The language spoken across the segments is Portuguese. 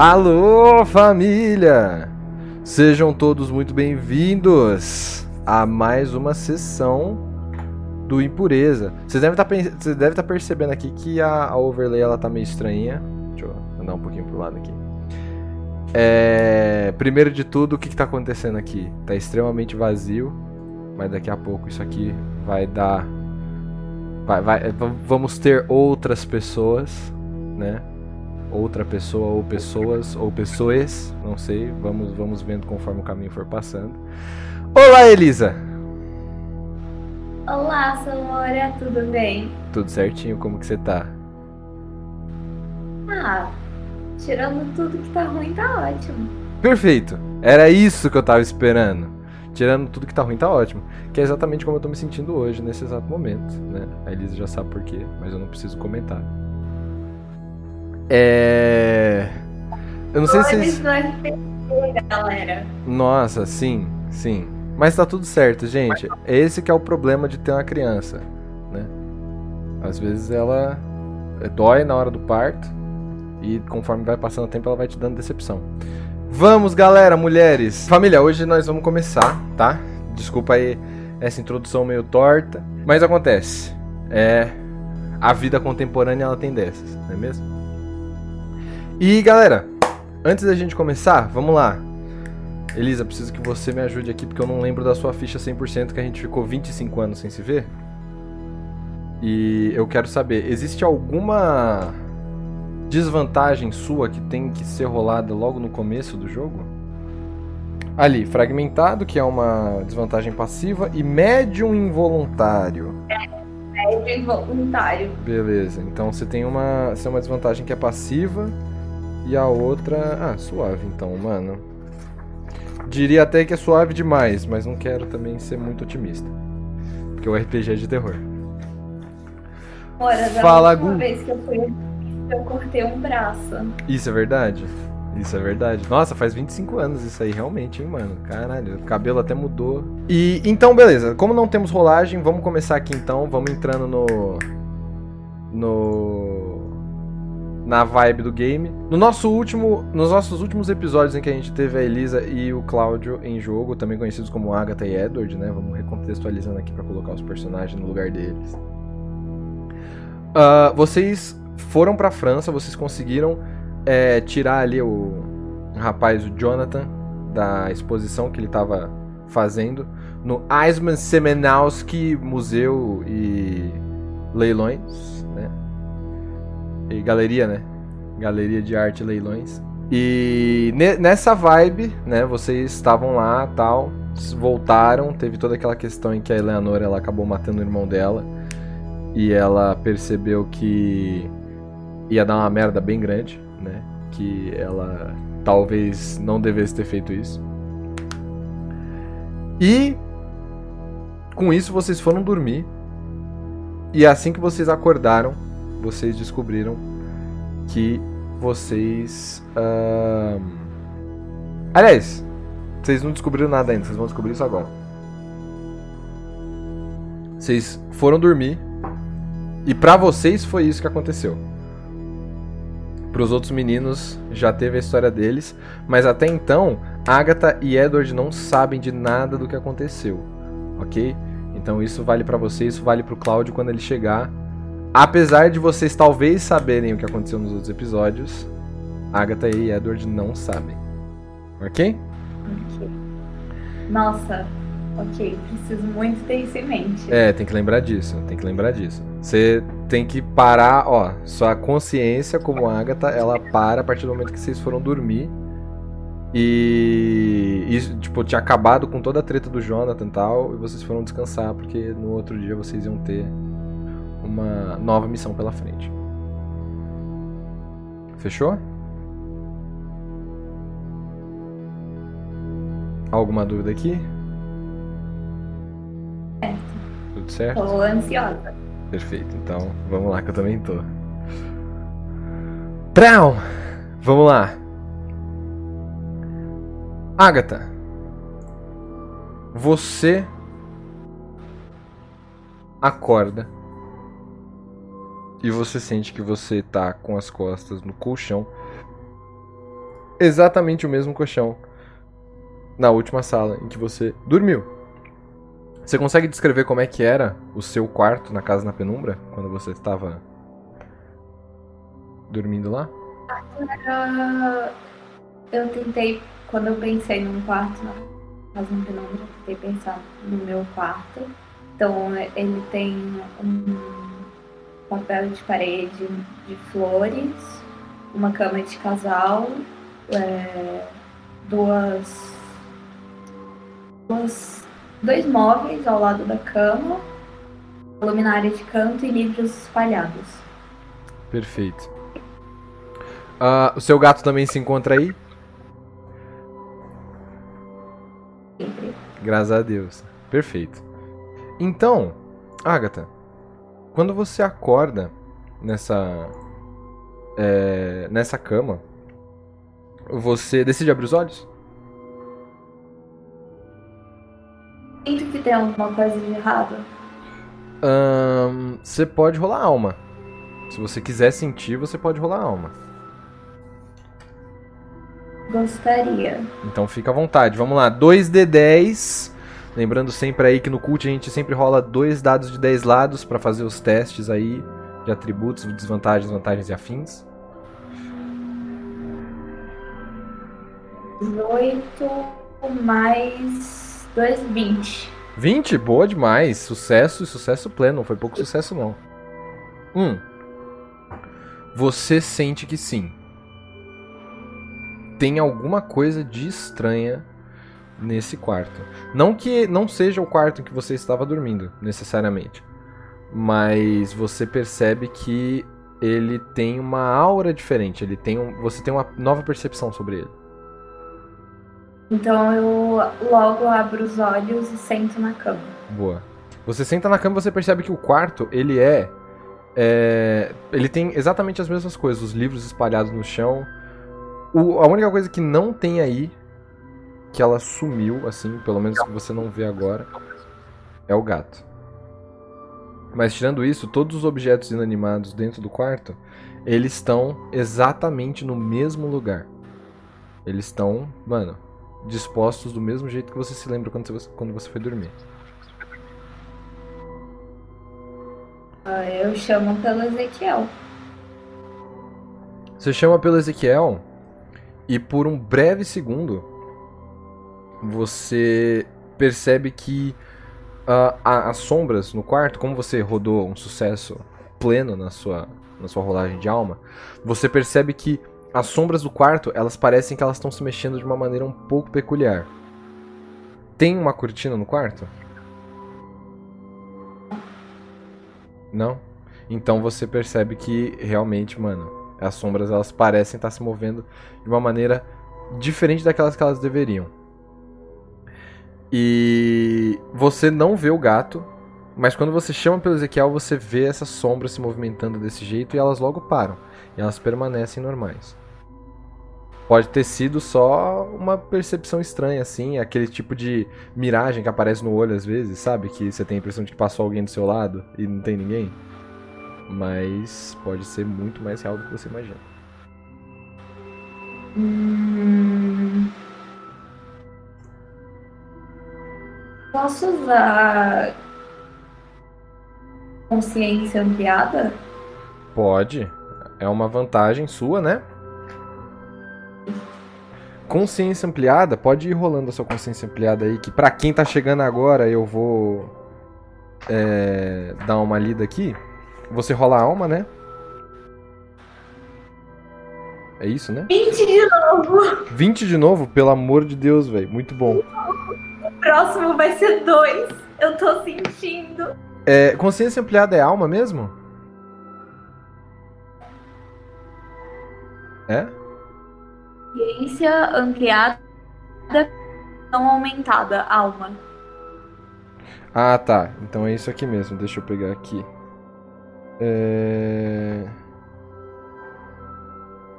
Alô, família! Sejam todos muito bem-vindos a mais uma sessão do Impureza. Vocês devem estar deve tá percebendo aqui que a, a, overlay ela tá meio estranha. Deixa eu andar um pouquinho pro lado aqui. É, primeiro de tudo, o que, está acontecendo aqui? Tá extremamente vazio, mas daqui a pouco isso aqui vai dar. Vai, vai, vamos ter outras pessoas, né? Outra pessoa ou pessoas ou pessoas, não sei, vamos vamos vendo conforme o caminho for passando. Olá, Elisa. Olá, Samora, tudo bem? Tudo certinho, como que você tá? Ah, tirando tudo que tá ruim, tá ótimo. Perfeito. Era isso que eu tava esperando. Tirando tudo que tá ruim, tá ótimo. Que é exatamente como eu tô me sentindo hoje, nesse exato momento, né? A Elisa já sabe por quê, mas eu não preciso comentar. É. Eu não sei se. galera. Nossa, sim, sim. Mas tá tudo certo, gente. Esse que é o problema de ter uma criança, né? Às vezes ela é, dói na hora do parto e conforme vai passando o tempo ela vai te dando decepção. Vamos, galera, mulheres. Família, hoje nós vamos começar, tá? Desculpa aí essa introdução meio torta, mas acontece. É a vida contemporânea ela tem dessas, não é mesmo? E galera, antes da gente começar, vamos lá. Elisa, preciso que você me ajude aqui porque eu não lembro da sua ficha 100% que a gente ficou 25 anos sem se ver. E eu quero saber, existe alguma desvantagem sua que tem que ser rolada logo no começo do jogo? Ali, fragmentado, que é uma desvantagem passiva, e médium involuntário. médium involuntário. Beleza, então você tem uma, você tem uma desvantagem que é passiva e a outra. Ah, suave então, mano. Diria até que é suave demais, mas não quero também ser muito otimista. Porque o RPG é de terror. Ora, Fala, Gu. vez que eu fui, eu cortei um braço. Isso é verdade? Isso é verdade. Nossa, faz 25 anos isso aí, realmente, hein, mano. Caralho, o cabelo até mudou. E então, beleza. Como não temos rolagem, vamos começar aqui então. Vamos entrando no. No na vibe do game. No nosso último, nos nossos últimos episódios em que a gente teve a Elisa e o Cláudio em jogo, também conhecidos como Agatha e Edward, né? Vamos recontextualizando aqui para colocar os personagens no lugar deles. Uh, vocês foram para França, vocês conseguiram é, tirar ali o rapaz, o Jonathan, da exposição que ele estava fazendo no Eisman Semenowski Museu e Leilões? E galeria, né? Galeria de arte leilões. E nessa vibe, né, vocês estavam lá, tal, voltaram, teve toda aquela questão em que a Eleanor ela acabou matando o irmão dela e ela percebeu que ia dar uma merda bem grande, né? Que ela talvez não devesse ter feito isso. E com isso vocês foram dormir. E assim que vocês acordaram, vocês descobriram que vocês. Uh... Aliás, vocês não descobriram nada ainda, vocês vão descobrir isso agora. Vocês foram dormir e para vocês foi isso que aconteceu. Para os outros meninos já teve a história deles, mas até então Agatha e Edward não sabem de nada do que aconteceu, ok? Então isso vale para vocês, isso vale para o Cláudio quando ele chegar Apesar de vocês talvez saberem o que aconteceu nos outros episódios, Agatha e Edward não sabem. Ok? Ok. Nossa, ok. Preciso muito ter isso em mente. É, tem que lembrar disso. Tem que lembrar disso. Você tem que parar, ó. Sua consciência, como Agatha, ela para a partir do momento que vocês foram dormir. E, e tipo, tinha acabado com toda a treta do Jonathan e tal. E vocês foram descansar, porque no outro dia vocês iam ter uma nova missão pela frente. Fechou? Alguma dúvida aqui? Certo. Tudo certo? Tô ansiosa. Perfeito, então vamos lá que eu também tô. Brown! Vamos lá. Agatha. Você acorda e você sente que você tá com as costas no colchão exatamente o mesmo colchão na última sala em que você dormiu. Você consegue descrever como é que era o seu quarto na casa na penumbra quando você estava dormindo lá? Era... Eu tentei, quando eu pensei num quarto na casa na penumbra, eu tentei pensar no meu quarto. Então ele tem um papel de parede de flores, uma cama de casal, é, duas, duas, dois móveis ao lado da cama, luminária de canto e livros espalhados. Perfeito. Uh, o seu gato também se encontra aí? Sempre. Graças a Deus. Perfeito. Então, Agatha, quando você acorda nessa é, nessa cama, você decide abrir os olhos? Sinto que tem alguma coisa de errado. Você pode rolar alma. Se você quiser sentir, você pode rolar alma. Gostaria. Então fica à vontade. Vamos lá, 2d10. Lembrando sempre aí que no cult a gente sempre rola dois dados de 10 lados para fazer os testes aí de atributos, desvantagens, vantagens e afins. 18 mais 2, 20. 20? Boa demais. Sucesso e sucesso pleno. Não foi pouco sucesso, não. Um. Você sente que sim. Tem alguma coisa de estranha nesse quarto. Não que não seja o quarto em que você estava dormindo, necessariamente. Mas você percebe que ele tem uma aura diferente. Ele tem um, você tem uma nova percepção sobre ele. Então eu logo abro os olhos e sento na cama. Boa. Você senta na cama e você percebe que o quarto, ele é, é, Ele tem exatamente as mesmas coisas. Os livros espalhados no chão. O, a única coisa que não tem aí, que ela sumiu, assim, pelo menos que você não vê agora, é o gato. Mas tirando isso, todos os objetos inanimados dentro do quarto, eles estão exatamente no mesmo lugar. Eles estão, mano, dispostos do mesmo jeito que você se lembra quando você, quando você foi dormir. Ah, Eu chamo pelo Ezequiel. Você chama pelo Ezequiel e por um breve segundo você percebe que a- as sombras no quarto, como você rodou um sucesso pleno na sua, na sua rolagem de alma, você percebe que as sombras do quarto, elas parecem que elas estão se mexendo de uma maneira um pouco peculiar. Tem uma cortina no quarto? Não? Então você percebe que realmente, mano, as sombras elas parecem estar se movendo de uma maneira diferente daquelas que elas deveriam. E você não vê o gato, mas quando você chama pelo Ezequiel, você vê essas sombras se movimentando desse jeito e elas logo param. E elas permanecem normais. Pode ter sido só uma percepção estranha, assim, aquele tipo de miragem que aparece no olho às vezes, sabe? Que você tem a impressão de que passou alguém do seu lado e não tem ninguém. Mas pode ser muito mais real do que você imagina. Hum... Posso usar consciência ampliada? Pode. É uma vantagem sua, né? Consciência ampliada, pode ir rolando a sua consciência ampliada aí, que pra quem tá chegando agora eu vou é, dar uma lida aqui. Você rola a alma, né? É isso, né? 20 de novo! 20 de novo, pelo amor de Deus, velho. Muito bom. Próximo vai ser 2. Eu tô sentindo. É, consciência ampliada é alma mesmo? É? Consciência ampliada não aumentada, alma. Ah, tá. Então é isso aqui mesmo. Deixa eu pegar aqui. É...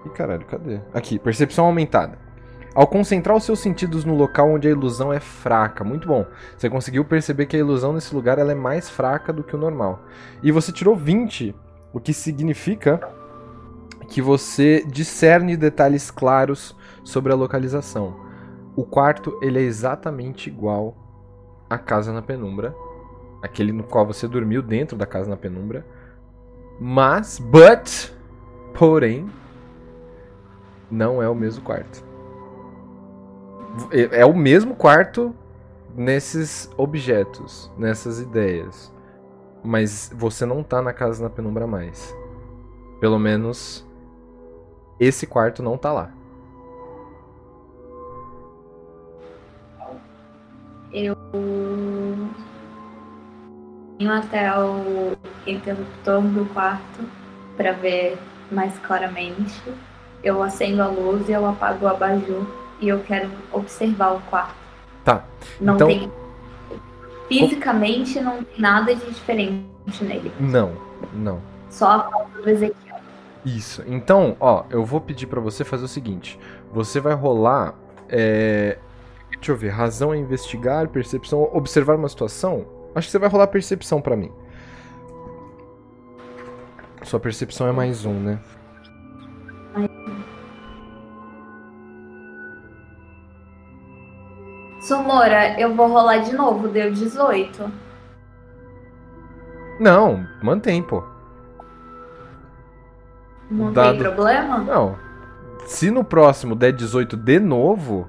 Ih, caralho, cadê? Aqui, percepção aumentada. Ao concentrar os seus sentidos no local onde a ilusão é fraca, muito bom. Você conseguiu perceber que a ilusão nesse lugar ela é mais fraca do que o normal. E você tirou 20, o que significa que você discerne detalhes claros sobre a localização. O quarto ele é exatamente igual à casa na penumbra, aquele no qual você dormiu dentro da casa na penumbra, mas, but, porém, não é o mesmo quarto. É, é o mesmo quarto nesses objetos, nessas ideias. Mas você não tá na casa na penumbra mais. Pelo menos esse quarto não tá lá. Eu venho até o interruptor do quarto para ver mais claramente. Eu acendo a luz e eu apago o abajur e eu quero observar o quarto. Tá. Não então... tem. Fisicamente não tem nada de diferente nele. Não, não. Só a falta do Ezequiel. Isso. Então, ó, eu vou pedir para você fazer o seguinte: você vai rolar. É... Deixa eu ver. Razão é investigar, percepção, observar uma situação. Acho que você vai rolar percepção para mim. Sua percepção é mais um, né? Sumora, eu vou rolar de novo, deu 18. Não, mantém, pô. Não Dado- tem problema? Não. Se no próximo der 18 de novo,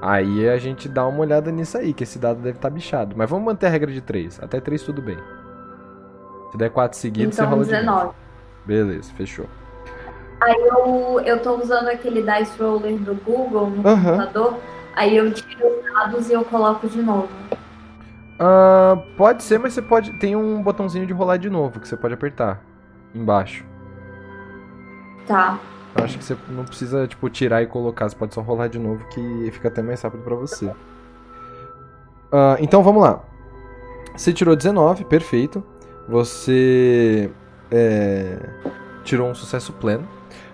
aí a gente dá uma olhada nisso aí, que esse dado deve estar bichado. Mas vamos manter a regra de 3. Até 3 tudo bem. Se der 4 seguidos, você Então rola de novo. 19. Beleza, fechou. Aí eu, eu tô usando aquele dice roller do Google no Aham. computador. Aí eu tiro os dados e eu coloco de novo. Ah, pode ser, mas você pode. Tem um botãozinho de rolar de novo que você pode apertar embaixo. Tá. Eu acho que você não precisa, tipo, tirar e colocar. Você pode só rolar de novo que fica até mais rápido pra você. Ah, então vamos lá. Você tirou 19, perfeito. Você é, tirou um sucesso pleno.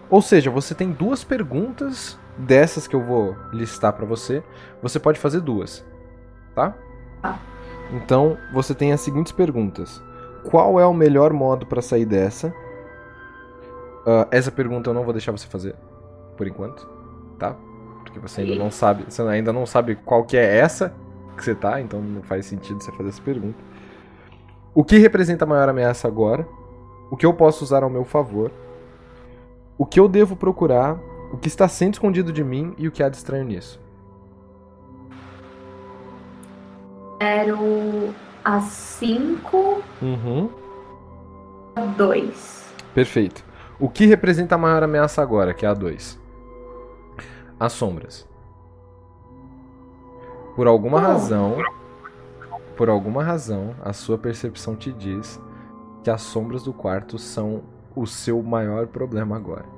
Ou seja, você tem duas perguntas dessas que eu vou listar pra você. Você pode fazer duas, tá? Tá. Então você tem as seguintes perguntas: Qual é o melhor modo pra sair dessa? Ah, essa pergunta eu não vou deixar você fazer, por enquanto, tá? Porque você ainda não sabe, você ainda não sabe qual que é essa que você tá, então não faz sentido você fazer essa pergunta. O que representa a maior ameaça agora? O que eu posso usar ao meu favor? O que eu devo procurar? O que está sendo escondido de mim e o que há de estranho nisso? Quero a 5, Uhum. 2. Perfeito. O que representa a maior ameaça agora, que é a 2? As sombras. Por alguma Oh. razão, por alguma razão, a sua percepção te diz que as sombras do quarto são o seu maior problema agora.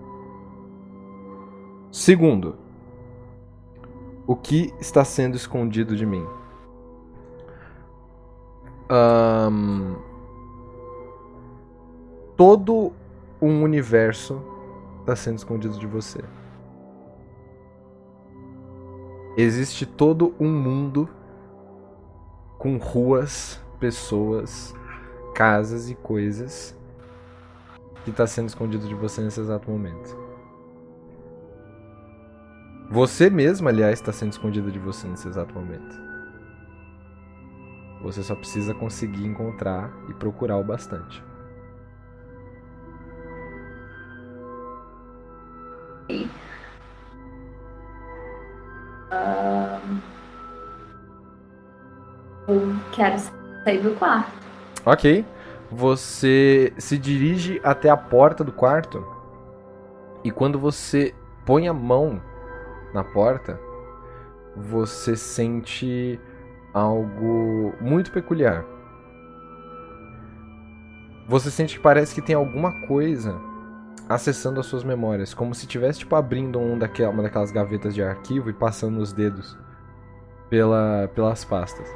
Segundo, o que está sendo escondido de mim? Ahn, todo um universo está sendo escondido de você. Existe todo um mundo com ruas, pessoas, casas e coisas que está sendo escondido de você nesse exato momento. Você mesmo, aliás, está sendo escondido de você nesse exato momento. Você só precisa conseguir encontrar e procurar o bastante. Eu quero sair do quarto. Ok. Você se dirige até a porta do quarto. E quando você põe a mão na porta, você sente algo muito peculiar. Você sente que parece que tem alguma coisa acessando as suas memórias, como se estivesse tipo abrindo um daque- uma daquelas gavetas de arquivo e passando os dedos pela, pelas pastas.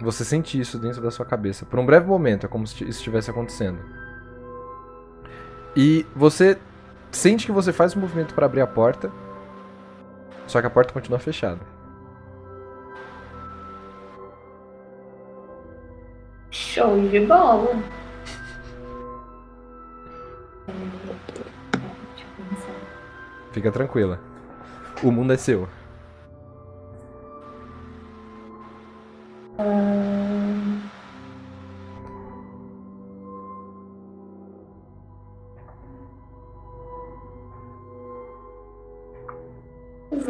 Você sente isso dentro da sua cabeça. Por um breve momento, é como se isso estivesse acontecendo. E você sente que você faz um movimento para abrir a porta, só que a porta continua fechada. Show de bola. Fica tranquila. O mundo é seu. Ahn.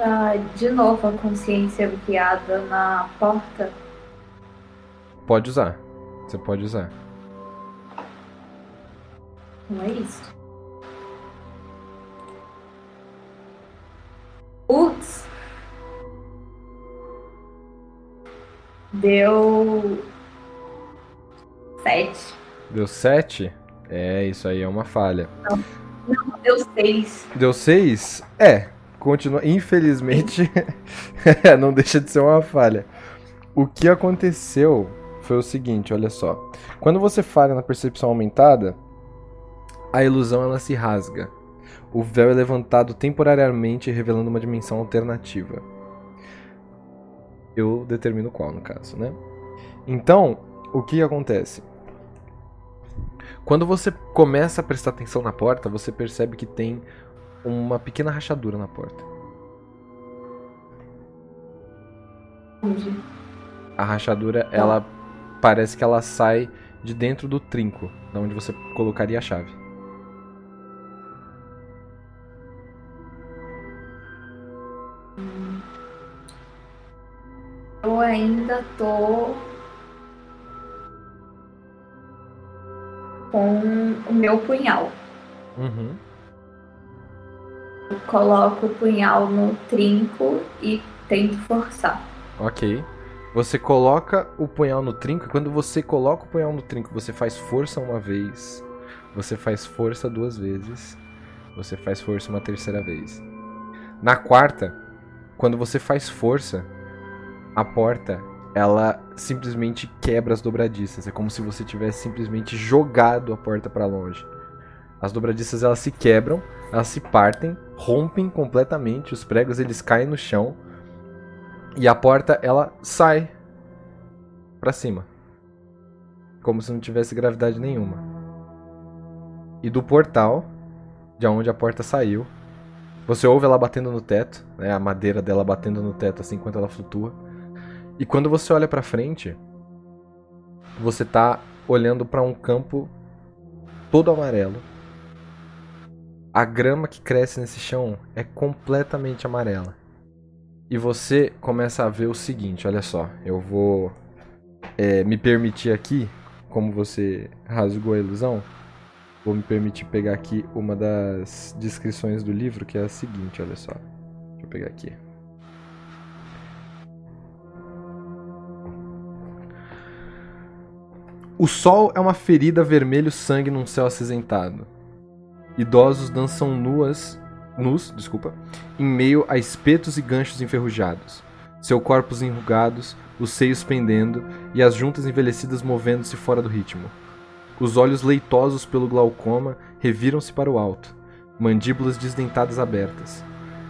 Usar de novo a consciência ampliada na porta. Pode usar. Você pode usar. Não é isso. Putz. Deu. Sete. Deu 7? É, isso aí é uma falha. Deu seis. Deu 6? É. Continua. Infelizmente, não deixa de ser uma falha. O que aconteceu foi o seguinte, olha só. Quando você falha na percepção aumentada, a ilusão ela se rasga. O véu é levantado temporariamente, revelando uma dimensão alternativa. Eu determino qual, no caso, né? Então, o que acontece? Quando você começa a prestar atenção na porta, você percebe que tem uma pequena rachadura na porta. Onde? A rachadura, ela parece que ela sai de dentro do trinco, da onde você colocaria a chave. Eu ainda tô com o meu punhal. Uhum. Coloco o punhal no trinco e tento forçar. Ok. Você coloca o punhal no trinco, e quando você coloca o punhal no trinco, você faz força uma vez, você faz força duas vezes, você faz força uma terceira vez. Na quarta, quando você faz força, a porta ela simplesmente quebra as dobradiças. É como se você tivesse simplesmente jogado a porta para longe. As dobradiças elas se quebram, elas se partem, rompem completamente, os pregos eles caem no chão e a porta ela sai para cima. Como se não tivesse gravidade nenhuma. E do portal, de onde a porta saiu, você ouve ela batendo no teto, né, a madeira dela batendo no teto assim enquanto ela flutua. E quando você olha pra frente, você tá olhando pra um campo todo amarelo. A grama que cresce nesse chão é completamente amarela. E você começa a ver o seguinte, olha só, eu vou é, me permitir aqui, como você rasgou a ilusão, vou me permitir pegar aqui uma das descrições do livro, que é a seguinte, olha só. Deixa eu pegar aqui. O sol é uma ferida vermelho sangue num céu acinzentado. Idosos dançam nuas, nus, desculpa, em meio a espetos e ganchos enferrujados. Seus corpos enrugados, os seios pendendo e as juntas envelhecidas movendo-se fora do ritmo. Os olhos leitosos pelo glaucoma reviram-se para o alto, mandíbulas desdentadas abertas.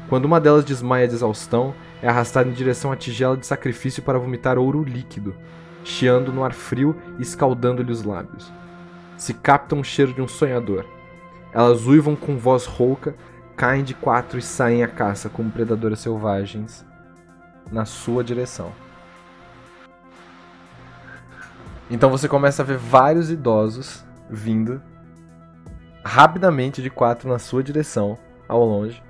Quando uma delas desmaia de exaustão, é arrastada em direção à tigela de sacrifício para vomitar ouro líquido, chiando no ar frio e escaldando-lhe os lábios. Se captam o cheiro de um sonhador. Elas uivam com voz rouca, caem de quatro e saem à caça como predadoras selvagens na sua direção. Então você começa a ver vários idosos vindo rapidamente de quatro na sua direção, ao longe.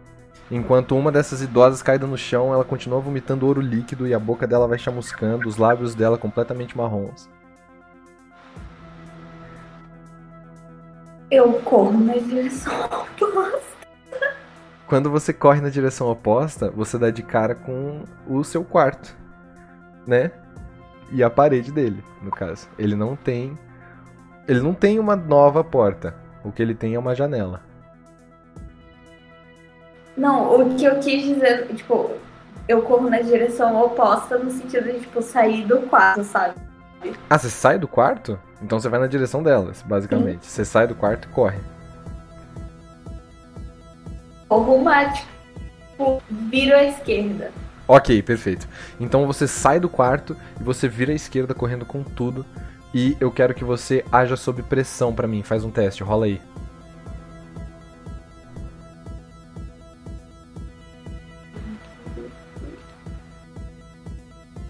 Enquanto uma dessas idosas caída no chão, ela continua vomitando ouro líquido e a boca dela vai chamuscando, os lábios dela completamente marrons. Eu corro na direção oposta. Quando você corre na direção oposta, você dá de cara com o seu quarto, né? E a parede dele, no caso. Ele não tem ele não tem uma nova porta. O que ele tem é uma janela. Não, o que eu quis dizer, tipo, eu corro na direção oposta no sentido de, tipo, sair do quarto, sabe? Ah, você sai do quarto? Então você vai na direção delas, basicamente. Sim. Você sai do quarto e corre. Corruma, tipo, viro à esquerda. Ok, perfeito. Então você sai do quarto e você vira à esquerda correndo com tudo. E eu quero que você haja sob pressão para mim. Faz um teste, rola aí.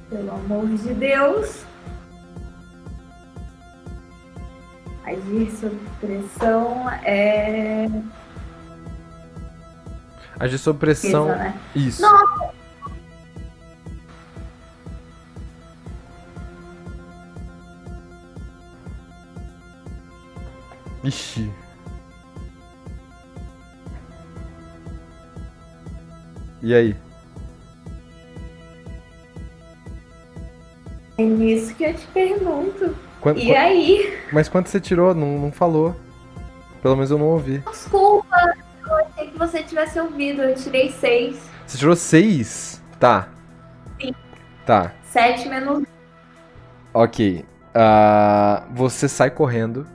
Pelo amor de Deus. Agir sob pressão é. Agir sob pressão. Isso, né? Isso. Nossa! Ixi. E aí? É nisso que eu te pergunto. Quanto- E aí? Mas quanto você tirou? Não, não falou. Pelo menos eu não ouvi. Desculpa, eu achei que você tivesse ouvido. Eu tirei seis. Você tirou seis? Tá. Sim. Tá. Sete menos. Ok. Ah, você sai correndo.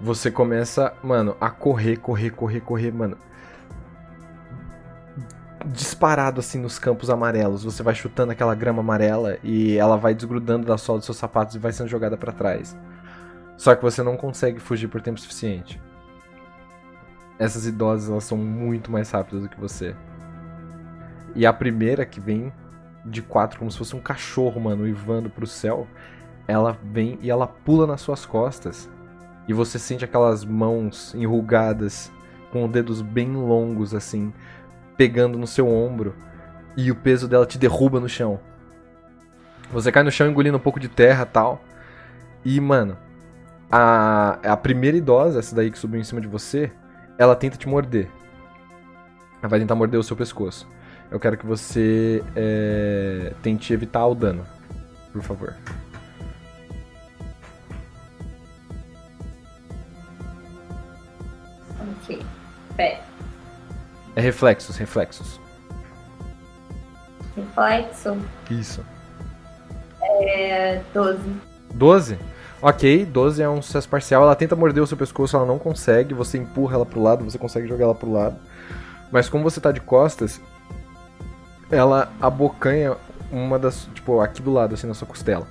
Você começa, mano, a correr, correr, correr, correr, mano. Disparado assim nos campos amarelos. Você vai chutando aquela grama amarela e ela vai desgrudando da sola dos seus sapatos e vai sendo jogada pra trás. Só que você não consegue fugir por tempo suficiente. Essas idosas, elas são muito mais rápidas do que você. E a primeira que vem de quatro, como se fosse um cachorro, mano, uivando pro céu, ela vem e ela pula nas suas costas. E você sente aquelas mãos enrugadas, com dedos bem longos, assim, pegando no seu ombro. E o peso dela te derruba no chão. Você cai no chão engolindo um pouco de terra tal. E, mano, a, a primeira idosa, essa daí que subiu em cima de você, ela tenta te morder. Ela vai tentar morder o seu pescoço. Eu quero que você é, tente evitar o dano, por favor. Ok. Pera. É reflexos, reflexos. Reflexo. Isso. É 12. 12? Ok, 12 é um sucesso parcial. Ela tenta morder o seu pescoço, ela não consegue. Você empurra ela pro lado, você consegue jogar ela pro lado. Mas como você tá de costas, ela abocanha uma das. Tipo, aqui do lado, assim, na sua costela.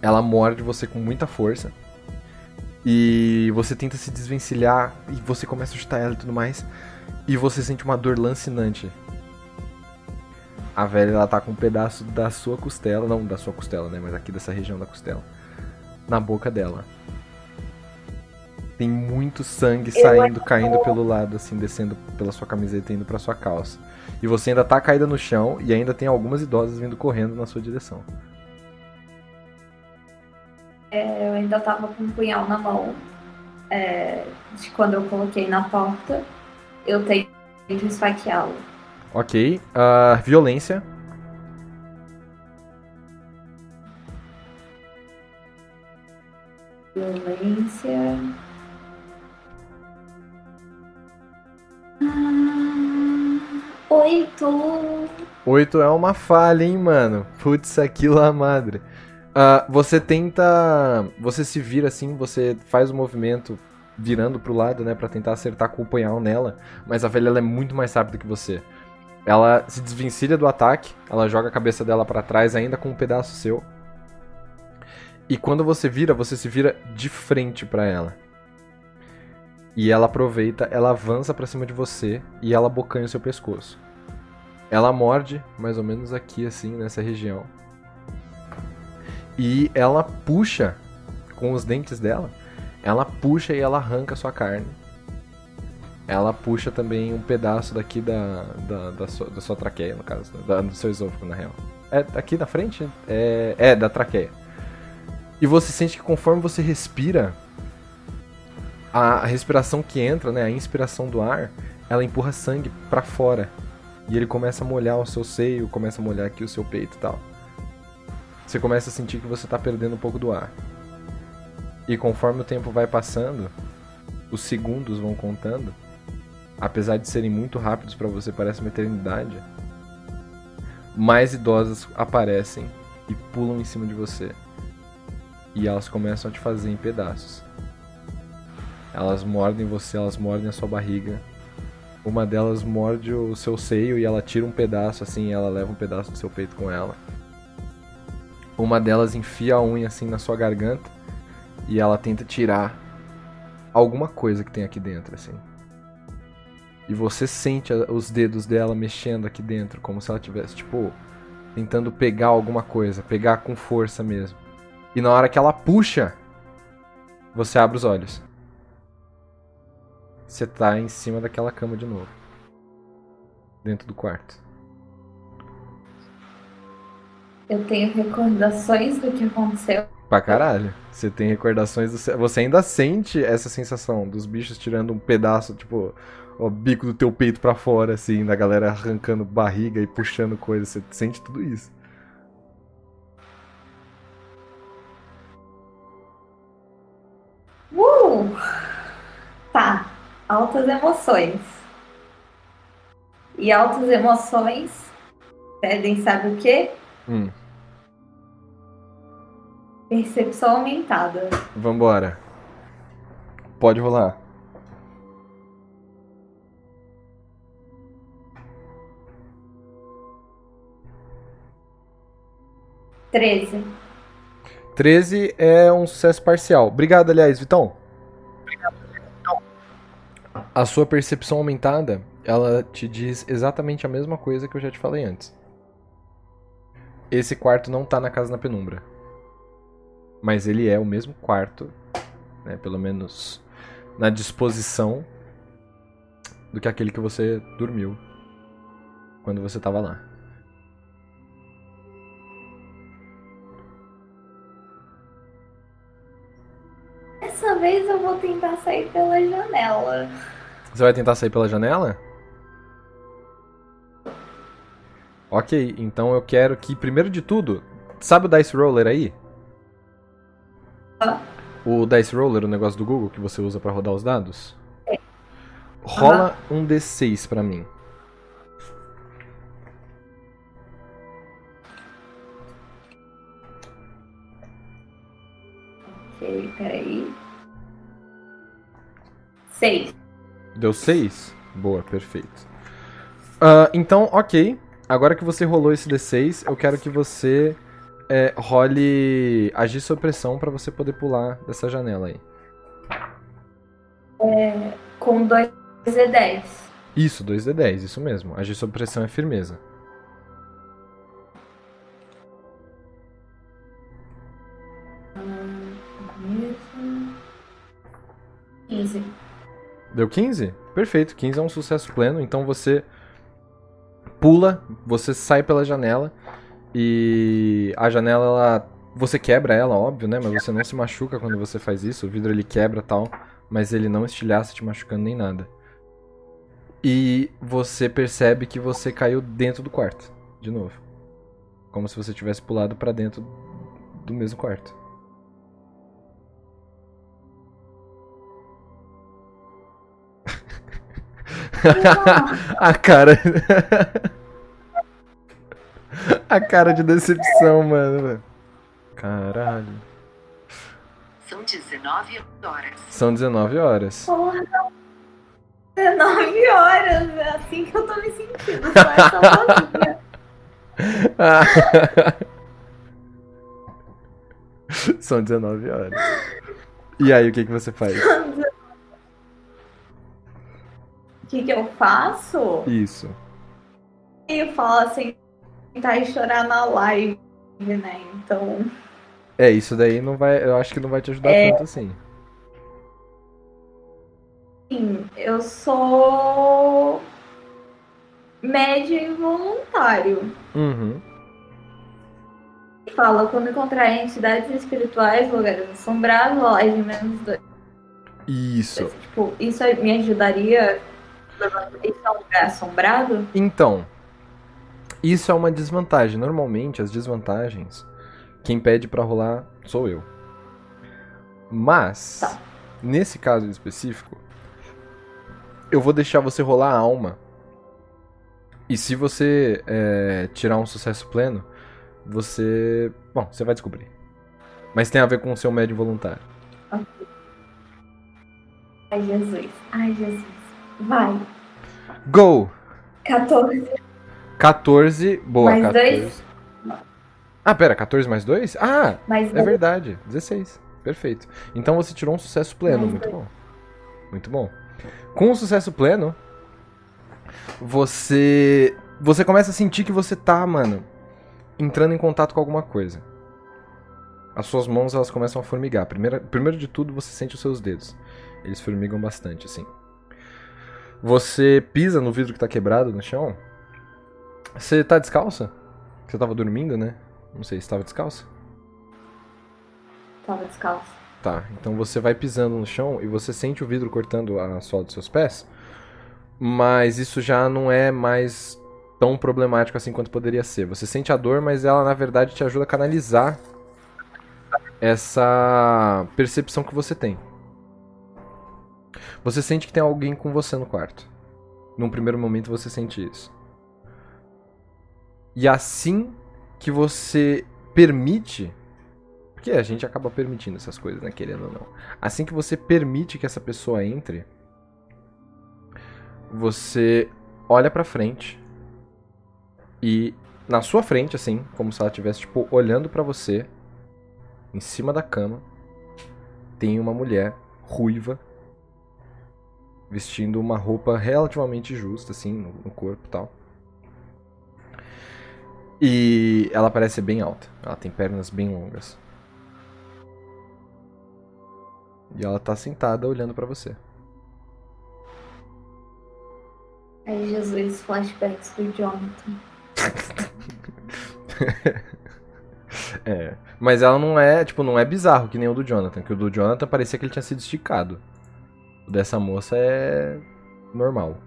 Ela morde você com muita força. E você tenta se desvencilhar e você começa a chutar ela e tudo mais. E você sente uma dor lancinante. A velha ela tá com um pedaço da sua costela, não da sua costela, né, mas aqui dessa região da costela, na boca dela. Tem muito sangue saindo, caindo pelo lado, assim, descendo pela sua camiseta e indo pra sua calça. E você ainda tá caída no chão e ainda tem algumas idosas vindo correndo na sua direção. É, Eu ainda tava com um punhal na mão. é, de quando eu coloquei na porta. Eu tento esfaqueá-lo. Ok. ah, violência. Violência. Ah, Oito. 8 é uma falha, hein, mano. Putz, aquilo a madre. Ah, você tenta. Você se vira assim, você faz o movimento virando pro lado, né, Pra tentar acertar com o punhal nela. Mas a velha ela é muito mais rápida que você. Ela se desvencilha do ataque, ela joga a cabeça dela pra trás, ainda com um pedaço seu. E quando você vira, você se vira de frente pra ela. E ela aproveita, ela avança pra cima de você e ela abocanha o seu pescoço. Ela morde, mais ou menos aqui, assim, nessa região. E ela puxa com os dentes dela. Ela puxa e ela arranca a sua carne. Ela puxa também um pedaço daqui da, da, da, sua, da sua traqueia, no caso. Da, do seu esôfago, na real. É aqui na frente? É, é, da traqueia. E você sente que conforme você respira, a, a respiração que entra, né, a inspiração do ar, ela empurra sangue pra fora. E ele começa a molhar o seu seio, começa a molhar aqui o seu peito e tal. Você começa a sentir que você tá perdendo um pouco do ar. E conforme o tempo vai passando, os segundos vão contando. Apesar de serem muito rápidos pra você, parece uma eternidade. Mais idosas aparecem e pulam em cima de você. E elas começam a te fazer em pedaços. Elas mordem você, elas mordem a sua barriga. Uma delas morde o seu seio e ela tira um pedaço assim, ela leva um pedaço do seu peito com ela. Uma delas enfia a unha assim na sua garganta e ela tenta tirar alguma coisa que tem aqui dentro assim. E você sente os dedos dela mexendo aqui dentro, como se ela tivesse tipo tentando pegar alguma coisa, pegar com força mesmo. E na hora que ela puxa, você abre os olhos. Você tá em cima daquela cama de novo. Dentro do quarto. Eu tenho recordações do que aconteceu. Pra caralho. Você tem recordações do. Você ainda sente essa sensação dos bichos tirando um pedaço, tipo, o bico do teu peito pra fora, assim, da galera arrancando barriga e puxando coisa. Você sente tudo isso. Uh! Tá. Altas emoções. E altas emoções pedem, sabe o quê? Hum. Percepção aumentada. Vambora. Pode rolar. Treze. 13 é um sucesso parcial. Obrigado, aliás, Vitão. A sua percepção aumentada, ela te diz exatamente a mesma coisa que eu já te falei antes. Esse quarto não tá na casa na penumbra. Mas ele é o mesmo quarto, né, pelo menos na disposição do que aquele que você dormiu quando você tava lá. Dessa vez eu vou tentar sair pela janela. Você vai tentar sair pela janela? Ok, então eu quero que, primeiro de tudo, sabe o Dice Roller aí? O Dice Roller, o negócio do Google que você usa pra rodar os dados? Rola um D6 pra mim. Ok, peraí. Seis. Deu 6? Boa, perfeito. Ah, então, ok. Agora que você rolou esse D6, eu quero que você é, role agir sob pressão pra você poder pular dessa janela aí. Com dois e dez. Isso, 2D10, isso mesmo. Agir sob pressão é firmeza. Quinze. Deu 15? Perfeito, 15 é um sucesso pleno. Então você pula, você sai pela janela e a janela ela, você quebra ela, óbvio, né? Mas você não se machuca quando você faz isso. O vidro ele quebra tal, mas ele não estilhaça te machucando nem nada. E você percebe que você caiu dentro do quarto, de novo. Como se você tivesse pulado pra dentro do mesmo quarto. A cara. A cara de decepção, mano. Caralho. São 19 horas. São 19 horas. Porra, 19 horas. É assim que eu tô me sentindo. São 19 horas. E aí, o que, que você faz? O que, que eu faço? Isso. Eu falo assim, e chorar na live, né? Então, É, isso daí não vai. Eu acho que não vai te ajudar É. tanto assim. sim, eu sou médio involuntário. Uhum. Fala, quando encontrar entidades espirituais, lugares assombrados, live menos dois. Isso. Tipo, isso me ajudaria? Isso é um lugar assombrado? Então, isso é uma desvantagem. Normalmente, as desvantagens, quem pede pra rolar sou eu. Mas, Tá. nesse caso em específico, eu vou deixar você rolar a alma. E se você é, tirar um sucesso pleno, você. Bom, você vai descobrir. Mas tem a ver com o seu médio voluntário. Ai, Jesus. Ai, Jesus. Vai. Go! 14 14. Boa, mais 14. 2. Ah, pera, 14 mais 2? Ah, Mais É 2. verdade, 16. Perfeito. Então você tirou um sucesso pleno, Mais muito dois. bom. Muito bom. Com o sucesso pleno, você você começa a sentir que você tá, mano, entrando em contato com alguma coisa. As suas mãos elas começam a formigar. Primeiro, primeiro de tudo, você sente os seus dedos. Eles formigam bastante, assim. Você pisa no vidro que tá quebrado no chão. Você tá descalça? Você tava dormindo, né? Não sei se tava descalça. Tava descalço. Tá, então você vai pisando no chão e você sente o vidro cortando a sola dos seus pés. Mas isso já não é mais tão problemático assim quanto poderia ser. Você sente a dor, mas ela na verdade te ajuda a canalizar essa percepção que você tem. Você sente que tem alguém com você no quarto. Num primeiro momento você sente isso. E assim que você permite. Porque a gente acaba permitindo essas coisas, né? Querendo ou não. Assim que você permite que essa pessoa entre. Você olha pra frente. E na sua frente, assim, como se ela estivesse, tipo, olhando para você. Em cima da cama. Tem uma mulher ruiva. Vestindo uma roupa relativamente justa, assim, no, no corpo e tal. E ela parece ser bem alta. Ela tem pernas bem longas. E ela tá sentada olhando pra você. Aí Jesus, flashbacks do Jonathan. é. Mas ela não é, tipo, não é bizarro que nem o do Jonathan. Que o do Jonathan parecia que ele tinha sido esticado. O dessa moça é normal.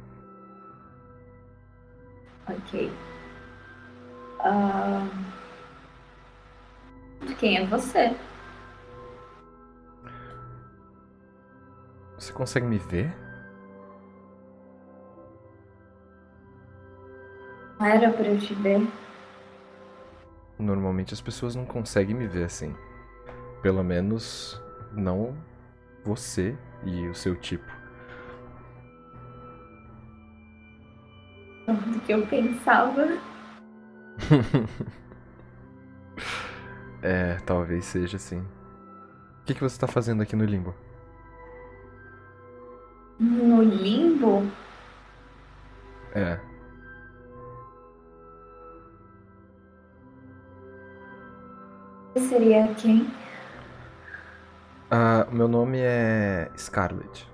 Ok. Ah, Quem é você? Você consegue me ver? Não era pra eu te ver. Normalmente as pessoas não conseguem me ver assim. Pelo menos não você e o seu tipo. Do que eu pensava. é, talvez seja assim. O que, que você tá fazendo aqui no limbo? No limbo? É. Seria quem? Ah, meu nome é Scarlett.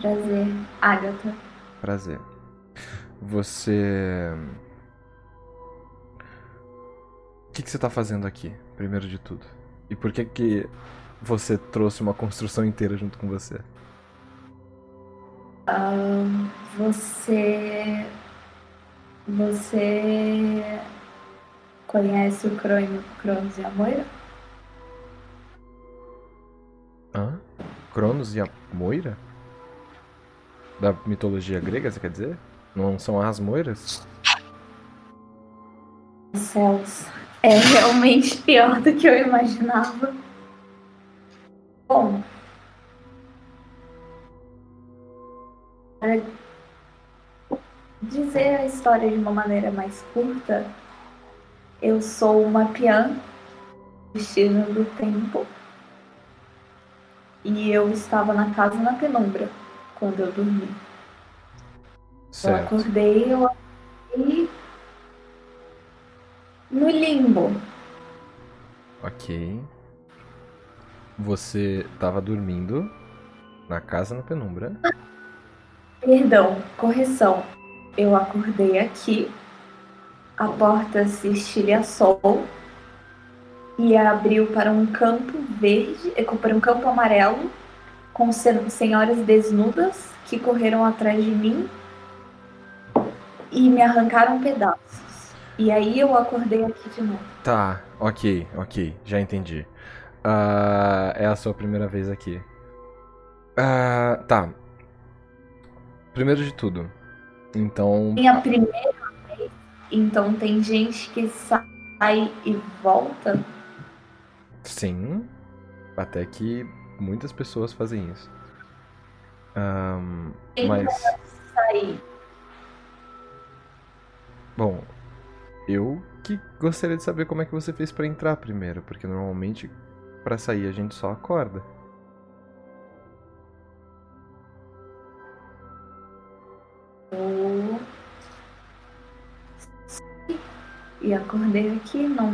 Prazer. Agatha. Prazer. Você. O que, que você tá fazendo aqui, primeiro de tudo? E por que que você trouxe uma construção inteira junto com você? Ahn, você. Você. Conhece o Crono- Cronos e a Moira? Hã? Cronos e a Moira? Da mitologia grega, você quer dizer? Não são as moiras? Céus. É realmente pior do que eu imaginava. Bom. Para dizer a história de uma maneira mais curta, eu sou uma peã destino do tempo. E eu estava na casa na penumbra quando eu dormi. Eu Certo. acordei, eu acordei no limbo. Ok. Você tava dormindo na casa na penumbra. Perdão, correção. Eu acordei aqui, a porta se estilhaçou e abriu para um campo verde, eh, para um campo amarelo, com sen- senhoras desnudas que correram atrás de mim e me arrancaram pedaços. E aí eu acordei aqui de novo. Tá, ok, ok, já entendi. Ah, é a sua primeira vez aqui. Ah, tá. Primeiro de tudo. Então. Minha primeira vez, então tem gente que sai e volta. Sim. Até que muitas pessoas fazem isso. Quem mas. sair? Bom, eu que gostaria de saber como é que você fez pra entrar primeiro, porque normalmente pra sair a gente só acorda. Eu e acordei aqui, não.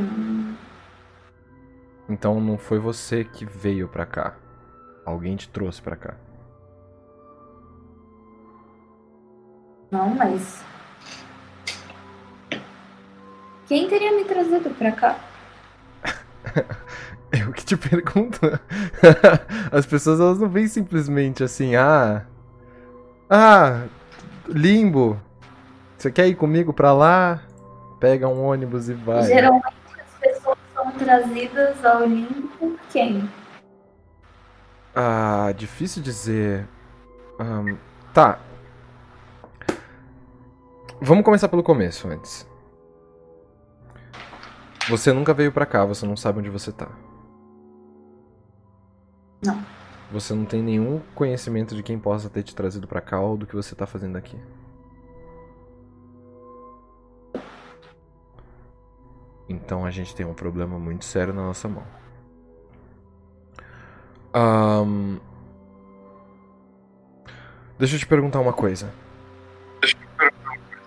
Então não foi você que veio pra cá. Alguém te trouxe pra cá. Não, mas. Quem teria me trazido pra cá? Eu que te pergunto. As pessoas elas não vêm simplesmente assim, ah. Ah, limbo. Você quer ir comigo pra lá? Pega um ônibus e vai. Geralmente as pessoas são trazidas ao limbo por quem? Ah, difícil dizer. Ahn, tá. Vamos começar pelo começo antes. Você nunca veio pra cá, você não sabe onde você tá. Não. Você não tem nenhum conhecimento de quem possa ter te trazido pra cá ou do que você tá fazendo aqui. Então a gente tem um problema muito sério na nossa mão. Ahn, Deixa eu te perguntar uma coisa.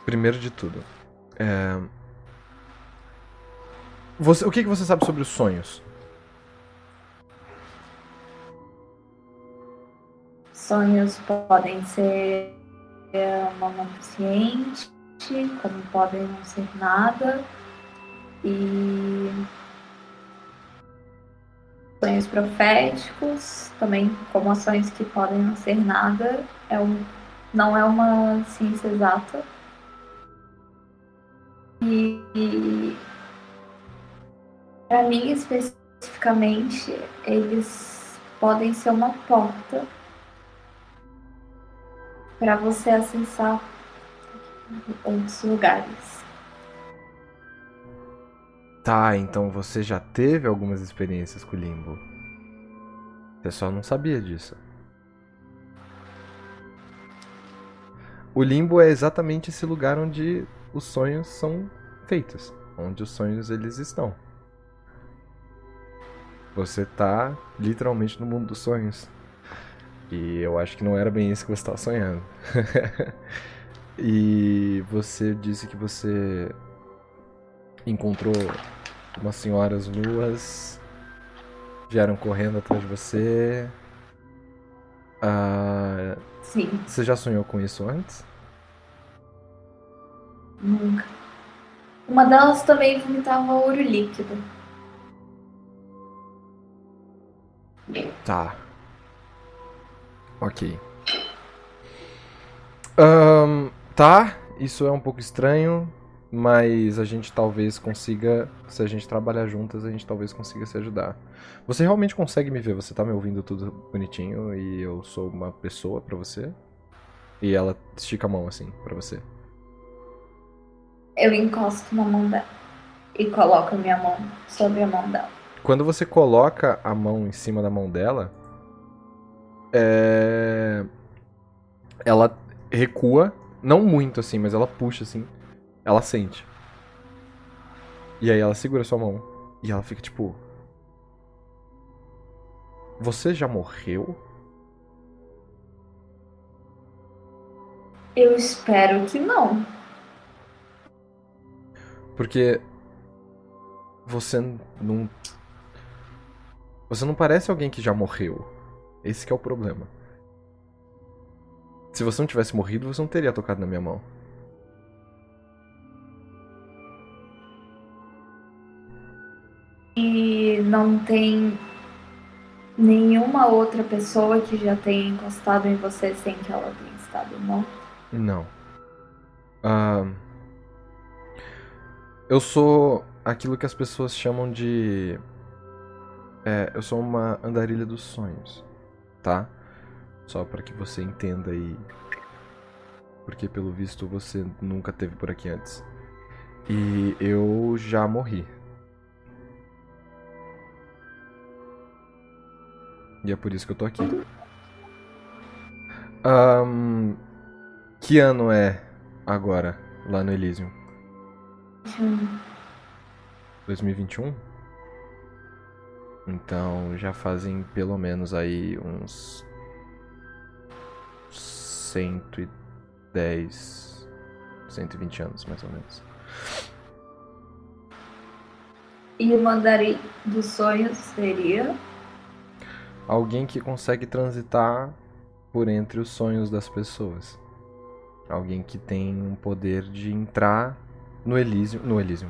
Primeiro de tudo, é, você- o que, que você sabe sobre os sonhos? Sonhos podem ser é, uma mão paciente, como podem não ser nada. E sonhos proféticos, também como ações que podem não ser nada. É um, não é uma ciência exata. E, e para mim especificamente, eles podem ser uma porta para você acessar outros lugares. Tá, então você já teve algumas experiências com o limbo. Você só não sabia disso. O limbo é exatamente esse lugar onde os sonhos são feitos, onde os sonhos eles estão. Você tá literalmente no mundo dos sonhos. E eu acho que não era bem isso que você estava sonhando. e você disse que você encontrou umas senhoras nuas, vieram correndo atrás de você. Ah, Sim, você já sonhou com isso antes? nunca. Uma delas também vomitava ouro líquido. Tá. Ok. Ahn, tá, isso é um pouco estranho, mas a gente talvez consiga, se a gente trabalhar juntas, a gente talvez consiga se ajudar. Você realmente consegue me ver? Você tá me ouvindo tudo bonitinho e eu sou uma pessoa pra você? E ela estica a mão assim pra você. Eu encosto na mão dela e coloco minha mão sobre a mão dela. Quando você coloca a mão em cima da mão dela, é... ela recua, não muito assim, mas ela puxa assim, ela sente. E aí ela segura sua mão e ela fica tipo: Você já morreu? Eu espero que não. Porque você não você não parece alguém que já morreu. Esse que é o problema. Se você não tivesse morrido, você não teria tocado na minha mão. E não tem nenhuma outra pessoa que já tenha encostado em você sem que ela tenha estado morta. Não. Ah, eu sou aquilo que as pessoas chamam de. É, eu sou uma andarilha dos sonhos, tá? Só para que você entenda aí. Porque pelo visto você nunca teve por aqui antes. E eu já morri. E é por isso que eu tô aqui. Ahn, que ano é agora, lá no Elysium? 2021? Então já fazem pelo menos aí uns 110, 120 anos mais ou menos. E o mandarim dos sonhos seria? Alguém que consegue transitar por entre os sonhos das pessoas. Alguém que tem um poder de entrar no Elísio, no Elísio.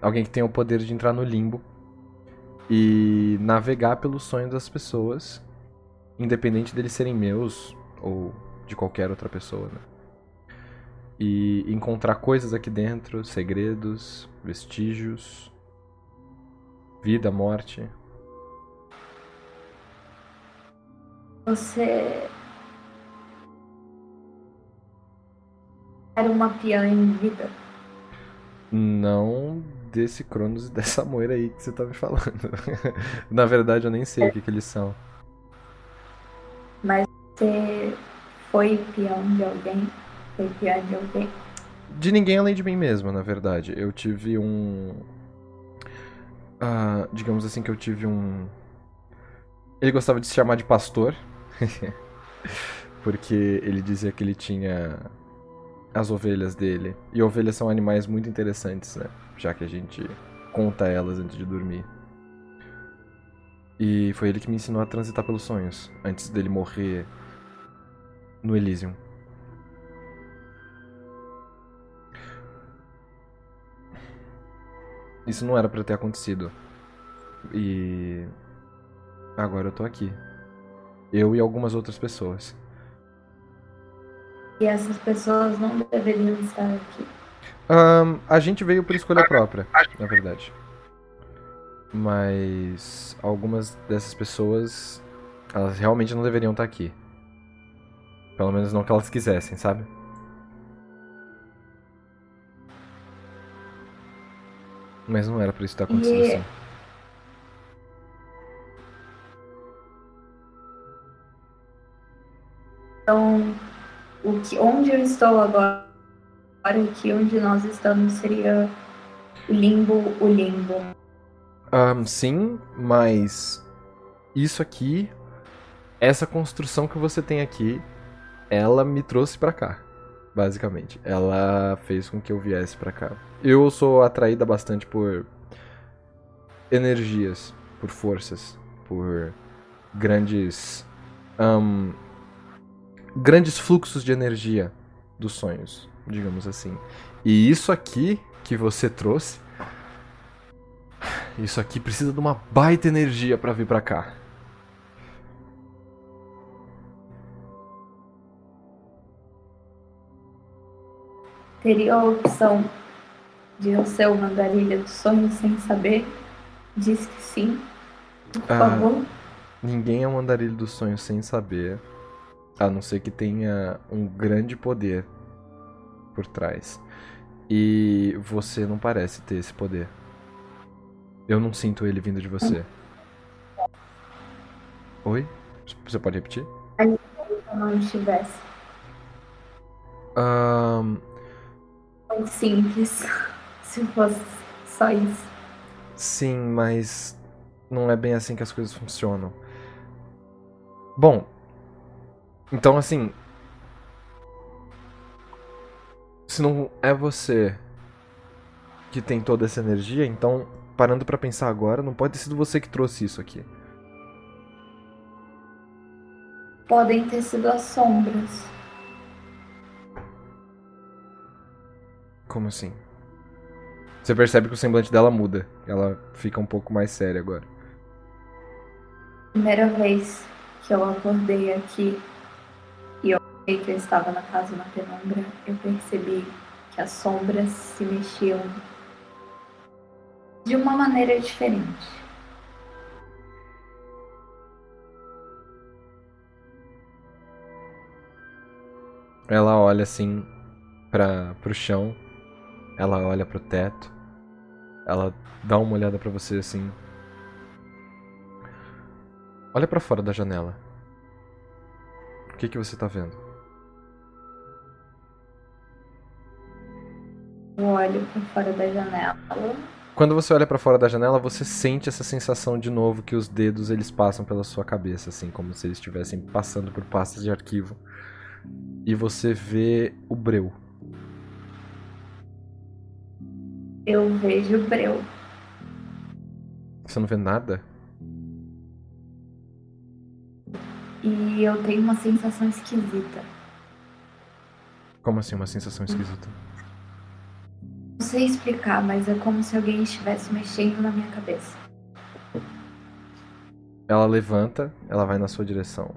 Alguém que tem o poder de entrar no limbo e navegar pelos sonhos das pessoas, independente deles serem meus ou de qualquer outra pessoa, né? E encontrar coisas aqui dentro, segredos, vestígios, vida, morte. Você era uma peã em vida? Não desse Cronos e dessa Moira aí que você tá me falando. Na verdade, eu nem sei o que, que eles são. Mas você foi peão de alguém? Foi peão de alguém? De ninguém além de mim mesmo, na verdade. Eu tive um. ah, digamos assim que eu tive um. Ele gostava de se chamar de pastor. Porque ele dizia que ele tinha as ovelhas dele. E ovelhas são animais muito interessantes, né? Já que a gente conta elas antes de dormir. E foi ele que me ensinou a transitar pelos sonhos, antes dele morrer no Elysium. Isso não era pra ter acontecido. E agora eu tô aqui. Eu e algumas outras pessoas. E essas pessoas não deveriam estar aqui. Ahn, a gente veio por escolha própria, na verdade. Mas algumas dessas pessoas, elas realmente não deveriam estar aqui. Pelo menos não que elas quisessem, sabe? Mas não era pra isso estar acontecendo assim. Então, o que, onde eu estou agora, aqui onde nós estamos, seria o limbo, o limbo. Ahn, sim, mas isso aqui, essa construção que você tem aqui, ela me trouxe pra cá, basicamente. Ela fez com que eu viesse pra cá. Eu sou atraída bastante por energias, por forças, por grandes ahn, grandes fluxos de energia dos sonhos, digamos assim. E isso aqui que você trouxe isso aqui precisa de uma baita energia pra vir pra cá. Teria a opção de eu ser uma andarilha dos sonhos sem saber? Diz que sim. Por Ah. favor. Ninguém é um andarilho dos sonhos sem saber, a não ser que tenha um grande poder por trás. E você não parece ter esse poder. Eu não sinto ele vindo de você. Oi? Você pode repetir? Não estivesse. Muito simples. Se fosse só isso. Sim, mas não é bem assim que as coisas funcionam. Bom, então assim. Se não é você que tem toda essa energia, então, parando pra pensar agora, não pode ter sido você que trouxe isso aqui. Podem ter sido as sombras. Como assim? Você percebe que o semblante dela muda. Ela fica um pouco mais séria agora. Primeira vez que eu acordei aqui e eu vi que eu estava na casa na penumbra, eu percebi que as sombras se mexiam de uma maneira diferente. Ela olha assim para pro chão. Ela olha pro teto. Ela dá uma olhada pra você assim. Olha pra fora da janela. O que que você tá vendo? Eu olho para fora da janela. Quando você olha pra fora da janela, você sente essa sensação de novo que os dedos eles passam pela sua cabeça, assim, como se eles estivessem passando por pastas de arquivo. E você vê o breu. Eu vejo o breu. Você não vê nada? E eu tenho uma sensação esquisita. Como assim, uma sensação esquisita? Não sei explicar, mas é como se alguém estivesse mexendo na minha cabeça. Ela levanta, ela vai na sua direção.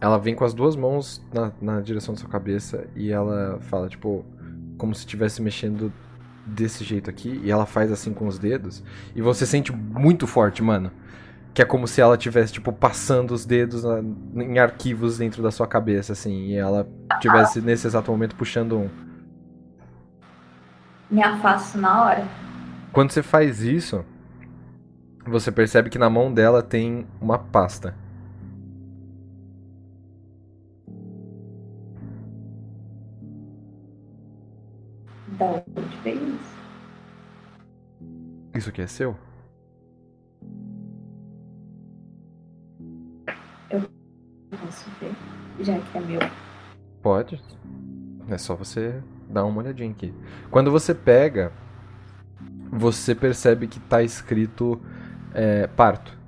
Ela vem com as duas mãos na, na direção da sua cabeça e ela fala, tipo, como se estivesse mexendo desse jeito aqui. E ela faz assim com os dedos. E você sente muito forte, mano. Que é como se ela tivesse, tipo, passando os dedos na- em arquivos dentro da sua cabeça, assim. E ela tivesse, nesse exato momento, puxando um. Me afasto na hora. Quando você faz isso, você percebe que na mão dela tem uma pasta. Da onde veio isso? Isso aqui é seu? Posso ver, já que é meu. Pode. É só você dar uma olhadinha aqui. Quando você pega, você percebe que tá escrito é, parto.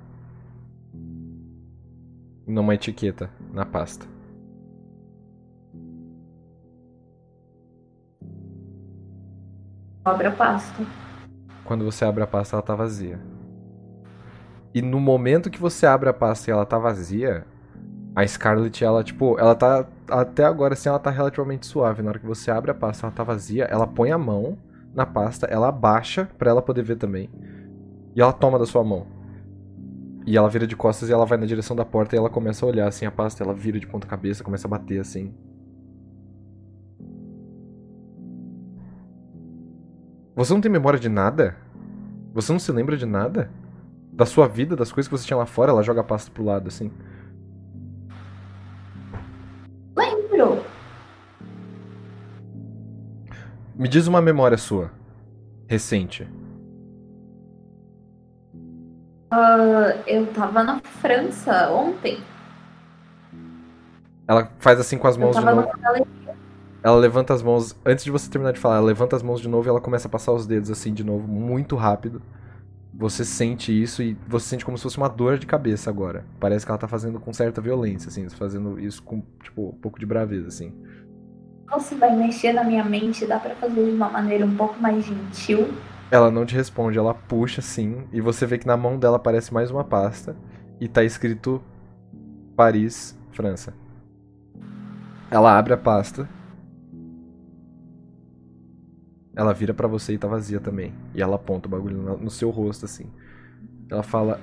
Numa etiqueta, na pasta. Abre a pasta. Quando você abre a pasta, ela tá vazia. E no momento que você abre a pasta e ela tá vazia, a Scarlet, ela, tipo, ela tá. Até agora, assim, ela tá relativamente suave. Na hora que você abre a pasta, ela tá vazia, ela põe a mão na pasta, ela abaixa pra ela poder ver também. E ela toma da sua mão. E ela vira de costas e ela vai na direção da porta e ela começa a olhar assim a pasta, ela vira de ponta cabeça, começa a bater assim. Você não tem memória de nada? Você não se lembra de nada? Da sua vida, das coisas que você tinha lá fora, ela joga a pasta pro lado assim. Me diz uma memória sua. Recente. Ah, eu tava na França ontem. Ela faz assim com as mãos de novo. Ela levanta as mãos. Antes de você terminar de falar, ela levanta as mãos de novo e ela começa a passar os dedos assim de novo, muito rápido. Você sente isso e você sente como se fosse uma dor de cabeça agora. Parece que ela tá fazendo com certa violência, assim, fazendo isso com, tipo, um pouco de braveza, assim. Você vai mexer na minha mente, dá pra fazer de uma maneira um pouco mais gentil. Ela não te responde, ela puxa assim, e você vê que na mão dela aparece mais uma pasta e tá escrito Paris, França. Ela abre a pasta. Ela vira pra você e tá vazia também. E ela aponta o bagulho no seu rosto assim. Ela fala: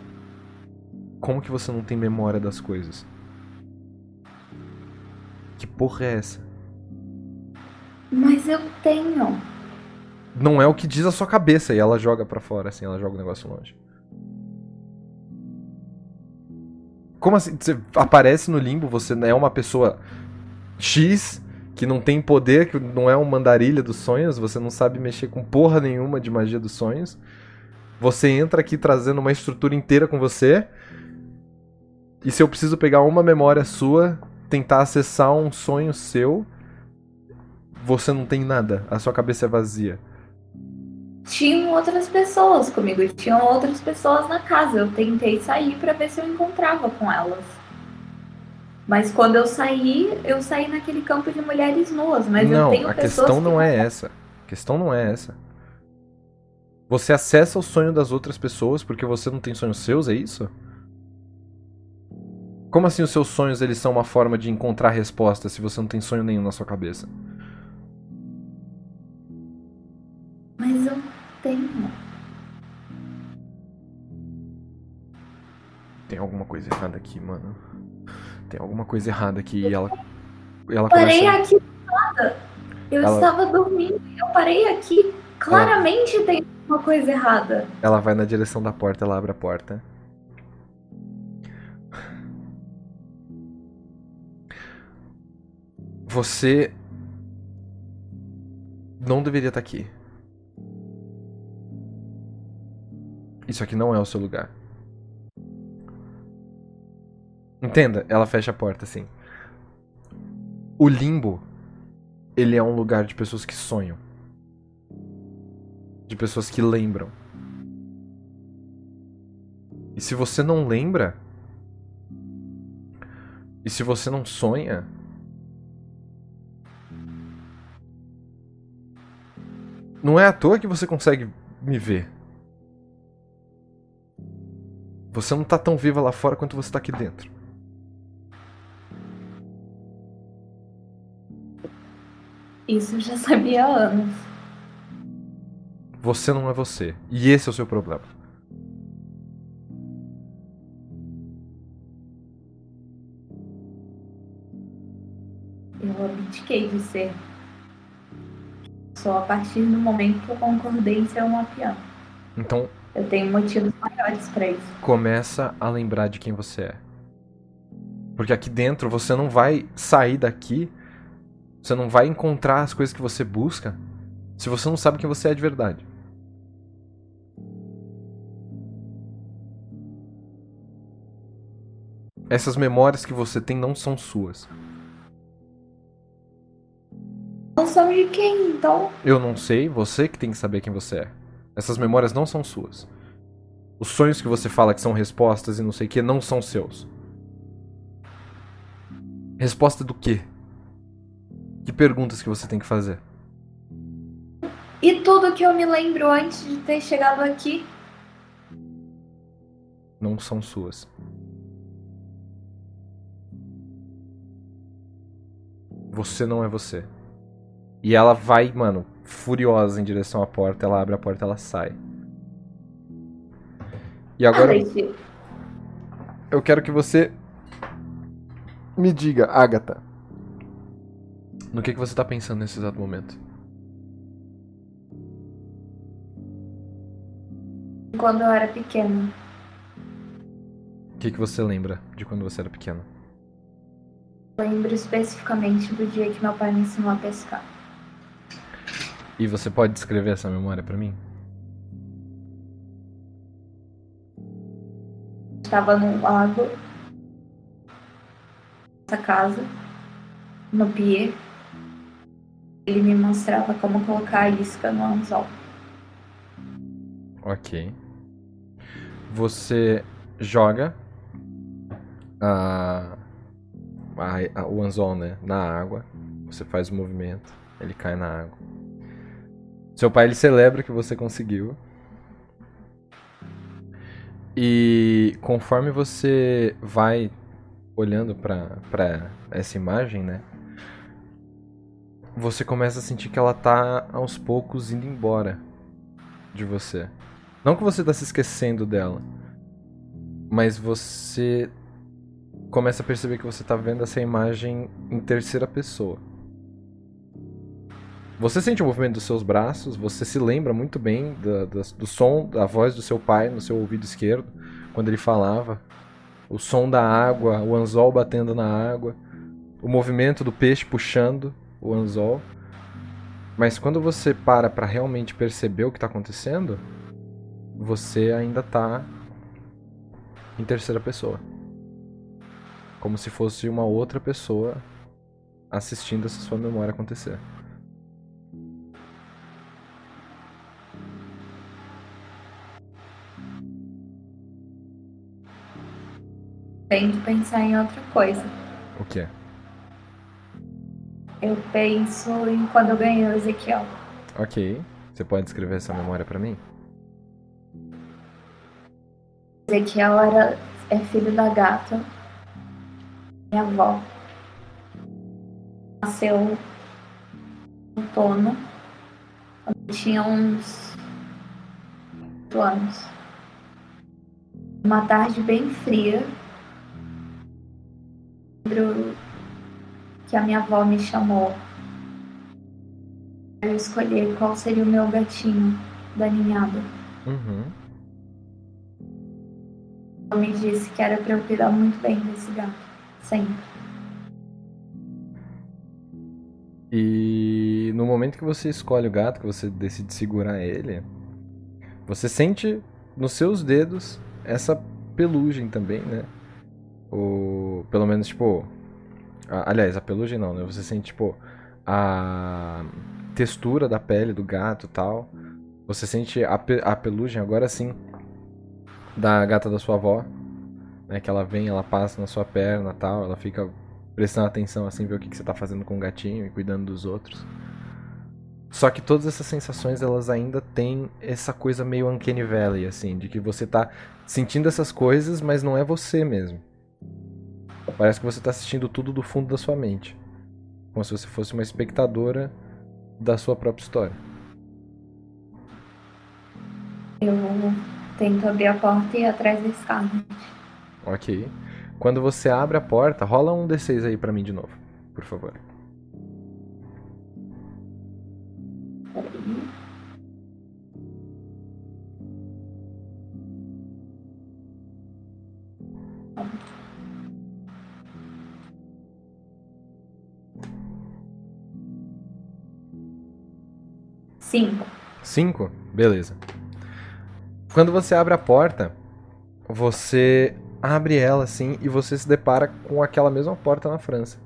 Como que você não tem memória das coisas? Que porra é essa? Mas eu tenho. Não é o que diz a sua cabeça. E ela joga pra fora, assim, ela joga o negócio longe. Como assim? Você aparece no limbo, você é uma pessoa X que não tem poder, que não é um mandarilha dos sonhos, você não sabe mexer com porra nenhuma de magia dos sonhos. Você entra aqui trazendo uma estrutura inteira com você. E se eu preciso pegar uma memória sua, tentar acessar um sonho seu, você não tem nada. A sua cabeça é vazia. Tinham outras pessoas comigo, tinham outras pessoas na casa. Eu tentei sair pra ver se eu encontrava com elas. Mas quando eu saí, eu saí naquele campo de mulheres nuas. Mas eu não, tenho a pessoas questão que não é essa. A questão não é essa. Você acessa o sonho das outras pessoas porque você não tem sonhos seus, é isso? Como assim os seus sonhos eles são uma forma de encontrar resposta se você não tem sonho nenhum na sua cabeça? Mas eu tenho. Tem alguma coisa errada aqui, mano. Tem alguma coisa errada aqui e ela ela Parei começa aqui nada. Eu Ela- estava dormindo e eu parei aqui. Claramente tem uma coisa errada. Ela vai na direção da porta, ela abre a porta. Você não deveria estar aqui. Isso aqui não é o seu lugar. Entenda, ela fecha a porta assim. O limbo, ele é um lugar de pessoas que sonham de pessoas que lembram. E se você não lembra, e se você não sonha, não é à toa que você consegue me ver. Você não tá tão viva lá fora quanto você tá aqui dentro. Isso eu já sabia há anos. Você não é você. E esse é o seu problema. Eu abdiquei de ser. Só a partir do momento que eu concordei em ser uma piano. Então, Eu tenho motivos maiores pra isso. começa a lembrar de quem você é. Porque aqui dentro você não vai sair daqui, você não vai encontrar as coisas que você busca se você não sabe quem você é de verdade. Essas memórias que você tem não são suas. Não são de quem, então? Eu não sei, você que tem que saber quem você é. Essas memórias não são suas. Os sonhos que você fala que são respostas e não sei o que não são seus. Resposta do quê? Que perguntas que você tem que fazer? E tudo que eu me lembro antes de ter chegado aqui? Não são suas. Você não é você. E ela vai, mano, furiosa em direção à porta. Ela abre a porta, ela sai. E agora eu quero que você me diga, Agatha, no que, que você tá pensando nesse exato momento? quando eu era pequena, O que, que você lembra de quando você era pequena? lembro especificamente do dia que meu pai me ensinou a pescar. E você pode descrever essa memória pra mim? Estava no lago, nessa casa, no pier. Ele me mostrava como colocar a isca no anzol. Ok. Você joga a, a- a- o anzol, né, na água. Você faz o movimento, ele cai na água. Seu pai ele celebra que você conseguiu. E conforme você vai olhando pra essa imagem, né? Você começa a sentir que ela tá aos poucos indo embora de você. Não que você tá se esquecendo dela, mas você começa a perceber que você tá vendo essa imagem em terceira pessoa. Você sente o movimento dos seus braços, você se lembra muito bem do som da voz do seu pai no seu ouvido esquerdo, quando ele falava. O som da água, o anzol batendo na água, o movimento do peixe puxando o anzol. Mas quando você para pra realmente perceber o que tá acontecendo, você ainda tá em terceira pessoa. Como se fosse uma outra pessoa assistindo essa sua memória acontecer. Tento pensar em outra coisa. O que é? Eu penso em quando eu ganhei o Ezequiel. Ok. Você pode descrever essa memória pra mim? Ezequiel era, é filho da gata, minha avó. Nasceu no outono, quando tinha uns 8 anos. Uma tarde bem fria, lembro que a minha avó me chamou para eu escolher qual seria o meu gatinho da ninhada. Uhum. Ela me disse que era para eu cuidar muito bem desse gato, sempre. E no momento que você escolhe o gato, que você decide segurar ele, você sente nos seus dedos essa pelugem também, né? O, pelo menos, tipo. a- aliás, a pelugem não, né? Você sente, tipo, a textura da pele do gato tal. Você sente a, a pelugem agora sim da gata da sua avó, né? Que ela vem, ela passa na sua perna tal, ela fica prestando atenção assim, ver o que, que você tá fazendo com o gatinho e cuidando dos outros. Só que todas essas sensações, elas ainda têm essa coisa meio uncanny valley, assim, de que você tá sentindo essas coisas, mas não é você mesmo. Parece que você tá assistindo tudo do fundo da sua mente. Como se você fosse uma espectadora da sua própria história. Eu tento abrir a porta e ir atrás da escada. Ok. Quando você abre a porta, rola um D6 aí pra mim de novo, por favor. Peraí. Cinco. 5? Beleza. Quando você abre a porta, você abre ela assim e você se depara com aquela mesma porta na França.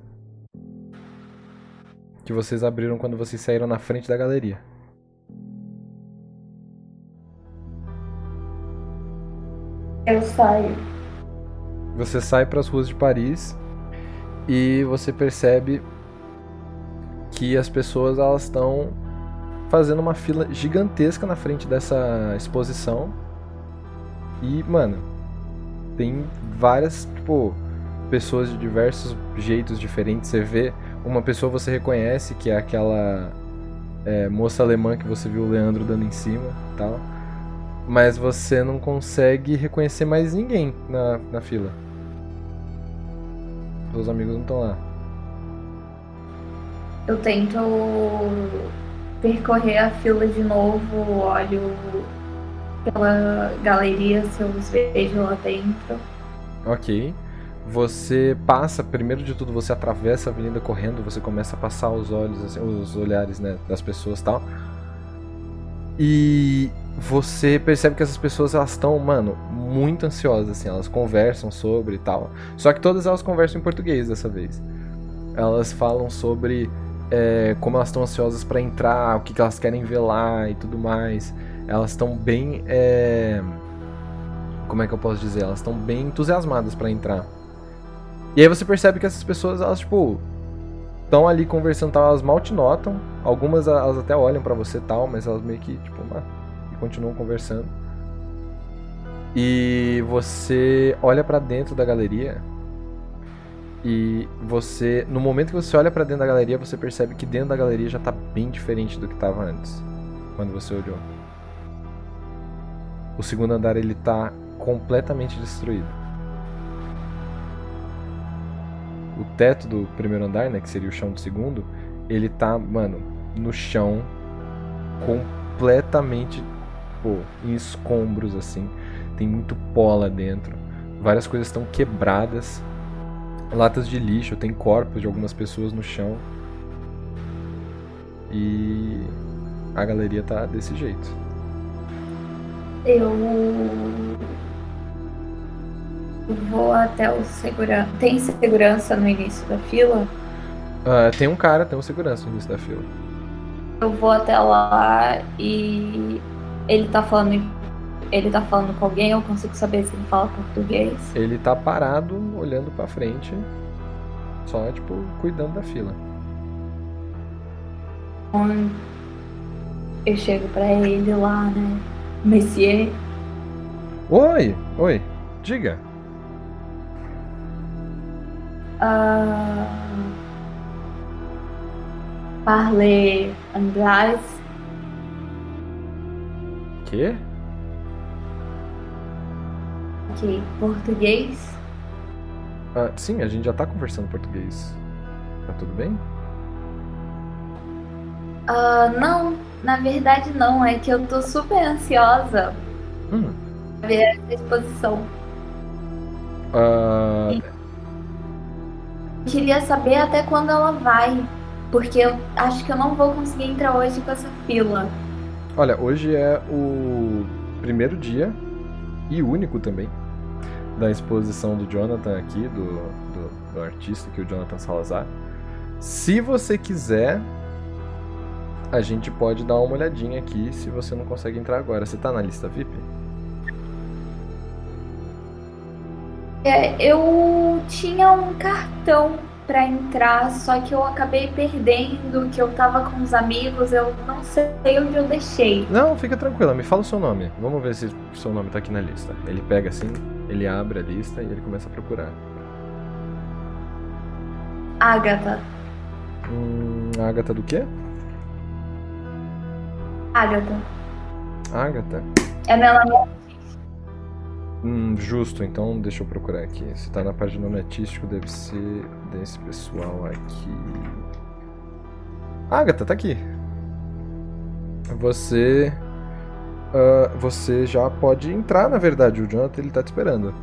Que vocês abriram quando vocês saíram na frente da galeria. Eu saio. Você sai para as ruas de Paris e você percebe que as pessoas elas estão fazendo uma fila gigantesca na frente dessa exposição. E, mano, tem várias, tipo, pessoas de diversos jeitos diferentes. Você vê uma pessoa você reconhece que é aquela é, moça alemã que você viu o Leandro dando em cima, tal. Mas você não consegue reconhecer mais ninguém na, na fila. Seus amigos não estão lá. Eu tento percorrer a fila de novo, olho pela galeria se eu os vejo lá dentro. Ok. Você passa, primeiro de tudo, você atravessa a avenida correndo, você começa a passar os olhos, assim, os olhares, né, das pessoas e tal. E você percebe que essas pessoas elas estão, mano, muito ansiosas, assim, elas conversam sobre e tal. Só que todas elas conversam em português dessa vez. Elas falam sobre é, como elas estão ansiosas para entrar, o que, que elas querem ver lá e tudo mais. Elas estão bem. É... Como é que eu posso dizer? Elas estão bem entusiasmadas para entrar. E aí você percebe que essas pessoas, elas, tipo, estão ali conversando, tal, elas mal te notam. Algumas elas até olham para você tal, mas elas meio que, tipo, continuam conversando. E você olha para dentro da galeria e você, no momento que você olha para dentro da galeria, você percebe que dentro da galeria já tá bem diferente do que tava antes, quando você olhou. O segundo andar ele tá completamente destruído. O teto do primeiro andar, né, que seria o chão do segundo, ele tá, mano, no chão completamente, pô, em escombros assim. Tem muito pó lá dentro. Várias coisas estão quebradas. Latas de lixo, tem corpos de algumas pessoas no chão. E a galeria tá desse jeito. Eu vou até o segurança. Tem segurança no início da fila? Ah, tem um cara, tem um segurança no início da fila. Eu vou até lá e ele tá falando ele tá falando com alguém, eu consigo saber se ele fala português. Ele tá parado, olhando pra frente, só tipo cuidando da fila. Eu chego pra ele lá, né? Monsieur, Oi, oi, diga. ah, parle anglais. Quê? Ok, português. Ah, sim, a gente já tá conversando português. Tá tudo bem? Ah, não, na verdade não, é que eu tô super ansiosa Hum. pra ver essa exposição. Ah, Queria saber até quando ela vai, porque eu acho que eu não vou conseguir entrar hoje com essa fila. olha, hoje é o primeiro dia e único também da exposição do Jonathan aqui, do, do, do artista aqui, o Jonathan Salazar. Se você quiser, a gente pode dar uma olhadinha aqui se você não consegue entrar agora. Você tá na lista VIP? É, eu tinha um cartão para entrar, só que eu acabei perdendo, que eu tava com os amigos, eu não sei onde eu deixei. Não, fica tranquila, me fala o seu nome. Vamos ver se o seu nome tá aqui na lista. Ele pega assim, ele abre a lista e ele começa a procurar. Agatha. Hum, Agatha do quê? Agatha. Agatha. É meu nome. Hum, justo, então deixa eu procurar aqui. Se tá na página nome artístico, deve ser desse pessoal aqui. Agatha, tá aqui. Você. Uh, você já pode entrar, na verdade. O Jonathan ele tá te esperando.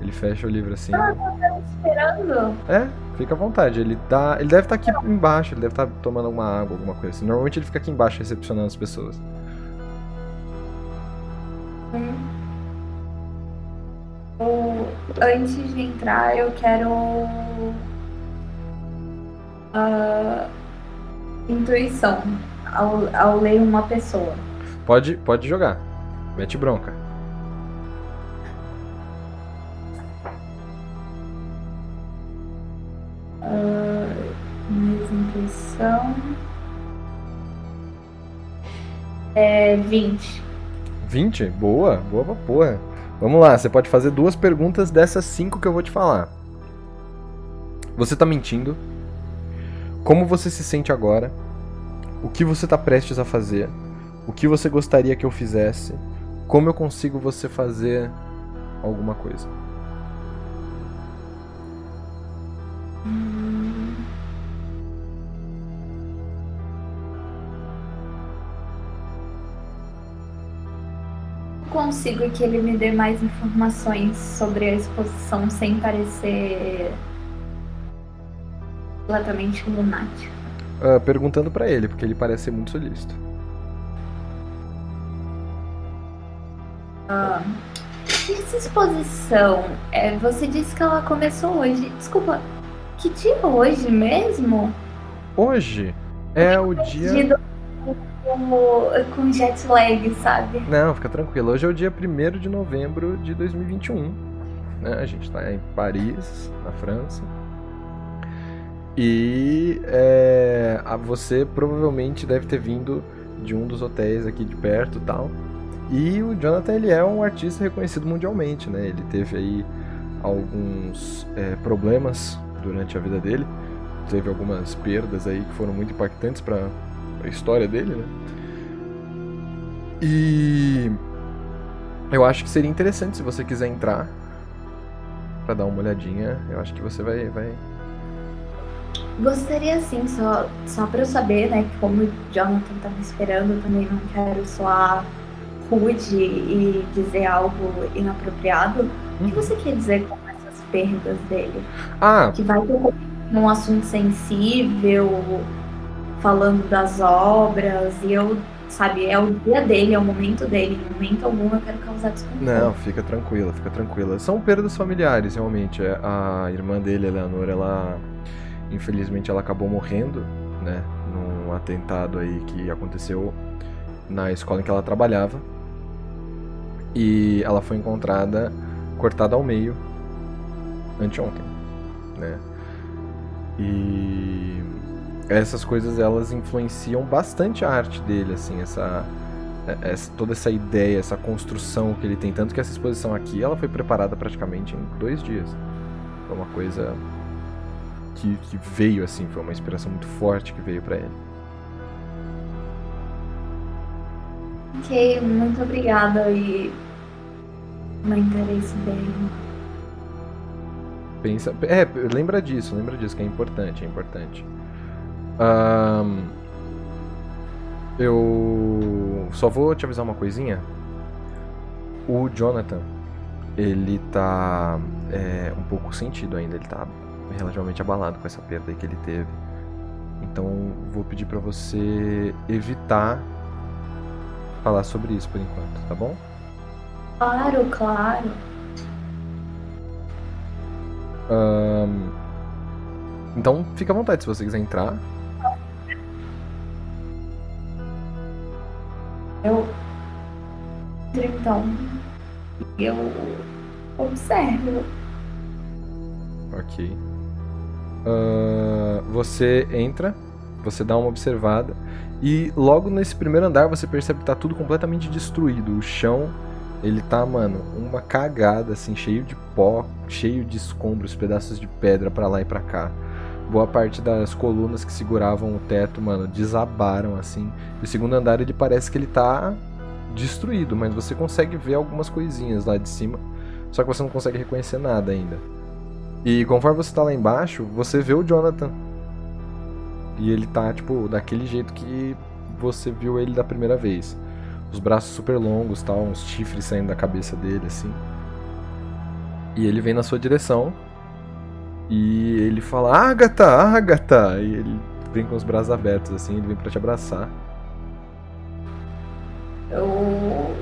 Ele fecha o livro assim. Ah, tá me esperando? É, fica à vontade. Ele tá. Ele deve estar tá aqui embaixo, ele deve estar tá tomando alguma água, alguma coisa assim. Normalmente ele fica aqui embaixo recepcionando as pessoas. Hum antes de entrar, eu quero. Uh, intuição ao, ao ler uma pessoa. Pode, pode jogar. Mete bronca. Uh, mais intuição. É 20. 20? Boa, boa pra porra. Vamos lá, você pode fazer duas perguntas dessas cinco que eu vou te falar. Você tá mentindo? Como você se sente agora? O que você tá prestes a fazer? O que você gostaria que eu fizesse? Como eu consigo você fazer alguma coisa? Consigo que ele me dê mais informações sobre a exposição sem parecer completamente lunático. Uh, perguntando para ele, porque ele parece ser muito solícito. Uh, essa exposição, é, você disse que ela começou hoje. Desculpa, que dia é hoje mesmo? Hoje é o dia com jet lag, sabe? Não, fica tranquilo. Hoje é o dia 1 de novembro de 2021. Né? A gente está em Paris, na França. E é, você provavelmente deve ter vindo de um dos hotéis aqui de perto tal. E o Jonathan ele é um artista reconhecido mundialmente, né? Ele teve aí alguns é, problemas durante a vida dele, teve algumas perdas aí que foram muito impactantes para a história dele, né? E eu acho que seria interessante se você quiser entrar para dar uma olhadinha. Eu acho que você vai, vai... Gostaria sim, só, só para eu saber, né, que como o Jonathan tá me esperando, eu também não quero soar rude e dizer algo inapropriado. Hum. O que uhum. você quer dizer com essas perdas dele? Ah. Que vai ter um assunto sensível, falando das obras, e eu, sabe, é o dia dele, é o momento dele, em momento algum eu quero causar desconforto. Não, fica tranquila, fica tranquila. São perdas familiares, realmente. É, a irmã dele, Eleanor, ela, infelizmente, ela acabou morrendo, né, num atentado aí que aconteceu na escola em que ela trabalhava. E ela foi encontrada cortada ao meio anteontem, né? E essas coisas elas influenciam bastante a arte dele, assim, essa, é, essa, toda essa ideia, essa construção que ele tem. Tanto que essa exposição aqui ela foi preparada praticamente em dois dias. Foi uma coisa que, que veio assim, foi uma inspiração muito forte que veio para ele. Ok, muito obrigada e meu interesse bem. Pensa, é, lembra disso, lembra disso que é importante, é importante. Um, eu só vou te avisar uma coisinha. O Jonathan, ele tá é, um pouco sentido ainda, ele tá relativamente abalado com essa perda que ele teve. Então vou pedir para você evitar falar sobre isso por enquanto, tá bom? Claro, claro. Um, então fica à vontade se você quiser entrar. Eu. Então. Eu observo. Ok. Ah, você entra, você dá uma observada e logo nesse primeiro andar você percebe que tá tudo completamente destruído. O chão, ele tá, mano, uma cagada assim, cheio de pó, cheio de escombros, pedaços de pedra pra lá e pra cá. Boa parte das colunas que seguravam o teto, mano, desabaram assim. E o segundo andar ele parece que ele tá destruído, mas você consegue ver algumas coisinhas lá de cima, só que você não consegue reconhecer nada ainda. E conforme você tá lá embaixo, você vê o Jonathan. E ele tá, tipo, daquele jeito que você viu ele da primeira vez. Os braços super longos, tal, uns chifres saindo da cabeça dele, assim. E ele vem na sua direção. E ele fala, Agatha, Agatha! E ele vem com os braços abertos, assim, ele vem pra te abraçar. Eu.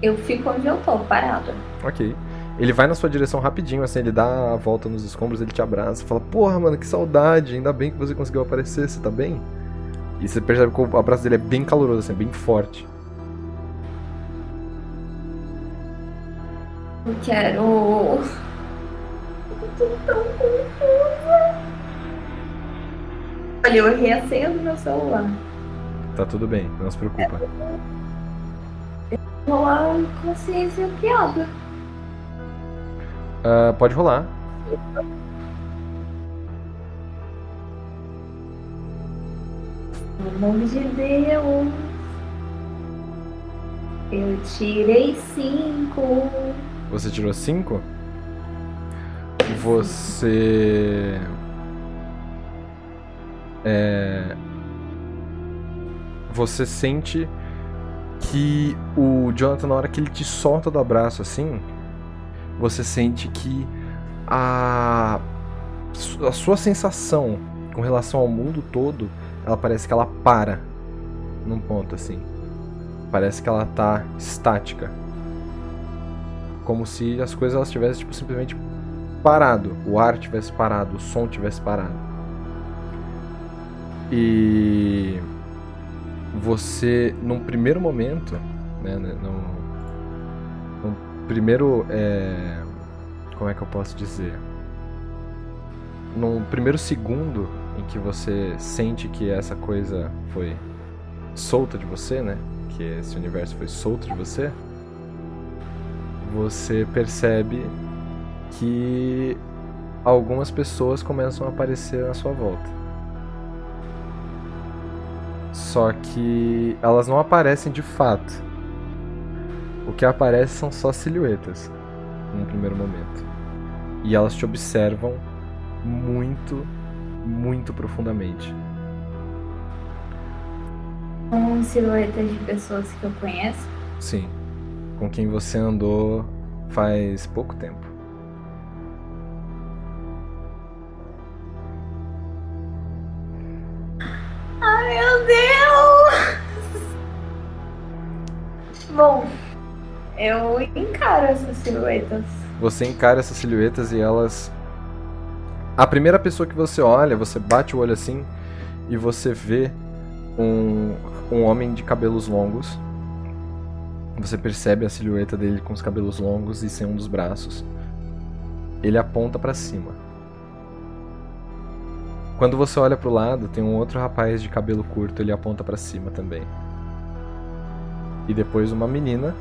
Eu fico onde eu tô, parada. Ok. Ele vai na sua direção rapidinho, assim, ele dá a volta nos escombros, ele te abraça, fala, porra, mano, que saudade, ainda bem que você conseguiu aparecer, você tá bem? E você percebe que o abraço dele é bem caloroso, assim, bem forte. Eu quero. Tô tão confusa. Olha, eu reacendo meu celular. Tá tudo bem, não se preocupa. Vou lá consciência piada. Ah, pode rolar. No nome de Deus. Eu tirei cinco. Você tirou 5? Você. É. Você sente que o Jonathan, na hora que ele te solta do abraço assim, você sente que a, a sua sensação com relação ao mundo todo, ela parece que ela para num ponto assim. Parece que ela tá estática. Como se as coisas elas tivessem tipo, simplesmente parado. O ar tivesse parado, o som tivesse parado. E você, num primeiro momento, né, no, no primeiro, é, como é que eu posso dizer? Num primeiro segundo em que você sente que essa coisa foi solta de você, né? Que esse universo foi solto de você, você percebe que algumas pessoas começam a aparecer à sua volta. Só que elas não aparecem de fato. O que aparece são só silhuetas, num primeiro momento. E elas te observam muito, muito profundamente. Com silhuetas de pessoas que eu conheço. Sim, com quem você andou faz pouco tempo. Ai meu Deus! Bom, eu encaro essas silhuetas. Você encara essas silhuetas e elas. A primeira pessoa que você olha, você bate o olho assim e você vê um, um homem de cabelos longos. Você percebe a silhueta dele com os cabelos longos e sem um dos braços. Ele aponta pra cima. Quando você olha pro lado, tem um outro rapaz de cabelo curto, ele aponta pra cima também. E depois uma menina,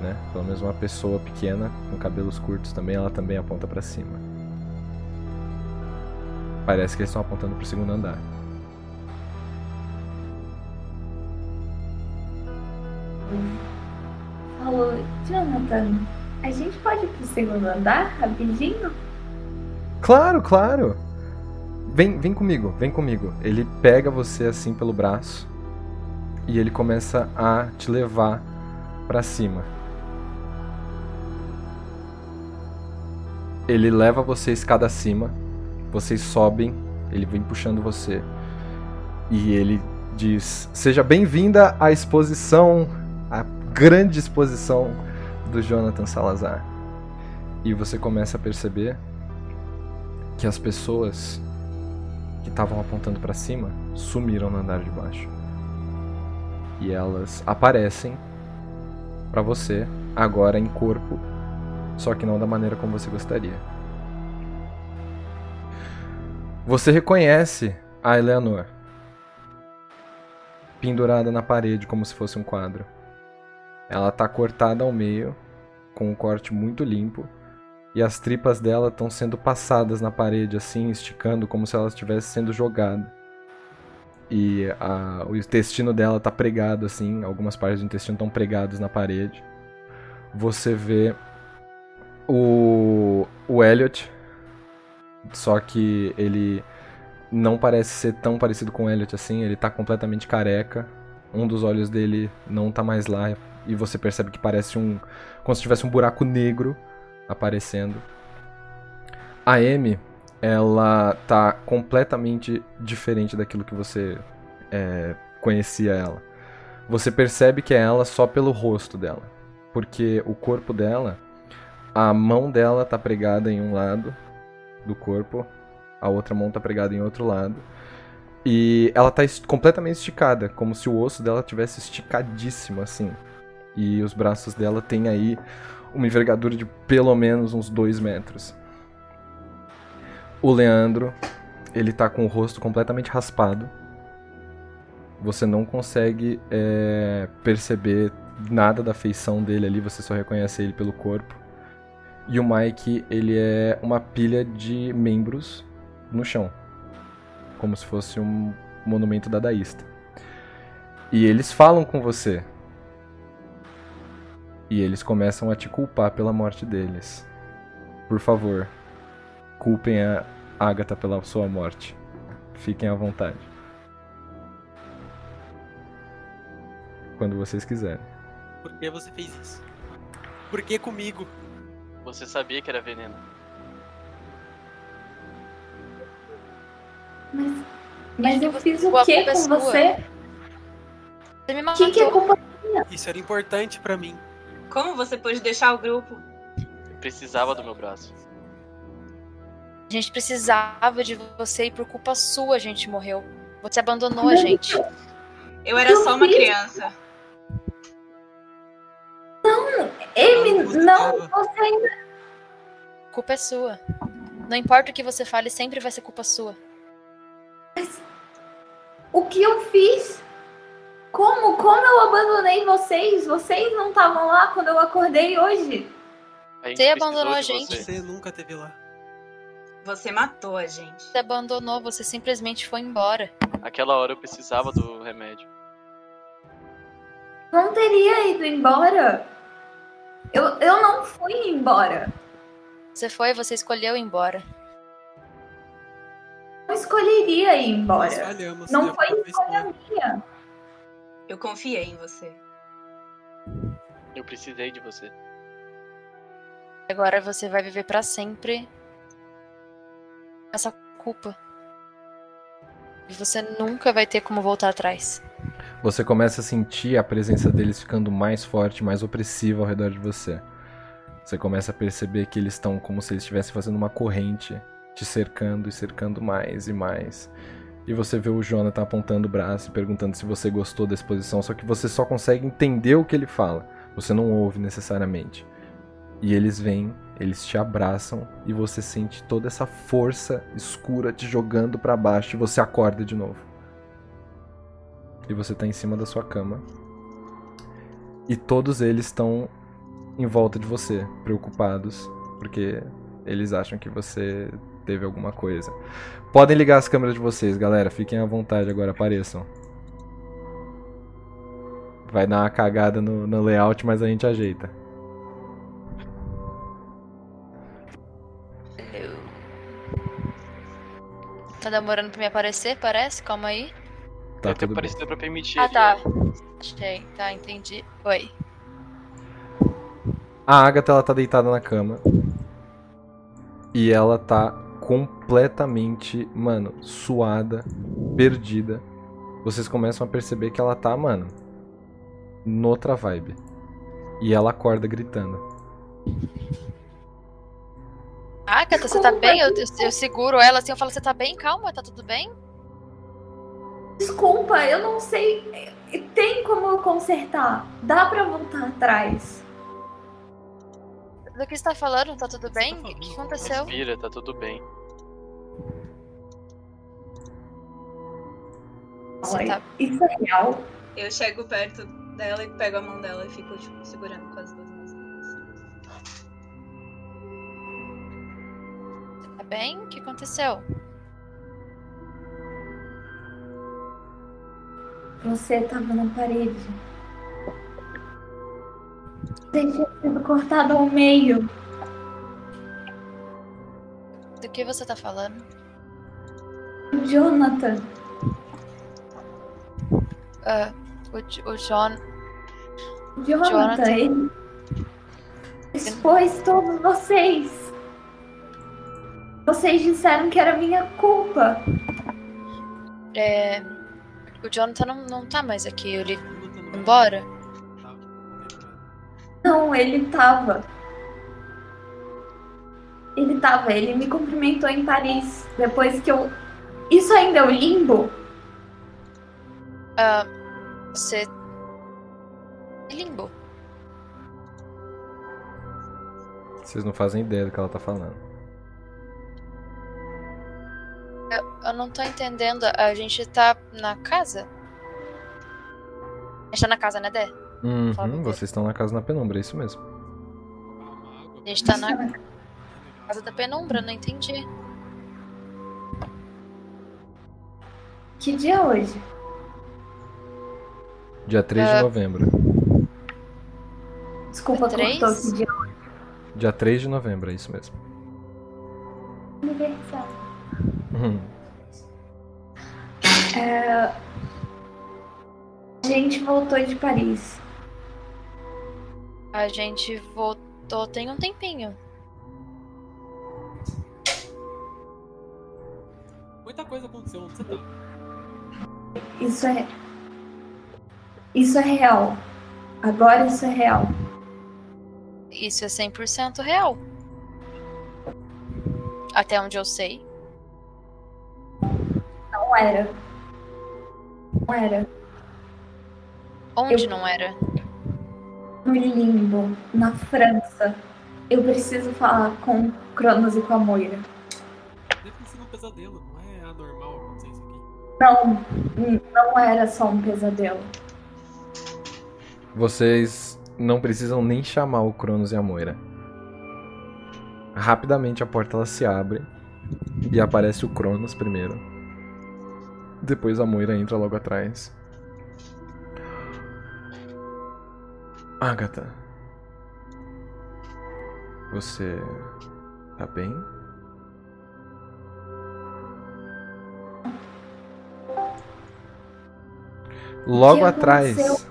né? Pelo menos uma pessoa pequena com cabelos curtos também, ela também aponta pra cima. Parece que eles estão apontando pro segundo andar. Falou, Jonathan, a gente pode ir pro segundo andar rapidinho? Claro, claro. Vem, vem comigo, vem comigo. Ele pega você assim pelo braço e ele começa a te levar pra cima. Ele leva você escada acima, vocês sobem, ele vem puxando você e ele diz: Seja bem-vinda à exposição, à grande exposição do Jonathan Salazar. E você começa a perceber que as pessoas que estavam apontando para cima sumiram no andar de baixo. E elas aparecem para você agora em corpo, só que não da maneira como você gostaria. Você reconhece a Eleanor pendurada na parede como se fosse um quadro. Ela tá cortada ao meio, com um corte muito limpo, e as tripas dela estão sendo passadas na parede, assim, esticando, como se ela estivesse sendo jogada. E a, o intestino dela tá pregado, assim, algumas partes do intestino estão pregados na parede. Você vê o, o Elliot, só que ele não parece ser tão parecido com o Elliot assim, ele tá completamente careca. Um dos olhos dele não tá mais lá e você percebe que parece um como se tivesse um buraco negro aparecendo. A Amy, ela tá completamente diferente daquilo que você é, conhecia ela. Você percebe que é ela só pelo rosto dela, porque o corpo dela, a mão dela tá pregada em um lado do corpo, a outra mão tá pregada em outro lado. E ela tá completamente esticada, como se o osso dela tivesse esticadíssimo assim. E os braços dela têm aí uma envergadura de pelo menos uns 2 metros. O Leandro, ele tá com o rosto completamente raspado. Você não consegue é, perceber nada da feição dele ali, você só reconhece ele pelo corpo. E o Mike, ele é uma pilha de membros no chão, como se fosse um monumento dadaísta. E eles falam com você. E eles começam a te culpar pela morte deles. Por favor, culpem a Agatha pela sua morte. Fiquem à vontade. Quando vocês quiserem. Por que você fez isso? Por que comigo? Você sabia que era veneno. Mas, mas eu fiz o que é com sua. você? Você me O matou. que, que é culpa? Isso era importante pra mim. Como você pôde deixar o grupo? Eu precisava do meu braço. A gente precisava de você e por culpa sua a gente morreu. Você abandonou a gente. Eu era só uma criança. Não, você não, você ainda. A culpa é sua. Não importa o que você fale, sempre vai ser culpa sua. O que eu fiz? Como? Como eu abandonei vocês? Vocês não estavam lá quando eu acordei hoje? Você abandonou a gente. você. Você nunca teve lá. Você matou a gente. Você abandonou, você simplesmente foi embora. Aquela hora eu precisava do remédio. Não teria ido embora. Eu, eu não fui embora. Você foi, você escolheu ir embora. Eu escolheria ir Nós embora. falhamos. Não foi escolha minha. Eu confiei em você. Eu precisei de você. Agora você vai viver pra sempre essa culpa. E você nunca vai ter como voltar atrás. Você começa a sentir a presença deles ficando mais forte, mais opressiva ao redor de você. Você começa a perceber que eles estão como se eles estivessem fazendo uma corrente, te cercando e cercando mais e mais. E você vê o Jonathan apontando o braço e perguntando se você gostou da exposição, só que você só consegue entender o que ele fala. Você não ouve necessariamente. E eles vêm, eles te abraçam e você sente toda essa força escura te jogando pra baixo e você acorda de novo. E você tá em cima da sua cama. E todos eles estão em volta de você, preocupados, porque eles acham que você teve alguma coisa. Podem ligar as câmeras de vocês, galera. Fiquem à vontade agora, apareçam. Vai dar uma cagada no, no layout, mas a gente ajeita. Tá demorando pra me aparecer, parece? Calma aí. Tá Deve ter aparecido pra permitir. Ah, ali, tá. Achei. Tá, entendi. Oi. A Agatha ela tá deitada na cama. E ela tá completamente, mano, suada, perdida. Vocês começam a perceber que ela tá, mano, noutra vibe. E ela acorda gritando. Ah, Cata, você tá bem? Eu, eu, eu seguro ela assim, eu falo, você tá bem? Calma, tá tudo bem? Desculpa, eu não sei. Tem como eu consertar? Dá pra voltar atrás? Do que você tá falando? Tá tudo Você bem? tá O que, aconteceu? Respira, tá tudo bem. Você tá. Isso é real? Eu chego perto dela e pego a mão dela e fico, tipo, segurando com as duas mãos. tá bem? O que aconteceu? Você tava na parede. Você sido cortado ao meio. Do que você tá falando? Jonathan, Ah, o, o John. Jonathan, Jonathan. ele expôs todos vocês. Vocês disseram que era minha culpa. É, o Jonathan não, não tá mais aqui. Ele foi embora? Não, ele tava. Ele tava, ele me cumprimentou em Paris. Depois que eu. Isso ainda é o limbo? Ah, você. Limbo. Vocês não fazem ideia do que ela tá falando. Eu não tô entendendo. A gente tá na casa? A gente tá na casa, né, Dé? Uhum, com vocês estão na casa na penumbra, é isso mesmo. A gente tá na casa da penumbra, não entendi. Que dia é hoje? Dia 3 de Ah. novembro. Desculpa, Três? cortou que dia Dia 3 de novembro, é isso mesmo. é aniversário. Uhum. A gente voltou de Paris. A gente voltou tem um tempinho. Muita coisa aconteceu onde você tá. Isso é. Isso é real. Agora isso é real. Isso é 100% real. Até onde eu sei. Não era. Não era. Onde Eu- não era? No limbo, na França. Eu preciso falar com Cronos e com a Moira. Deve ter sido um pesadelo, não é anormal acontecer isso aqui. Não, não era só um pesadelo. Vocês não precisam nem chamar o Cronos e a Moira. Rapidamente a porta ela se abre e aparece o Cronos primeiro. Depois a Moira entra logo atrás. Agatha. Você tá bem? Logo atrás. aconteceu?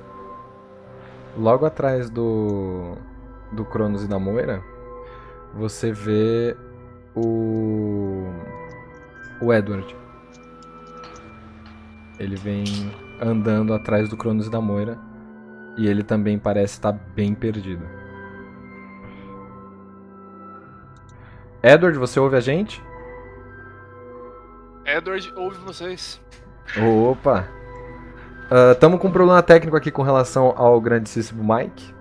Logo atrás do do Cronos e da Moira, você vê o o Edward. Ele vem andando atrás do Cronos e da Moira e ele também parece estar bem perdido. Edward, você ouve a gente? Edward, ouve vocês. Opa! Estamos com um problema técnico aqui com relação ao grandíssimo Mike,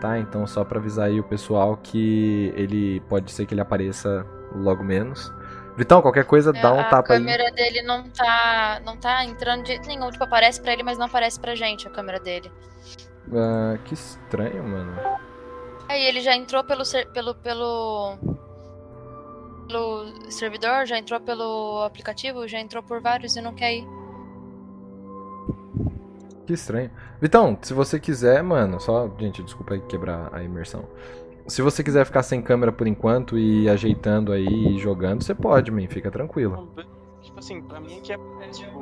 tá? Então só pra avisar aí o pessoal que ele pode ser que ele apareça logo menos. Vitão, qualquer coisa, dá um a tapa aí. câmera dele não tá, não tá entrando de jeito nenhum. Tipo, aparece pra ele, mas não aparece pra gente a câmera dele. Ah, que estranho, mano. Aí ele já entrou pelo ser- pelo pelo pelo servidor, já entrou pelo aplicativo, já entrou por vários e não quer ir. Que estranho. Vitão, se você quiser, mano, só. Gente, desculpa aí quebrar a imersão. Se você quiser ficar sem câmera por enquanto e ajeitando aí e jogando, você pode, man, fica tranquilo. Tipo assim, pra mim aqui aparece, tipo,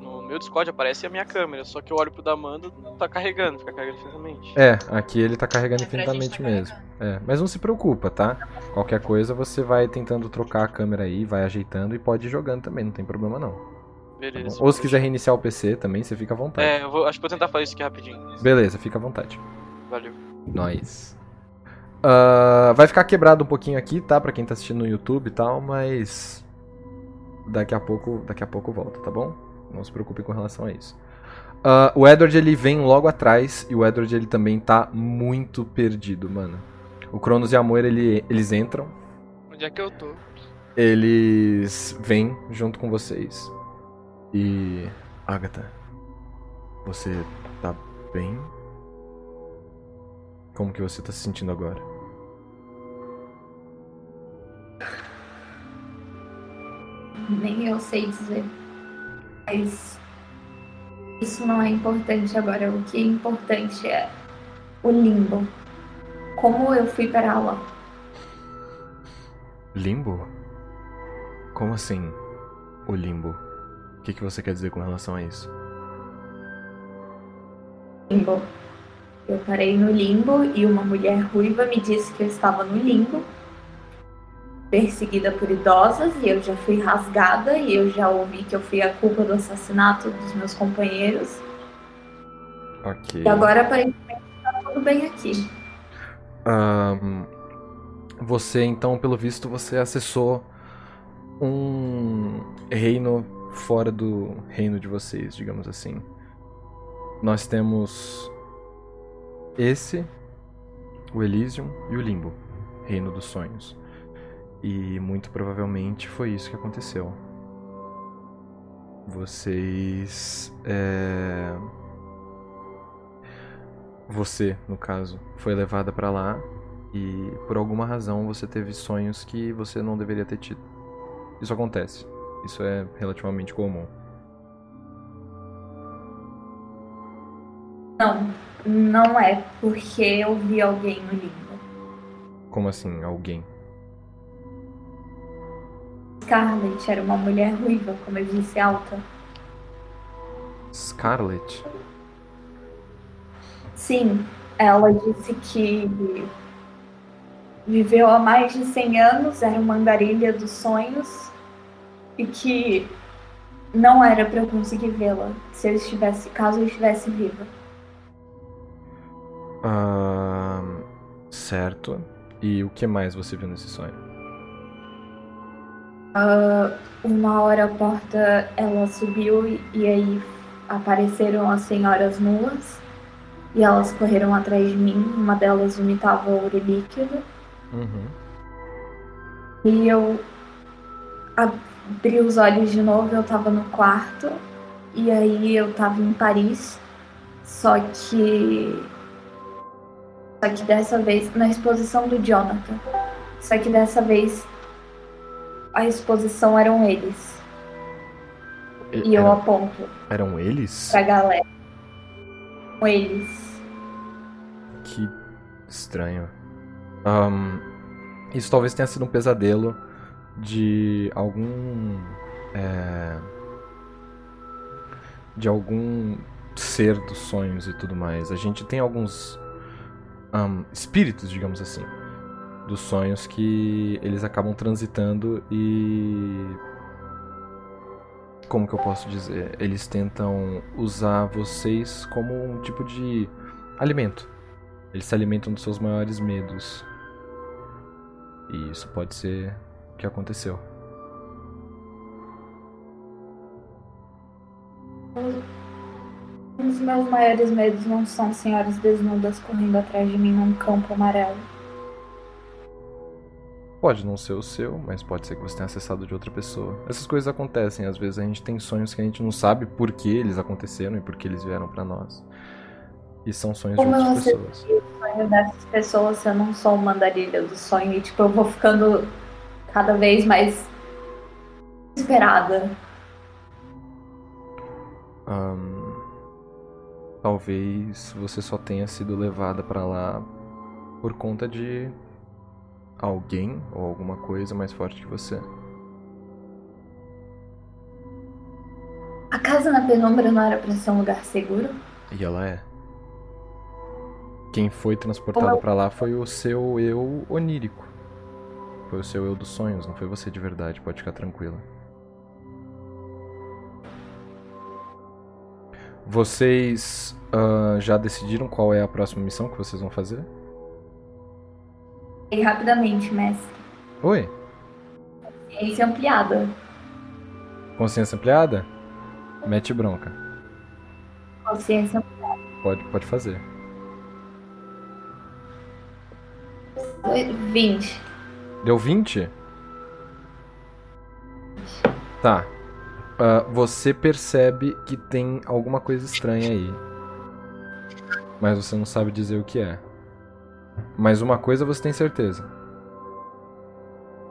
no meu Discord aparece a minha câmera, só que eu olho pro da Amanda, tá carregando, fica carregando infinitamente. É, aqui ele tá carregando É, infinitamente tá mesmo. É, mas não se preocupa, tá? Qualquer coisa você vai tentando trocar a câmera aí, vai ajeitando e pode ir jogando também, não tem problema não. tá Beleza. bom? Ou se quiser reiniciar o PC também, você fica à vontade. É, eu vou, acho que vou tentar fazer isso aqui rapidinho. Beleza, fica à vontade. Valeu. Nós. Ah, vai ficar quebrado um pouquinho aqui, tá? Pra quem tá assistindo no YouTube e tal, mas. Daqui a pouco, daqui a pouco volta, tá bom? Não se preocupe com relação a isso. Ah, o Edward ele vem logo atrás e o Edward ele também tá muito perdido, mano. O Cronos e a Moira ele, eles entram, Onde é que eu tô? eles vêm junto com vocês. E Agatha, você tá bem? Como que você tá se sentindo agora? Nem eu sei dizer. Mas isso não é importante agora. O que é importante é o limbo. Como eu fui para lá. Limbo? Como assim, o limbo? O que, que você quer dizer com relação a isso? Limbo. Eu parei no limbo e uma mulher ruiva me disse que eu estava no limbo, perseguida por idosas, e eu já fui rasgada, e eu já ouvi que eu fui a culpa do assassinato dos meus companheiros. Ok. E agora aparentemente está tudo bem aqui. Ahn, você, então, pelo visto, você acessou um reino fora do reino de vocês, digamos assim. Nós temos esse, o Elysium e o Limbo, reino dos sonhos. E muito provavelmente foi isso que aconteceu. Vocês. É... Você, no caso, foi levada pra lá e por alguma razão você teve sonhos que você não deveria ter tido. Isso acontece. Isso é relativamente comum. Não, não é porque eu vi alguém no limbo. Como assim, alguém? Scarlett era uma mulher ruiva, como eu disse, alta. Scarlet? Sim, ela disse que viveu há mais de 100 anos, era uma andarilha dos sonhos e que não era para eu conseguir vê-la se eu estivesse, caso eu estivesse viva. Ahn, certo. E o que mais você viu nesse sonho? Ah, uma hora a porta ela subiu e, e aí apareceram as senhoras nuas e elas correram atrás de mim. Uma delas vomitava ouro líquido Uhum. e eu abri os olhos de novo. Eu tava no quarto e aí eu tava em Paris, só que só que dessa vez na exposição do Jonathan. Só que dessa vez a exposição eram eles. E eu aponto eram eles? pra galera. Com eles. Que estranho. Ahn, isso talvez tenha sido um pesadelo de algum. é, de algum ser dos sonhos e tudo mais. A gente tem alguns ahn, espíritos, digamos assim, dos sonhos que eles acabam transitando e. Como que eu posso dizer? Eles tentam usar vocês como um tipo de alimento. Eles se alimentam dos seus maiores medos. E isso pode ser o que aconteceu. Dos meus maiores medos não são senhoras desnudas correndo atrás de mim num campo amarelo. Pode não ser o seu, mas pode ser que você tenha acessado de outra pessoa. Essas coisas acontecem, às vezes a gente tem sonhos que a gente não sabe por que eles aconteceram e por que eles vieram pra nós. E são sonhos de Como outras você pessoas. o sonho dessas pessoas, eu não sou uma andarilha do sonho e tipo, eu vou ficando cada vez mais desesperada. Ahn, talvez você só tenha sido levada pra lá por conta de alguém ou alguma coisa mais forte que você. A casa na penumbra não era pra ser um lugar seguro? E ela é. Quem foi transportado eu- pra lá foi o seu eu onírico. Foi o seu eu dos sonhos, não foi você de verdade, pode ficar tranquila. Vocês ah, já decidiram qual é a próxima missão que vocês vão fazer? E rapidamente, mestre. Oi? Ciência ampliada. Consciência ampliada? Mete bronca. Consciência ampliada. Pode, pode fazer. 20. Deu 20? Tá. Ah, você percebe que tem alguma coisa estranha aí. Mas você não sabe dizer o que é. Mas uma coisa você tem certeza.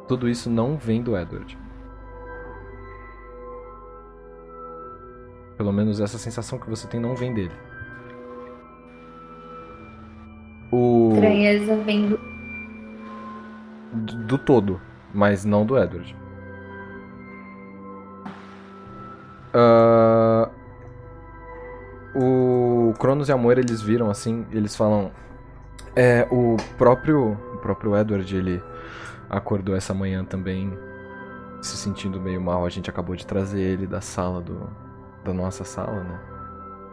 Tudo isso não vem do Edward. Pelo menos essa sensação que você tem não vem dele. O Estranheza vem do. do do todo, mas não do Edward. Ah, o Cronos e a Moira eles viram assim, eles falam, é o próprio o próprio Edward ele acordou essa manhã também se sentindo meio mal. A gente acabou de trazer ele da sala do da nossa sala, né?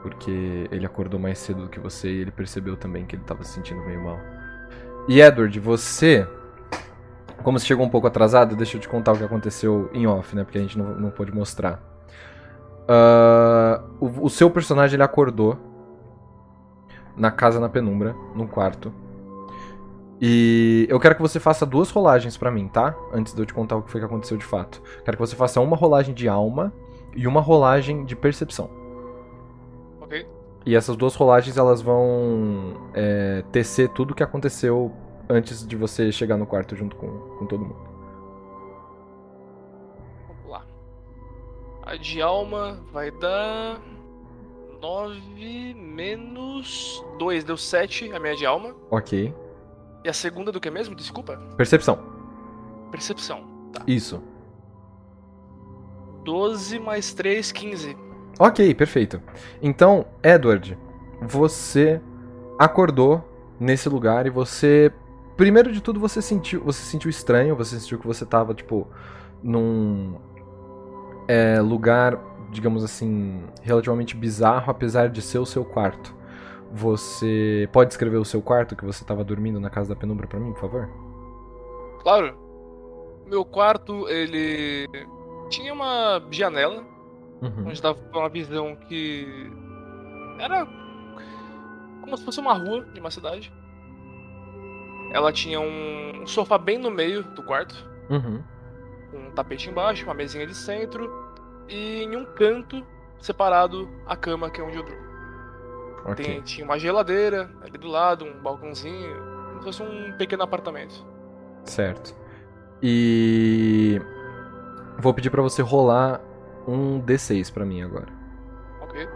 Porque ele acordou mais cedo do que você e ele percebeu também que ele tava se sentindo meio mal. E Edward, você como você chegou um pouco atrasado, deixa eu te contar o que aconteceu em off, né? Porque a gente não, não pôde mostrar. Ah, o, o seu personagem ele acordou na casa na penumbra, num quarto. E eu quero que você faça duas rolagens pra mim, tá? Antes de eu te contar o que foi que aconteceu de fato. Quero que você faça uma rolagem de alma e uma rolagem de percepção. Ok. E essas duas rolagens elas vão é, tecer tudo o que aconteceu antes de você chegar no quarto junto com, com todo mundo. Vamos lá. A de alma vai dar. 9 menos 2, deu 7 a minha de alma. Ok. E a segunda do que mesmo? Desculpa. Percepção. Percepção. Tá. Isso. 12 mais 3, 15. Ok, perfeito. Então, Edward, você acordou nesse lugar e você. Primeiro de tudo, você sentiu. Você sentiu estranho, você sentiu que você tava, tipo, num é, lugar, digamos assim, relativamente bizarro, apesar de ser o seu quarto. Você pode descrever o seu quarto que você tava dormindo na casa da penumbra pra mim, por favor? Claro. Meu quarto, ele. Tinha uma janela Uhum. onde dava uma visão que era como se fosse uma rua de uma cidade. Ela tinha um, sofá bem no meio do quarto, Uhum. um tapete embaixo, uma mesinha de centro e em um canto separado a cama que é onde eu durmo. Ok. Tem- tinha uma geladeira ali do lado, um balcãozinho, como se fosse um pequeno apartamento. Certo. E. Vou pedir pra você rolar um D6 pra mim agora. Ok.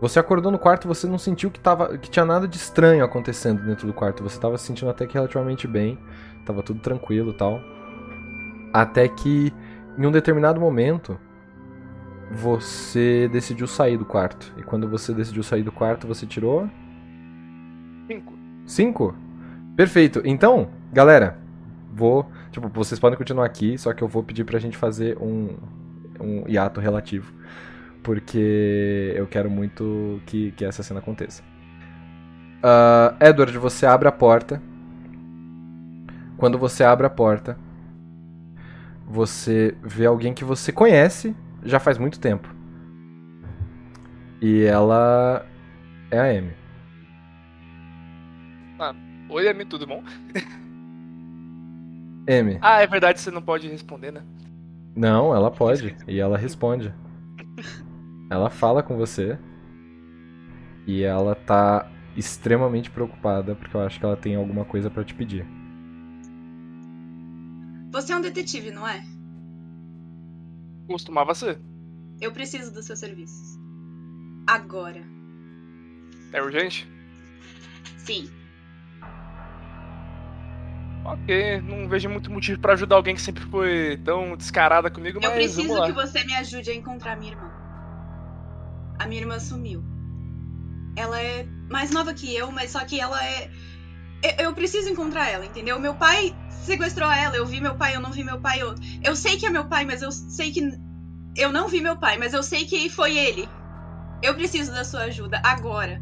Você acordou no quarto, você não sentiu que, tava, que tinha nada de estranho acontecendo dentro do quarto. Você tava se sentindo até que relativamente bem. Tava tudo tranquilo e tal. Até que, em um determinado momento, você decidiu sair do quarto. E quando você decidiu sair do quarto, você tirou. Cinco. Cinco? Perfeito. Então, galera, vou. Tipo, vocês podem continuar aqui, só que eu vou pedir pra gente fazer um, um hiato relativo. Porque eu quero muito que, que essa cena aconteça. Ah, Edward, você abre a porta. Quando você abre a porta, você vê alguém que você conhece já faz muito tempo. E ela é a Amy. Oi, Amy, tudo bom? Amy. Ah, é verdade, você não pode responder, né? Não, ela pode. E ela responde. Ela fala com você. E ela tá extremamente preocupada porque eu acho que ela tem alguma coisa pra te pedir. Você é um detetive, não é? Costumava ser. Eu preciso dos seus serviços. Agora. É urgente? Sim. Ok, não vejo muito motivo pra ajudar alguém que sempre foi tão descarada comigo, Eu mas preciso vamos lá. que você me ajude a encontrar minha irmã. A minha irmã sumiu. Ela é mais nova que eu, mas só que ela é. Eu, eu preciso encontrar ela, entendeu? Meu pai sequestrou ela. Eu vi meu pai, eu não vi meu pai. Eu, eu sei que é meu pai, mas eu sei que. Eu não vi meu pai, mas eu sei que foi ele. Eu preciso da sua ajuda agora.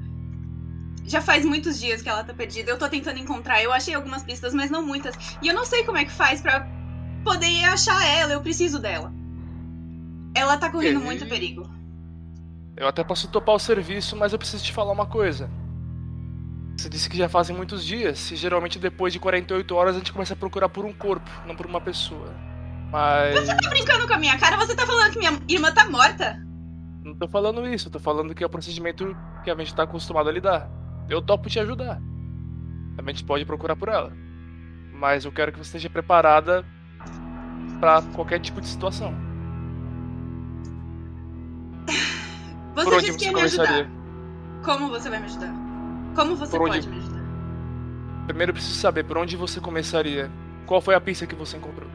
Já faz muitos dias que ela tá perdida. Eu tô tentando encontrar. Eu achei algumas pistas, mas não muitas. E eu não sei como é que faz pra poder achar ela. Eu preciso dela. Ela tá correndo muito perigo. Eu até posso topar o serviço, mas eu preciso te falar uma coisa. Você disse que já fazem muitos dias, e geralmente depois de 48 horas a gente começa a procurar por um corpo, não por uma pessoa. Mas. Você tá brincando com a minha cara? Você tá falando que minha irmã tá morta? Não tô falando isso, eu tô falando que é o procedimento que a gente tá acostumado a lidar. Eu topo te ajudar. A gente pode procurar por ela. Mas eu quero que você esteja preparada pra qualquer tipo de situação. Você por onde disse que você ia me ajudar. Como você vai me ajudar? Como você onde- pode me ajudar? Primeiro eu preciso saber por onde você começaria. Qual foi a pista que você encontrou?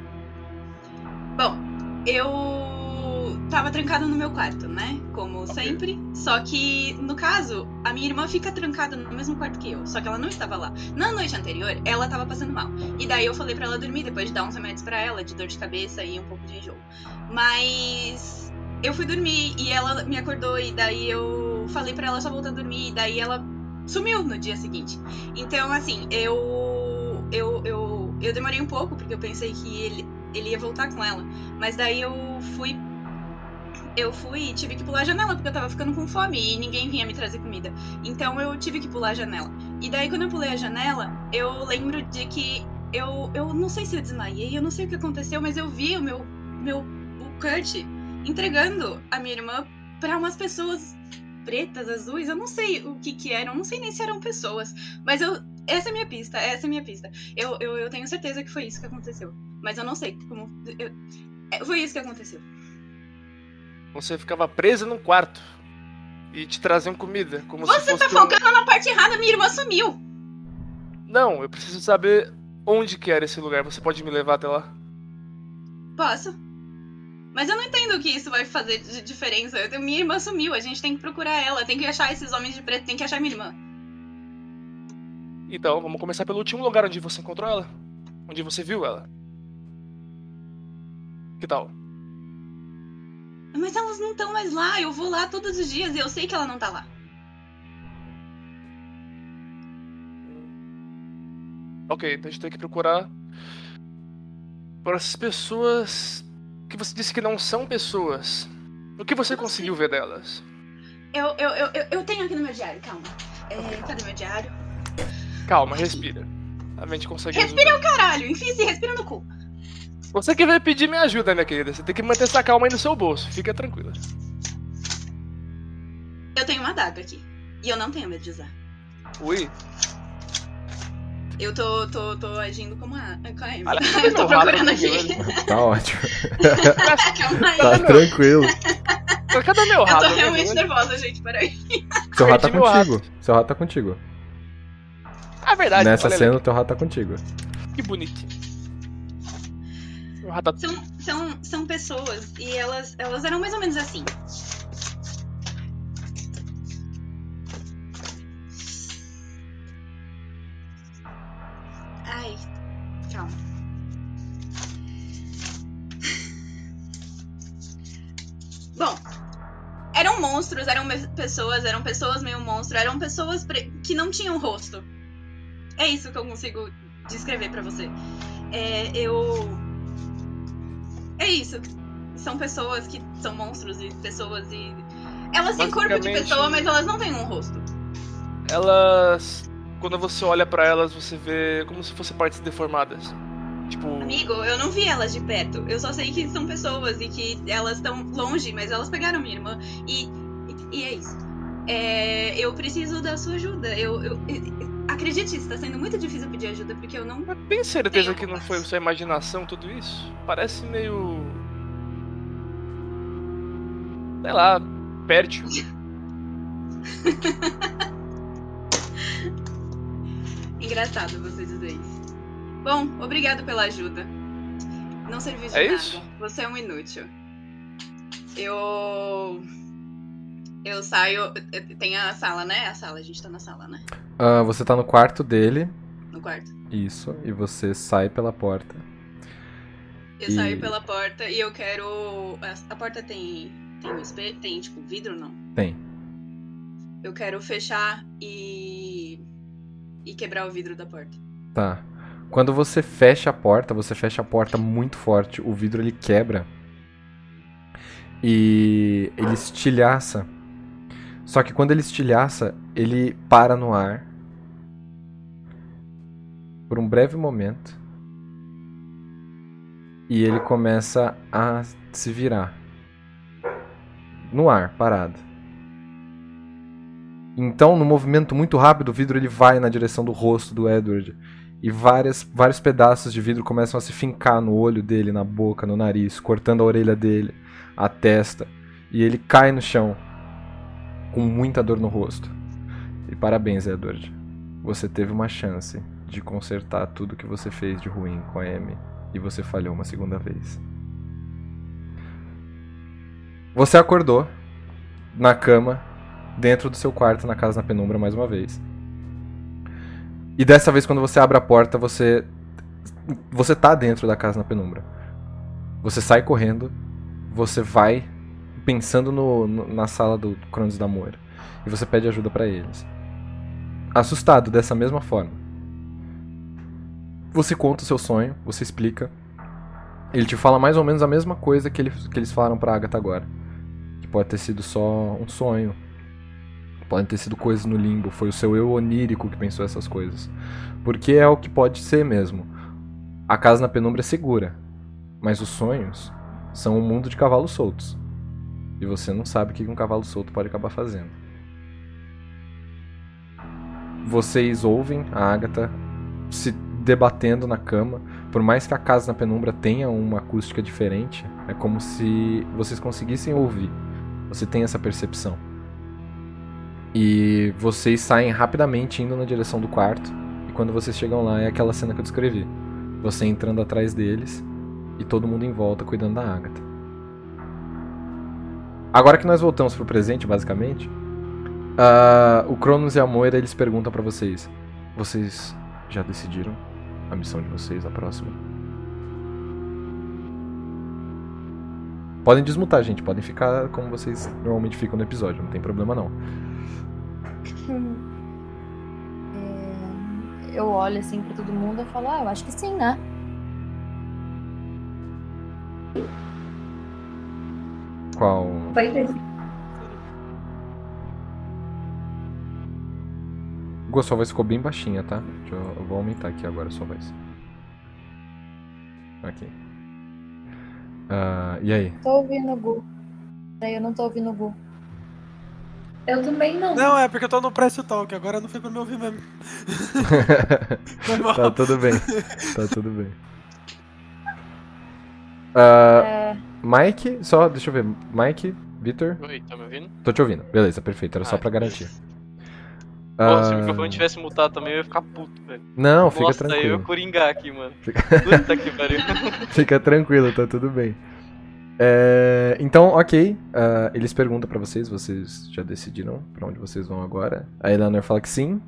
Bom, eu tava trancada no meu quarto, né? Como sempre. Só que, no caso, a minha irmã fica trancada no mesmo quarto que eu. Só que ela não estava lá. Na noite anterior, ela tava passando mal. E daí eu falei pra ela dormir, depois de dar uns remédios pra ela, de dor de cabeça e um pouco de enjoo. Mas eu fui dormir e ela me acordou e daí eu falei pra ela só voltar a dormir e daí ela sumiu no dia seguinte. Então, assim, eu eu eu, eu demorei um pouco porque eu pensei que ele ele ia voltar com ela, mas daí eu fui eu fui e tive que pular a janela porque eu tava ficando com fome e ninguém vinha me trazer comida. Então eu tive que pular a janela. E daí quando eu pulei a janela, eu lembro de que eu eu não sei se eu desmaiei, eu não sei o que aconteceu, mas eu vi o meu meu o Kurt entregando a minha irmã pra umas pessoas pretas, azuis, eu não sei o que que eram, não sei nem se eram pessoas, mas eu essa é a minha pista, essa é a minha pista. Eu, eu, eu tenho certeza que foi isso que aconteceu, mas eu não sei como eu- é, foi isso que aconteceu. Você ficava presa num quarto e te traziam comida, como se Você fosse tá um- focando na parte errada, minha irmã sumiu. Não, eu preciso saber onde que era esse lugar. Você pode me levar até lá? Posso? Mas eu não entendo o que isso vai fazer de diferença. Eu minha irmã sumiu, a gente tem que procurar ela, tem que achar esses homens de preto, tem que achar minha irmã. Então, vamos começar pelo último lugar onde você encontrou ela. Onde você viu ela. Que tal? Mas elas não estão mais lá, eu vou lá todos os dias e eu sei que ela não tá lá. Ok, então a gente tem que procurar por essas pessoas que você disse que não são pessoas. O que você conseguiu ver delas? Eu, eu, eu, eu, tenho aqui no meu diário, calma. É, cadê meu diário? Calma, respira. A gente consegue Respira resolver. o caralho, enfim, se respira no cu. Você que vai pedir minha ajuda, minha querida. Você tem que manter essa calma aí no seu bolso. Fica tranquila. Eu tenho uma adaga aqui. E eu não tenho medo de usar. Ui, Eu tô, tô, tô agindo como a, com a Amy. Olha, Eu tô procurando aqui. Tá ótimo. Calma aí. Tá tranquilo. cadê meu Eu rato? tô realmente nervosa, gente, peraí. Seu rato tá contigo. Seu rato tá contigo. É verdade. Nessa cena, o teu rato tá contigo. Que rato tá São, são, são pessoas e elas, elas eram mais ou menos assim. Ai, calma. Bom, eram monstros, eram pessoas, eram pessoas meio monstro, eram pessoas que não tinham rosto. É isso que eu consigo descrever pra você. É, eu é isso. São pessoas que são monstros e pessoas e. Elas têm corpo de pessoa, mas elas não têm um rosto. Elas. Quando você olha pra elas, você vê como se fossem partes deformadas. Tipo. Amigo, eu não vi elas de perto. Eu só sei que são pessoas e que elas estão longe, mas elas pegaram minha irmã. E, e, e é isso. É, eu preciso da sua ajuda. Eu, eu, eu- acredite, está sendo muito difícil pedir ajuda porque eu não. Tem certeza que não foi sua imaginação tudo isso? Parece meio. Sei lá, fértil. Engraçado você dizer isso. Bom, obrigado pela ajuda. Não serviu de É nada. isso? Você é um inútil. Eu. Eu saio. Tem a sala, né? A sala, a gente tá na sala, né? Ah, você tá no quarto dele. No quarto. Isso. E você sai pela porta. Eu E- saio pela porta e eu quero. A, a porta tem. Tem um espelho? Tem, tipo, vidro não? Tem. Eu quero fechar e. E quebrar o vidro da porta. Tá. Quando você fecha a porta, você fecha a porta muito forte, o vidro ele quebra. E ele estilhaça. Só que quando ele estilhaça, ele para no ar. Por um breve momento. E ele começa a se virar. No ar, parado. Então, no movimento muito rápido, o vidro ele vai na direção do rosto do Edward. E várias, vários pedaços de vidro começam a se fincar no olho dele, na boca, no nariz, cortando a orelha dele, a testa. E ele cai no chão, com muita dor no rosto. E parabéns, Edward. Você teve uma chance de consertar tudo que você fez de ruim com a Amy. E você falhou uma segunda vez. Você acordou na cama, dentro do seu quarto, na casa na penumbra, mais uma vez. E dessa vez, quando você abre a porta, você. Você tá dentro da casa na penumbra. Você sai correndo, você vai pensando no, no- na sala do Cronos da Moira. E você pede ajuda pra eles. Assustado dessa mesma forma. Você conta o seu sonho, você explica. Ele te fala mais ou menos a mesma coisa que, ele, que eles falaram pra Agatha agora. Que pode ter sido só um sonho. Podem ter sido coisas no limbo. Foi o seu eu onírico que pensou essas coisas. Porque é o que pode ser mesmo. A casa na penumbra é segura. Mas os sonhos são um mundo de cavalos soltos. E você não sabe o que um cavalo solto pode acabar fazendo. Vocês ouvem a Agatha se debatendo na cama. Por mais que a casa na penumbra tenha uma acústica diferente, é como se vocês conseguissem ouvir. Você tem essa percepção. E vocês saem rapidamente indo na direção do quarto. E quando vocês chegam lá, é aquela cena que eu descrevi. Você entrando atrás deles e todo mundo em volta cuidando da Agatha. Agora que nós voltamos pro presente, basicamente, ah, o Cronos e a Moira eles perguntam pra vocês: Vocês já decidiram a missão de vocês, a próxima? Podem desmutar, gente. Podem ficar como vocês normalmente ficam no episódio. Não tem problema, não. É, Eu olho assim pra todo mundo e falo, ah, eu acho que sim, né? Qual. Foi desse. Gu, sua voz ficou bem baixinha, tá? Deixa eu, eu vou aumentar aqui agora a sua voz. Ok. Ah, e aí? Tô ouvindo o Gu. Daí eu não tô ouvindo o Gu. Eu também não. Não, é porque eu tô no Press Talk, agora não foi pra me ouvir mesmo. Tá tudo bem. Tá tudo bem. Ah, É, Mike, só, deixa eu ver. Mike, Victor, Oi, tá me ouvindo? tô te ouvindo. Beleza, perfeito. Era só Ah, pra garantir. Pô, se o Ah, microfone tivesse mutado também, eu ia ficar puto, velho. Não, fica Nossa, eu ia tranquilo. coringar aqui, mano. Fica- Puta que pariu. Fica tranquilo, tá tudo bem. É, então, ok. ah, eles perguntam pra vocês, vocês já decidiram pra onde vocês vão agora? A Eleanor fala que sim.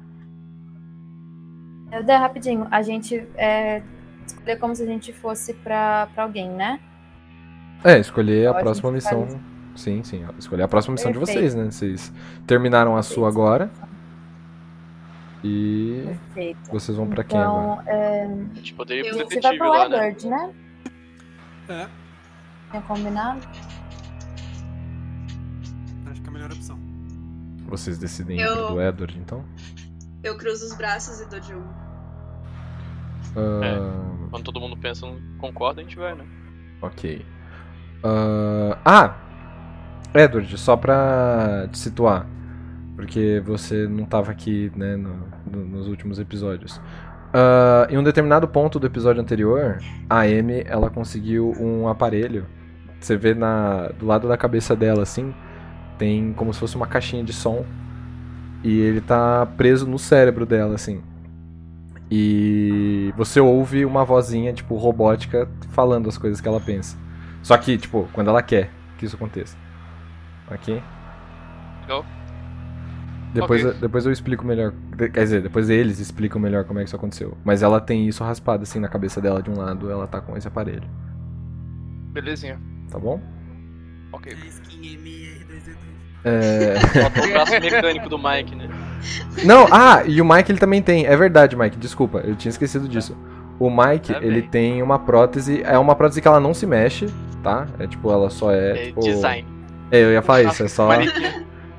eu dei rapidinho. A gente é, escolher como se a gente fosse pra, pra alguém, né? É, escolher a a próxima gente faz missão. Sim, sim. Escolher a próxima missão de Perfeito. vocês, né? Vocês terminaram a sua agora. E Perfeito. vocês vão pra quem agora? Então, é, A gente poderia ir pro Eu- você vai detetive pro lá, né? Edward, né? É, Tinha combinado? acho que é a melhor opção. Vocês decidem ir Eu- pro do Edward, então? Eu cruzo os braços e dou de um. Ah, Quando todo mundo pensa, não concorda, a gente vai, né? Ok. Ah, ah! Edward, só pra te situar. Porque você não tava aqui, né, no- no- nos últimos episódios. Ah, em um determinado ponto do episódio anterior, a Amy, ela conseguiu um aparelho. Você vê na, do lado da cabeça dela, assim, tem como se fosse uma caixinha de som. E ele tá preso no cérebro dela, assim. E você ouve uma vozinha, tipo, robótica, falando as coisas que ela pensa. Só que, tipo, quando ela quer que isso aconteça. Ok? Legal. Depois, Ok. eu- depois eu explico melhor. Quer dizer, depois eles explicam melhor como é que isso aconteceu. Mas ela tem isso raspado assim na cabeça dela de um lado, ela tá com esse aparelho. Belezinha. Tá bom? Ok. É skin MR2D2. É... Faltou o braço mecânico do Mike, né? Não, ah, e o Mike ele também tem. É verdade, Mike, desculpa, eu tinha esquecido disso. O Mike, Tá ele tem uma prótese. É uma prótese que ela não se mexe, tá? É tipo, ela só é. É tipo... design. É, eu ia falar isso, é só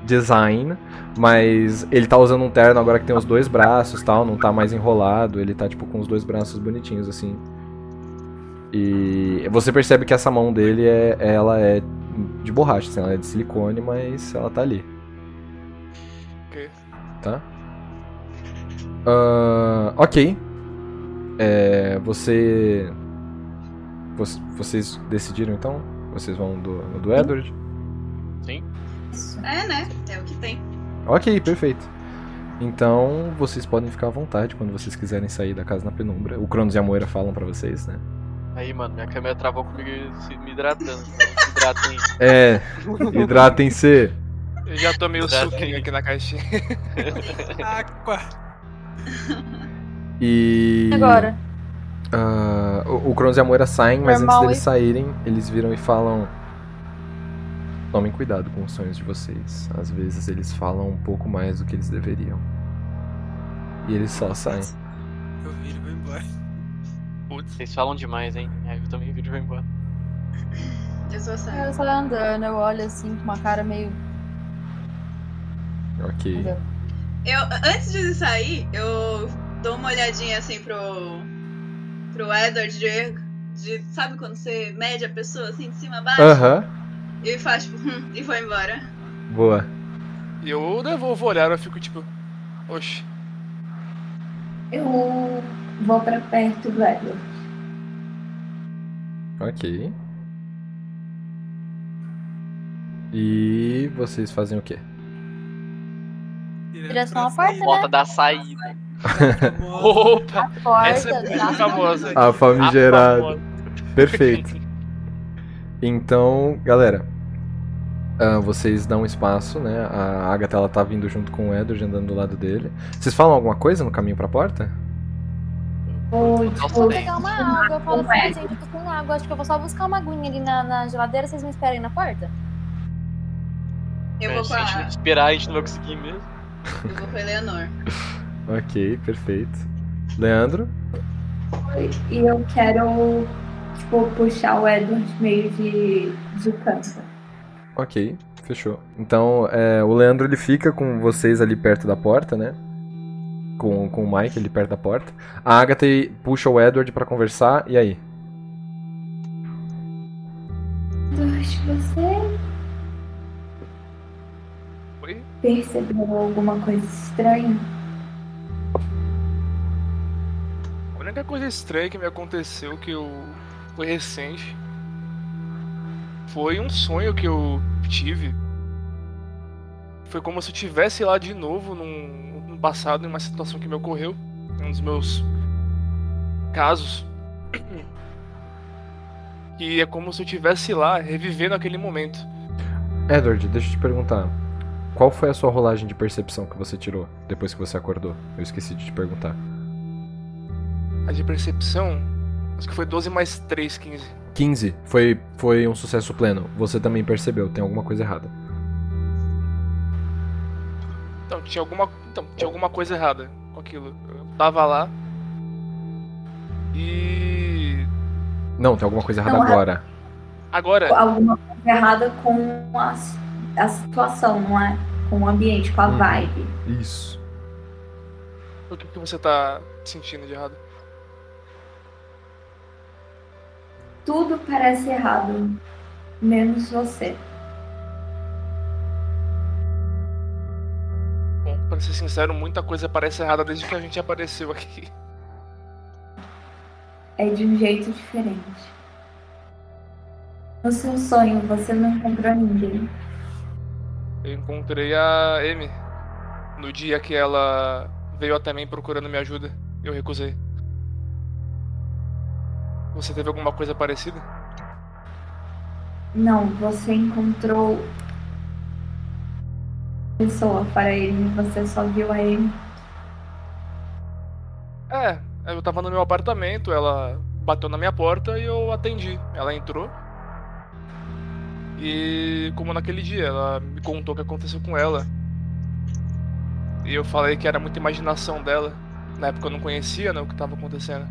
design. Mas ele tá usando um terno agora que tem os dois braços tal, não tá mais enrolado. Ele tá, tipo, com os dois braços bonitinhos, assim. E você percebe que essa mão dele é, ela é de borracha, assim, ela é de silicone, mas ela tá ali. Ok. Tá? Ah, ok. É, você, você- Vocês decidiram então? Vocês vão do, no do Edward? Sim. É, né? É o que tem. Ok, perfeito. Então vocês podem ficar à vontade quando vocês quiserem sair da casa na penumbra. O Cronos e a Moira falam pra vocês, né? Aí, mano, minha câmera travou comigo se me hidratando. Hidratem. É, hidratem-se. Eu já tomei o suquinho aqui na caixinha. Aqua. E. Agora. Ah, o, o Cronos e a Moira saem, mas Normal, antes deles hein? saírem, eles viram e falam. Tomem cuidado com os sonhos de vocês. Às vezes eles falam um pouco mais do que eles deveriam. E eles só saem. Eu viro e vou embora. Putz. Vocês falam demais, hein? Aí eu também vídeo vai embora. Eu sou Sam. Eu só andando, eu olho assim com uma cara meio. Ok. Eu, antes de sair, eu dou uma olhadinha assim pro. pro Edward de, de- Sabe quando você mede a pessoa assim de cima a baixo? Aham, E faz tipo. hum, e vou embora. boa. E eu devolvo o olhar, eu fico tipo. Oxe. Eu vou pra perto do Edward. Ok. E vocês fazem o quê? Direção à porta, né? Porta da saída. Opa! Porta, Essa é muito famosa. A famigerada. A. Perfeito. Então, galera, ah, vocês dão espaço, né? A Agatha ela tá vindo junto com o Edward andando do lado dele. Vocês falam alguma coisa no caminho pra porta? Ou, Nossa, tipo, bem. pegar uma água. Eu falo assim, gente, eu tô sem água. Acho que eu vou só buscar uma aguinha ali na, na geladeira. Vocês me esperem na porta? Eu É, vou se com a gente a. esperar, a gente não vai conseguir mesmo. Eu vou com a Eleanor. Ok, perfeito. Leandro? e eu quero, tipo, puxar o Edward meio de, de canto. Ok, fechou. Então, é, o Leandro ele fica com vocês ali perto da porta, né? Com, com o Mike ali perto da porta. A Agatha puxa o Edward pra conversar, e aí? Edward, você Oi? percebeu alguma coisa estranha? A única coisa estranha que me aconteceu que eu foi recente foi um sonho que eu tive. Foi como se eu estivesse lá de novo num passado, em uma situação que me ocorreu, em um dos meus casos. E é como se eu estivesse lá revivendo aquele momento. Edward, deixa eu te perguntar. Qual foi a sua rolagem de percepção que você tirou depois que você acordou? Eu esqueci de te perguntar. A de percepção, acho que foi 12 mais 3, 15. 15. Foi, foi um sucesso pleno. Você também percebeu, tem alguma coisa errada. Então, tinha alguma, então, tinha alguma coisa errada com aquilo. Eu tava lá e Não, tem alguma coisa errada Não, é- agora. agora Alguma coisa errada com a, a situação, não é? Com o ambiente, com a Uhum. vibe. Isso. o que, que você tá sentindo de errado? Tudo parece errado, menos você. Pra ser sincero, muita coisa parece errada desde que a gente apareceu aqui. É de um jeito diferente. No seu sonho, você não encontrou ninguém. Eu encontrei a Amy no dia que ela veio até mim procurando minha ajuda. Eu recusei. Você teve alguma coisa parecida? Não, você encontrou pessoa para ele, você só viu a ele. É, eu tava no meu apartamento, ela bateu na minha porta e eu atendi. Ela entrou. E como naquele dia, ela me contou o que aconteceu com ela. E eu falei que era muita imaginação dela. Na época eu não conhecia né, o que tava acontecendo.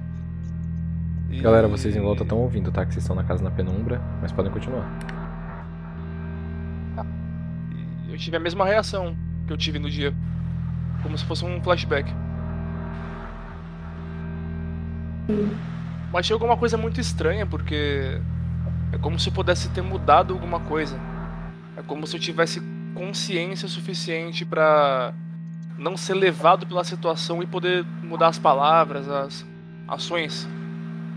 E- Galera, vocês em volta estão ouvindo, tá? Que vocês estão na casa na penumbra, mas podem continuar. Eu tive a mesma reação que eu tive no dia. Como se fosse um flashback. Eu achei alguma coisa muito estranha, porque é como se eu pudesse ter mudado alguma coisa. É como se eu tivesse consciência suficiente pra não ser levado pela situação e poder mudar as palavras, as ações.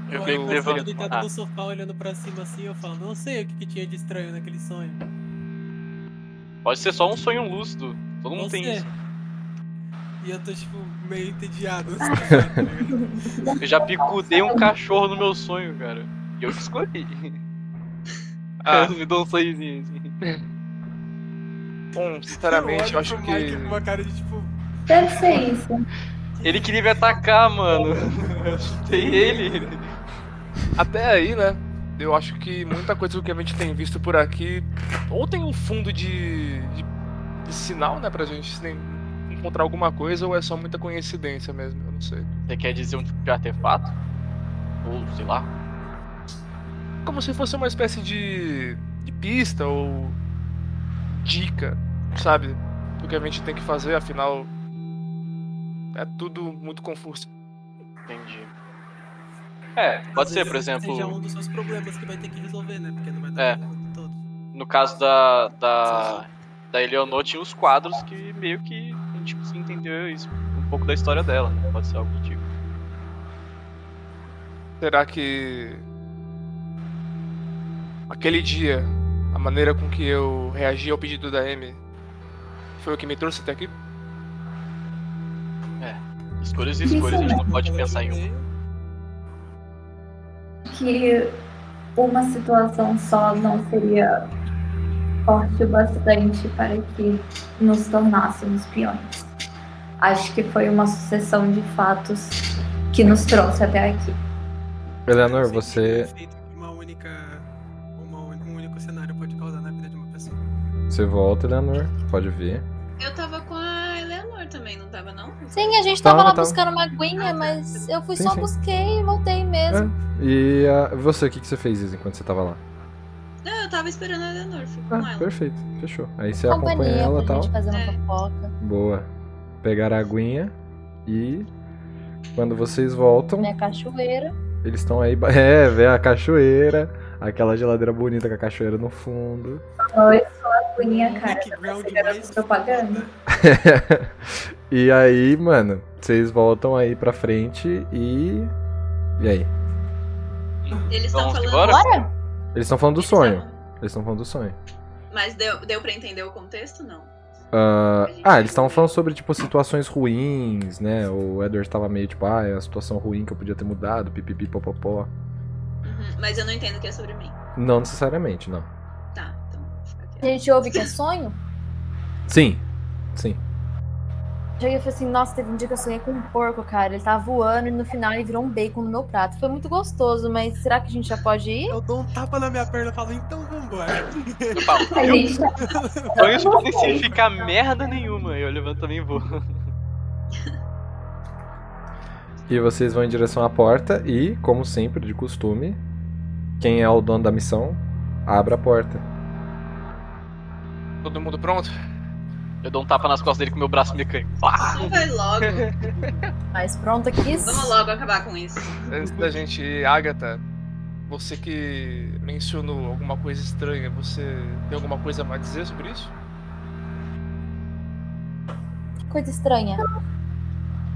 Eu Eu fico fico levando. deitado Ah, no sofá olhando pra cima assim, eu falo, não sei o que, que tinha de estranho naquele sonho. Pode ser só um sonho lúcido. Todo mundo Não tem sei. isso. E eu tô, tipo, meio entediado. assim? Eu já picudei um cachorro no meu sonho, cara. E eu que escolhi. Ah, Me dou um sorrisinho assim. bom, sinceramente, eu olho acho pro Mike que. com uma cara de tipo. Deve ser isso. Ele queria me atacar, mano. Eu chutei ele. Até aí, né? Eu acho que muita coisa que a gente tem visto por aqui ou tem um fundo de, de, de sinal, né, pra gente encontrar alguma coisa, ou é só muita coincidência mesmo, eu não sei. Você quer dizer um tipo de artefato? Ou sei lá. Como se fosse uma espécie de, de pista ou dica, sabe? Do que a gente tem que fazer, afinal. É tudo muito confuso. Entendi. É, pode às ser, por exemplo. Seja um dos seus problemas que vai ter que resolver, né? Porque não vai dar É. todos. No caso da, da, da Eleonor, tinha os quadros que meio que a gente conseguia entender isso, um pouco da história dela, né? Pode ser algo do tipo. Será que. Aquele dia, a maneira com que eu reagi ao pedido da Amy foi o que me trouxe até aqui? Escolhas e escolhas, a gente não pode pensar em uma. Que uma situação só não seria forte o bastante para que nos tornássemos peões. Acho que foi uma sucessão de fatos que nos trouxe até aqui. Eleanor, você. uma única. Uma, um único cenário pode causar na vida de uma pessoa. Você volta, Eleanor. Pode ver. Eu tava com a Eleanor também, não tava não? Sim, a gente Tava, tava lá tava. buscando uma aguinha, mas eu fui Sim, só sim. busquei e voltei mesmo. E ah, você, o que, que você fez, Isa, enquanto você tava lá? Não, eu tava esperando a Eleanor, fui com Ah, ela. perfeito. Fechou. Aí você acompanha Companhia ela e tal. fazer uma É. fofoca. Boa. Pegar a aguinha e. Quando vocês voltam, Minha cachoeira. eles estão aí. É, vê a cachoeira. Aquela geladeira bonita com a cachoeira no fundo. Oi, sou a Cunha, cara. Garoto mais propaganda. e aí, mano, vocês voltam aí pra frente e. E aí? Eles estão falando. embora? Bora? Eles estão falando do Eles sonho. Eles estão falando do sonho. Mas deu, deu pra entender o contexto? Não. Ah, A gente ah, eles estavam falando sobre, tipo, situações ruins, né? O Edward tava meio tipo, ah, é uma situação ruim que eu podia ter mudado, pipipi, popopó. Uhum, Mas eu não entendo que é sobre mim. Não necessariamente, não. Tá, então fica A quieto. gente ouve que é sonho. Sim, sim. Cheguei e falei assim, nossa, teve um dia que eu sonhei com um porco, cara. Ele tava voando e no final ele virou um bacon no meu prato. Foi muito gostoso, mas será que a gente já pode ir? Eu dou um tapa na minha perna e falo, então vambora. Eu falo, A eu tá sonhos podem significar merda nenhuma. Eu levanto também e vou. E vocês vão em direção à porta e, como sempre, de costume, quem é o dono da missão, abre a porta. Todo mundo pronto? Eu dou um tapa nas costas dele com meu braço mecânico. Pá! Não vai logo. Mas pronto aqui. Vamos logo acabar com isso. Antes da gente ir, Agatha, você que mencionou alguma coisa estranha, você tem alguma coisa a mais dizer sobre isso? Coisa estranha.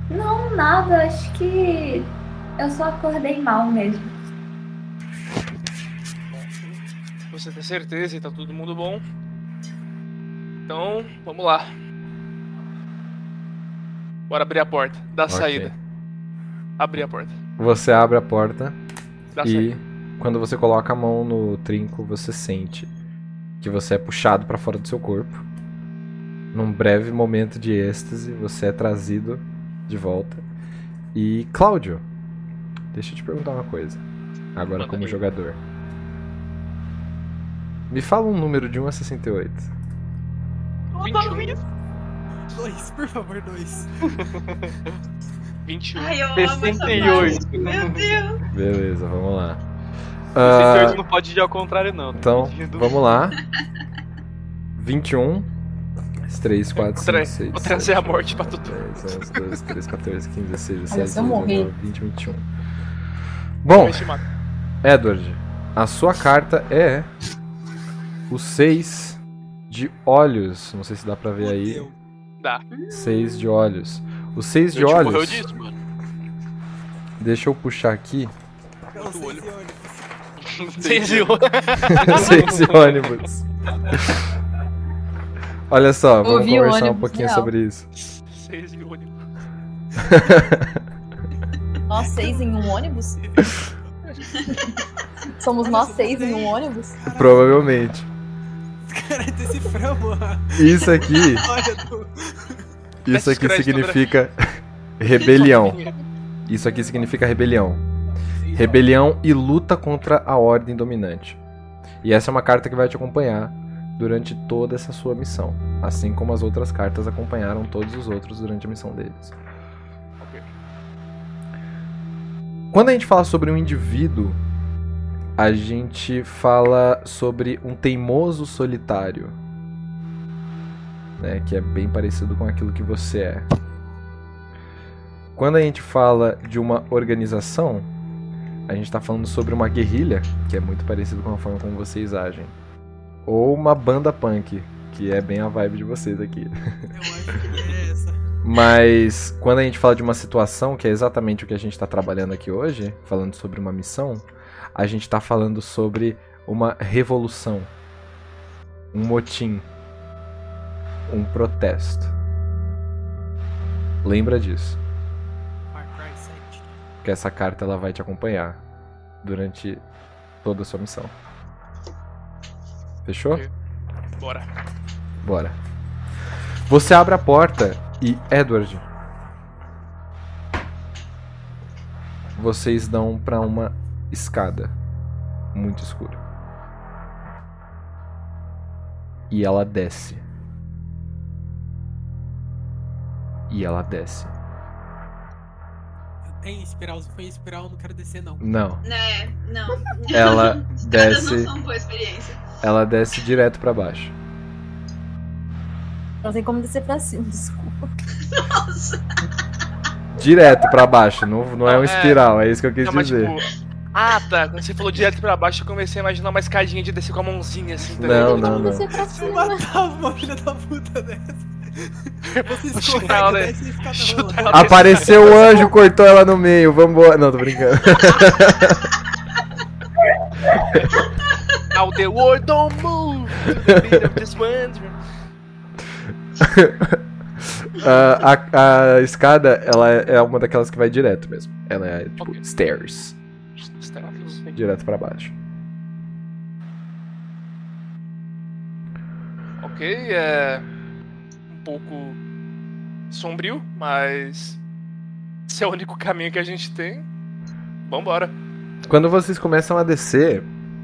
Não, nada. Acho que eu só acordei mal mesmo. Você tem certeza e tá todo mundo bom? Então, vamos lá. Bora abrir a porta. Da Ok. saída. Abrir a porta. Você abre a porta Da e, saída. quando você coloca a mão no trinco, você sente que você é puxado pra fora do seu corpo. Num breve momento de êxtase, você é trazido de volta. E, Cláudio, deixa eu te perguntar uma coisa. Agora, Manda como aí. jogador. Me fala um número de 1 a 68. 21. Dois, por favor, dois. 21. Ai, eu amo essa 68. parte. Meu Deus. Beleza, vamos lá. Ah, 68 não pode ir ao contrário, não. Tem então, vamos lá. 21. 3, 4, Vou 5, tra- 6. Vou trazer a morte pra todo 10, 11, 12, 13, 14, 15, 16, Olha, 17, se eu morrer. 19, 20, 21. Bom. Edward, a sua carta é o 6 de olhos. Não sei se dá pra ver aí. Dá. 6 de olhos. O 6 de tipo, morreu olhos. disso, mano. Deixa eu puxar aqui. Não, do olho. seis e olho. Seis 6 de ônibus. Olha só, vamos Ouvi conversar um ônibus pouquinho real. sobre isso. Seis e ônibus. Nós seis em um ônibus? Somos nós seis em seis. um ônibus? Provavelmente. Isso aqui, isso aqui significa rebelião. Isso aqui significa rebelião. Rebelião e luta contra a ordem dominante. E essa é uma carta que vai te acompanhar durante toda essa sua missão, assim como as outras cartas acompanharam todos os outros durante a missão deles. Ok. Quando a gente fala sobre um indivíduo, a gente fala sobre um teimoso solitário, né, que é bem parecido com aquilo que você é. Quando a gente fala de uma organização, a gente está falando sobre uma guerrilha, que é muito parecido com a forma como vocês agem. Ou uma banda punk, que é bem a vibe de vocês aqui. Eu acho que é essa. Mas quando a gente fala de uma situação, que é exatamente o que a gente está trabalhando aqui hoje, falando sobre uma missão, a gente está falando sobre uma revolução, um motim, um protesto. Lembra disso, 7. que essa carta ela vai te acompanhar durante toda a sua missão. Fechou? Bora. Bora. Você abre a porta e, Edward, vocês dão pra uma escada muito escura. E ela desce. E ela desce. Tem espiral, se foi em espiral, não quero descer, não. Não, Né, não. Ela desce. não são boa experiência. ela desce direto pra baixo. Não tem como descer pra cima, desculpa. Nossa. Direto pra baixo, não, não é um é- espiral, é isso que eu quis Não, mas dizer. tipo. Ah, tá. Quando você falou direto pra baixo, eu comecei a imaginar uma escadinha de descer com a mãozinha assim. tá Não, ligado? não, Como não. descer pra Eu cima? matava uma filha da puta dessa. Você Não, escorrega, né? desce e fica Chuta rolando. ela. Apareceu o anjo, cortou ela no meio, vambora. Não, tô brincando. Now the world don't move to the beat of this wind. a, a- a escada, ela é uma daquelas que vai direto mesmo. Ela é tipo Ok. stairs, direto pra baixo. Ok, é. Um pouco sombrio, mas. Esse é o único caminho que a gente tem. Vambora. Quando vocês começam a descer,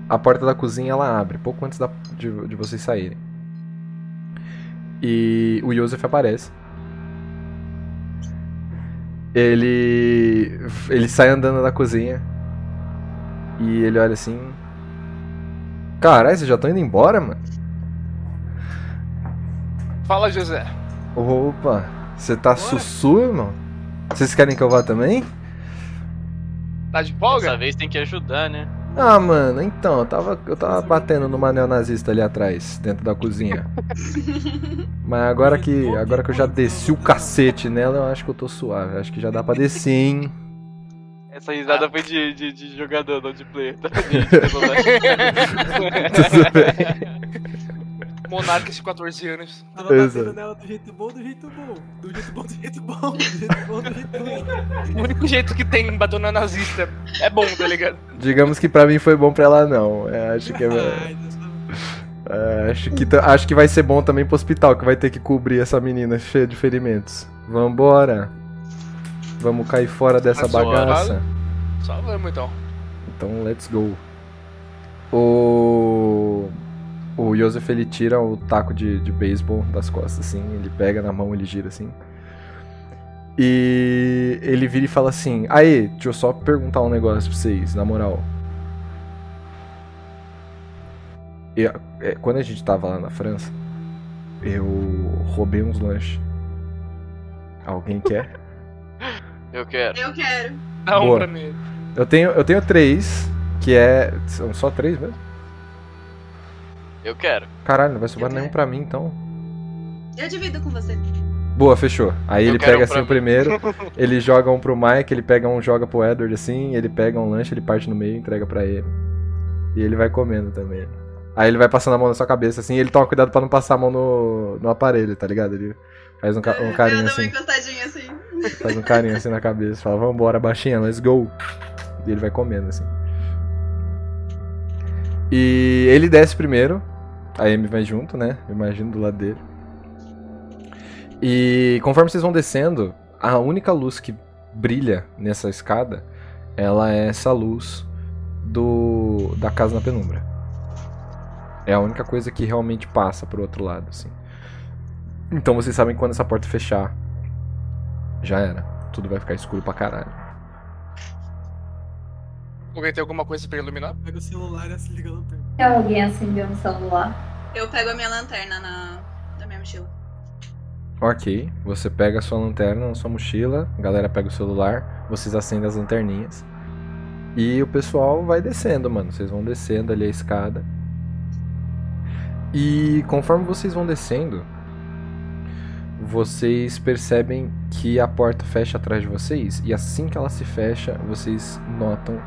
a porta da cozinha ela abre, pouco antes da- de, de vocês saírem. E o Joseph aparece. Ele. Ele sai andando da cozinha. E ele olha assim. Caralho, vocês já estão indo embora, mano? Fala, José. Opa, você tá sussu, irmão? Vocês querem que eu vá também? Tá de folga? Dessa vez tem que ajudar, né? Ah, mano, então, eu tava, eu tava batendo numa neonazista ali atrás, dentro da cozinha. Mas agora que, agora que eu já desci o cacete nela, eu acho que eu tô suave. Acho que já dá pra descer, hein? Essa risada foi de, de, de jogador, não de player, tá? Monarca de 14 anos. Tava batendo nela do jeito bom, do jeito bom. Do jeito bom, do jeito bom. Do jeito bom, do jeito ruim. O único jeito que tem batendo nazista é bom, tá ligado? Digamos que pra mim foi bom pra ela não. É, acho que é, Ai, Deus, é, acho que acho que vai ser bom também pro hospital, que vai ter que cobrir essa menina cheia de ferimentos. Vambora. Vamos cair fora dessa bagaça. Só vamos então. Então, let's go. O. O Joseph ele tira o taco de, de beisebol das costas, assim. Ele pega na mão, ele gira assim. E ele vira e fala assim: Aí, deixa eu só perguntar um negócio pra vocês, na moral. E, é, quando a gente tava lá na França, eu roubei uns lanches. Alguém quer? Eu quero. Eu quero. Dá um Boa. pra mim. Eu tenho, eu tenho três, que é. São só três mesmo? Eu quero. Caralho, não vai sobrar nenhum pra mim então. Eu divido com você. Boa, fechou. Aí Eu ele quero pega um assim pra o mim. primeiro, ele joga um pro Mike, ele pega um, joga pro Edward assim, ele pega um lanche, ele parte no meio, entrega pra ele. E ele vai comendo também. Aí ele vai passando a mão na sua cabeça assim, e ele toma cuidado pra não passar a mão no, no aparelho, tá ligado? Ele faz um, ca- um carinho assim, assim. faz um carinho assim na cabeça, fala, vambora, baixinha, let's go. E ele vai comendo assim. E ele desce primeiro, a Amy vai junto, né? Eu Imagino do lado dele. E conforme vocês vão descendo, a única luz que brilha nessa escada, ela é essa luz do da casa na penumbra. É a única coisa que realmente passa pro outro lado, assim. Então vocês sabem que quando essa porta fechar, já era. Tudo vai ficar escuro pra caralho. Alguém tem alguma coisa pra iluminar? Pega o celular e se liga a lanterna. Alguém acender um celular? Eu pego a minha lanterna na, na minha mochila. Ok, você pega a sua lanterna na sua mochila, a galera pega o celular, vocês acendem as lanterninhas. E o pessoal vai descendo, mano. Vocês vão descendo ali a escada. E conforme vocês vão descendo, vocês percebem que a porta fecha atrás de vocês. E assim que ela se fecha, vocês notam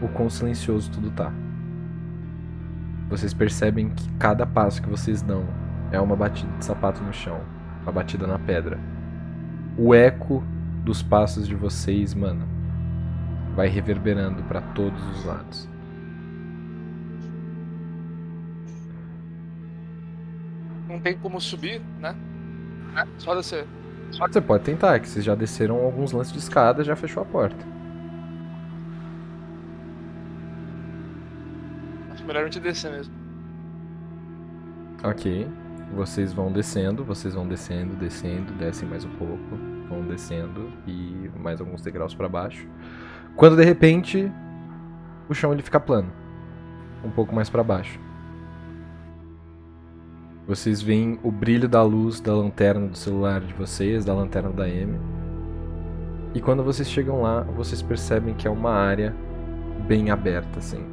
o quão silencioso tudo tá. Vocês percebem que cada passo que vocês dão é uma batida de sapato no chão, uma batida na pedra. O eco dos passos de vocês, mano, vai reverberando pra todos os lados. Não tem como subir, né? É, Só descer. Você pode tentar, é que vocês já desceram alguns lances de escada já fechou a porta. Acho melhor a gente descer mesmo. Ok. Vocês vão descendo, vocês vão descendo, descendo, descem mais um pouco, vão descendo e mais alguns degraus pra baixo. Quando de repente o chão ele fica plano, um pouco mais pra baixo. Vocês veem o brilho da luz da lanterna do celular de vocês, da lanterna da M. E quando vocês chegam lá, vocês percebem que é uma área bem aberta assim.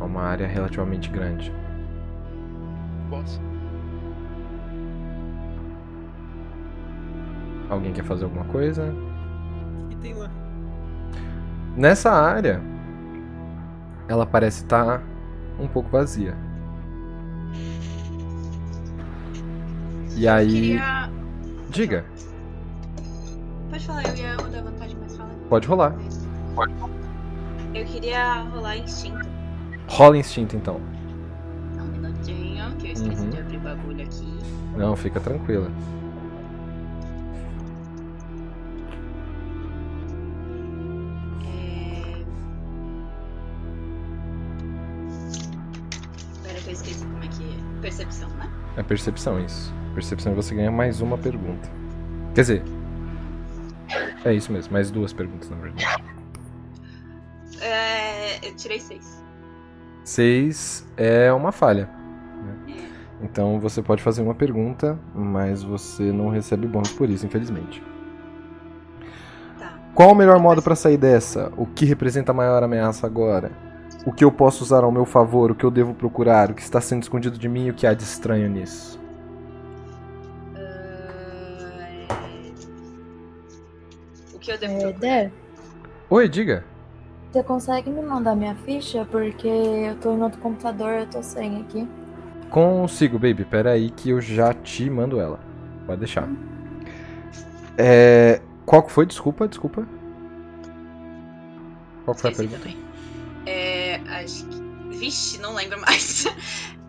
É uma área relativamente grande. Boss. Alguém quer fazer alguma coisa? O que tem lá? Nessa área, ela parece estar um pouco vazia. E aí, Queria. diga, Pode falar, eu ia dar vantagem, mas fala. pode rolar. Eu queria rolar instinto. Rola instinto então. Um minutinho, que eu esqueci Uhum. de abrir o bagulho aqui. Não, fica tranquila. É... Espera que eu esqueci como é que é. Percepção, né? É percepção isso. Percepção e você ganha mais uma pergunta. Quer dizer, é isso mesmo, mais duas perguntas na verdade. É... Eu tirei seis. Seis é uma falha. né? Então você pode fazer uma pergunta, mas você não recebe bônus por isso, infelizmente. Tá. Qual o melhor modo pra sair dessa? O que representa a maior ameaça agora? O que eu posso usar ao meu favor? O que eu devo procurar? O que está sendo escondido de mim e o que há de estranho nisso? Que eu devo É? Der, Oi, diga. você consegue me mandar minha ficha? Porque eu tô em outro computador, eu tô sem aqui. Consigo, baby. Pera aí que eu já te mando ela. Pode deixar. É... Qual que foi? Desculpa, desculpa. Qual que foi a pergunta? também. É, acho que. Vixe, não lembro mais.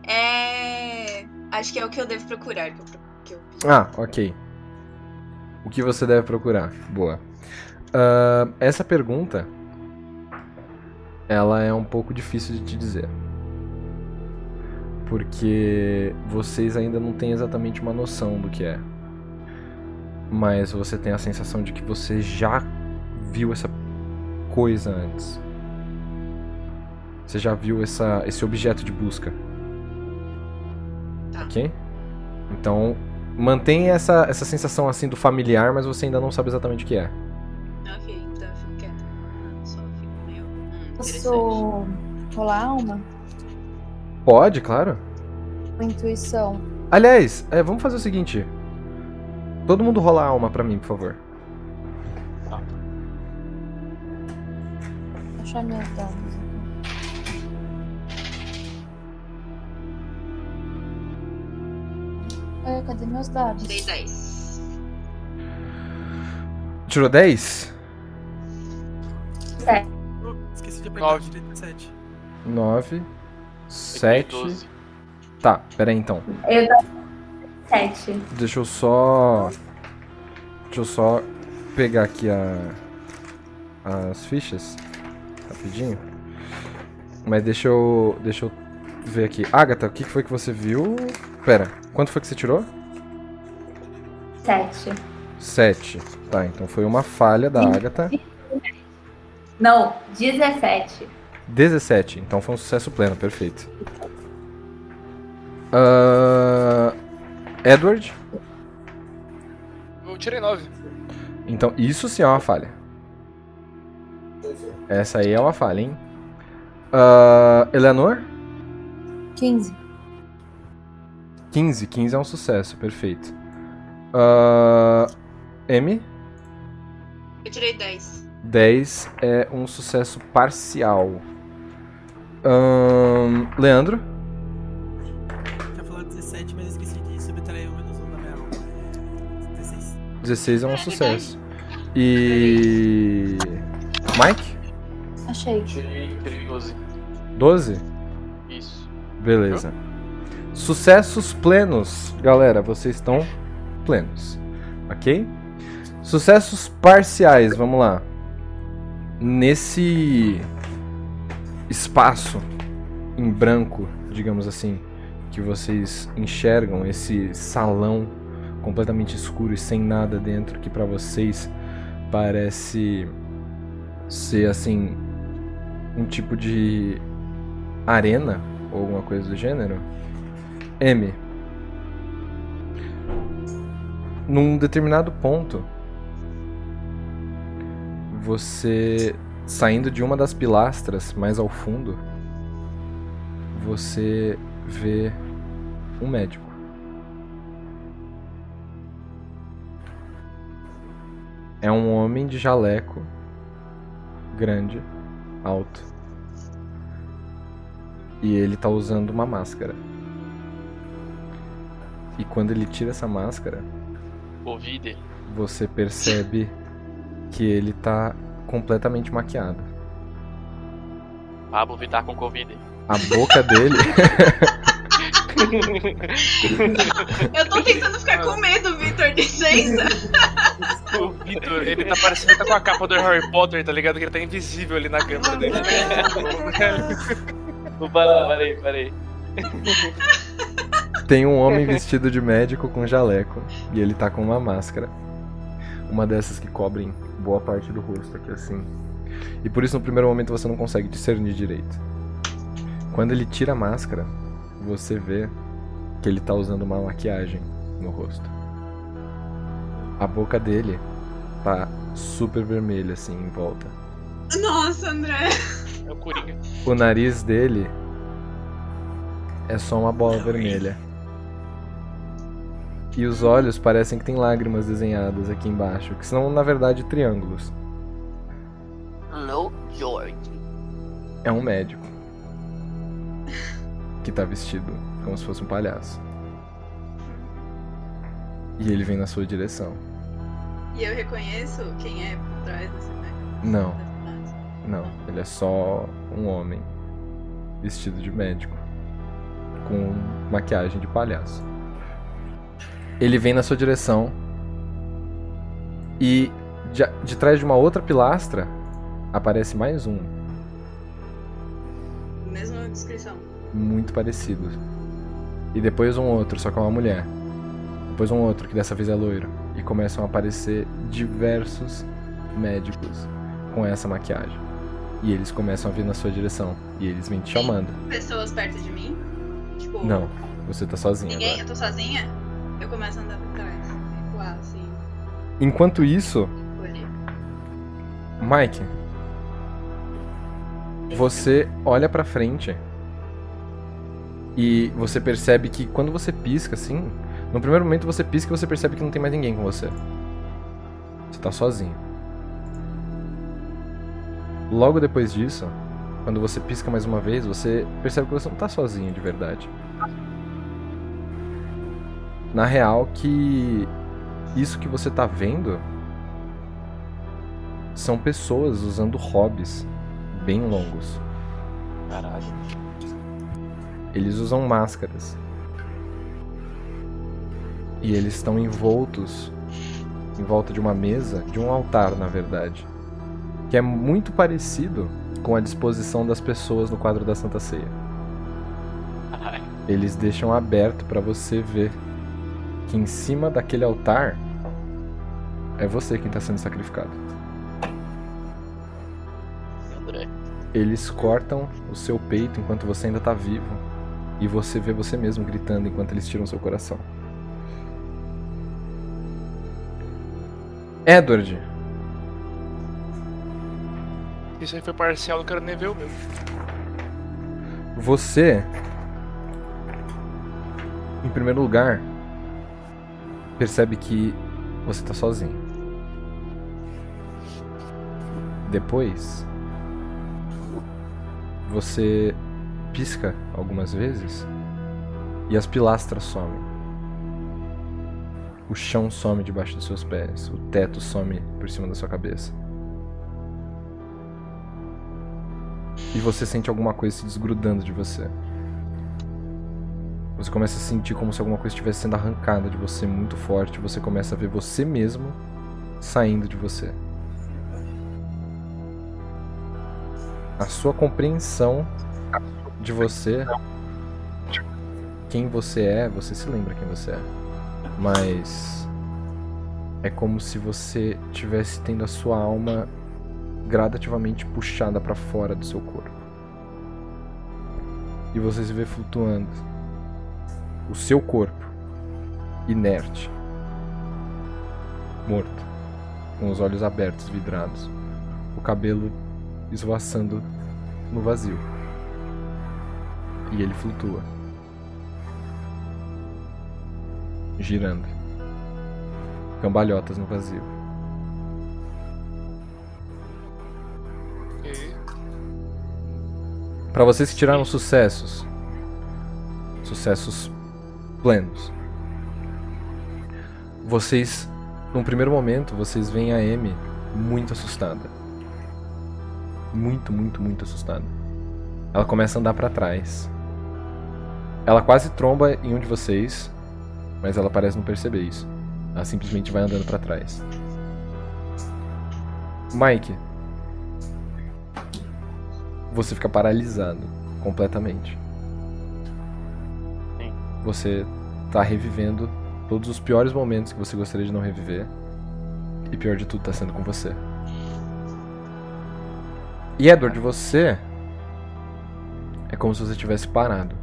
É. Acho que é o que eu devo procurar. Que eu, que. Ah, ok. O que você deve procurar? Boa. Ah, essa pergunta, ela é um pouco difícil de te dizer. Porque vocês ainda não têm exatamente uma noção do que é. Mas você tem a sensação de que você já viu essa coisa antes. Você já viu essa, esse objeto de busca. Tá. Ok? Então, mantém essa, essa sensação assim do familiar, mas você ainda não sabe exatamente o que é. Posso rolar alma? Pode, claro. Intuição? Aliás, é, vamos fazer o seguinte. Todo mundo rola a alma pra mim, por favor. Vou achar minhas dados. É, cadê meus dados? Tirei 10. Tirou 10? Esqueci de apertar, Nove. tirei 17. 9, 7. Tá, pera aí então. Eu dou 7. Deixa eu só. Deixa eu só pegar aqui a. As fichas. Rapidinho. Mas deixa eu. Deixa eu ver aqui. Agatha, o que que foi que você viu? Pera, quanto foi que você tirou? 7. 7. Tá, então foi uma falha da Agatha. Não, 17. 17, então foi um sucesso pleno, perfeito. Ah, Edward, Eu tirei 9. então isso sim é uma falha. Essa aí é uma falha, hein? Ah, Eleanor, 15. 15, 15 é um sucesso, perfeito. Ah, M, Eu tirei 10. 10 é um sucesso parcial. Ahn, Leandro, Tinha falado 17, mas esqueci de subtrair o menos 1 da minha alma. É 16. 16 é um sucesso. E. Mike, Achei. Tirei 12. 12? Isso. Beleza. Sucessos plenos. Galera, vocês estão plenos. Ok? Sucessos parciais, vamos lá. Nesse espaço em branco, digamos assim, que vocês enxergam, esse salão completamente escuro e sem nada dentro, que pra vocês parece ser assim um tipo de arena ou alguma coisa do gênero. M. Num determinado ponto, você saindo de uma das pilastras mais ao fundo, você vê um médico. É um homem de jaleco, grande, alto. E ele tá usando uma máscara. E quando ele tira essa máscara, você percebe que ele tá completamente maquiado. Pablo Vittar com Covid. A boca dele. Eu tô tentando ficar com medo, Vitor, licença. O Vitor, ele tá parecendo que tá com a capa do Harry Potter, tá ligado? Que ele tá invisível ali na câmera dele. Parei, parei, parei. Tem um homem vestido de médico com jaleco. E ele tá com uma máscara. Uma dessas que cobrem boa parte do rosto aqui assim. E por isso no primeiro momento você não consegue discernir direito. Quando ele tira a máscara, você vê que ele tá usando uma maquiagem no rosto. A boca dele tá super vermelha assim em volta. Nossa, André. É o Coringa. O nariz dele é só uma bola vermelha. E os olhos parecem que tem lágrimas desenhadas aqui embaixo, que são na verdade triângulos. Hello, George. É um médico que tá vestido como se fosse um palhaço. E ele vem na sua direção. E eu reconheço quem é por trás desse né? Não, não, ele é só um homem vestido de médico com maquiagem de palhaço. Ele vem na sua direção e de, de trás de uma outra pilastra aparece mais um, Mesma descrição. muito parecido. E depois um outro, só que é uma mulher. Depois um outro, que dessa vez é loiro. E começam a aparecer diversos médicos com essa maquiagem. E eles começam a vir na sua direção. E eles vêm te chamando. Pessoas perto de mim. Tipo, Não, você tá sozinho ninguém, agora. eu tô sozinha. Eu começo a andar pra trás. Recuar, assim. Enquanto isso. Mike, Você olha pra frente e você percebe que quando você pisca assim, no primeiro momento você pisca e você percebe que não tem mais ninguém com você. Você tá sozinho. Logo depois disso, quando você pisca mais uma vez, você percebe que você não tá sozinho de verdade. Na real, que isso que você tá vendo são pessoas usando hobbies bem longos. Caralho. Eles usam máscaras. E eles estão envoltos em volta de uma mesa, de um altar, na verdade, que é muito parecido com a disposição das pessoas no quadro da Santa Ceia. Eles deixam aberto para você ver que em cima daquele altar é você quem está sendo sacrificado. André. Eles cortam o seu peito enquanto você ainda tá vivo. E você vê você mesmo gritando enquanto eles tiram seu coração. Edward, Isso aí foi parcial, não quero nem ver o meu. você. Em primeiro lugar, percebe que você tá sozinho. Depois, você pisca algumas vezes e as pilastras somem. O chão some debaixo dos seus pés, o teto some por cima da sua cabeça. E você sente alguma coisa se desgrudando de você. Você começa a sentir como se alguma coisa estivesse sendo arrancada de você muito forte. Você começa a ver você mesmo saindo de você. A sua compreensão de você, quem você é, você se lembra quem você é. Mas é como se você tivesse tendo a sua alma gradativamente puxada para fora do seu corpo. E você se vê flutuando. O seu corpo inerte, morto, com os olhos abertos, vidrados, o cabelo esvoaçando no vazio. E ele flutua. Girando. Cambalhotas no vazio. Pra vocês que tiraram sucessos. Sucessos plenos. Vocês, num primeiro momento, vocês veem a Amy muito assustada. Muito, muito, muito assustada. Ela começa a andar pra trás. Ela quase tromba em um de vocês, mas ela parece não perceber isso. Ela simplesmente vai andando pra trás. Mike, você fica paralisado completamente. Você tá revivendo todos os piores momentos que você gostaria de não reviver. E pior de tudo, tá sendo com você. E Edward, você é como se você tivesse parado.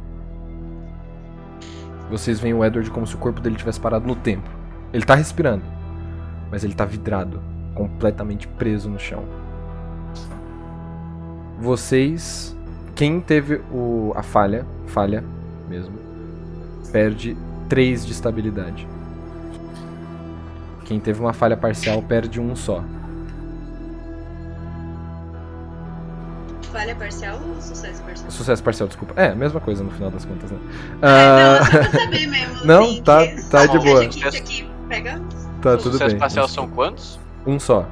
Vocês veem o Edward como se o corpo dele tivesse parado no tempo. Ele tá respirando, mas ele tá vidrado, completamente preso no chão. Vocês, quem teve o, a falha, falha mesmo, perde 3 de estabilidade. Quem teve uma falha parcial perde um só. Falha parcial ou sucesso parcial? Sucesso parcial, desculpa. É, mesma coisa no final das contas, né? É, Ah, não, só pra saber mesmo. Não, assim, tá- que tá só de boa. A gente aqui pega. tá tudo sucesso bem. parcial são quantos? Um só.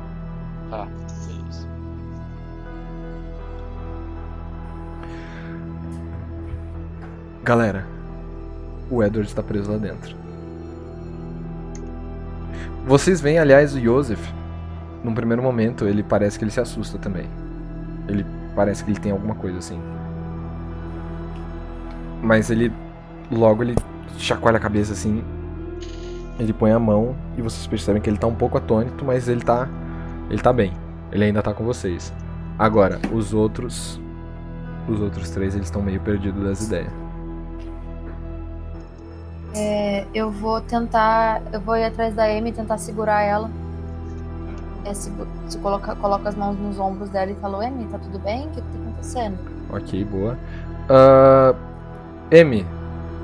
Tá, beleza. Galera, o Edward está preso lá dentro. Vocês veem, aliás, o Joseph. Num primeiro momento, ele parece que ele se assusta também. Ele parece que ele tem alguma coisa assim. Mas ele logo ele chacoalha a cabeça assim. Ele põe a mão e vocês percebem que ele tá um pouco atônito, mas ele tá ele tá bem. Ele ainda tá com vocês. Agora, os outros os outros três eles estão meio perdidos das ideias. É, eu vou tentar. Eu vou ir atrás da Amy e tentar segurar ela. É, segu- Você coloca, coloca as mãos nos ombros dela e fala, Emi, tá tudo bem? O que, que tá acontecendo? Ok, boa. Ah, Emi,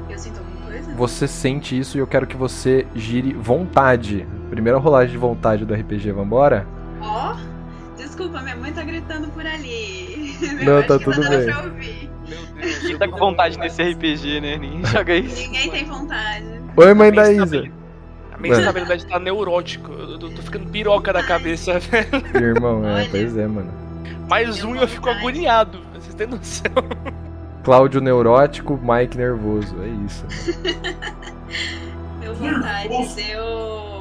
Eu sinto alguma coisa? você sente isso e eu quero que você gire vontade. Primeira rolagem de vontade do RPG, vambora? Ó, desculpa, minha mãe tá gritando por ali. Não, tá tudo bem. Meu Deus. Quem tá com vontade nesse RPG, né? Ninguém joga isso. Ninguém tem vontade. Oi, mãe da Isa. A minha estabilidade tá neurótico. Eu, eu tô ficando piroca da cabeça, velho. Irmão, é, Olha. pois é, mano. Mais um e eu fico agoniado. Vocês têm noção? Cláudio neurótico, Mike nervoso. É isso. Deu vontade, deu.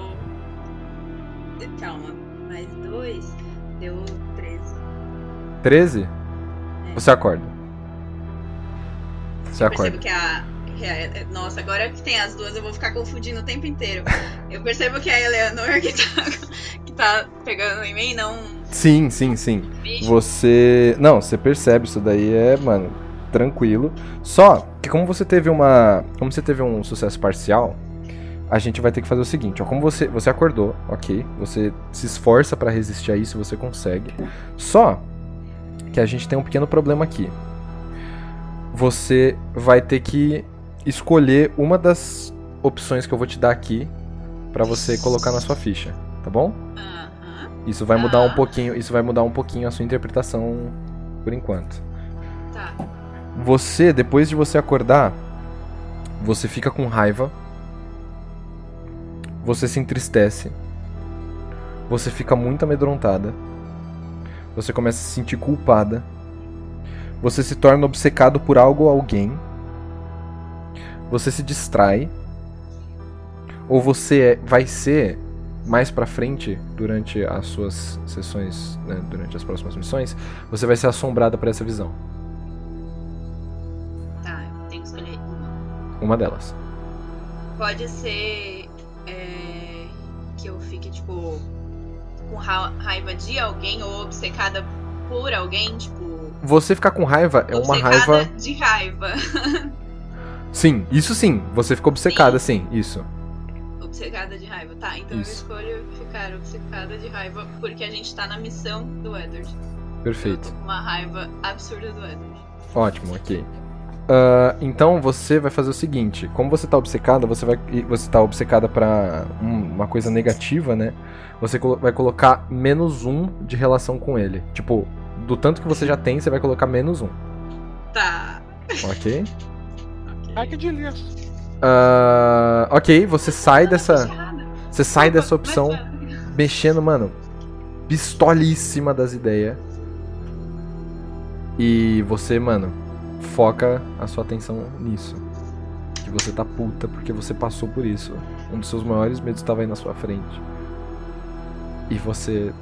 Calma, mais dois, deu 13. 13? Você acorda. Você Eu percebo acorda. que a. que a- Nossa, agora que tem as duas, eu vou ficar confundindo o tempo inteiro. Eu percebo que a Eleanor que tá, que tá pegando em mim, não. Sim, sim, sim. Bicho. Você. Não, você percebe, isso daí é, mano, tranquilo. Só que como você teve uma. Como você teve um sucesso parcial, a gente vai ter que fazer o seguinte, ó. Como você, você acordou, ok. Você se esforça pra resistir a isso, você consegue. Só que a gente tem um pequeno problema aqui. Você vai ter que escolher uma das opções que eu vou te dar aqui pra você colocar na sua ficha, tá bom? Isso vai mudar um Tá. pouquinho, isso vai mudar um pouquinho a sua interpretação por enquanto. tá. Você, depois de você acordar, você fica com raiva. Você se entristece. Você fica muito amedrontada. Você começa a se sentir culpada. Você se torna obcecado por algo ou alguém. Você se distrai. Ou você é- vai ser mais pra frente durante as suas sessões, né, durante as próximas missões, você vai ser assombrada por essa visão. Tá, eu tenho que escolher uma. Uma delas. Pode ser é, que eu fique, tipo, com ra- raiva de alguém ou obcecada por alguém, tipo. Você ficar com raiva é uma raiva. de raiva. Sim, isso sim. Você ficou obcecada, sim, isso. obcecada de raiva. Tá, então Isso. eu escolho ficar obcecada de raiva porque a gente tá na missão do Edward. Eu Perfeito. tô com uma raiva absurda do Edward. Ótimo, ok. Ah, então você vai fazer o seguinte: como você tá obcecada, você vai. Você tá obcecada pra um- uma coisa negativa, né? Você vai colocar menos um de relação com ele. Tipo, do tanto que você já tem, você vai colocar menos um. Tá. Ok? Ai, que delícia. Ah, ok, você sai dessa. Você sai dessa opção. mas, mexendo, mano, pistolíssima das ideias. E você, mano, foca a sua atenção nisso. Que você tá puta porque você passou por isso. Um dos seus maiores medos tava aí na sua frente. E você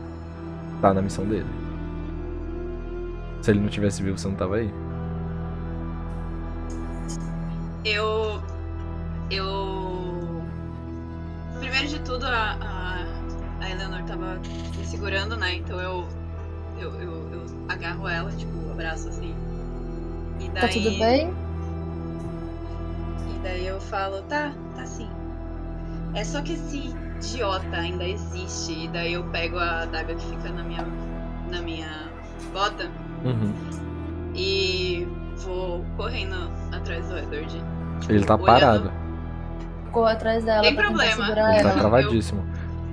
tá na missão dele. Se ele não tivesse vivo, você não tava aí. Eu. Eu. Primeiro de tudo, a, a, a Eleanor tava me segurando, né? Então eu. Eu, eu, eu agarro ela, tipo, abraço assim. E daí, Tá tudo bem? E daí eu falo, tá, tá sim. É só que esse idiota ainda existe. E daí eu pego a adaga que fica na minha, na minha bota Uhum. e vou correndo atrás do Edward. Tipo, Ele tá olhando- parado. Corro atrás dela Tem problema. Ele tá ela. eu- travadíssimo.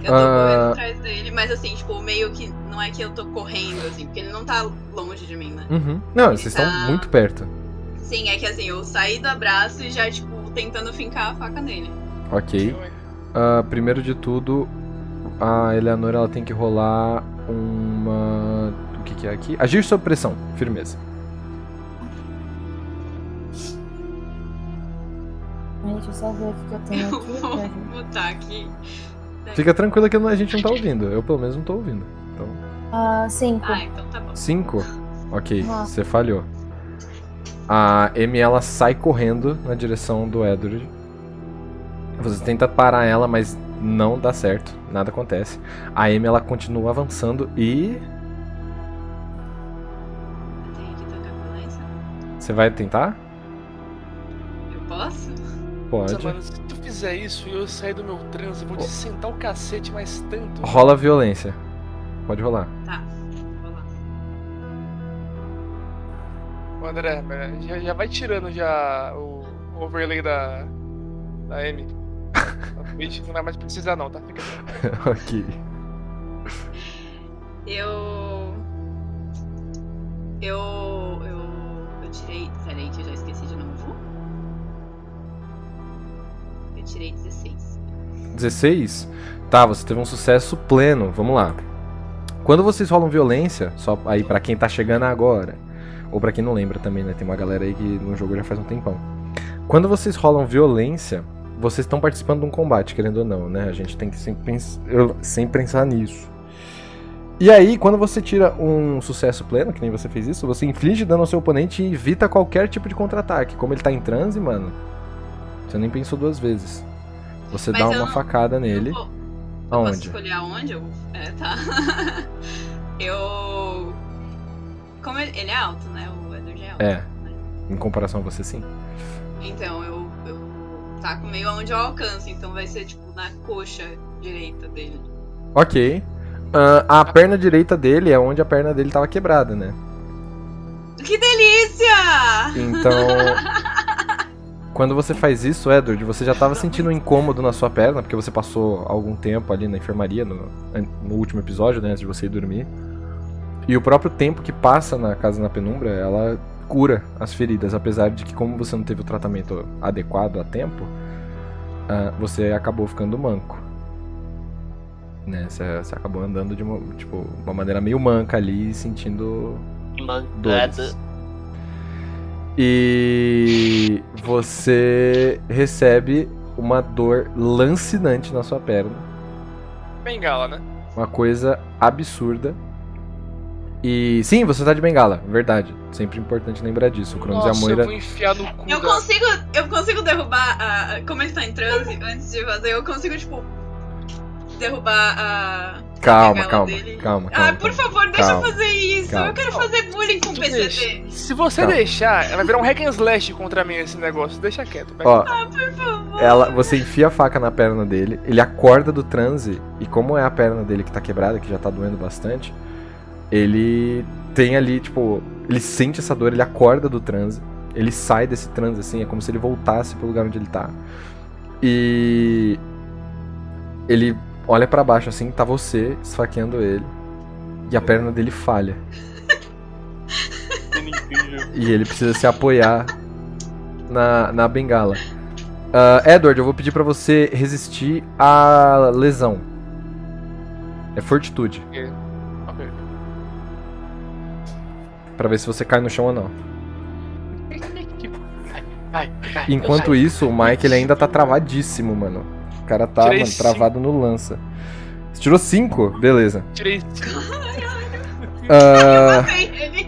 Eu tô Ah. correndo atrás dele, mas assim, tipo, meio que. Não é que eu tô correndo, assim, porque ele não tá longe de mim, né? Uhum. Não, Ele vocês tá- estão muito perto. Sim, é que assim, eu saí do abraço e já, tipo, tentando fincar a faca nele. Ok. Ah, primeiro de tudo, a Eleanor ela tem que rolar uma. Que, é aqui? Agir sob pressão, firmeza. Deixa eu só ver o que eu tenho Eu aqui. vou pra gente. botar aqui. Fica tranquila que a gente não tá ouvindo. Eu pelo menos não tô ouvindo. Então. Ah, cinco. Ah, então tá bom. Cinco? Ok, Nossa. você falhou. A Amy ela sai correndo na direção do Edward. Você tenta parar ela, mas não dá certo. Nada acontece. A Amy ela continua avançando e. Você vai tentar? Eu posso? Pode. Nossa, mano, se tu fizer isso e eu sair do meu transe, eu vou te sentar o cacete mais tanto. Rola violência. Pode rolar. Tá, vou lá. Ô, André, já, já vai tirando já o overlay da. da M. Não vai mais precisar não, tá? Fica ok. Eu. Eu. Eu. Tirei. Peraí, que eu já esqueci de novo. Eu tirei 16. 16? Tá, você teve um sucesso pleno. Vamos lá. Quando vocês rolam violência, só aí pra quem tá chegando agora, ou pra quem não lembra também, né? Tem uma galera aí que no jogo já faz um tempão. Quando vocês rolam violência, vocês estão participando de um combate, querendo ou não, né? A gente tem que sempre, eu- sempre pensar nisso. E aí, quando você tira um sucesso pleno, que nem você fez isso, você inflige dano ao seu oponente e evita qualquer tipo de contra-ataque. Como ele tá em transe, mano, você nem pensou duas vezes. Você Mas dá uma não- facada nele. vou- eu posso Aonde? escolher aonde? Eu... É, tá. eu. Como ele, ele é alto, né? O Edward é alto. É. né? Em comparação a você, sim. Então, eu, eu taco meio aonde eu alcanço, então vai ser tipo na coxa direita dele. Ok. Ah, a perna direita dele é onde a perna dele tava quebrada, né? Que delícia! Então. Quando você faz isso, Edward, você já tava sentindo um incômodo na sua perna, porque você passou algum tempo ali na enfermaria, no, no último episódio, né, antes de você ir dormir. E o próprio tempo que passa na casa na penumbra, ela cura as feridas, apesar de que, como você não teve o tratamento adequado a tempo, ah, você acabou ficando manco. Né, você, você acabou andando de uma, tipo, uma maneira meio manca ali, sentindo dores. E você recebe uma dor lancinante na sua perna. Bengala, né? Uma coisa absurda. E sim, você tá de bengala, verdade. Sempre importante lembrar disso. O Cronos e a Nossa, eu Moira. vou enfiar no cu Eu da- consigo, eu consigo derrubar a- Como ele tá em transe antes de fazer, eu consigo, tipo, derrubar a. Calma, bengala calma, dele. calma, calma. Ah, por favor, deixa calma, eu fazer isso. calma. Eu quero fazer bullying com o deixa. Se você Calma. deixar, ela vai virar um hack and slash contra mim esse negócio. Deixa quieto. Ó, Ah, por favor. ela, você enfia a faca na perna dele, ele acorda do transe, e como é a perna dele que tá quebrada, que já tá doendo bastante, ele tem ali, tipo, ele sente essa dor, ele acorda do transe, ele sai desse transe assim, é como se ele voltasse pro lugar onde ele tá. E ele olha pra baixo assim, tá você esfaqueando ele, e a perna dele falha. E ele precisa se apoiar na, na bengala. Ah, Edward, eu vou pedir pra você resistir à lesão. É fortitude. Ok. Pra ver se você cai no chão ou não. Enquanto isso, o Mike ele ainda tá travadíssimo, mano. O cara tá Tirei mano, cinco. travado no lança. Você tirou 5? Beleza. Tirei. Ah, Matei ele.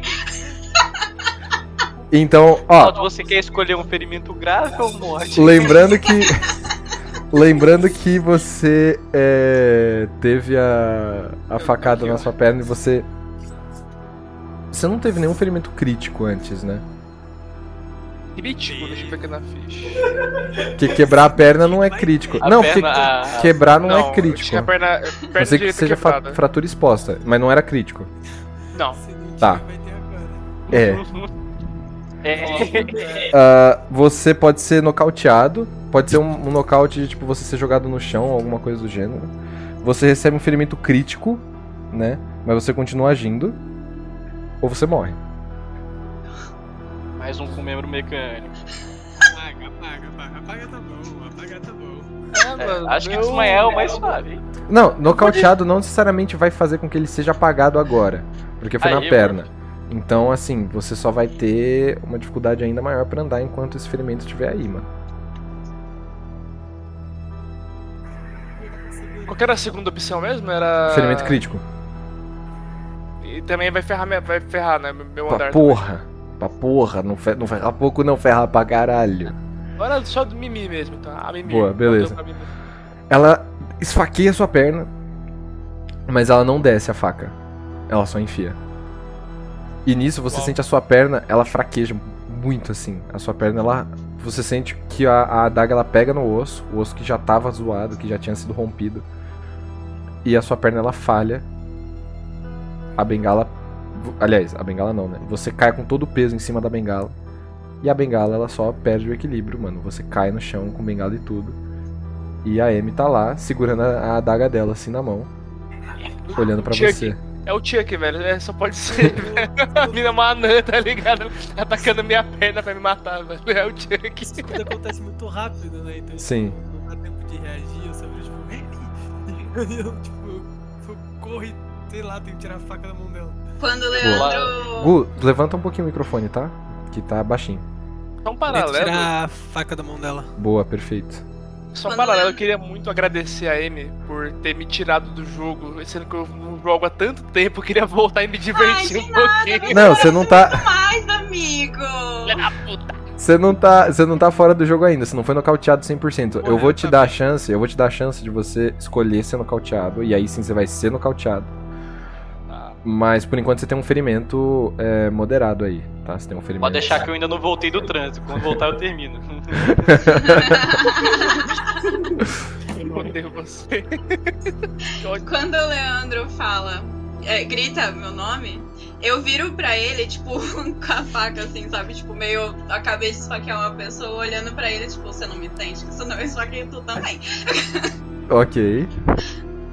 então, ó, você quer escolher um ferimento grave ou morte? lembrando que. Lembrando que você é, teve a, a facada na sua perna e você. Você não teve nenhum ferimento crítico antes, né? Crítico, deixa eu ver aqui na ficha. Porque quebrar a perna não é crítico. A não, perna- porque a- quebrar não, é eu crítico. Tinha a perna, A perna não ser que seja quebrada. fratura exposta, mas não era crítico. Não. Não Tá. É. É. Ah, você pode ser nocauteado. Pode ser um, um nocaute de tipo você ser jogado no chão, alguma coisa do gênero. Você recebe um ferimento crítico, né? Mas você continua agindo. Ou você morre. Mais um com membro mecânico. Apaga, apaga, apaga. Apaga tá bom, apaga tá bom. É, É, mano, acho que eu- desmaiar é o mais suave, hein? Não, nocauteado não necessariamente vai fazer com que ele seja apagado agora. Porque foi na Aí, perna. Então, assim, você só vai ter uma dificuldade ainda maior pra andar enquanto esse ferimento estiver aí, mano. Qual que era a segunda opção mesmo? Era. Ferimento crítico. E também vai ferrar, vai ferrar, né? Meu Pra andar. porra. Pra porra. Não, fe, não ferra pouco, não ferra pra caralho. Agora só do Mimi mesmo, então. A Mimi. Boa, beleza. Mimi. Ela esfaqueia sua perna, mas ela não desce a faca. Ela só enfia. E nisso você Uau. sente a sua perna, ela fraqueja muito assim. A sua perna, ela. Você sente que a, a adaga ela pega no osso, o osso que já tava zoado, que já tinha sido rompido. E a sua perna ela falha. a bengala. Aliás, a bengala não, né? Você cai com todo o peso em cima da bengala. E a bengala, ela só perde o equilíbrio, mano. Você cai no chão com bengala e tudo. E a Amy tá lá, segurando a, a adaga dela assim na mão. Olhando pra Chuck. você. É o Chuck, velho. É, só pode ser, velho. A mina é uma anã, tá ligado? Atacando minha perna pra me matar, velho. É o Chuck. Isso tudo acontece muito rápido, né? Então, Sim. tipo, não dá tempo de reagir, eu só vejo, tipo, eu, tipo, eu corro e, sei lá, tenho que tirar a faca da mão dela. Quando o Leandro. Gu, levanta um pouquinho o microfone, tá? Que tá baixinho. Só um paralelo. tirar a faca da mão dela. Boa, perfeito. Só um Quando paralelo, eu- queria muito agradecer a Amy por ter me tirado do jogo, sendo que eu não jogo há tanto tempo, eu queria voltar e me divertir Ai, um nada, pouquinho. Não, você não tá. Mais, amigo! Filha puta. Você não tá. Você não tá fora do jogo ainda, você não foi nocauteado 100%. Eu vou te tá dar a chance, eu vou te dar a chance de você escolher ser nocauteado. E aí sim você vai ser nocauteado. Mas por enquanto você tem um ferimento é, moderado aí, tá? Você tem um ferimento. Pode deixar que eu ainda não voltei do trânsito. Quando voltar eu termino. Eu odeio você. Quando o Leandro fala, é, grita meu nome, eu viro pra ele, tipo, com a faca, assim, sabe? Tipo, meio acabei de esfaquear uma pessoa olhando pra ele, tipo, você não me entende? Que senão eu esfaquei tu também. Ok.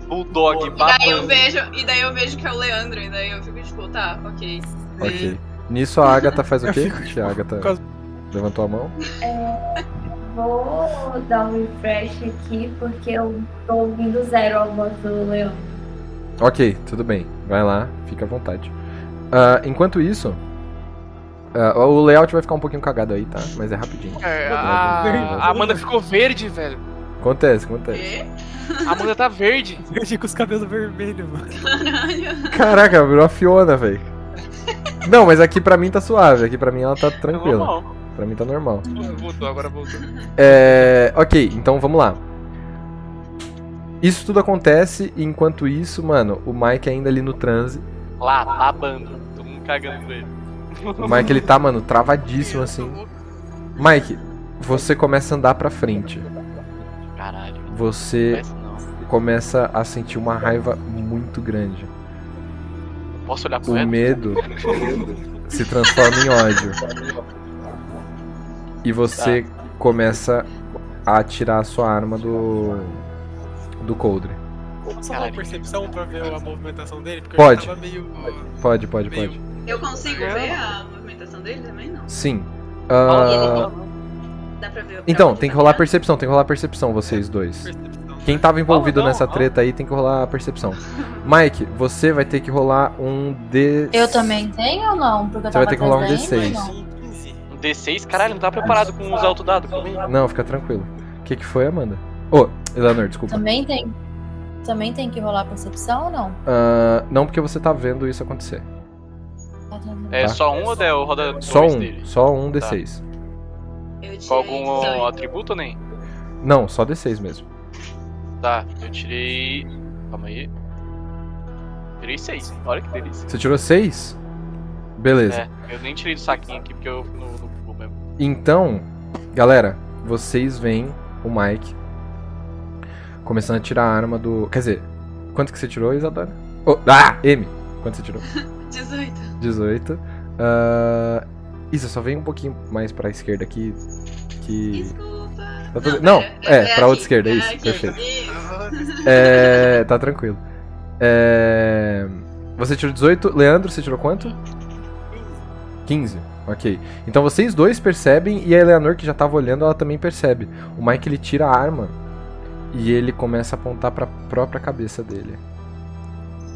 Bulldog, E daí eu vejo, e daí eu vejo que é o Leandro, e daí eu fico, tipo, tá, ok. Ok. Nisso a Agatha faz o quê? Fico, A Agatha com as- levantou a mão. Vou dar um refresh aqui porque eu tô ouvindo zero a voz do Leandro. Ok, tudo bem. Vai lá, fica à vontade. Ah, enquanto isso, ah, o layout vai ficar um pouquinho cagado aí, tá? Mas é rapidinho. É, a, a Amanda ficou verde, velho. Acontece, acontece. E? A Amanda tá verde. Verde com os cabelos vermelhos, mano. Caralho. Caraca, virou a Fiona, velho. Não, mas aqui pra mim tá suave. Aqui pra mim ela tá tranquila. Normal. Pra mim tá normal. Voltou, agora voltou. É. Ok, então vamos lá. Isso tudo acontece e enquanto isso, mano, o Mike ainda ali no transe. Lá, babando. Todo mundo cagando pra ele. O Mike ele tá, mano, travadíssimo assim. Mike, você começa a andar pra frente. Caralho. Você não. começa a sentir uma raiva muito grande. Posso olhar pro O reto? medo se transforma em ódio. E você começa a tirar a sua arma do. do coldre. Posso rolar percepção pra ver a movimentação dele? Porque Pode. meio. Pode, pode, Meio- pode. Eu consigo ver a movimentação dele também? Não. Sim. Ah, Dá pra ver. pra então, tem que tá rolar percepção, tem que rolar percepção, vocês dois. Percepção. Quem tava envolvido Vamos, nessa vamos, treta aí tem que rolar percepção. Mike, você vai ter que rolar um D. Eu também tenho ou não? Porque eu Você vai ter que rolar um atrás da Amy, D6. ou não? Um 15. Um D6? Caralho, não tá preparado com os autodados comigo. Não, fica tranquilo. O que, que foi, Amanda? Ô, Eleanor, desculpa. Também tem. Também tem que rolar percepção ou não? Ah, não, porque você tá vendo isso acontecer. Tá. É Tá. só um ou é o roda Só um, dele? só um Tá. D6. Eu tirei Com algum 18. atributo ou nem? Não, só D6 mesmo. Tá, eu tirei. Calma aí. Tirei 6. Olha que delícia. Você tirou 6? Beleza. É, eu nem tirei do saquinho aqui porque eu no, no Google mesmo. Então, galera, vocês veem o Mike começando a tirar a arma do. Quer dizer, quanto que você tirou, Isadora? Oh, ah, M! Quanto você tirou? 18. 18. Ah, isso, só vem um pouquinho mais pra esquerda aqui. Que. Desculpa. Tá tudo- Não, pera, é, pra outra esquerda, é isso, aqui, perfeito. isso. É. Tá tranquilo. É. Você tirou 18. Leandro, você tirou quanto? 15. Ok. Então vocês dois percebem e a Eleanor, que já tava olhando, ela também percebe. O Mike ele tira a arma e ele começa a apontar pra própria cabeça dele.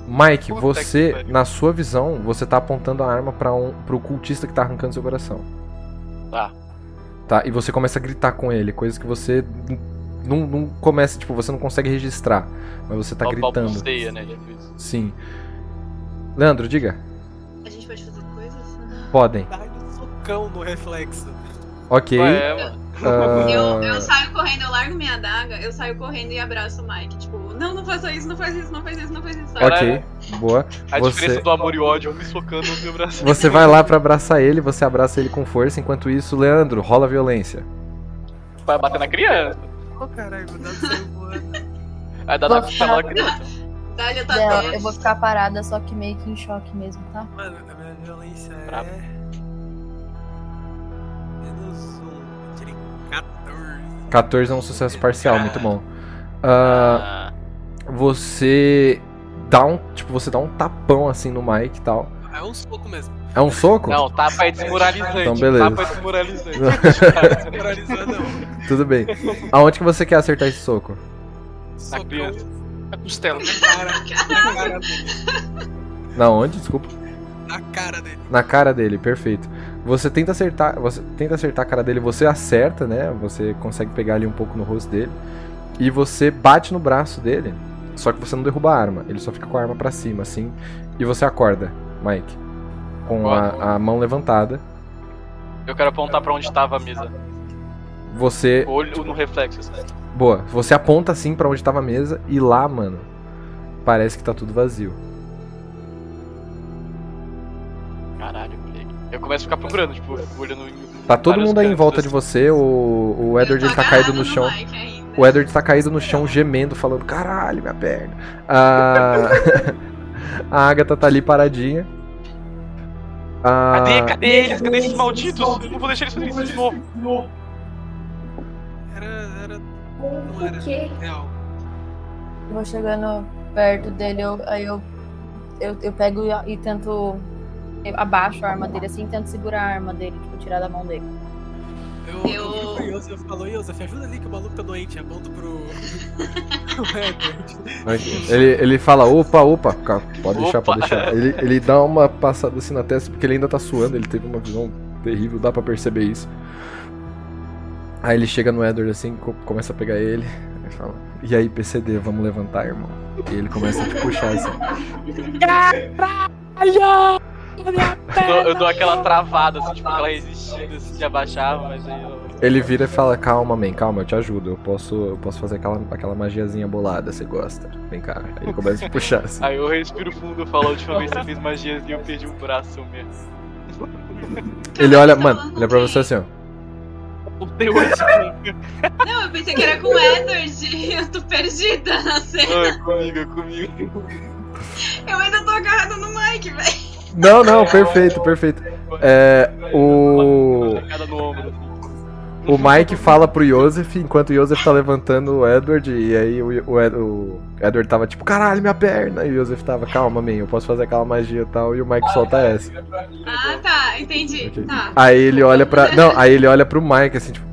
Mike, Puta você, na sua visão, você tá apontando a arma para um, pro cultista que tá arrancando seu coração. Tá. Tá, e você começa a gritar com ele, coisas que você não, não começa, tipo, você não consegue registrar, mas você tá Só gritando. balbuceia, né? Sim. Leandro, diga. A gente pode fazer coisas? Podem. Dá um socão no reflexo. Ok. Ué, é, mano. Ah, Eu, eu saio correndo, eu largo minha adaga, eu saio correndo e abraço o Mike. Tipo, não, não faça isso, não faz isso, não faz isso, não faz isso. sabe? ok, boa. A Você- diferença do amor e ódio, eu me socando no meu braço. Você vai lá pra abraçar ele, você abraça ele com força. Enquanto isso, Leandro, rola violência. Vai bater na criança. Ô caralho, o dado saiu voando. Vai dar Vou na costela da ficar- criança. Tá teste. Eu vou ficar parada, só que meio que em choque mesmo, tá? Mano, a minha violência é. Menos um. Tirei 14. 14 é um sucesso parcial, muito bom. Ah, Ah, você dá um. Tipo, você dá um tapão assim no Mike e tal. É um soco mesmo. É um soco? não, tapa é desmoralizante. Então, beleza. Tapa é desmoralizante. Não. Tudo bem. Aonde que você quer acertar esse soco? Socão criança. A costela. na cara, na cara dele. Na onde? Desculpa. Na cara dele. Na cara dele, perfeito. Você tenta acertar, você tenta acertar a cara dele, você acerta, né? Você consegue pegar ali um pouco no rosto dele e você bate no braço dele. Só que você não derruba a arma, ele só fica com a arma pra cima assim, e você acorda, Mike, com a, a mão levantada. Eu quero apontar pra onde tava a mesa. Você, Olho no reflexo. assim. boa, você aponta assim pra onde tava a mesa e lá, mano, parece que tá tudo vazio. Eu começo a ficar procurando, tipo, olhando em. Tá todo mundo aí em volta de assim. você, o, o Edward ele tô tá caído no chão. O Edward tá caído no chão gemendo, falando: caralho, minha perna. A, a Agatha tá ali paradinha. A... Cadê? Cadê eles? Cadê esses malditos? Eu não vou deixar eles fazerem isso de novo. Era. era. Não era quê? real. Eu vou chegando perto dele, eu, aí eu, eu, eu pego e, e tento. Eu abaixo a arma dele assim e tento segurar a arma dele, tipo, tirar da mão dele. Eu, Eu- eu vi pro Yosef falou, Yosef, ajuda ali que o maluco tá doente, aponto pro. Ele, ele fala: opa, opa, ca- pode deixar, Opa. pode deixar. Ele, ele dá uma passada assim na testa porque ele ainda tá suando, ele teve uma visão terrível, dá pra perceber isso. Aí ele chega no Edward assim, co- começa a pegar ele, e fala: E aí, PCD, vamos levantar, irmão? E ele começa a te puxar assim. Eu dou, eu dou aquela travada, assim, tipo, aquela resistida assim, de abaixar, mas aí eu. Ele vira e fala: Calma, man, calma, eu te ajudo. Eu posso, eu posso fazer aquela, aquela magiazinha bolada, você gosta? Vem cá. Aí ele começa a te puxar assim. Aí eu respiro fundo e falo, a última vez que você fez magias e eu perdi um braço mesmo. Ele olha, mano, ele é pra você assim, ó. O teu é Não, eu pensei que era com o Edward. Eu tô perdida na cena. Ai, comigo, é comigo. Eu ainda tô agarrada no Mike, velho. Não, não, perfeito, perfeito. É, o. O Mike fala pro Joseph enquanto o Joseph tá levantando o Edward. E aí o, o Ed- o Edward tava tipo, caralho, minha perna. E o Joseph tava, calma, man, eu posso fazer aquela magia e tal. E o Mike solta essa. Ah, tá, entendi. Ok. Tá. Aí ele olha pra. Não, aí ele olha pro Mike assim, tipo.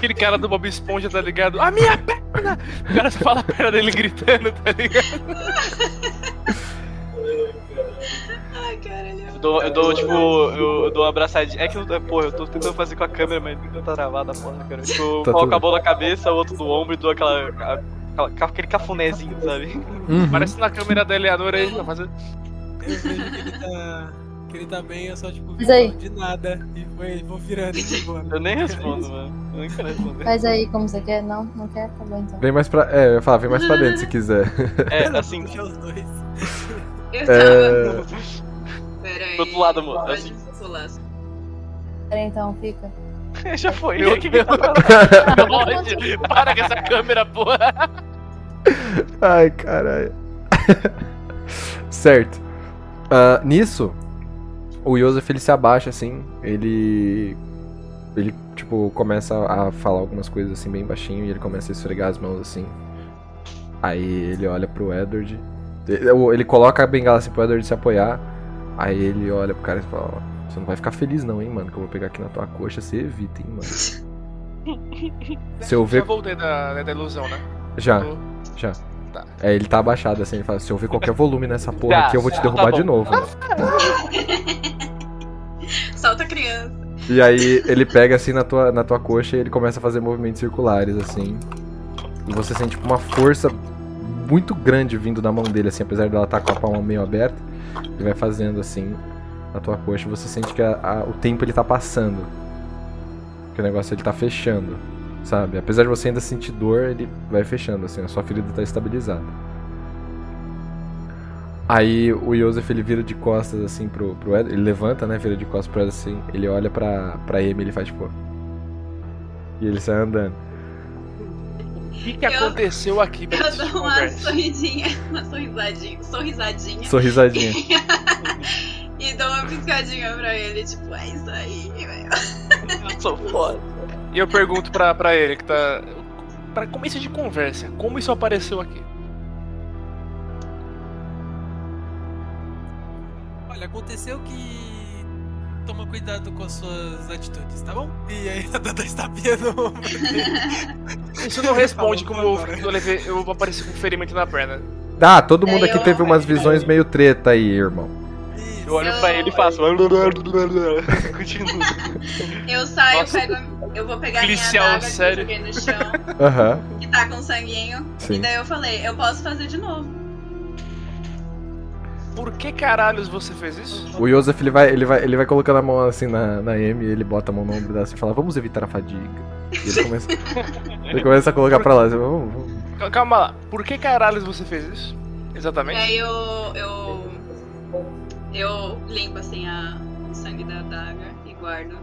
Aquele cara do Bob Esponja, tá ligado? A minha perna! O cara só fala a perna dele gritando, tá ligado? Ai, caralho. Eu dou, eu dou, tipo, eu, eu dou uma abraçadinha. É que, eu- porra, eu tô tentando fazer com a câmera, mas não tá travada a porra, cara. Tipo, eu Tá coloco tudo a mão na cabeça, o outro no ombro e dou aquela. aquela- aquele cafunézinho, sabe? Uhum. Parece na câmera da Eleanor aí, tá fazendo. Eu vejo que ele tá. Que ele tá bem, eu só tipo Mas aí? de nada. E foi, vou virando e vou embora. Eu nem respondo, mano. Eu nem quero responder. Faz aí como você quer? Não, não quer? Tá bom então. Vem mais pra. É, eu ia falar, vem mais pra dentro se quiser. É, assim, Puxa os dois. Eu tava. É. Pera aí. Pro outro lado, amor, Pode assim. Pera aí, então, fica. já foi. Meu que Deus. Pode, para com essa câmera, porra! Ai, caralho. certo. Ah, nisso, o Joseph ele se abaixa assim, ele. Ele, tipo, começa a falar algumas coisas assim bem baixinho e ele começa a esfregar as mãos assim. Aí ele olha pro Edward. Ele, ele coloca a bengala assim pro Edward se apoiar. Aí ele olha pro cara e fala: "Ó, Você não vai ficar feliz não, hein, mano, que eu vou pegar aqui na tua coxa, você evita, hein, mano. Se eu Já ver. voltei da, da ilusão, né? Já. Tô- Já. Tá. É, ele tá abaixado assim, ele fala, se eu ver qualquer volume nessa porra Tá, aqui, eu vou te tá derrubar bom. de novo. mano." Solta a criança. E aí ele pega assim na tua, na tua coxa e ele começa a fazer movimentos circulares, assim. E você sente tipo, uma força muito grande vindo da mão dele, assim, apesar dela estar com a palma meio aberta. Ele vai fazendo assim na tua coxa e você sente que a- a- o tempo ele tá passando. Que o negócio ele tá fechando, sabe? Apesar de você ainda sentir dor, ele vai fechando, assim, a sua ferida tá estabilizada. Aí o Joseph ele vira de costas assim pro, pro Ed, ele levanta, né? Vira de costas pro Ed assim, ele olha pra, pra Amy ele faz tipo. E ele sai andando. O que, que Eu- aconteceu aqui pra Eu dou uma conversa? sorridinha, uma sorrisadinha, sorrisadinha. Sorrisadinha. e dou uma piscadinha pra ele, tipo, é isso aí, velho. Eu sou foda. E eu pergunto pra, pra ele que tá. Pra começo de conversa, como isso apareceu aqui? Olha, aconteceu que. Toma cuidado com as suas atitudes, tá bom? E aí a Dada está piando o ombro dele. Isso não responde como eu, levei, eu apareci com ferimento na perna. Ah, todo mundo É, aqui eu- teve umas visões meio treta aí, irmão. Eu olho pra ele e faço. Continua. Eu saio, Nossa. pego. Eu vou pegar Policial, minha adaga sério. que eu joguei no chão, que tá com sanguinho. E sim. daí eu falei, eu posso fazer de novo. Por que caralhos você fez isso? O Joseph, ele vai, ele vai, ele vai colocando a mão assim na, na Amy, ele bota a mão no ombro dela assim e fala, vamos evitar a fadiga. E ele começa, ele começa a colocar pra lá, assim, vamos, vamos. Cal- Calma lá, por que caralhos você fez isso? E Exatamente? aí eu. eu. Eu limpo assim a, o sangue da adaga e guardo.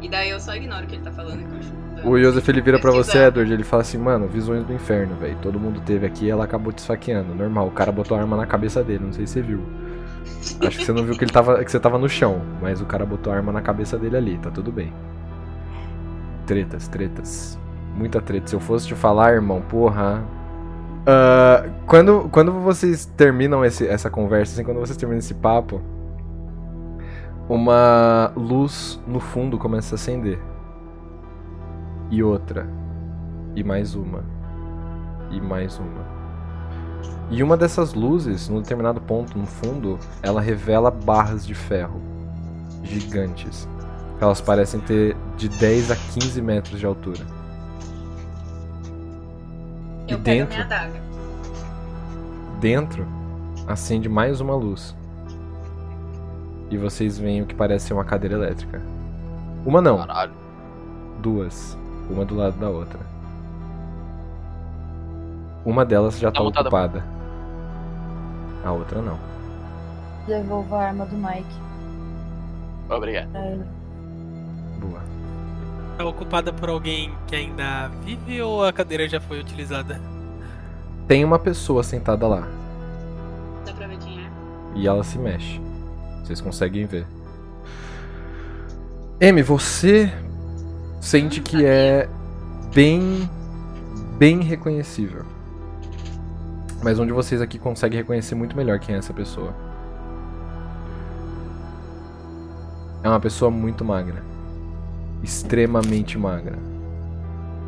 E daí eu só ignoro o que ele tá falando e continuo. O Joseph, ele vira pra você. Edward, ele fala assim, mano, visões do inferno, velho. Todo mundo teve aqui e ela acabou te esfaqueando. Normal, o cara botou a arma na cabeça dele, não sei se você viu. Acho que você não viu que ele tava. que você tava no chão, mas o cara botou a arma na cabeça dele ali, tá tudo bem. Tretas, tretas. Muita treta. Se eu fosse te falar, irmão, porra. Ah, quando, quando vocês terminam esse- essa conversa, assim, quando vocês terminam esse papo, uma luz no fundo começa a acender. E outra. E mais uma. E mais uma. E uma dessas luzes, num determinado ponto no fundo, ela revela barras de ferro gigantes. Elas parecem ter de 10 a 15 metros de altura. Eu e pego dentro? minha adaga. Dentro acende mais uma luz. E vocês veem o que parece ser uma cadeira elétrica. Uma não, Caralho. duas. Uma do lado da outra. Uma delas já Tá tá ocupada. A outra não. Devolvo a arma do Mike Obrigado. Boa. Tá ocupada por alguém que ainda vive ou a cadeira já foi utilizada? Tem uma pessoa sentada lá. Dá pra ver quem é? E ela se mexe. Vocês conseguem ver. M, você sente que é bem. bem reconhecível. Mas um de vocês aqui consegue reconhecer muito melhor quem é essa pessoa. É uma pessoa muito magra. Extremamente magra.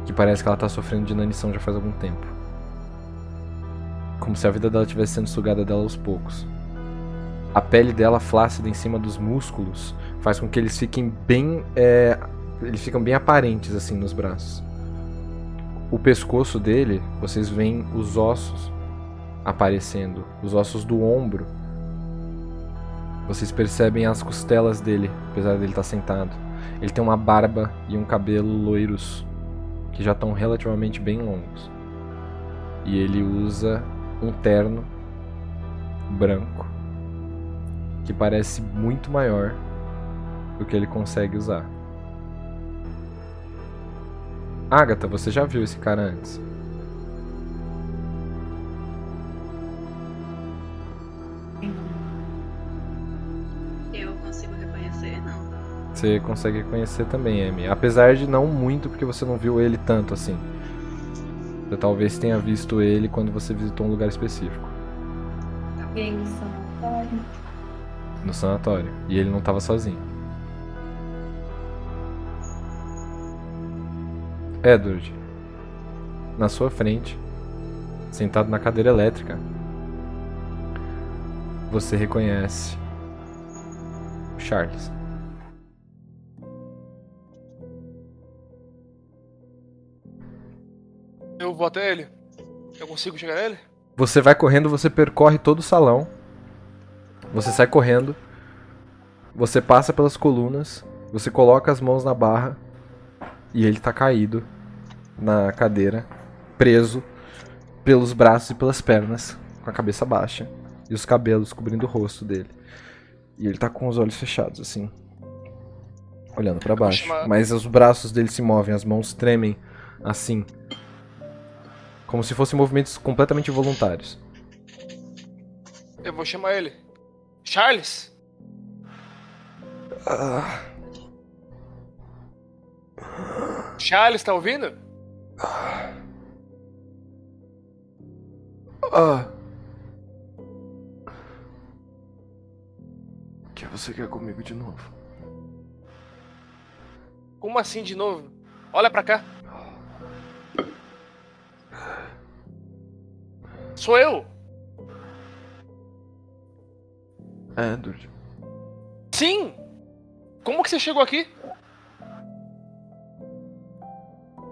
Que parece que ela tá sofrendo de inanição já faz algum tempo. Como se a vida dela estivesse sendo sugada dela aos poucos. A pele dela flácida em cima dos músculos faz com que eles fiquem bem. é, eles ficam bem aparentes assim nos braços. O pescoço dele, vocês veem os ossos aparecendo, os ossos do ombro. Vocês percebem as costelas dele, apesar dele estar sentado. Ele tem uma barba e um cabelo loiros que já estão relativamente bem longos. E ele usa um terno branco que parece muito maior do que ele consegue usar. Agatha, você já viu esse cara antes? Você consegue reconhecer também, Amy. Apesar de não muito, porque você não viu ele tanto assim. Você talvez tenha visto ele quando você visitou um lugar específico. Alguém no sanatório. No sanatório. E ele não estava sozinho. Edward. Na sua frente, sentado na cadeira elétrica, você reconhece o Charles. Eu vou até ele. Eu consigo chegar nele? Você vai correndo, você percorre todo o salão. Você sai correndo. Você passa pelas colunas. Você coloca as mãos na barra. E ele tá caído na cadeira, preso pelos braços e pelas pernas, com a cabeça baixa e os cabelos cobrindo o rosto dele. E ele tá com os olhos fechados assim, olhando pra vou baixo. chamar- Mas os braços dele se movem, as mãos tremem assim. Como se fossem movimentos completamente voluntários. Eu vou chamar ele. Charles? Ah, Charles, tá ouvindo? ah. O que você quer comigo de novo? Como assim de novo? Olha pra cá. Sou eu. Edward. Sim. Como que você chegou aqui?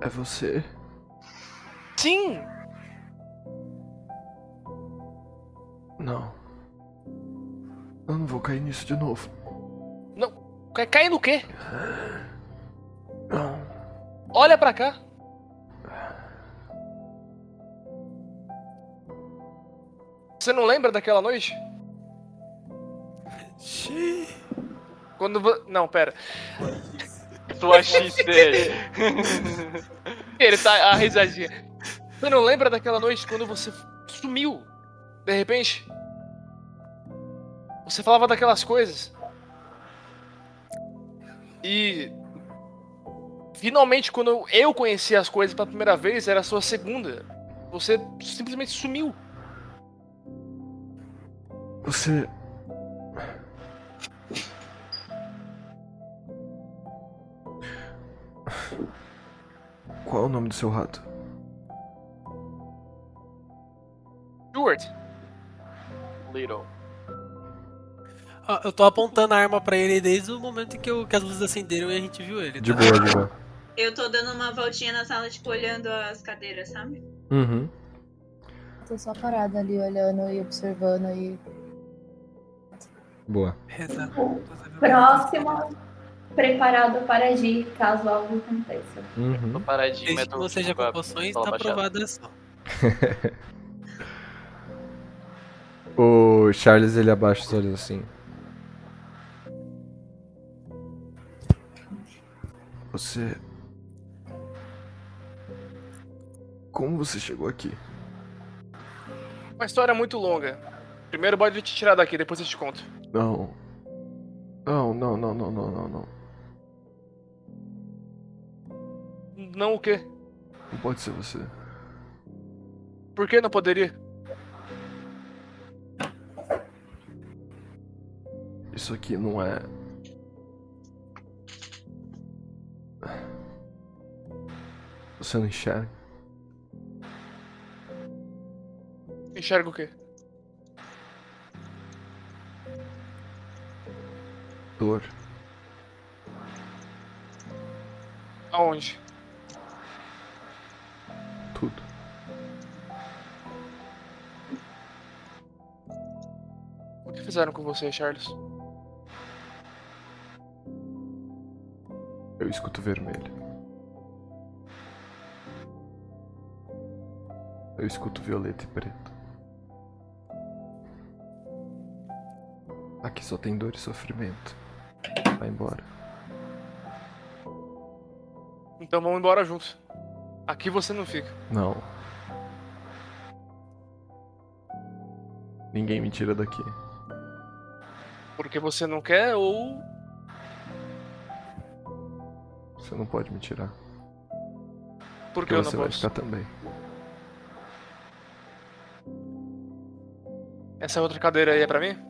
É você? Sim. Não. Eu não vou cair nisso de novo. Quer cair no quê? Não. Olha pra cá. Você não lembra daquela noite? Quando vo... Não, pera. Tua XT. Ele tá a risadinha. Você não lembra daquela noite quando você sumiu? De repente? Você falava daquelas coisas. E finalmente quando eu conheci as coisas pela primeira vez, era a sua segunda. Você simplesmente sumiu. Você. Qual é o nome do seu rato? Stuart. Little. Ó, eu tô apontando a arma pra ele desde o momento em que, eu- que as luzes acenderam e a gente viu ele. De tá? boa, de boa. Eu tô dando uma voltinha na sala, tipo, olhando as cadeiras, sabe? Uhum. Tô só parada ali olhando e observando e. Boa. Próximo, preparado para agir caso algo aconteça. Uhum. Paradinho, Desde que não seja com poções, tá aprovada a ação. O Charles ele abaixa os olhos assim. Você. Como você chegou aqui? Uma história muito longa. Primeiro pode te tirar daqui, depois eu te conto. Não. Não, não, não, não, não, não, não. Não o quê? Não pode ser você. Por que não poderia? Isso aqui não é. Você não enxerga? Enxerga o quê? Dor. Aonde? Tudo. O que fizeram com você, Charles? Eu escuto vermelho. Eu escuto violeta e preto. Aqui só tem dor e sofrimento. Vai embora. Então vamos embora juntos. Aqui você não fica. Não. Ninguém me tira daqui. Porque você não quer ou. Você não pode me tirar. Porque eu não você vai posso. ficar também. Essa outra cadeira aí é pra mim?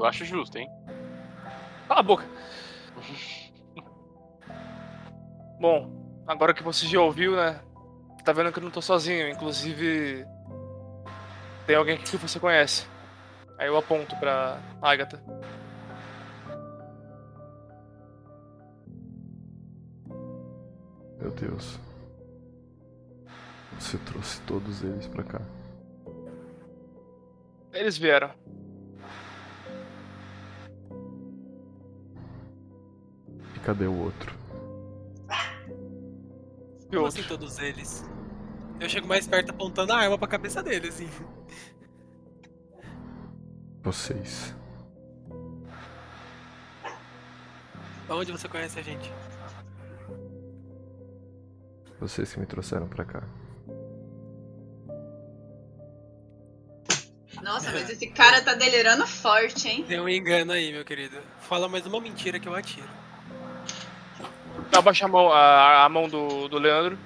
Eu acho justo, hein? Cala a boca. Bom, agora que você já ouviu, né? Tá vendo que eu não tô sozinho. Inclusive. Tem alguém aqui que você conhece. Aí eu aponto pra Agatha. Meu Deus. Você trouxe todos eles pra cá. Eles vieram. E cadê o outro? E Como outro? assim todos eles? Eu chego mais perto apontando a arma pra cabeça dele, assim. Vocês. Onde você conhece a gente? Vocês que me trouxeram pra cá. Nossa, mas esse cara tá delirando forte, hein? Tem um engano aí, meu querido. Fala mais uma mentira que eu atiro. Abaixa a mão, a, a mão do, do Leandro.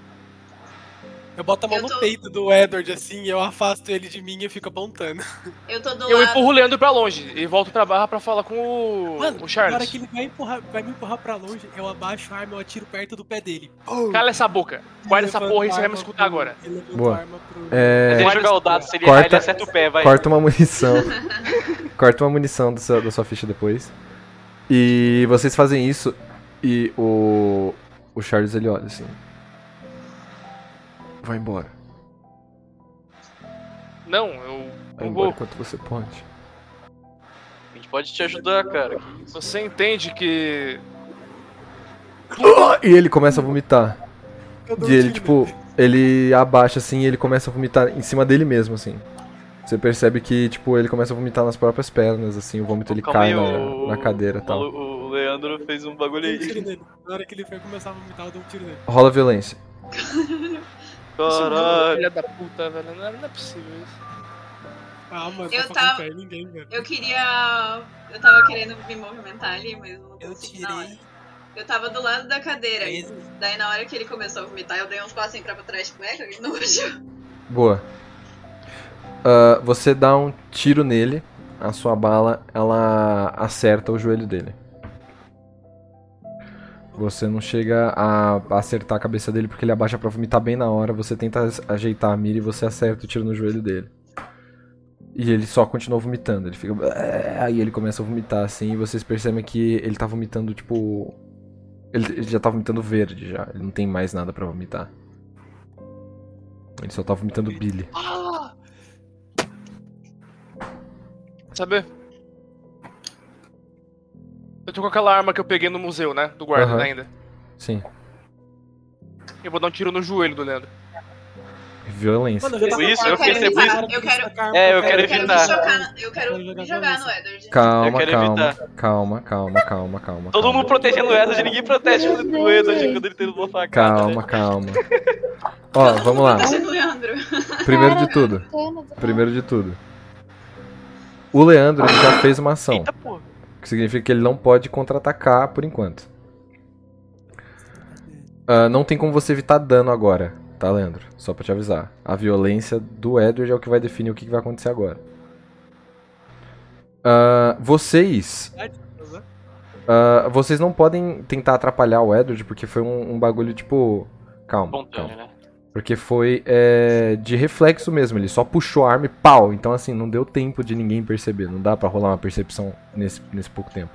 Eu boto a mão Eu no tô- peito do Edward assim, eu afasto ele de mim e fico apontando. Eu tô do Eu lado. empurro o Leandro pra longe e volto pra barra pra falar com o, Mano, o na Charles. hora que ele vai, empurrar, vai me empurrar pra longe, eu abaixo a arma, eu atiro perto do pé dele. Cala essa boca. Guarda essa porra a você vai me escutar pro- agora. Boa. a arma pro- É, Deixa Guarda jogar o dado, se ele errar, ele Corta- acerta o pé, vai. corta uma munição. corta uma munição do seu- da sua ficha depois. E vocês fazem isso e o. O Charles ele olha assim. Vai embora. Não, eu Vai embora vou. enquanto você pode. A gente pode te ajudar, cara. Você entende que. E ele começa a vomitar. E ele, tipo, ele abaixa assim e ele começa a vomitar em cima dele mesmo, assim. Você percebe que, tipo, ele começa a vomitar nas próprias pernas, assim, o vômito ele Calma cai aí, na, o- na cadeira e tal. O Leandro fez um bagulho Eu dou um tiro aí. nele. Na hora que ele foi começar a vomitar, eu dou um tiro nele. Rola violência. Caralho. Filha da puta, velho. Não é, não é possível isso. Ah, mano, Eu tô tava- em ninguém, velho. Eu queria. Eu tava querendo me movimentar ali, mas eu não Eu consegui hora. tirei Eu tava do lado da cadeira. 13. Daí na hora que ele começou a vomitar, eu dei uns passinhos pra trás, tipo, é, que nojo. Boa. Ah, você dá um tiro nele, a sua bala, ela acerta o joelho dele. Você não chega a acertar a cabeça dele porque ele abaixa pra vomitar bem na hora. Você tenta ajeitar a mira e você acerta o tiro no joelho dele. E ele só continua vomitando. Ele fica. Aí ele começa a vomitar assim. E vocês percebem que ele tá vomitando, tipo. Ele, ele já tá vomitando verde já. Ele não tem mais nada pra vomitar. Ele só tá vomitando bile. Sabe? Eu tô com aquela arma que eu peguei no museu, né? Do guarda Aham. ainda. Sim. Eu vou dar um tiro no joelho do Leandro. Violência. Mano, eu isso, eu fiquei sempre- evitar, eu quero- É, eu quero evitar. eu quero me jogar jogar no. Edward. Calma, Eu quero calma, calma, calma, calma, calma. Todo calma. mundo protegendo o Edward, ninguém protege o Edward quando ele tenta uma facada. Calma, calma. Ó, vamos lá. Primeiro de tudo. Primeiro de tudo. O Leandro ele já fez uma ação. Eita porra. O que significa que ele não pode contra-atacar por enquanto. Ah, não tem como você evitar dano agora, tá, Leandro? Só pra te avisar. A violência do Edward é o que vai definir o que vai acontecer agora. Ah, vocês. ah, vocês não podem tentar atrapalhar o Edward porque foi um, um bagulho tipo. Calma. calma. Porque foi é, de reflexo mesmo, ele só puxou a arma e pau. Então, assim, não deu tempo de ninguém perceber. Não dá pra rolar uma percepção nesse, nesse pouco tempo.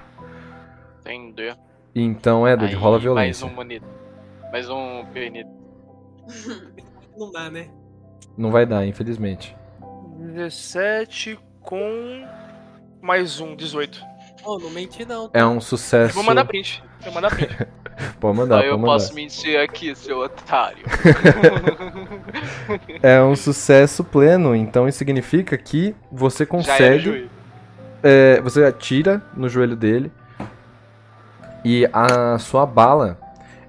Entendeu. Então, Edward, Aí, rola violência. Mais um bonito. Mais um penito. Não dá, né? Não vai dar, infelizmente. 17 com. Mais um, 18. Ô, não menti não. É um sucesso. Vou mandar print. Vou mandar print. Pode mandar, pode eu mandar. posso mentir aqui, seu otário. É um sucesso pleno, então isso significa que você consegue. é, você atira no joelho dele e a sua bala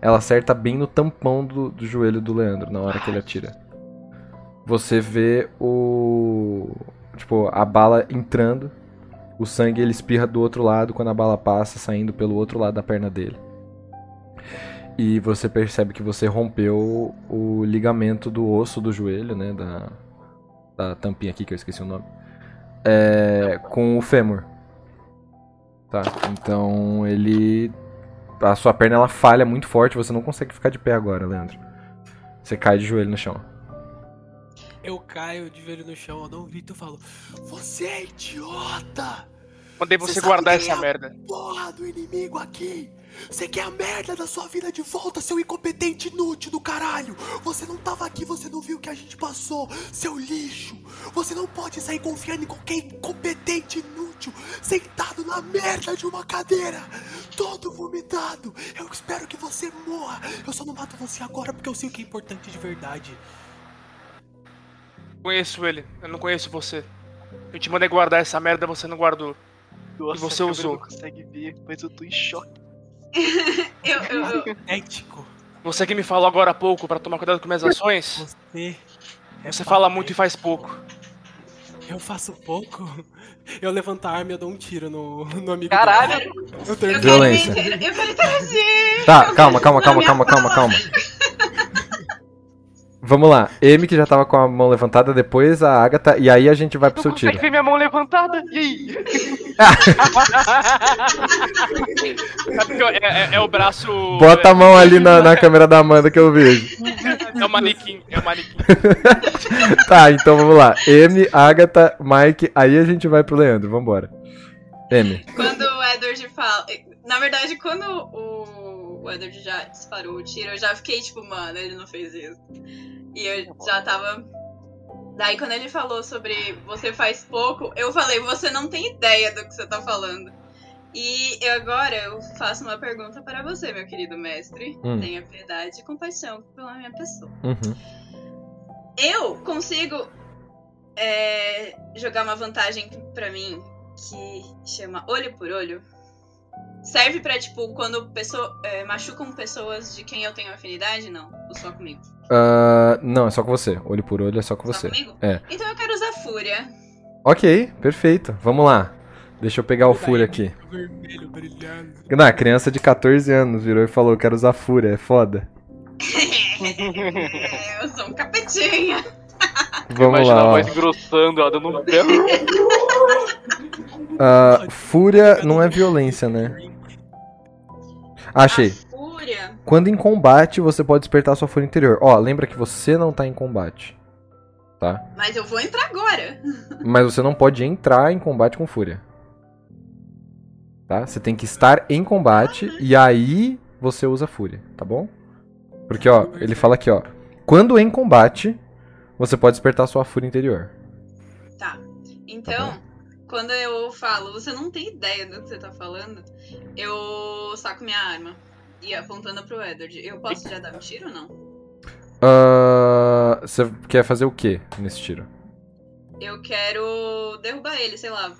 ela acerta bem no tampão do, do joelho do Leandro na hora que ele atira. Você vê o tipo a bala entrando, o sangue ele espirra do outro lado quando a bala passa saindo pelo outro lado da perna dele. E você percebe que você rompeu o ligamento do osso do joelho, né, da da tampinha aqui que eu esqueci o nome. É, com o fêmur. Tá, então ele. A sua perna ela falha muito forte, você não consegue ficar de pé agora, Leandro. Você cai de joelho no chão. Eu caio de joelho no chão, eu não grito e falo: Você é idiota! Mandei você, Você guardar essa é? merda. Porra do inimigo aqui! Você quer a merda da sua vida de volta, seu incompetente inútil do caralho! Você não tava aqui, você não viu o que a gente passou, seu lixo! Você não pode sair confiando em qualquer incompetente inútil, sentado na merda de uma cadeira, todo vomitado! Eu espero que você morra! Eu só não mato você agora porque eu sei o que é importante de verdade. Conheço ele, eu não conheço você. Eu te mandei guardar essa merda, você não guardou. Nossa, você a câmera usou. não consegue ver, mas eu tô em choque. eu, eu, eu- Ético. Você que me falou agora há pouco pra tomar cuidado com minhas ações, Você. é você fala muito e faz pouco. Eu faço pouco. Eu levanto a arma e eu dou um tiro no, no amigo. Caralho! Eu eu quero Violência. inter- Eu quero interagir. Tá, calma, calma, calma, calma, calma, calma. Vamos lá. M que já tava com a mão levantada, depois a Agatha, e aí a gente vai pro seu tiro. ver minha mão levantada? E aí? É, é- é o braço. Bota a mão ali na, na câmera da Amanda que eu vejo. É o manequim, é o manequim. Tá, então vamos lá. M, Agatha, Mike, aí a gente vai pro Leandro, vambora. M. Quando Edward fala. Na verdade, quando o, o Edward já disparou o tiro, eu já fiquei tipo, mano, ele não fez isso. E eu já tava. Daí, quando ele falou sobre você faz pouco, eu falei, você não tem ideia do que você tá falando. E eu agora eu faço uma pergunta para você, meu querido mestre. Hum. Tenha piedade e compaixão pela minha pessoa. Uhum. Eu consigo é, jogar uma vantagem pra mim que chama olho por olho. Serve pra, tipo, quando pessoa, é, machucam pessoas de quem eu tenho afinidade? Não, ou só comigo? Ah, não, é só com você. Olho por olho é só com Só você. comigo? É. Então eu quero usar fúria. Ok, perfeito. Vamos lá. Deixa eu pegar o Fúria aqui. Vermelho brilhando. Não, a criança de 14 anos virou e falou: quero usar Fúria, é foda. É, eu sou um capetinha. Vamos Imagina lá. a ó. voz engrossando, ela dando um Ah, fúria não é violência, né? Achei. Fúria. Quando em combate, você pode despertar sua fúria interior. Ó, lembra que você não tá em combate. Tá? Mas eu vou entrar agora. Mas você não pode entrar em combate com fúria. Tá? Você tem que estar em combate e aí você usa fúria, tá bom? Porque, ó, ele fala aqui, ó. Quando em combate, você pode despertar sua fúria interior. Tá. Então, quando eu falo, você não tem ideia do que você tá falando, eu saco minha arma e apontando pro Edward. Eu posso já dar um tiro ou não? Ah, você quer fazer o que nesse tiro? Eu quero derrubar ele, sei lá,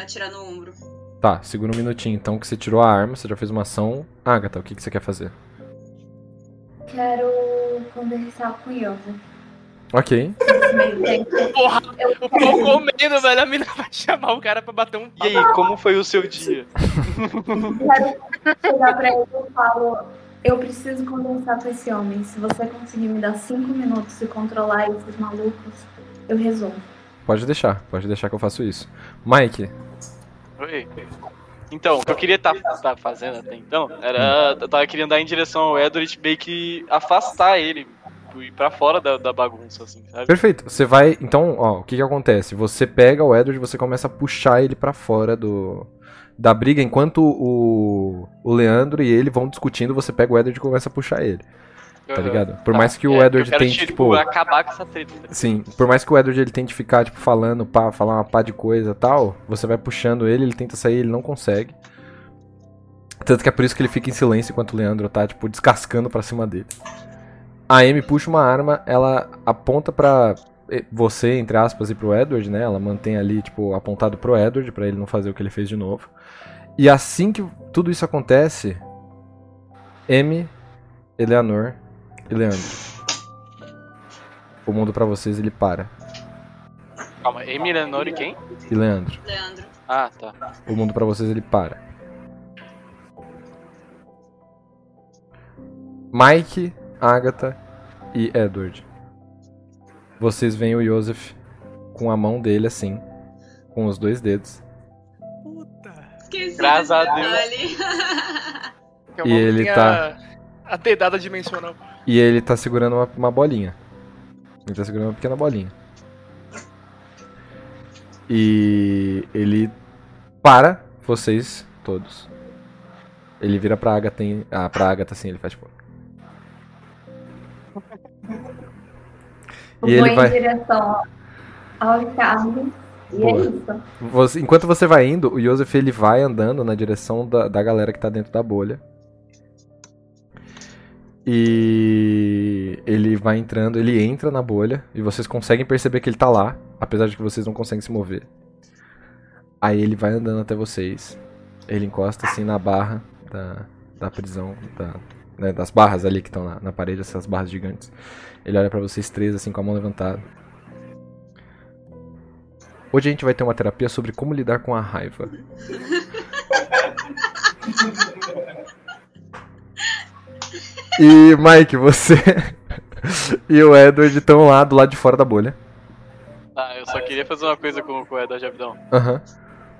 atirar no ombro. Tá, segura um minutinho então que você tirou a arma, você já fez uma ação. Agatha, o que, que você quer fazer? Quero conversar com o Yosa. Ok. Porra, Eu o pau comendo, velho. A mina vai chamar o cara pra bater um E aí, como foi o seu dia? quero chegar pra ele e falo: Eu preciso conversar com esse homem. Se você conseguir me dar cinco minutos e controlar esses malucos, eu resolvo. Pode deixar, pode deixar que eu faço isso. Mike, Oi. Então, o que eu queria estar fazendo até então era. Eu tava querendo dar em direção ao Edward meio que afastar ele. Tipo, Ir pra fora da, da bagunça, assim, sabe? perfeito. Você vai. Então, ó, o que que acontece? Você pega o Edward e você começa a puxar ele pra fora do. Da briga, enquanto o, o Leandro e ele vão discutindo, você pega o Edward e começa a puxar ele, tá ligado? Por Tá. mais que o É, Edward tente, tipo, tipo. acabar com essa treta. tá? Sim, por mais que o Edward ele tente ficar, tipo, falando, pá, falar uma pá de coisa e tal, você vai puxando ele, ele tenta sair, ele não consegue. Tanto que é por isso que ele fica em silêncio enquanto o Leandro tá, tipo, descascando pra cima dele. A Amy puxa uma arma, ela aponta pra eh, você, entre aspas, e pro Edward, né? Ela mantém ali, tipo, apontado pro Edward, pra ele não fazer o que ele fez de novo. E assim que tudo isso acontece, Amy, Eleanor e Leandro. O mundo pra vocês, ele para. Calma, Amy, Eleanor e quem? E Leandro, Leandro. Ah, tá. o mundo pra vocês ele para. Mike, Agatha e Edward. Vocês veem o Joseph com a mão dele assim, com os dois dedos. Puta. Esqueci Graças a Deus. é E uma ele tá- A dedada dimensional. E ele tá segurando uma, uma bolinha. Ele tá segurando uma pequena bolinha. E ele para vocês todos. Ele vira pra Agatha, ah, pra Agatha assim, ele faz tipo. Eu E vou ele em vai- direção ao Carlos. E é Boa. isso. Você- enquanto você vai indo, o Joseph ele vai andando na direção da, da galera que tá dentro da bolha. E ele vai entrando, ele entra na bolha e vocês conseguem perceber que ele tá lá, apesar de que vocês não conseguem se mover. Aí ele vai andando até vocês. Ele encosta assim na barra da, da prisão, da, né, das barras ali que estão na, na parede, essas barras gigantes. Ele olha pra vocês três assim com a mão levantada. Hoje a gente vai ter uma terapia sobre como lidar com a raiva. E Mike, você e o Edward estão lá do lado de fora da bolha. Tá, eu só queria fazer uma coisa com, com o Edward Abdão. Aham.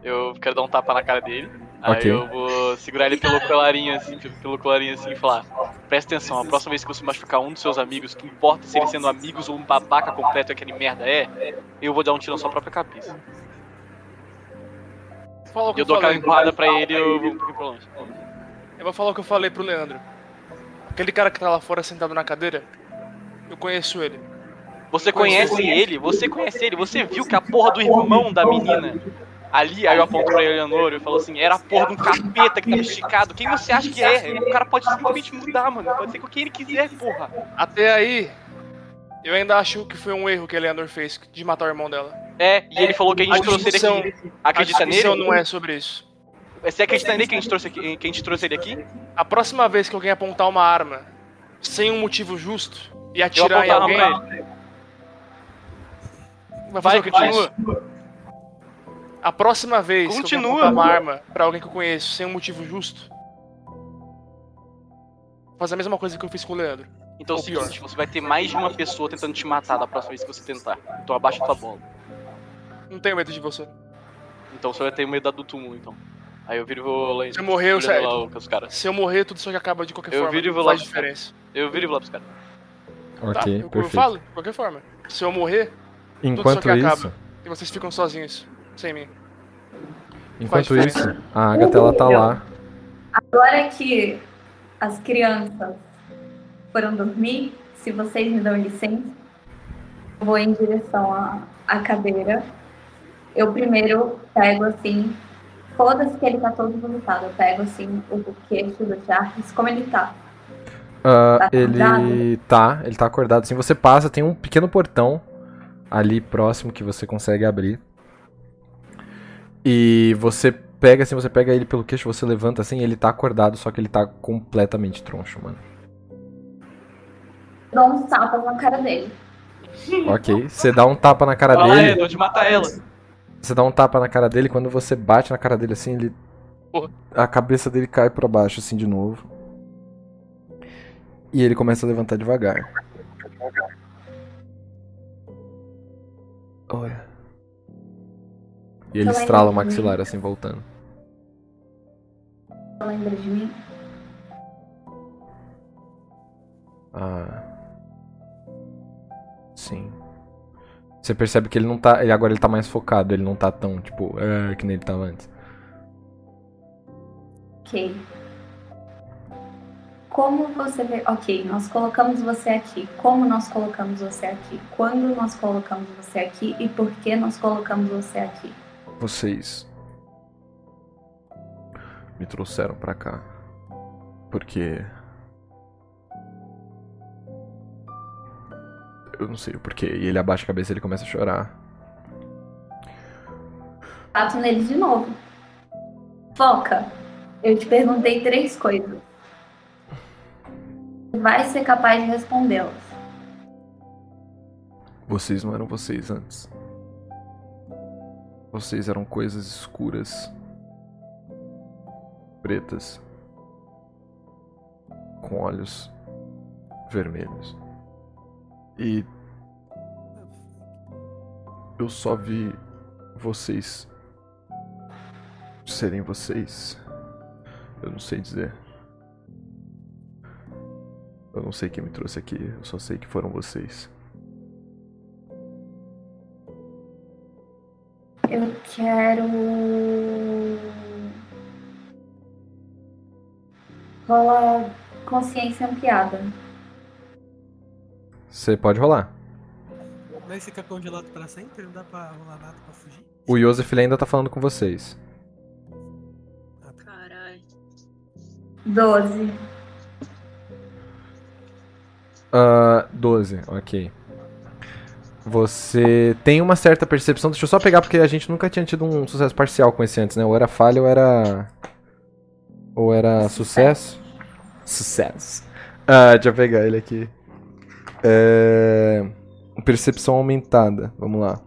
Eu quero dar um tapa na cara dele. Aí eu vou segurar ele pelo colarinho assim, pelo colarinho assim e falar: Presta atenção, a próxima vez que você machucar um dos seus amigos, que importa se eles sendo amigos ou um babaca completo aquele merda é, eu vou dar um tiro na sua própria cabeça. Fala o que E eu dou aquela empurrada pra ele e eu vou um pouquinho pra longe. Eu vou falar o que eu falei pro Leandro. Aquele cara que tá lá fora sentado na cadeira, eu conheço ele. Você conhece ele? Você conhece ele? Você viu que a porra do irmão da menina ali, aí eu aponto pra Eleanor e falo assim, era a porra de um capeta que tava esticado. Quem você acha que é? O cara pode simplesmente mudar, mano. Pode ser com quem ele quiser, porra. Até aí, eu ainda acho que foi um erro que a Leandor fez de matar o irmão dela. É, e ele falou que a gente trouxe ele aqui. Acredita a nele? não é sobre isso. Você acredita nele que a gente trouxe, aqui, que a gente trouxe ele aqui? A próxima vez que alguém apontar uma arma sem um motivo justo e atirar em alguém, vai fazer Vai, o que faz? continua. A próxima vez que Continua. alguém apontar uma arma pra alguém que eu conheço sem um motivo justo, faz a mesma coisa que eu fiz com o Leandro. Então é o Ou pior. seguinte, você vai ter mais de uma pessoa tentando te matar da próxima vez que você tentar. Então abaixa tua bola. Não tenho medo de você. Então você vai ter medo do túmulo, então. Aí eu viro e vou lá em Se eu morrer, eu saio. Se eu morrer, tudo isso aqui acaba de qualquer Eu forma. viro e vou lá faz diferença. Eu viro e vou lá pros caras. Ok, tá? Eu, eu perfeito. falo, de qualquer forma. Se eu morrer, tudo Enquanto isso aqui isso, acaba. E vocês ficam sozinhos, sem mim. enquanto isso, a Agatha ela tá lá. Agora que as crianças foram dormir, se vocês me dão licença, eu vou em direção à, à cadeira. Eu primeiro pego assim, foda-se que ele tá todo vomitado. Eu pego assim o queixo do Charles, como ele tá. Ah, Tá acordado? ele tá, ele tá acordado assim. Você passa, tem um pequeno portão ali próximo que você consegue abrir. E você pega assim, você pega ele pelo queixo, você levanta assim, ele tá acordado, só que ele tá completamente troncho, mano. Dou uns tapas na cara dele. Ok, você dá um tapa na cara Fala, dele. Edward, mata ela. Você dá um tapa na cara dele, quando você bate na cara dele assim, ele. Porra. A cabeça dele cai pra baixo, assim, de novo. E ele começa a levantar devagar. Olha. E ele estrala o maxilar, assim, voltando. Lembra de mim? Ah. Sim. Você percebe que ele não tá. Ele agora ele tá mais focado, ele não tá tão, tipo, "Ah", que nem ele tava antes. Ok. Como você vê. Ok, nós colocamos você aqui. Como nós colocamos você aqui? Quando nós colocamos você aqui e por que nós colocamos você aqui? Vocês me trouxeram pra cá porque eu não sei o porquê. E ele abaixa a cabeça e ele começa a chorar. Bato nele de novo. Foca, eu te perguntei três coisas. Vai ser capaz de respondê-las. Vocês não eram vocês antes. Vocês eram coisas escuras, pretas, com olhos vermelhos. E eu só vi vocês serem vocês. Eu não sei dizer. Eu não sei quem me trouxe aqui, eu só sei que foram vocês. Eu quero. Rola consciência ampliada. Você pode rolar. Mas fica congelado pra sempre? Não dá pra rolar nada pra fugir? O Yosef ainda tá falando com vocês. Caralho. Doze. Ah, 12, ok. Você tem uma certa percepção. Deixa eu só pegar porque a gente nunca tinha tido um sucesso parcial com esse antes, né? Ou era falha ou era. Ou era sucesso. Sucesso. Ah, deixa eu pegar ele aqui. É... Percepção aumentada. Vamos lá.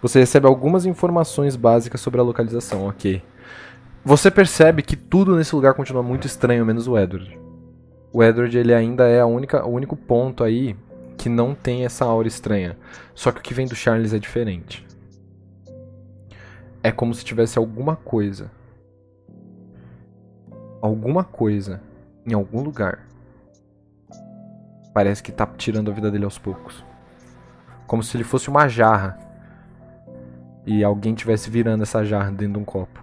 Você recebe algumas informações básicas sobre a localização, ok. Você percebe que tudo nesse lugar continua muito estranho, menos o Edward. O Edward ele ainda é a única, o único ponto aí que não tem essa aura estranha. Só que o que vem do Charles é diferente. É como se tivesse alguma coisa. Alguma coisa em algum lugar. Parece que tá tirando a vida dele aos poucos. Como se ele fosse uma jarra. E alguém tivesse virando essa jarra dentro de um copo.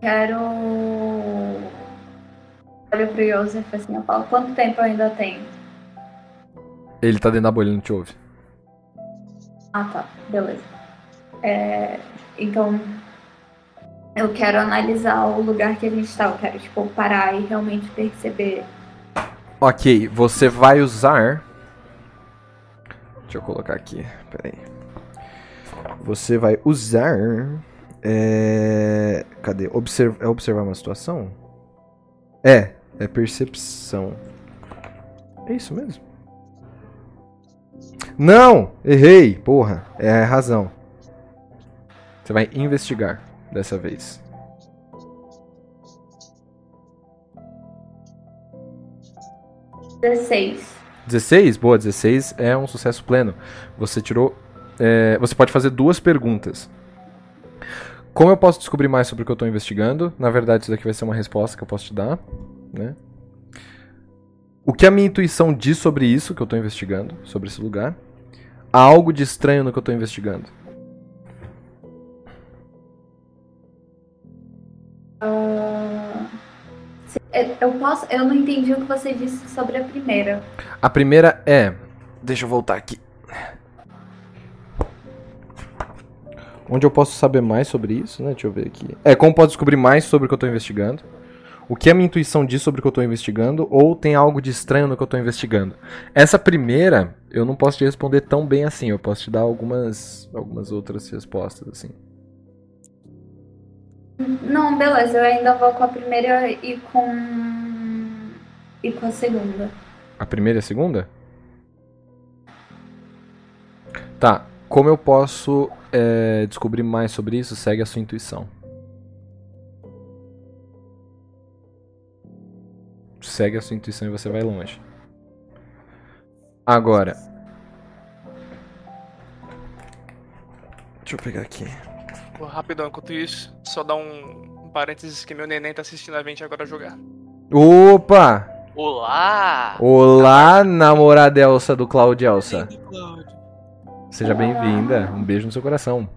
Quero. Olho pro Joseph assim, eu falo, quanto tempo eu ainda tenho? Ele tá dentro da bolha, não te ouve. Ah tá, beleza. É, então eu quero analisar o lugar que a gente tá. Eu quero, tipo, parar e realmente perceber. Ok, você vai usar. Deixa eu colocar aqui, peraí. Você vai usar. É... Cadê? Observ... É observar uma situação? É, é percepção. É isso mesmo? Não! Errei! Porra, é a razão. Você vai investigar dessa vez. Dezesseis. 16? Boa, 16 é um sucesso pleno. Você tirou. é, você pode fazer duas perguntas. Como eu posso descobrir mais sobre o que eu estou investigando? Na verdade, isso daqui vai ser uma resposta que eu posso te dar. Né? O que a minha intuição diz sobre isso que eu estou investigando, sobre esse lugar? Há algo de estranho no que eu estou investigando. Ah, eu- eu posso. Eu não entendi o que você disse sobre a primeira. A primeira é. Deixa eu voltar aqui. Onde eu posso saber mais sobre isso, né? Deixa eu ver aqui. É, como posso descobrir mais sobre o que eu tô investigando? O que a minha intuição diz sobre o que eu tô investigando? Ou tem algo de estranho no que eu tô investigando? Essa primeira, eu não posso te responder tão bem assim. Eu posso te dar algumas, algumas outras respostas, assim. Não, beleza, eu ainda vou com a primeira e com. e com a segunda. A primeira e a segunda? Tá. Como eu posso é, descobrir mais sobre isso? Segue a sua intuição. Segue a sua intuição e você vai longe. Agora. Deixa eu pegar aqui. Pô, rapidão, enquanto isso, só dar um, um parênteses que meu neném tá assistindo a gente agora jogar. Opa! Olá! Olá, namorada Elsa do Cláudio Elsa. Seja bem-vinda. Um beijo no seu coração.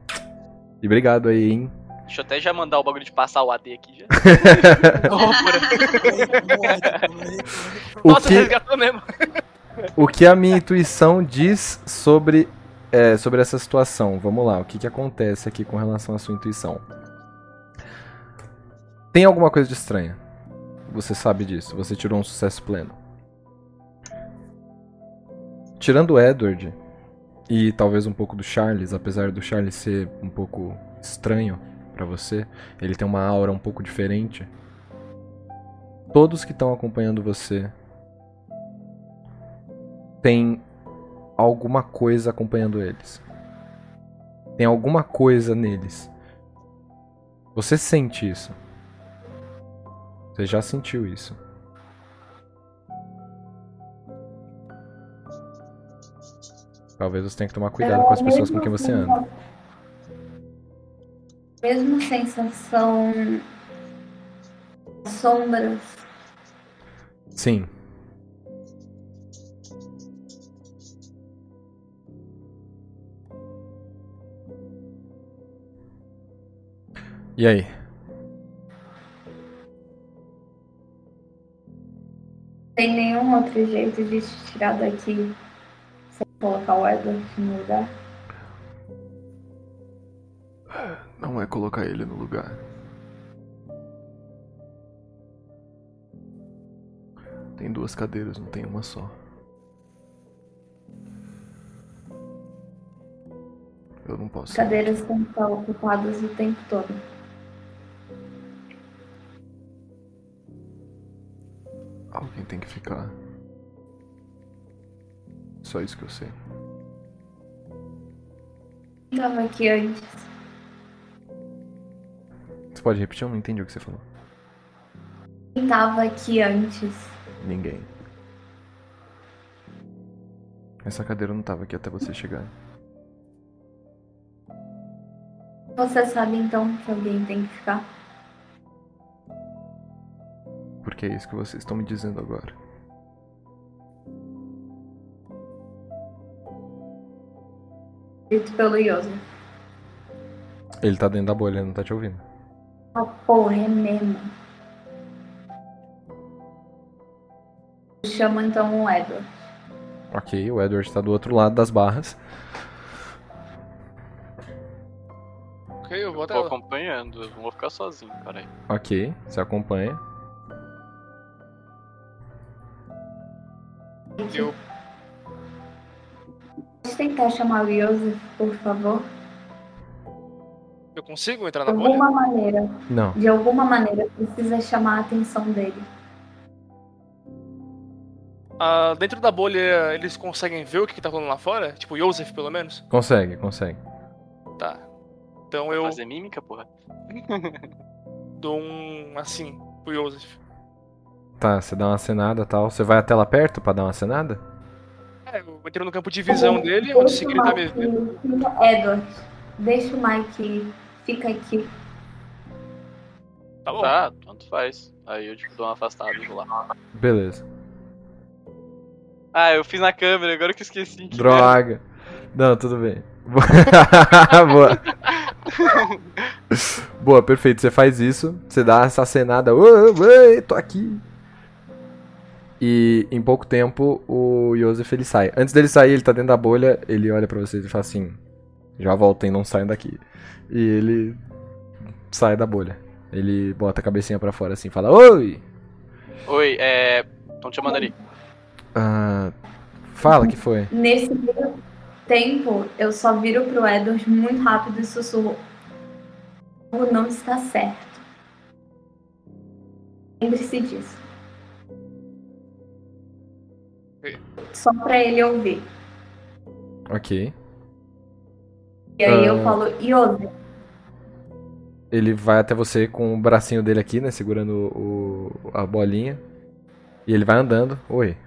E obrigado aí, hein? Deixa eu até já mandar o bagulho de passar o AD aqui já. O Nossa, que- resgatou mesmo. O que a minha intuição diz sobre, é, sobre essa situação? Vamos lá, o que, que acontece aqui com relação à sua intuição? Tem alguma coisa de estranha. Você sabe disso, você tirou um sucesso pleno. Tirando o Edward e talvez um pouco do Charles, apesar do Charles ser um pouco estranho pra você, ele tem uma aura um pouco diferente. Todos que estão acompanhando você tem alguma coisa acompanhando eles. Tem alguma coisa neles. Você sente isso. Você já sentiu isso. Talvez você tenha que tomar cuidado com as pessoas com quem você anda. Mesma sensação. Sombras. Sim. E aí? Tem nenhum outro jeito de te tirar daqui sem colocar o Edward no lugar? não é colocar ele no lugar. Tem duas cadeiras, não tem uma só. Eu não posso. Cadeiras têm que estar ocupadas o tempo todo. Alguém tem que ficar. Só isso que eu sei. Tava aqui antes. Pode repetir? Eu não entendi o que você falou. Quem tava aqui antes? Ninguém. Essa cadeira não tava aqui até você chegar. Você sabe então que alguém tem que ficar? Porque é isso que vocês estão me dizendo agora. Dito pelo Yosef. Ele tá dentro da bolha, ele não tá te ouvindo. Ah, porra, é mesmo. Chama então o Edward. Ok, o Edward tá do outro lado das barras. Ok, eu vou até Tô lá. acompanhando, eu não vou ficar sozinho, cara aí. Ok, você acompanha. Eu, Pode tentar chamar o Yosef, por favor? Eu consigo entrar De na bolha? alguma maneira. Não. De alguma maneira, precisa chamar a atenção dele. Ah, dentro da bolha, eles conseguem ver o que, que tá rolando lá fora? Tipo, o Joseph, pelo menos? Consegue, consegue. Tá. Então eu Fazer mímica, porra. dou um assim pro Joseph. Tá, você dá uma acenada e tal. Você vai até lá perto pra dar uma acenada? É, eu entrei no campo de visão dele, onde sei que ele tá me vendo. Edward, deixa o Mike. Fica aqui. Tá bom. Tá, tanto faz. Aí eu tipo dou uma afastada e vou lá. Beleza. Ah, eu fiz na câmera, agora que eu esqueci. que Droga. Não, tudo bem. Boa. Boa, perfeito. Você faz isso, você dá essa acenada. Ô, ô, tô aqui. E em pouco tempo o Joseph ele sai. Antes dele sair, ele tá dentro da bolha, ele olha pra vocês e fala assim: Já voltem, não saiam daqui. E ele sai da bolha. Ele bota a cabecinha pra fora assim, fala: Oi! Oi, é. Tão te chamando ali. Ah, fala que foi. Nesse tempo, eu só viro pro Edward muito rápido e sussurro. Algo não está certo. Lembre-se disso. Só pra ele ouvir. Ok. E aí Ah. eu falo, Yosef, Ele vai até você com o bracinho dele aqui, né? Segurando o, a bolinha. E ele vai andando. Oi.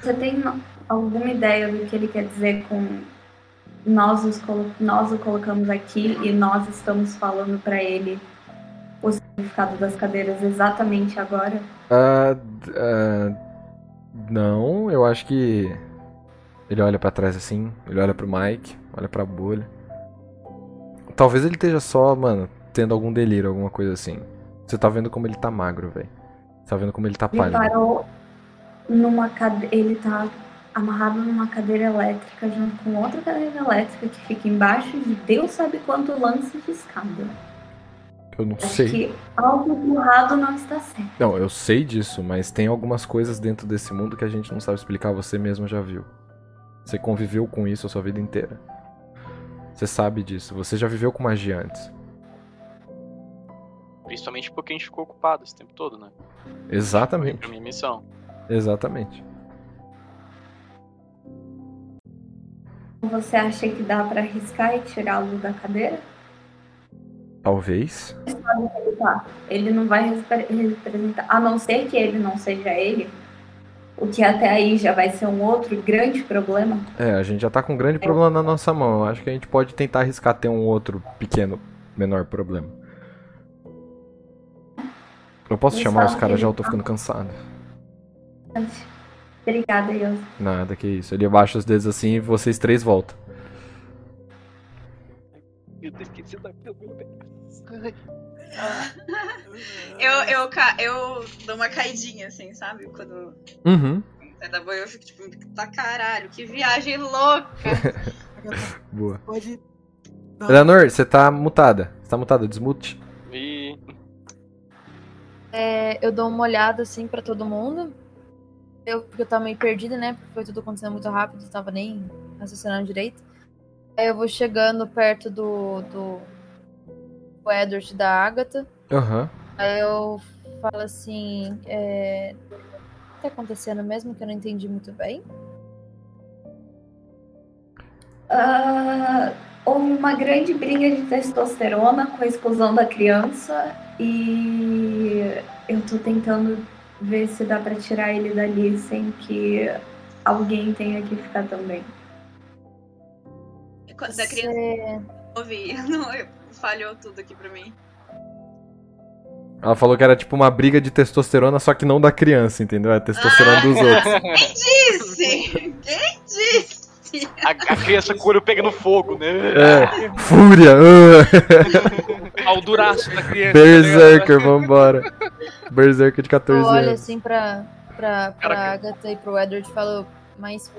você tem alguma ideia do que ele quer dizer com nós, os colo- nós o colocamos aqui e nós estamos falando pra ele o significado das cadeiras exatamente agora? Ah, d- ah, não, eu acho que. Ele olha pra trás assim. Ele olha pro Mike. Olha pra bolha. Talvez ele esteja só, mano, tendo algum delírio, alguma coisa assim. Você tá vendo como ele tá magro, velho. Você tá vendo como ele tá Ele pálido. parou numa cadeira. Ele tá amarrado numa cadeira elétrica junto com outra cadeira elétrica que fica embaixo de Deus sabe quanto lance de escada. Eu não Acho sei. que algo de errado não está certo. Não, eu sei disso, mas tem algumas coisas dentro desse mundo que a gente não sabe explicar, você mesmo já viu. Você conviveu com isso a sua vida inteira. Você sabe disso, você já viveu com magia antes. Principalmente porque a gente ficou ocupado esse tempo todo, né? Exatamente, Pra minha missão. exatamente. Você acha que dá pra arriscar e tirá-lo da cadeira? Talvez. Ele não vai representar, a não ser que ele não seja ele, o que até aí já vai ser um outro grande problema. É, a gente já tá com um grande problema na nossa mão. Acho que a gente pode tentar arriscar ter um outro pequeno, menor problema. Eu posso Você chamar os caras já, eu tô ficando cansado. Obrigada, Yos. Nada, que isso. Ele abaixa os dedos assim e vocês três voltam. Eu tô esquecido da câmera. Eu, eu, ca- eu dou uma caidinha, assim, sabe? Quando Uhum. sai da boia, eu fico tipo, tá caralho, que viagem louca. Boa. Pode. Não. Eleanor, você tá mutada. Você tá mutada, desmute. E. É, eu dou uma olhada assim pra todo mundo. Eu, porque eu tava meio perdida, né? Porque foi tudo acontecendo muito rápido, eu tava nem raciocinando direito. Aí eu vou chegando perto do, do, do Edward da Agatha. Aham. Aí eu falo assim, é... o que tá acontecendo mesmo que eu não entendi muito bem? Ah, houve uma grande briga de testosterona com a explosão da criança e eu tô tentando ver se dá pra tirar ele dali sem que alguém tenha que ficar também. Da criança Você- ouvi. Não, eu- falhou tudo aqui pra mim. Ela falou que era tipo uma briga de testosterona, só que não da criança, entendeu? É a testosterona dos outros. Quem disse? Quem disse? A, a criança com o olho pegando fogo, né? É, fúria! ah. Ao duraço da criança. tá Berserker, vambora. Berserker de Eu 14 olho anos. assim pra, pra, pra Caraca. Agatha e pro Edward e falo, mas.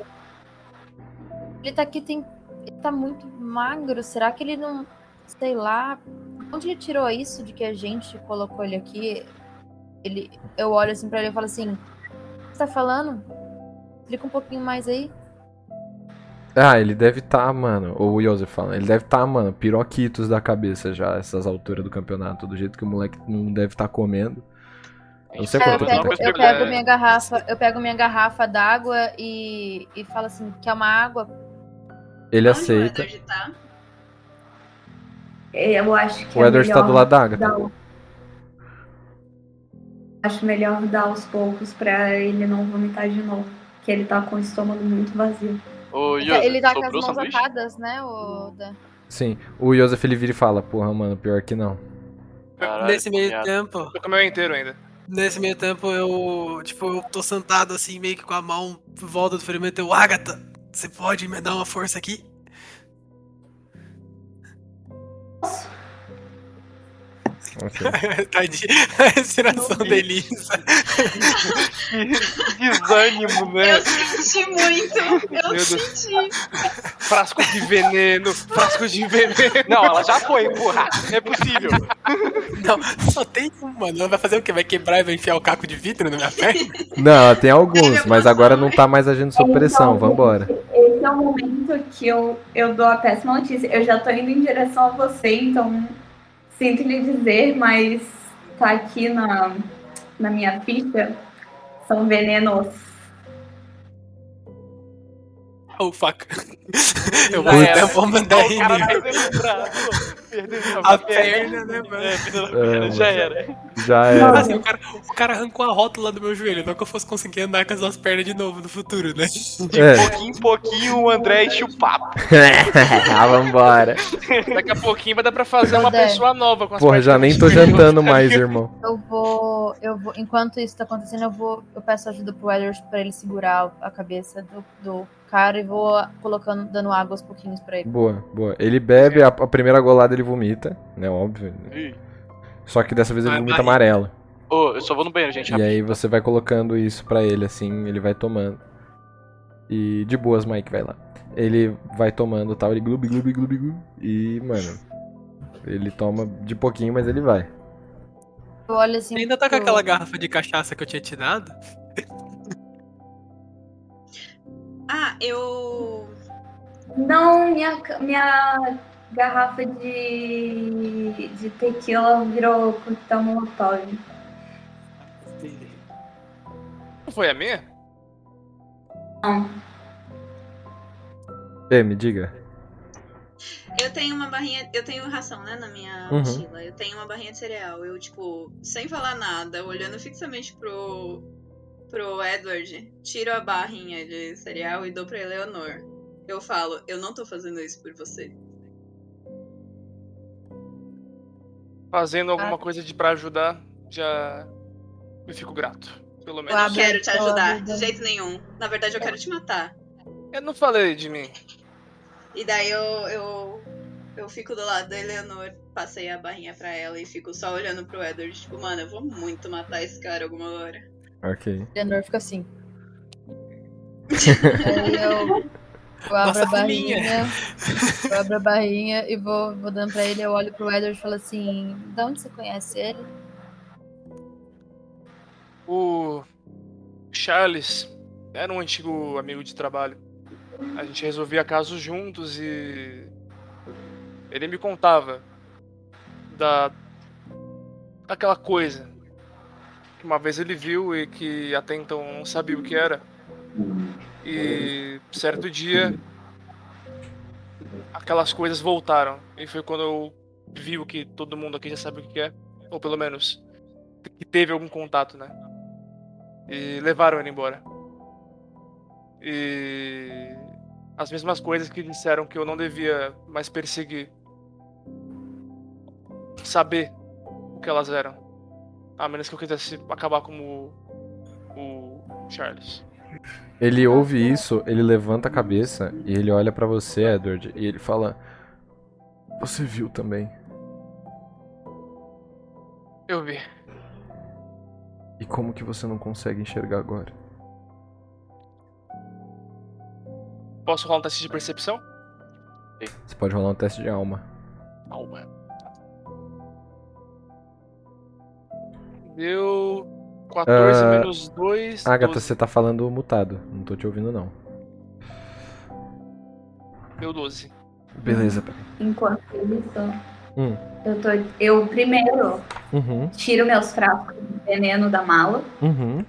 Ele tá aqui, tem. Ele tá muito magro. Será que ele não. Sei lá. Onde ele tirou isso de que a gente colocou ele aqui? Ele, eu olho assim pra ele e falo assim: O que você tá falando? Explica um pouquinho mais aí. Ah, ele deve tá, mano. Ou o Joseph fala, ele deve tá, mano, piroquitos da cabeça já, essas alturas do campeonato, do jeito que o moleque não deve tá comendo. Não sei Aí quanto eu tempo. pego, eu pego minha garrafa, eu pego minha garrafa d'água e, e falo assim, quer uma água? Ele Onde aceita. Tá? Eu acho que O é Edward tá melhor do lado da Agatha. dar o- Acho melhor dar aos poucos pra ele não vomitar de novo. Que ele tá com o estômago muito vazio. Ô, Joseph, ele tá com as mãos sanduíche? atadas, né, o Dan? Sim, o Joseph ele vira e fala, porra, mano, pior que não. Caralho, Nesse meio piada. tempo, Tô comendo inteiro ainda. nesse meio tempo eu, tipo, eu tô sentado assim, meio que com a mão em volta do ferimento. Eu, Agatha, você pode me dar uma força aqui? Ok. Tadinho, a respiração da Elisa. Desânimo, né? Eu senti muito. Eu Meu Deus. senti. Frasco de veneno, frasco de veneno. Não, ela já foi, porra. Não é possível. Não, só tem uma, mano. Ela vai fazer o quê? Vai quebrar e vai enfiar o caco de vidro na minha perna? Não, tem alguns, mas agora não tá mais agindo sob pressão, Então, vambora. Esse é o momento que eu, eu dou a péssima notícia. Eu já tô indo em direção a você, então sinto lhe dizer, mas tá aqui na, na minha ficha. São venenos. Oh, fuck. Eu vou até vou mandar o cara rir. perdendo o braço. Perdendo A perna, né, mano? É, É, perna, já mano. era. Já era. Assim, o cara, o cara arrancou a rótula do meu joelho, não que eu fosse conseguir andar com as duas pernas de novo no futuro, né? De É. pouquinho em pouquinho o André enche o papo. ah, vambora. Daqui a pouquinho vai dar pra fazer uma pessoa nova com as Porra, já nem tô jantando mais, irmão. Eu vou, eu vou, enquanto isso tá acontecendo, eu vou, eu peço ajuda pro Edward pra ele segurar a cabeça do, do cara e vou colocando, dando água aos pouquinhos pra ele. Boa, boa. Ele bebe, a, a primeira golada ele vomita, né? Óbvio. Ih. Só que dessa vez ele Vai, vomita amarelo. Ô, eu só vou no banheiro, gente. E aí você vai colocando isso pra ele, assim, ele vai tomando. E de boas, Mike, vai lá. Ele vai tomando tal, ele glub, glub, glub, glub. E, mano, ele toma de pouquinho, mas ele vai. Eu olho assim. Ainda tá com aquela garrafa de cachaça que eu tinha te dado? Ah, eu. Não, minha, minha garrafa de, de tequila virou coquetel molotov. Não foi a minha? Não. Ei, me diga. Eu tenho uma barrinha. Eu tenho ração, né, na minha Uhum. mochila. Eu tenho uma barrinha de cereal. Eu, tipo, sem falar nada, olhando fixamente pro. Pro Edward, tiro a barrinha de cereal e dou pra Eleanor. Eu falo, eu não tô fazendo isso por você. Fazendo alguma Ah. coisa de pra ajudar, já eu fico grato. Pelo Eu menos. não Abro- quero te eu ajudar, de jeito nenhum. Na verdade, eu quero te matar. Eu não falei de mim. E daí eu, eu, eu fico do lado da Eleanor, passei a barrinha pra ela e fico só olhando pro Edward, tipo, mano, eu vou muito matar esse cara alguma hora. Ok. Leonor fica assim. Aí eu, eu abro Nossa a barrinha. Eu abro a barrinha e vou, vou dando pra ele. Eu olho pro Edward e falo assim: De onde você conhece ele? O Charles era um antigo amigo de trabalho. A gente resolvia casos juntos e ele me contava da daquela coisa que uma vez ele viu e que até então não sabia o que era. E certo dia aquelas coisas voltaram. E foi quando eu vi o que todo mundo aqui já sabe o que é. Ou pelo menos que teve algum contato, né? E levaram ele embora. E as mesmas coisas que disseram que eu não devia mais perseguir. Saber o que elas eram. A menos que eu quisesse acabar como o, o Charles. Ele ouve isso, ele levanta a cabeça e ele olha pra você, Edward, e ele fala: Você viu também. Eu vi. E como que você não consegue enxergar agora? Posso rolar um teste de percepção? Você pode rolar um teste de alma. Alma. Deu 14 Ah, menos 2. Agatha, você tá falando mutado. Não tô te ouvindo, não. Deu 12. Beleza, peraí. Enquanto isso, Hum. eu tô. Eu primeiro Uhum. tiro meus frascos de veneno da mala. Uhum.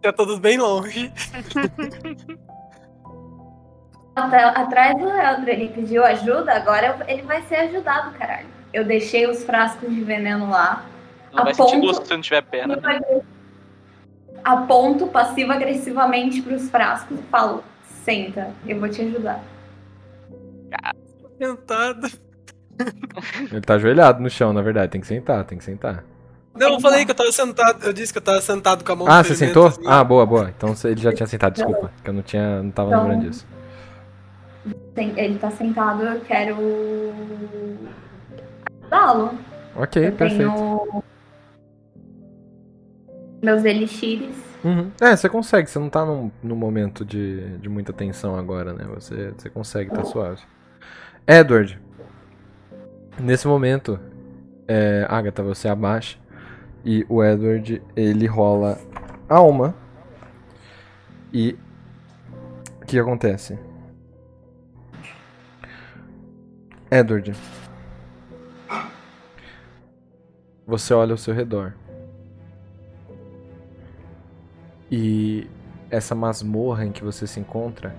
Tá todos bem longe. Até- atrás do Eldro, ele pediu ajuda, agora ele vai ser ajudado, caralho. Eu deixei os frascos de veneno lá. Não vai Aponto- sentir gosto se você não tiver perna. Aponto passivo-agressivamente pros frascos e falo: senta, eu vou te ajudar. Sentado. Ele tá ajoelhado no chão, na verdade. Tem que sentar, tem que sentar. Não, eu falei que eu tava sentado. Eu disse que eu tava sentado com a mão Ah, você sentou? assim. Ah, boa, boa. Então ele já tinha sentado, desculpa. Que eu não tinha. não tava Então- lembrando disso. Ele tá sentado, eu quero ajudá-lo. Ok, eu perfeito. tenho meus elixires. Uhum. É, você consegue, você não tá num, num momento de, de muita tensão agora, né? Você, você consegue, tá suave. Edward, nesse momento, é, Agatha, você abaixa e o Edward, ele rola alma. E o que acontece? Edward, você olha ao seu redor. E essa masmorra em que você se encontra,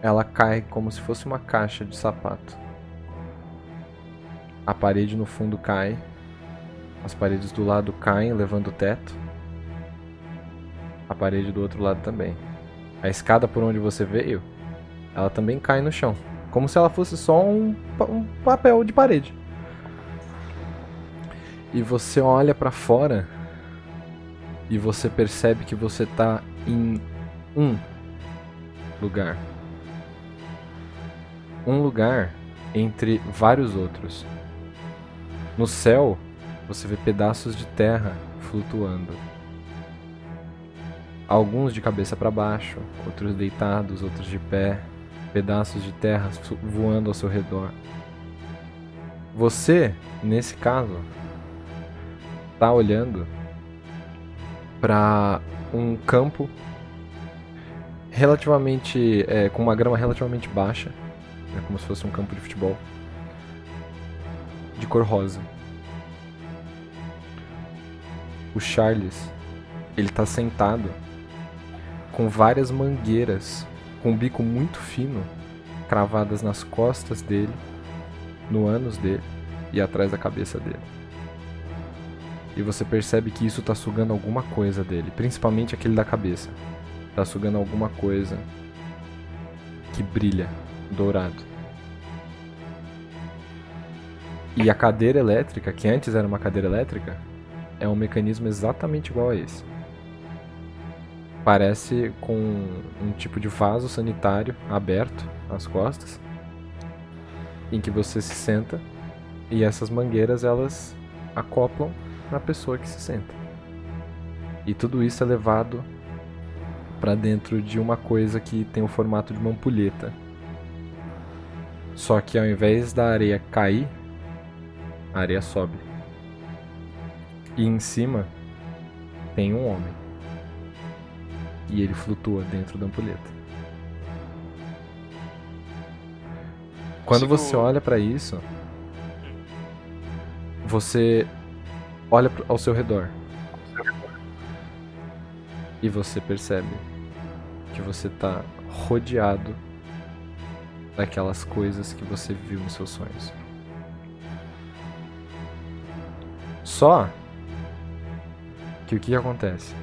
ela cai como se fosse uma caixa de sapato. A parede no fundo cai, as paredes do lado caem, levando o teto. A parede do outro lado também. A escada por onde você veio, ela também cai no chão, como se ela fosse só um, um papel de parede. E você olha pra fora e você percebe que você tá em um lugar. Um lugar entre vários outros. No céu, você vê pedaços de terra flutuando. Alguns de cabeça para baixo, outros deitados, outros de pé, pedaços de terra voando ao seu redor. Você, nesse caso, tá olhando para um campo relativamente é, com uma grama relativamente baixa, né, como se fosse um campo de futebol, de cor rosa. O Charles, ele tá sentado com várias mangueiras com um bico muito fino cravadas nas costas dele, no ânus dele e atrás da cabeça dele. E você percebe que isso tá sugando alguma coisa dele, principalmente aquele da cabeça. Tá sugando alguma coisa que brilha, dourado. E a cadeira elétrica, que antes era uma cadeira elétrica, é um mecanismo exatamente igual a esse. Parece com um tipo de vaso sanitário aberto nas costas, em que você se senta e essas mangueiras elas acoplam na pessoa que se senta. E tudo isso é levado para dentro de uma coisa que tem o formato de uma ampulheta. Só que ao invés da areia cair, a areia sobe. E em cima tem um homem. E ele flutua dentro da ampulheta. Quando você olha para isso, você olha ao seu redor E você percebe que você tá rodeado daquelas coisas que você viu nos seus sonhos. Só que o que acontece?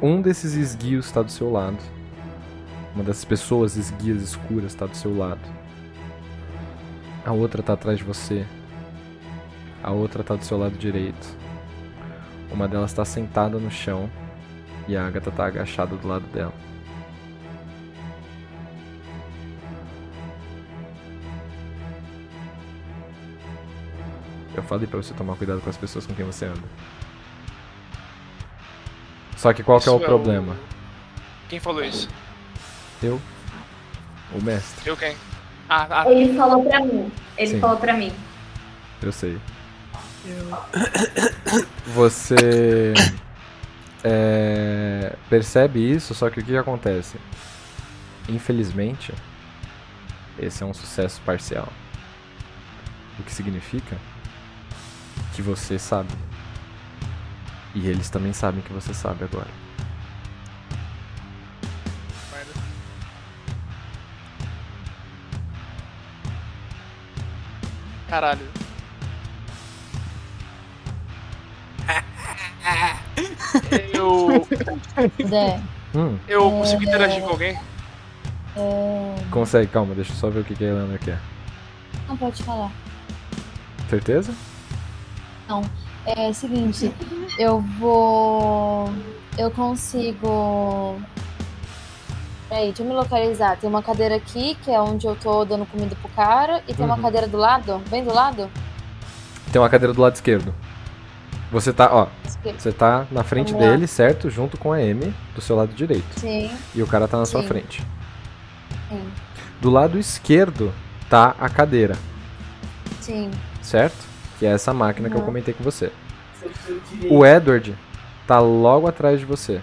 Um desses esguios está do seu lado. Uma dessas pessoas esguias escuras está do seu lado. A outra tá atrás de você. A outra tá do seu lado direito. Uma delas está sentada no chão e a Agatha tá agachada do lado dela. Eu falei pra você tomar cuidado com as pessoas com quem você anda. Só que qual que é o é o- problema? Quem falou isso? Eu? O mestre, Eu quem? Ah, ah. Ele falou pra mim. Ele Sim. falou pra mim. eu sei. Você é, percebe isso, só que o que acontece? Infelizmente, esse é um sucesso parcial. O que significa que você sabe. E eles também sabem que você sabe agora. Caralho. Eu. Dé, Hum, Eu consigo interagir com alguém? é... consegue, calma, deixa eu só ver o que, que a Helena quer. Não pode falar. Certeza? É o seguinte, eu vou. Eu consigo. Peraí, deixa eu me localizar. Tem uma cadeira aqui, que é onde eu tô dando comida pro cara, e tem uma Uhum. cadeira do lado, bem do lado. Tem uma cadeira do lado esquerdo. Você tá, ó, você tá na frente Vamos lá. dele, certo? Junto com a Amy, do seu lado direito. Sim, E o cara tá na sua Sim. frente. sim, Do lado esquerdo tá a cadeira, sim. certo? Que é essa máquina que eu Uhum. comentei com você. O Edward tá logo atrás de você,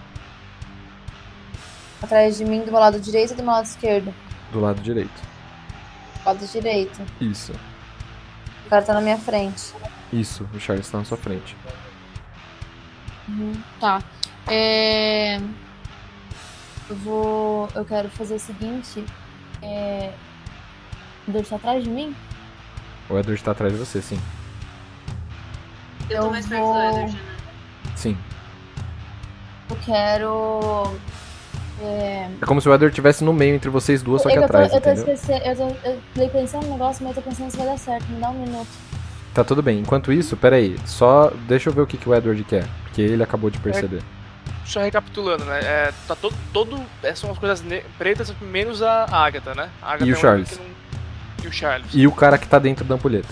Atrás de mim, do meu lado direito e do meu lado esquerdo. do lado direito. Do lado direito. Isso. O cara tá na minha frente. Isso, o Charles tá na sua frente. Uhum, Tá. É... Eu vou. Eu quero fazer o seguinte. É... O Deus tá atrás de mim? O Edward tá atrás de você, sim. Eu tô Eu mais perto vou- do Edward, né? Sim. Eu quero. É... É como se o Edward estivesse no meio entre vocês duas, só que eu, atrás, tô, eu tô entendeu? esquecendo. Eu tô eu tô pensando no negócio, mas eu tô pensando se vai dar certo. Me dá um minuto. Tá tudo bem. Enquanto isso, peraí. Só deixa eu ver o que, que o Edward quer. Porque ele acabou de perceber. Só recapitulando, né? É, tá todo. todo é, são as coisas pretas, menos a Agatha, né? A Agatha E o é Charles. não- E o Charles. E o cara que tá dentro da ampulheta.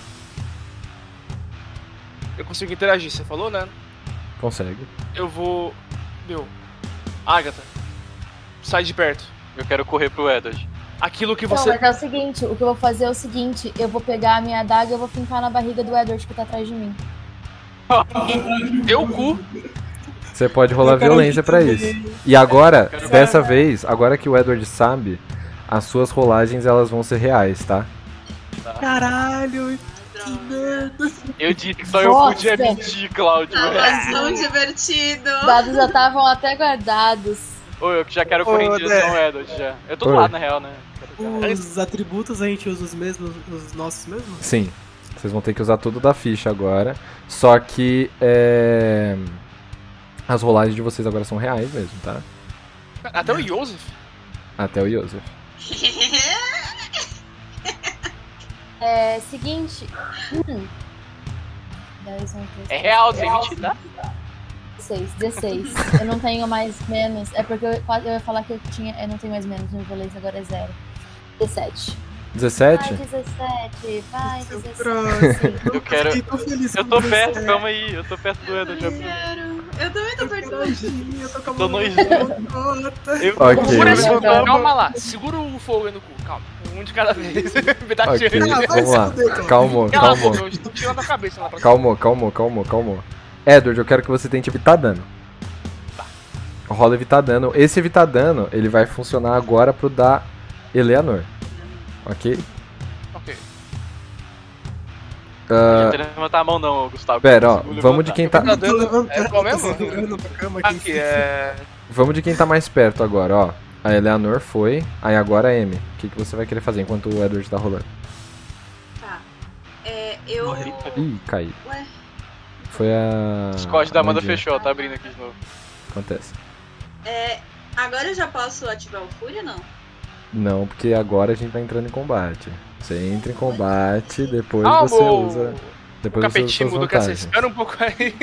Eu consigo interagir, você falou, né? Consegue. Eu vou. Meu. Agatha. Sai de perto. Eu quero correr pro Edward. Aquilo que Não, você. mas é o seguinte: o que eu vou fazer é o seguinte: eu vou pegar a minha adaga e eu vou fincar na barriga do Edward que tá atrás de mim. Deu o cu. Você pode rolar Eu violência pra também. isso. E agora, dessa vez, agora que o Edward sabe, as suas rolagens elas vão ser reais, tá? Caralho, que merda. Eu disse que só eu Nossa. podia mentir, Cláudio. Tava tão divertido. Os dados já estavam até guardados. Ô, eu que já quero correr em direção ao Edward já. Eu tô do Oi. lado, na real, né? Os atributos a gente usa os mesmos, os nossos mesmos? Sim. Vocês vão ter que usar tudo da ficha agora. Só que é... as rolagens de vocês agora são reais mesmo, tá? Até o Joseph. Até o Joseph. É, seguinte. Hum. 10, 11, 13, É real, sem mentir, tá? 16, 16. eu não tenho mais menos. É porque eu, eu ia falar que eu tinha. Eu não tenho mais menos no violência, agora é zero. 17. 17? Vai, 17. Vai, Seu 17. próximo. Eu quero- Eu tô perto, calma aí. Eu tô perto do Edward. Eu já. quero. Eu também tô perto do Tadinho, eu tô com a Tô mão Vai, vai. Calma lá. Segura o fogo aí no cu. Calma. Um de cada vez. Me dá Ok, chance. vai vamos lá. fuder, cara. Calmou, Cala a calmou. boca, eu estou tirando a cabeça lá pra Calmou, calmou, calmou, calmou. Edward, eu quero que você tente evitar dano. Rola evitar dano. Esse evitar dano, ele vai funcionar agora pro da Eleanor. Ok? Ok. Ah, Não tem que levantar a mão não, Gustavo. Pera, ó, vamos de quem tá. Tá dando. levantando, É qual mesmo? cama aqui. Aqui, é. Vamos de quem tá mais perto agora, ó. A Eleanor foi, aí agora a Amy. O que, que você vai querer fazer enquanto o Edward tá rolando? Tá. É, eu. Morri. Ih, caiu. Ué, Foi a. O Scott da Amanda fechou, tá abrindo aqui de novo. Acontece. é. Agora eu já posso ativar o Fúria ou não? Não, porque agora a gente tá entrando em combate. Você entra em combate, depois Ah, você o- usa. O Depois você usa capetinho do cacete. vantagens. Espera um pouco aí.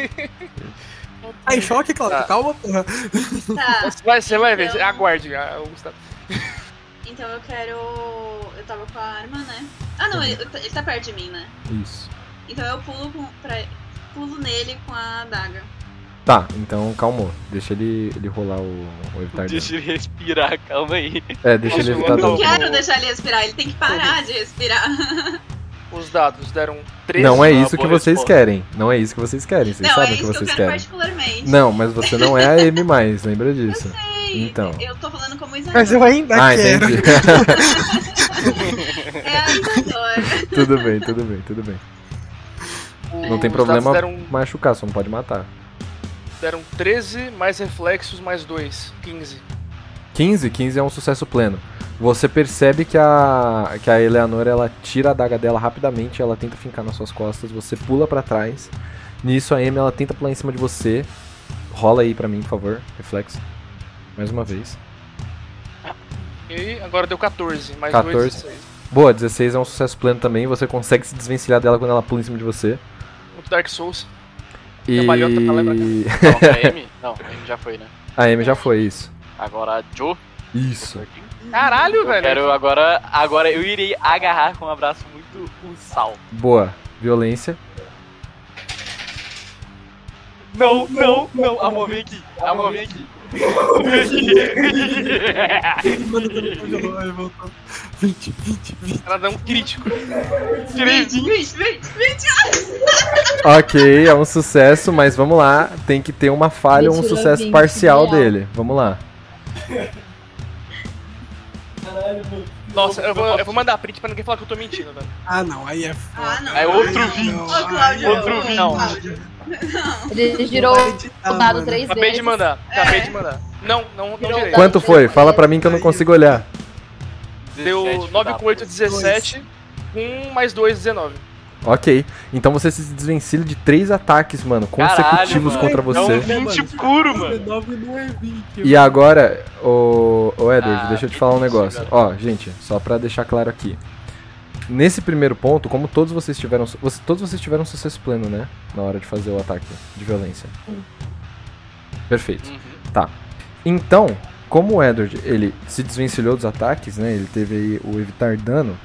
Tá em choque, Claudio? Tá. Calma, porra. Tá. Você vai, você vai ver. Então- Aguarde, ah, o Gustavo. Então eu quero. Eu tava com a arma, né? Ah não, ele, ele tá perto de mim, né? Isso. Então eu pulo com, pra, pulo nele com a adaga. Tá, então calmou. Deixa ele, ele rolar o, o evitar Deixa dano. ele respirar, calma aí. É, deixa ele evitar rolar? Eu não dano. quero deixar ele respirar, ele tem que parar de respirar. Os dados deram 13. Não é isso que vocês resposta. querem. Não é isso que vocês querem. Vocês não, sabem é o que que eu vocês quero querem. particularmente. Não, mas você não é a Amy mais, lembra disso. Sei, Então. Eu tô falando como Isadora. Mas eu ainda Ah, quero. entendi. É a Isadora. tudo bem, tudo bem, tudo bem. Não tem problema Deram, machucar, só não pode matar. Deram 13 mais reflexos mais 2. 15. 15, 15 é um sucesso pleno. Você percebe que a que a Eleanor ela tira a adaga dela rapidamente, ela tenta fincar nas suas costas, você pula pra trás. Nisso a Amy ela tenta pular em cima de você. Rola aí pra mim, por favor, reflexo. Mais uma vez. E agora deu 14, mais 14. 2, 16. Boa, 16 é um sucesso pleno também, você consegue se desvencilhar dela quando ela pula em cima de você. Muito Dark Souls. E Trabalhou, tá Não, a Amy? Não, a Amy já foi, né? a Amy já foi isso. Agora a Joe. Isso. Caralho, Eu velho. quero agora. Agora eu irei agarrar com um abraço muito sal. Boa. Violência. Não, não, não. Amor, vem aqui. Amor, vem aqui. 20, 20, 20. Ela dá um crítico. 20, 20, 20, 20. Ok, é um sucesso, mas vamos lá. Tem que ter uma falha ou um sucesso parcial dele. Vamos lá. Nossa, eu vou, eu vou mandar print pra ninguém falar que eu tô mentindo, velho. Ah, não, aí é. Ah, não. É outro 20. Não, é outro 20. Ele girou editar, o dado mano. três acabei vezes. De mandar, é. acabei é. de mandar. Não, não, não girei. Quanto foi? Fala pra mim que eu não consigo olhar. Deu 9 com 8, 17. 1 mais 2, 19. Ok. Então você se desvencilha de três ataques, mano, consecutivos Caralho, mano. contra você. É um 20 puro, mano. E agora, o, o Edward, ah, deixa eu te falar um negócio. Ó, gente, só pra deixar claro aqui. Nesse primeiro ponto, como todos vocês tiveram. Você, todos vocês tiveram sucesso pleno, né? Na hora de fazer o ataque de violência. Perfeito. Uhum. Tá. Então, como o Edward, ele se desvencilhou dos ataques, né? Ele teve aí o evitar dano.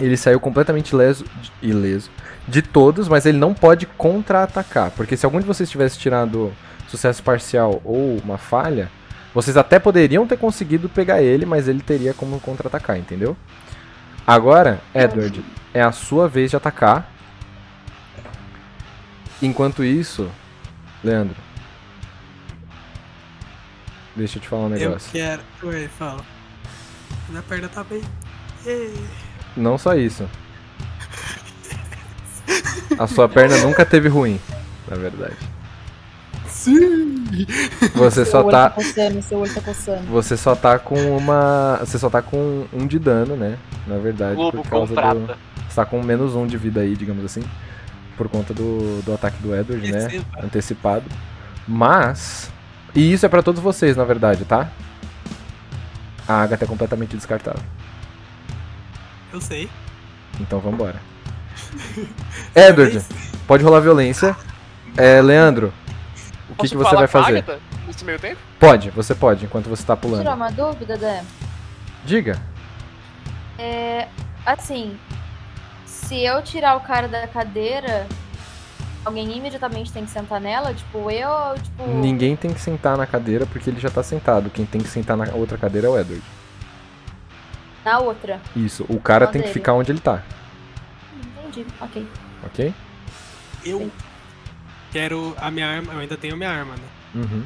Ele saiu completamente ileso, ileso de todos, mas ele não pode contra-atacar. Porque se algum de vocês tivesse tirado sucesso parcial ou uma falha, vocês até poderiam ter conseguido pegar ele, mas ele teria como contra-atacar, entendeu? Agora, Edward, é a sua vez de atacar. Enquanto isso, Leandro. Deixa eu te falar um Eu negócio. quero. Ué, fala. Minha perna tá bem. Ei. Não só isso. A sua perna nunca teve ruim, na verdade. Sim! Você Seu só olho tá. coçando, seu olho tá coçando. Você só tá com uma. Você só tá com um de dano, né? Na verdade. Globo por com causa prata. do. Você tá com menos um de vida aí, digamos assim. Por conta do, do ataque do Edward, né? Antecipado. Mas. E isso é pra todos vocês, na verdade, tá? A Agatha é completamente descartável. Eu sei. Então vambora. Edward, pode rolar violência. É, Leandro, o que, que você vai fazer? Agatha nesse meio tempo? Pode, você pode, enquanto você tá Tirar pulando. uma dúvida, Dan? Diga. É, assim, se eu tirar o cara da cadeira, alguém imediatamente tem que sentar nela? Tipo, eu ou, tipo... Ninguém tem que sentar na cadeira porque ele já tá sentado. Quem tem que sentar na outra cadeira é o Edward. Na outra. Isso, o cara Qual tem que dele? ficar onde ele tá, Entendi, ok. ok? Eu quero a minha arma. Eu ainda tenho a minha arma, né? Uhum.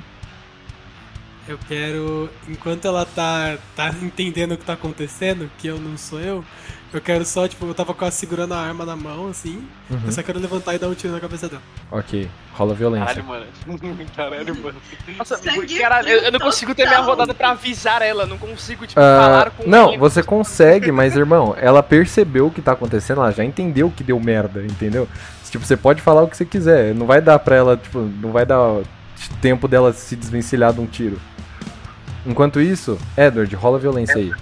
Eu quero, enquanto ela tá, tá entendendo o que tá acontecendo, que eu não sou eu, eu quero só, tipo, eu tava quase segurando a arma na mão, assim. Uhum. Eu só quero levantar e dar um tiro na cabeça dela. Ok, rola violência. Caralho, mano. Caralho, mano. Nossa, Sangue caralho, eu, eu não consigo ter minha rodada pra avisar ela, não consigo, tipo, Ah, falar com não, ele. você consegue, mas irmão, ela percebeu o que tá acontecendo, ela já entendeu que deu merda, entendeu? Tipo, você pode falar o que você quiser, não vai dar pra ela, tipo, não vai dar tempo dela se desvencilhar de um tiro. Enquanto isso, Edward, rola violência aí.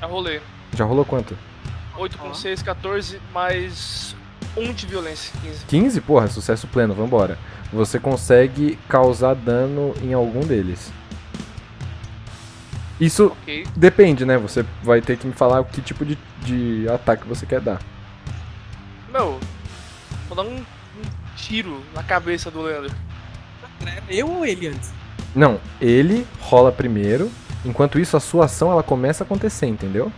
Já rolei. Já rolou quanto? 8 com 6, 14, mais 1 de violência, 15. 15? Porra, sucesso pleno, vambora. Você consegue causar dano em algum deles. Isso Ok. depende, né? Você vai ter que me falar que tipo de, de ataque você quer dar. Meu, vou dar um, um tiro na cabeça do Leandro. Eu ou ele antes? Não, ele rola primeiro. Enquanto isso, a sua ação ela começa a acontecer, entendeu?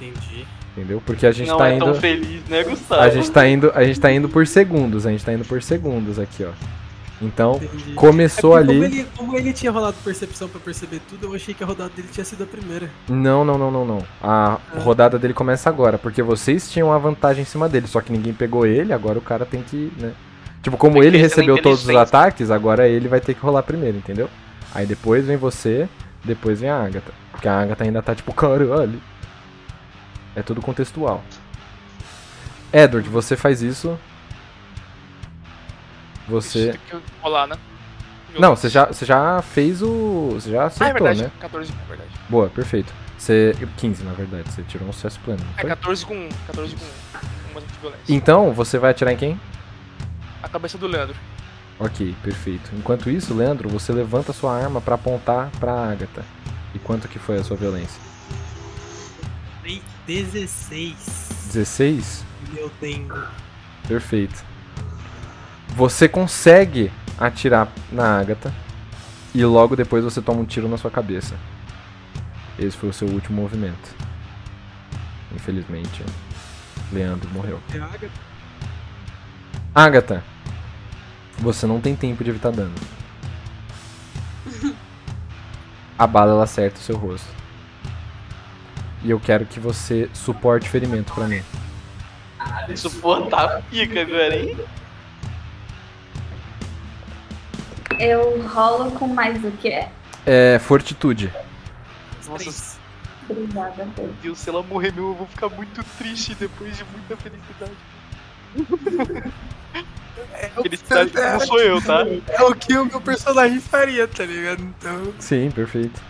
Entendi. Entendeu? Porque a gente não tá é indo. tão feliz, né, Gustavo? A gente tá indo. A gente tá indo por segundos. A gente tá indo por segundos aqui, ó. Então, Entendi. começou É ali. Como ele, como ele tinha rolado percepção pra perceber tudo, eu achei que a rodada dele tinha sido a primeira. Não, não, não, não, não. A rodada dele começa agora, porque vocês tinham a vantagem em cima dele, só que ninguém pegou ele, agora o cara tem que, né? Tipo, como ele recebeu todos os ataques, agora ele vai ter que rolar primeiro, entendeu? Aí depois vem você, depois vem a Agatha. Porque a Agatha ainda tá tipo, caralho. É tudo contextual. Edward, você faz isso. Você. Tem que rolar, né? Não, você já, você já fez o. Você já Ah, é acertou, verdade. né? 14, é verdade. Boa, perfeito. Você. 15, na verdade. Você tirou um sucesso pleno. não É foi? 14 com. 14 com uma de violência. Então, você vai atirar em quem? A cabeça do Leandro. Ok, perfeito. Enquanto isso, Leandro, você levanta sua arma pra apontar pra Agatha. E quanto que foi a sua violência? Tem 16. 16? Eu tenho. Perfeito. Você consegue atirar na Agatha e logo depois você toma um tiro na sua cabeça. Esse foi o seu último movimento. Infelizmente, Leandro morreu. É a Agatha? Agatha, você não tem tempo de evitar dano. A bala ela acerta o seu rosto. E eu quero que você suporte ferimento pra mim. Suportar pica agora, hein? Eu rolo com mais o quê? É fortitude. Nossa, Obrigada, meu Deus, se ela morrer, meu, eu vou ficar muito triste depois de muita felicidade. Felicidade que não sou eu, tá? É o que o meu personagem faria, tá ligado? Então. Sim, perfeito.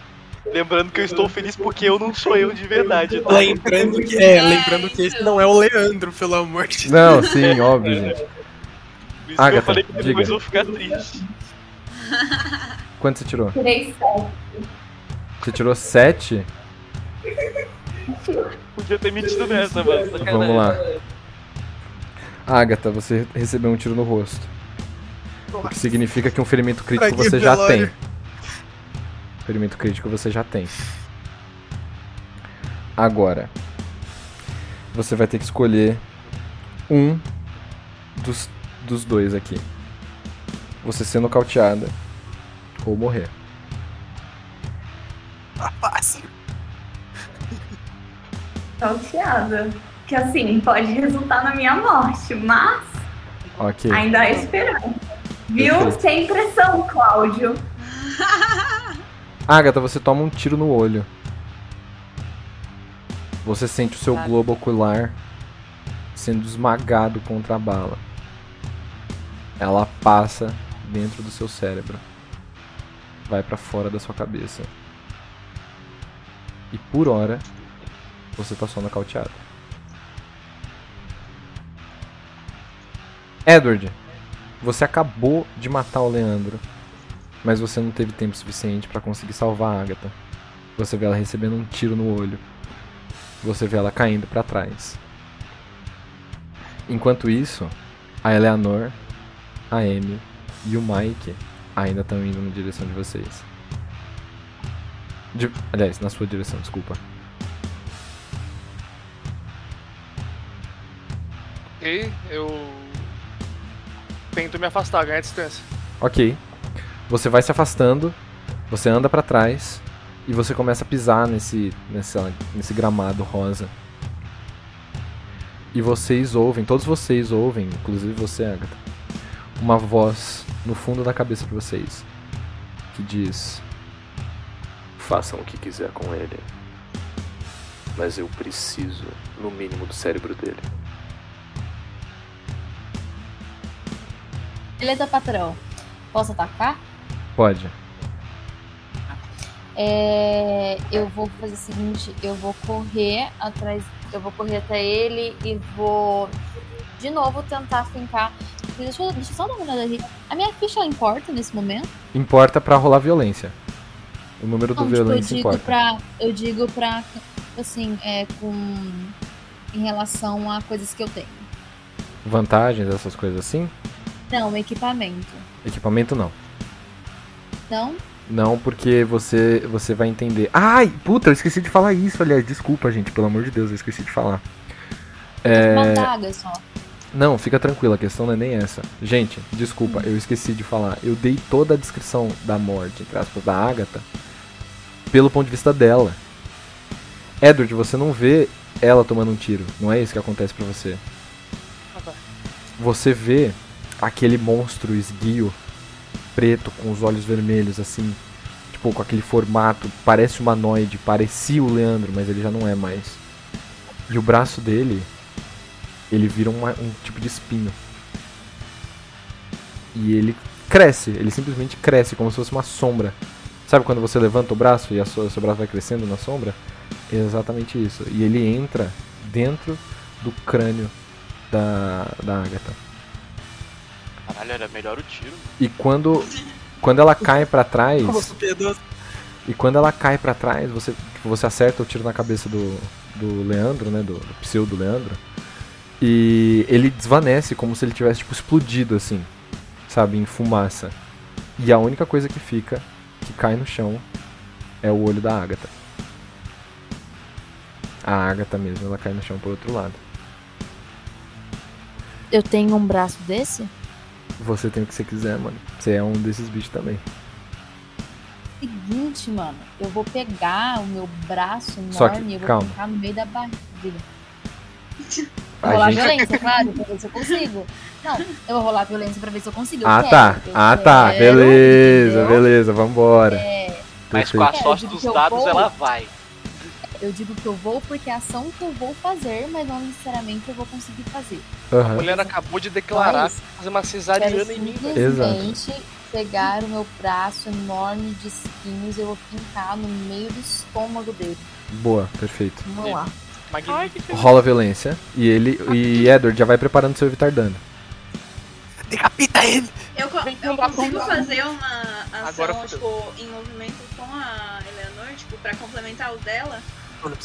Lembrando que eu estou feliz porque eu não sou eu de verdade, tá? Lembrando que. É, lembrando que esse não é o Leandro, pelo amor de Deus. Não, sim, óbvio, gente. Por isso que eu Agatha, falei que depois diga. eu vou ficar triste. Quanto você tirou? Tirei sete. Você tirou 7? Podia ter metido nessa, mano. Vamos lá. Agatha, você recebeu um tiro no rosto. O que significa que um ferimento crítico você já tem. Ferimento crítico você já tem. Agora, você vai ter que escolher um dos, dos dois aqui. Você ser nocauteada ou morrer. Tá fácil. Salteada. Que assim, pode resultar na minha morte, mas Ok. ainda há esperança. Viu? Perfeito. Sem pressão, Cláudio. Agatha, você toma um tiro no olho. Você sente o seu Tá. globo ocular sendo esmagado contra a bala. Ela passa dentro do seu cérebro. Vai pra fora da sua cabeça. E por hora, você tá só nocauteado. Edward, você acabou de matar o Leandro mas você não teve tempo suficiente pra conseguir salvar a Agatha. Você vê ela recebendo um tiro no olho. Você vê ela caindo pra trás. Enquanto isso, a Eleanor, a Amy e o Mike ainda estão indo na direção de vocês. De- aliás, na sua direção, desculpa. Ok, eu. Tento me afastar, ganhar distância. Ok. Você vai se afastando Você anda pra trás e você começa a pisar nesse, nessa, nesse gramado rosa. E vocês ouvem, todos vocês ouvem, inclusive você, Agatha, uma voz no fundo da cabeça de vocês que diz: Façam o que quiser com ele. Mas eu preciso, no mínimo, do cérebro dele. Beleza, patrão. Posso atacar? Pode. É, eu vou fazer o seguinte, eu vou correr atrás, eu vou correr até ele e vou de novo tentar fincar. Deixa eu, deixa eu só dar uma olhada ali. A minha ficha importa nesse momento? Importa pra rolar violência. O número do Não, tipo, eu violência digo importa. pra. Eu digo pra. Assim, é com. Em relação a coisas que eu tenho. Vantagens, essas coisas assim. Não, equipamento. Equipamento não. Não? Não, porque você você vai entender. Ai, puta, eu esqueci de falar isso, aliás. Desculpa, gente, pelo amor de Deus, eu esqueci de falar. É... só. Não, fica tranquila, a questão não é nem essa. Gente, desculpa, eu esqueci de falar. Eu dei toda a descrição da morte, entre aspas, da Agatha, pelo ponto de vista dela. Edward, você não vê ela tomando um tiro. Não é isso que acontece pra você. Você vê aquele monstro esguio, preto, com os olhos vermelhos, assim, tipo, com aquele formato, parece humanoide, parecia o Leandro, mas ele já não é mais. E o braço dele, ele vira uma- um tipo de espinho. E ele cresce, ele simplesmente cresce, como se fosse uma sombra. Sabe quando você levanta o braço e a sua, seu braço vai crescendo na sombra? É exatamente isso. E ele entra dentro do crânio da, da Agatha. Caralho, era melhor o tiro. E quando, quando ela cai pra trás. E quando ela cai pra trás, você, tipo, você acerta o tiro na cabeça do, do Leandro, né? Do, do pseudo Leandro. E ele desvanece como se ele tivesse tipo, explodido assim, sabe, em fumaça. E a única coisa que fica, que cai no chão, é o olho da Agatha. A Agatha mesmo, ela cai no chão pro outro lado. Eu tenho um braço desse? Você tem o que você quiser, mano. Você é um desses bichos também. Seguinte, mano, eu vou pegar o meu braço enorme Só que, e eu vou calma. colocar no meio da barriga. Vou rolar gente- violência, claro, pra ver se eu consigo. Não, eu vou rolar violência pra ver se eu consigo. Eu Ah quero, tá, ah tá, quero, beleza, entendeu? beleza, vambora. É, Mas com a sorte dos dados, vou. ela vai. Eu digo que eu vou porque é a ação que eu vou fazer, mas não necessariamente eu vou conseguir fazer. A Aham. mulher acabou de declarar Só isso. fazer uma cesariana em mim. Exato. simplesmente pegar o meu braço enorme de espinhos e eu vou fincar no meio do estômago dele. Boa, perfeito. Vamos lá. Magnífico. Rola violência. E ele. E Edward já vai preparando seu evitar dano. Decapita ele! Eu, co- eu consigo fazer uma ação, tipo, em movimento com a Eleanor, tipo, pra complementar o dela? Não, não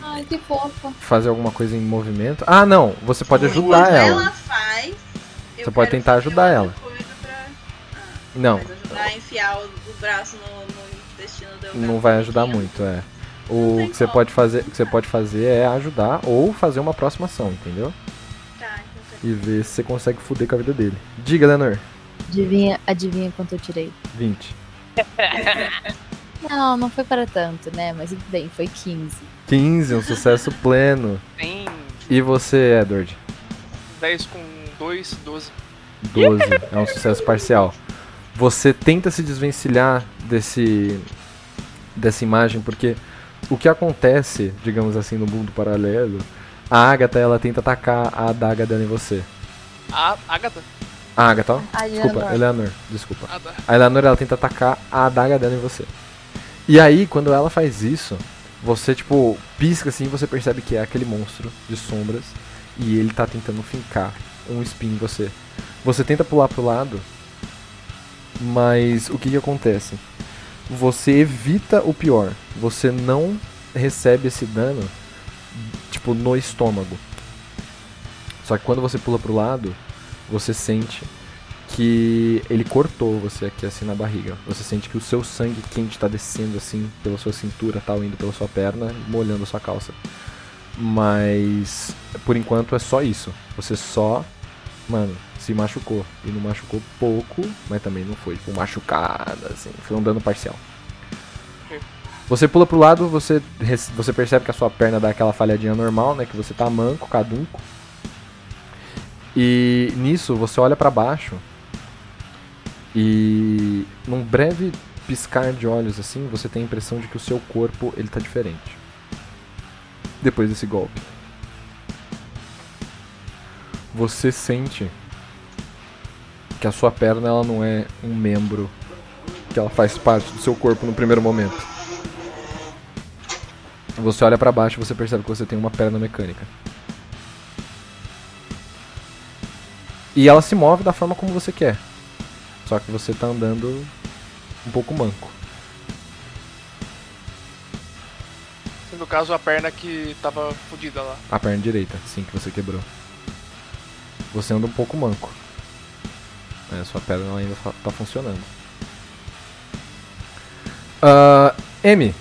não. Ai, que fofa. Fazer alguma coisa em movimento. Ah, não. Você pode ajudar Enquanto ela. faz. eu Você pode tentar ajudar ela. pra- Não, Mas ajudar a enfiar o, o braço no, no intestino não vai ajudar muito, é. O que você pode fazer, o que você pode fazer é ajudar ou fazer uma próxima ação, entendeu? Tá, então tá. E ver se você consegue fuder com a vida dele. Diga, Leonor. Adivinha, adivinha quanto eu tirei? 20. Não, não foi para tanto, né? Mas tudo bem, foi 15. 15, um sucesso pleno. Tem. E você, Edward? 10 com 2, 12. 12. É um sucesso parcial. Você tenta se desvencilhar desse dessa imagem porque o que acontece, digamos assim, no mundo paralelo, a Agatha ela tenta atacar a adaga dela em você. A Agatha. A Agatha. A Desculpa, Eleanor. Desculpa. A Eleanor ela tenta atacar a adaga dela em você. E aí, quando ela faz isso, você tipo pisca assim, e você percebe que é aquele monstro de sombras e ele tá tentando fincar um espinho em você. Você tenta pular pro lado, mas o que que acontece? Você evita o pior. Você não recebe esse dano tipo no estômago. Só que quando você pula pro lado, você sente que ele cortou você aqui assim na barriga. Você sente que o seu sangue quente tá descendo assim pela sua cintura, tal, indo pela sua perna, molhando a sua calça. Mas por enquanto é só isso. Você só, mano, se machucou. E não machucou pouco, mas também não foi tipo machucada assim. Foi um dano parcial. Você pula pro lado, você, você percebe que a sua perna dá aquela falhadinha normal, né? Que você tá manco, cadunco. E nisso você olha pra baixo e num breve piscar de olhos assim, você tem a impressão de que o seu corpo ele tá diferente. Depois desse golpe. Você sente que a sua perna ela não é um membro que ela faz parte do seu corpo no primeiro momento. Você olha pra baixo e você percebe que você tem uma perna mecânica. E ela se move da forma como você quer. Só que você tá andando um pouco manco. No caso, a perna que tava fodida lá. A perna direita, sim, que você quebrou. Você anda um pouco manco. É, sua perna ainda tá funcionando. Ah, M,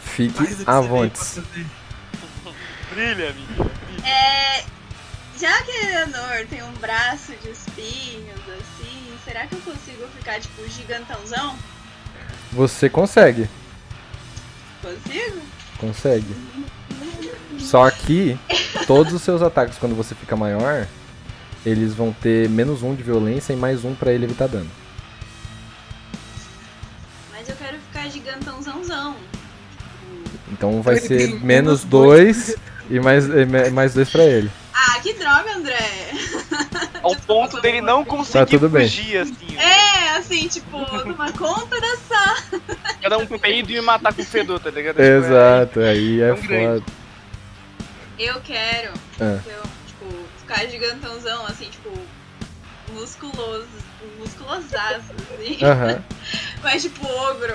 fique Faz Brilha, amiga. É. Já que a Eleanor tem um braço de espinhos, assim, será que eu consigo ficar, tipo, gigantãozão? Você consegue. Consigo? Consegue. Só que todos os seus ataques quando você fica maior, eles vão ter menos um de violência e mais um pra ele evitar dano. Mas eu quero ficar gigantãozãozão. Então vai ser menos dois e mais, e mais dois pra ele. Ah, que droga, André! Ao ponto dele não conseguir tudo bem. fugir, assim. É, assim, tipo, numa conta da sala. Cada um peido e me matar com fedor, tá ligado? Tipo, é- Exato, aí é grande. foda. Eu quero, Ah. eu, tipo, ficar gigantãozão, assim, tipo, musculoso, musculosaço, assim. Aham, Mas, tipo, ogro.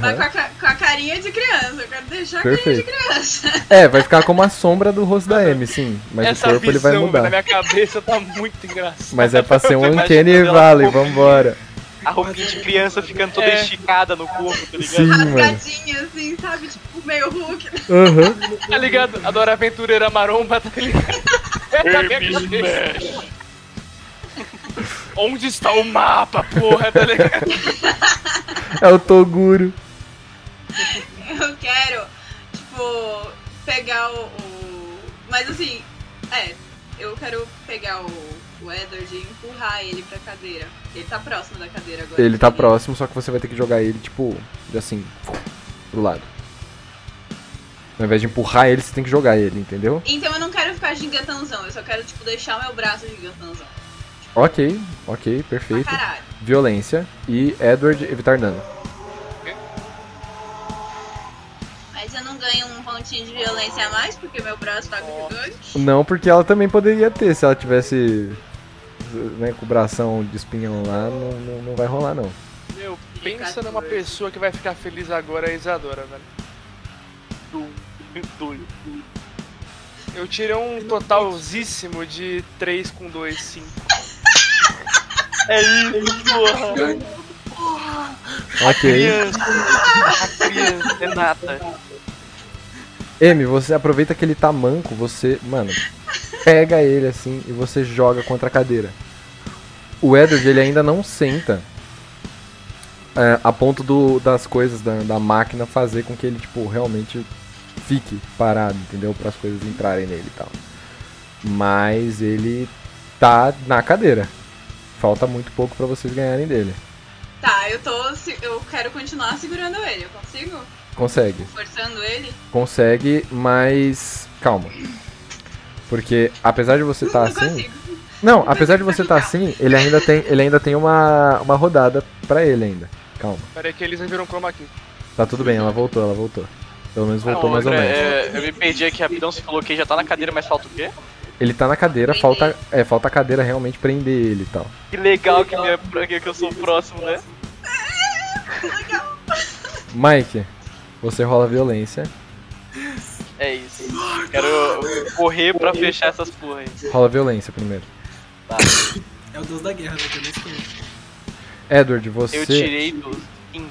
Mas com a, com a carinha de criança. Eu quero deixar a Perfeito. carinha de criança. É, vai ficar como a sombra do rosto da M, sim. Mas Essa o corpo ele vai visão mudar. na minha cabeça tá muito engraçada. Mas é pra ser um Uncanny Valley, vambora. A roupinha de criança ficando toda É. esticada no corpo, tá ligado? Sim, mano. Rasgadinha, assim, sabe? Tipo, meio Hulk. Aham. Tá ligado? A Dora Aventureira Maromba, tá ligado? É cabeça. Onde está o mapa, porra, tá ligado? É o Toguro. Eu quero, tipo, pegar o, o- Mas assim, é, eu quero pegar o, o Edward e empurrar ele pra cadeira. Ele tá próximo da cadeira agora. Ele tá Ele- próximo, só que você vai ter que jogar ele, tipo, assim, pro lado. Ao invés de empurrar ele, você tem que jogar ele, entendeu? Então eu não quero ficar gigantãozão, eu só quero, tipo, deixar o meu braço gigantãozão. Ok, ok, Pra perfeito. caralho. Violência e Edward evitar dano. Mas eu não ganho um pontinho de violência a mais, porque meu braço tá gigante. Não, porque ela também poderia ter, se ela tivesse né, com o bração de espinhão lá, não, não, não vai rolar não. Meu, pensa numa pessoa que vai ficar feliz agora, é a Isadora, velho. Doido. Eu tirei um totalzíssimo de 3 com 2, 5. É isso, porra. Ok. Criança. A criança, Renata. M, você aproveita que ele tá manco, você, mano, pega ele assim e você joga contra a cadeira. O Edward, ele ainda não senta é, a ponto do, das coisas da, da máquina fazer com que ele, tipo, realmente fique parado, entendeu? Para as coisas entrarem nele e tal. Mas ele tá na cadeira. Falta muito pouco pra vocês ganharem dele. Tá, eu tô. se- Eu quero continuar segurando ele. Eu consigo? Consegue. Forçando ele? Consegue, mas calma. Porque apesar de você estar não assim, consigo. não, apesar de você estar assim, ele ainda tem, ele ainda tem uma, uma rodada pra ele ainda. Calma. Pera aí que eles viram chroma aqui. Tá tudo bem, ela voltou, ela voltou. Pelo menos voltou Não, mais ou menos. é, eu me perdi aqui rapidão, você falou que já tá na cadeira, mas falta o quê? Ele tá na cadeira, falta, é, falta a cadeira realmente prender ele e tal. Que legal que, minha, que eu sou próximo, né? Mike, você rola violência, É isso. Quero correr pra fechar essas porra aí. rola violência primeiro. Tá. É o deus da guerra, né? Que eu escolhi. Edward, você Eu tirei dos 15.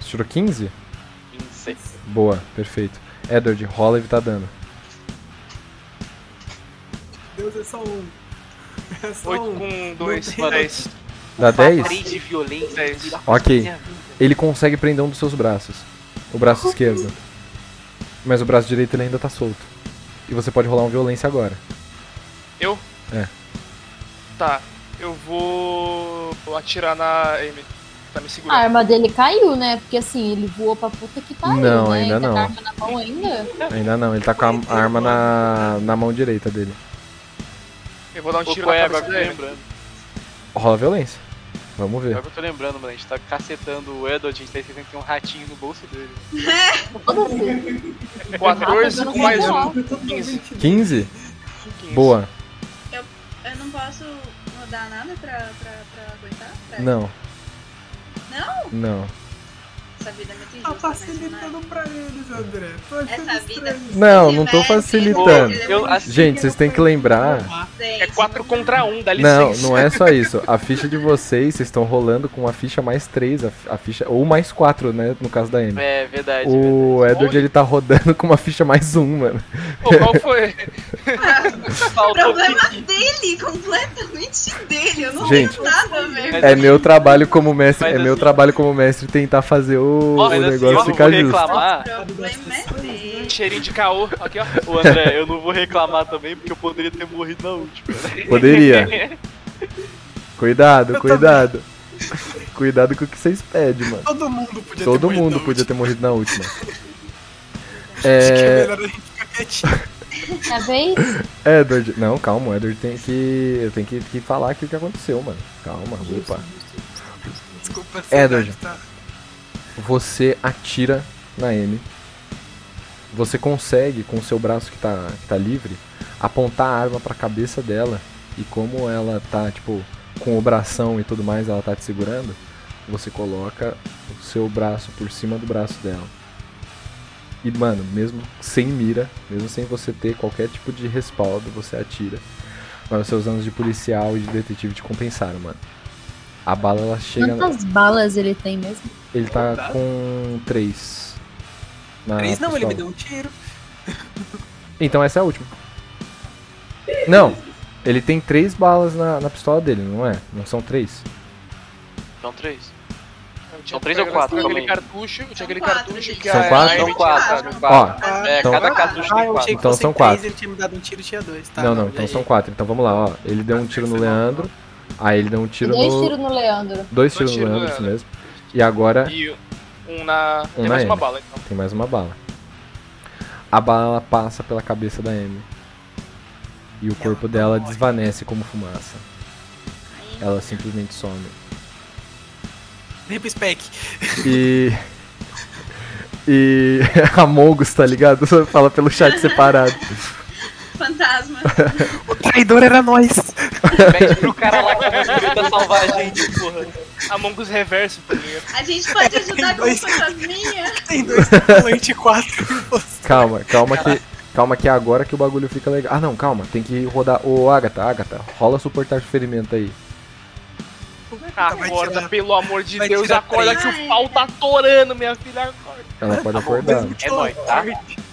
Você tirou 15? 15. Boa, perfeito. Edward, rola evitar dano. Deus é só um. É só 8 um. com 2, Não tem- 10. Dá 10? 3 de violência. 10. filho da Ok. Ele consegue prender um dos seus braços. O braço esquerdo. Mas o braço direito ele ainda tá solto. E você pode rolar um violência agora. Eu? É. Tá, eu vou atirar na Amy. Tá me A segurando. arma dele caiu, né? Porque assim, ele voou pra puta que pariu, Não, né? ainda Ele tá não. com a arma na mão ainda. Ainda não, ele tá com a a arma na, na mão direita dele. Eu vou dar um tiro na é agora cabeça que eu tô dele. lembrando? Rola violência. Vamos ver. Agora que eu tô lembrando, mano. A gente tá cacetando o Edward, a gente tá esquecendo que tem um ratinho no bolso dele. Foda-se. 14 com mais um. 15. 15? Boa. Eu não posso rodar nada pra, pra, pra aguentar? Pra... Não, Não? não. Essa vida é muito Tá injusta. facilitando pra eles, André. Tô achando Essa vida. estranho. Não, não tô Esse facilitando. Eu- é muito Gente, vocês têm que lembrar. É 4 contra 1, dá Não, licença. não é só isso. A ficha de vocês, vocês estão rolando com a ficha mais 3, a, ficha. Ou mais 4, né? No caso da Amy. É verdade. O Edward ele tá rodando com uma ficha mais 1, mano. Pô, qual foi? O problema dele, completamente dele. Eu não Gente, tenho nada a ver. Mas É assim- meu trabalho como mestre, Mas é meu assim- trabalho como mestre tentar fazer o, o mas assim, negócio eu não ficar vou justo. reclamar. O é. Cheirinho de caô. Aqui, ó. Ô André, eu não vou reclamar também, porque eu poderia ter morrido na última. né? Poderia. Cuidado, cuidado. Cuidado com o que vocês pedem, mano. Todo mundo podia ter Todo morrido mundo na podia ter morrido na última. Acho que é É. melhor a gente ficar quietinho. É a vez? Edward. Não, calma, o Edward tem que. Eu tenho que, que falar aqui o que aconteceu, mano. Calma, opa. Desculpa, Edward. tá? Você atira na Amy. Você consegue, com o seu braço que tá, que tá livre, apontar a arma pra cabeça dela. E como ela tá, tipo, com o bração e tudo mais, ela tá te segurando, você coloca o seu braço por cima do braço dela. E, mano, mesmo sem mira, mesmo sem você ter qualquer tipo de respaldo, você atira. Mas os seus anos de policial e de detetive te compensaram, mano. A bala, ela chega... Quantas balas ele tem mesmo? Ele tá com três. na Três não, ele pistola. me deu um tiro. Então essa é a última. Não, ele tem três balas na, na pistola dele, não é? Não são três? São três. Tinha São três ou quatro, aquele calma aí. cartucho, tinha aquele quatro, cartucho que São a quatro? Amy São quatro, tinha são quatro. Ó, É, então- cada cartucho Ah, tem eu achei quatro. Então são três, quatro. ele tinha me dado um tiro e tinha dois. Tá, não, não, então são quatro. Então vamos lá, ó. Ele deu um tiro no Leandro. Aí ele deu um tiro Dois no. tiros no Leandro. Dois Dois tiros no Leandro, isso mesmo. E agora E um na. Um Tem na mais uma Amy. bala então. tem mais uma bala. A bala passa pela cabeça da Amy. E o corpo dela desvanece como fumaça. Ela simplesmente some. Vem pro spec. E. E. A Mongus, tá ligado? Fala pelo chat separado. Fantasma. O traidor era nós. Pede pro cara lá que tenta salvar a gente, porra. Among Us Reverso, tá ligado? A gente pode ajudar com dois. fantasminha. Tem dois quatro e você. Calma, calma que. Calma que é agora que o bagulho fica legal. Ah não, calma, tem que rodar. Ô Agatha, Agatha, rola suportar ferimento aí. vai Acorda, pelo amor de Deus, acorda três. que o pau tá atorando, minha filha, acorda. Ela pode acordar. Mesmo que É nóis, tá?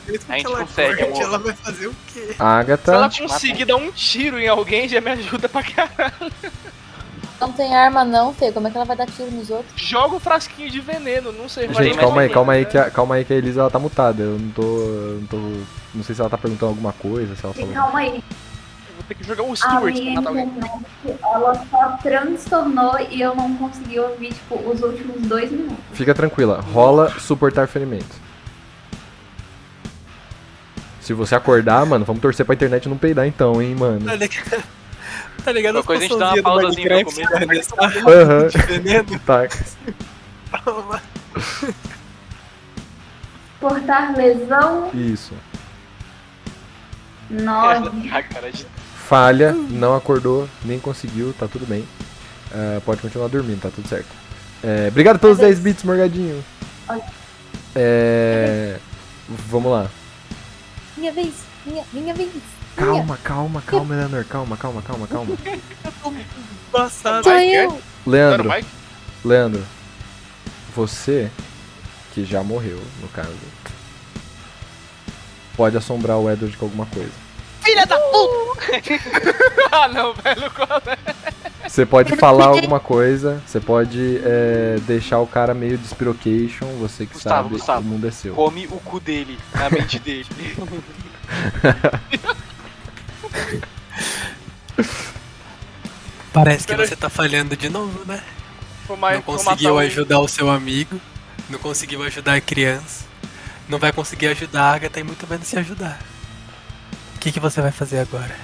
A gente que ela consegue, amor. Ela vai fazer o quê? Se ela Agatha. conseguir dar um tiro em alguém, já me ajuda pra caralho. Não tem arma não, Fê. Como é que ela vai dar tiro nos outros? Joga o frasquinho de veneno, não sei. Gente, calma aí, calma aí, que a, calma aí que a Elisa ela tá mutada. Eu não tô. eu não tô. Não sei se ela tá perguntando alguma coisa, se ela falou. calma aí. né? Vou ter que jogar o A Stuart pra minha matar alguém. ela só transtornou e eu não consegui ouvir, tipo, os últimos dois minutos. Fica tranquila, rola suportar ferimento. Se você acordar, mano, vamos torcer pra internet não peidar então, hein, mano. Tá ligado? Tá ligado? Coisa a gente dá uma pausazinha no começo. Minecraft, Aham. de veneno. Tá. Portar lesão, Isso. 9. Cara, de- Falha, não acordou, nem conseguiu, tá tudo bem. Ah, pode continuar dormindo, tá tudo certo. É, obrigado pelos 10 bits, Morgadinho. É, vamos lá. Minha vez, minha, minha vez. minha. Calma, calma, calma, Eleanor. Calma, calma, calma, calma. Passado. Sou eu. Leandro, Mike, Leandro, você que já morreu, no caso, pode assombrar o Edward com alguma coisa. Filha da puta! ah, não, velho, qual é? Você pode falar alguma coisa, você pode é, deixar o cara meio despirocation, você que Gustavo, sabe, Gustavo, o mundo é seu. Come o cu dele, na mente dele. Parece que Pera- você tá falhando de novo, né? Não conseguiu ajudar o seu amigo, não conseguiu ajudar a criança, não vai conseguir ajudar a Agatha e muito menos se ajudar. O que, que você vai fazer agora?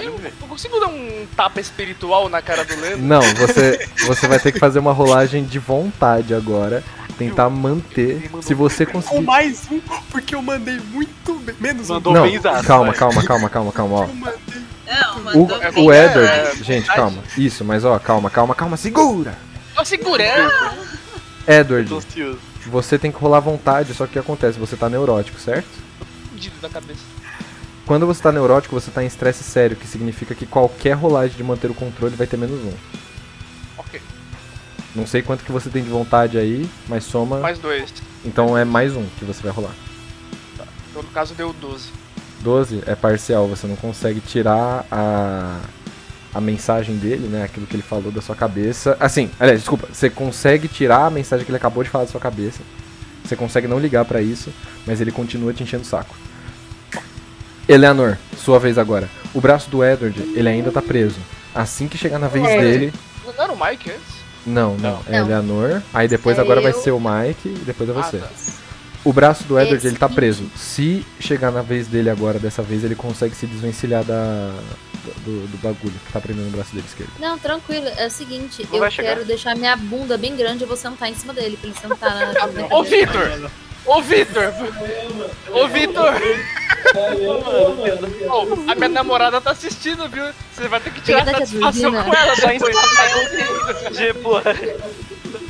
Eu, eu consigo dar um tapa espiritual na cara do Leno? Não, você, você vai ter que fazer uma rolagem de vontade agora, tentar manter. Se você Com conseguir. mais um, porque eu mandei muito bem- menos um. Não, calma, calma, calma, calma, calma, ó. Não, O, mandou o bem. Edward, gente, calma. Isso, mas ó, calma, calma, calma, segura! Tô segurando. Edward, Tô você tem que rolar vontade, só que o que acontece? Você tá neurótico, certo? Fudido da cabeça. Quando você tá neurótico, você tá em estresse sério, que significa que qualquer rolagem de manter o controle vai ter menos um. Ok. Não sei quanto que você tem de vontade aí, mas soma. Mais dois. Então é mais um que você vai rolar. Então, no caso, deu 12. 12 é parcial, você não consegue tirar a, a mensagem dele, né? Aquilo que ele falou da sua cabeça. Assim, aliás, desculpa, você consegue tirar a mensagem que ele acabou de falar da sua cabeça. Você consegue não ligar pra isso, mas ele continua te enchendo o saco. Eleanor, sua vez agora. O braço do Edward, ele ainda tá preso. Assim que chegar na vez É. dele. Não era o Mike antes? Não, não, é Não. Eleanor. Aí depois É agora vai eu. ser o Mike e depois é Ah, você. tá. O braço do Edward, Esse ele tá preso. Se chegar na vez dele agora, dessa vez, ele consegue se desvencilhar da, do, do bagulho que tá prendendo o braço dele esquerdo. Não, tranquilo. É o seguinte, Não eu vai quero deixar minha bunda bem grande e vou sentar em cima dele, pra ele sentar na, Ô. Vitor! Ô, Vitor! Ô, Vitor! A minha namorada tá assistindo, viu? Você vai ter que tirar Obrigada, satisfação Georgina. com ela Só depois. G, porra.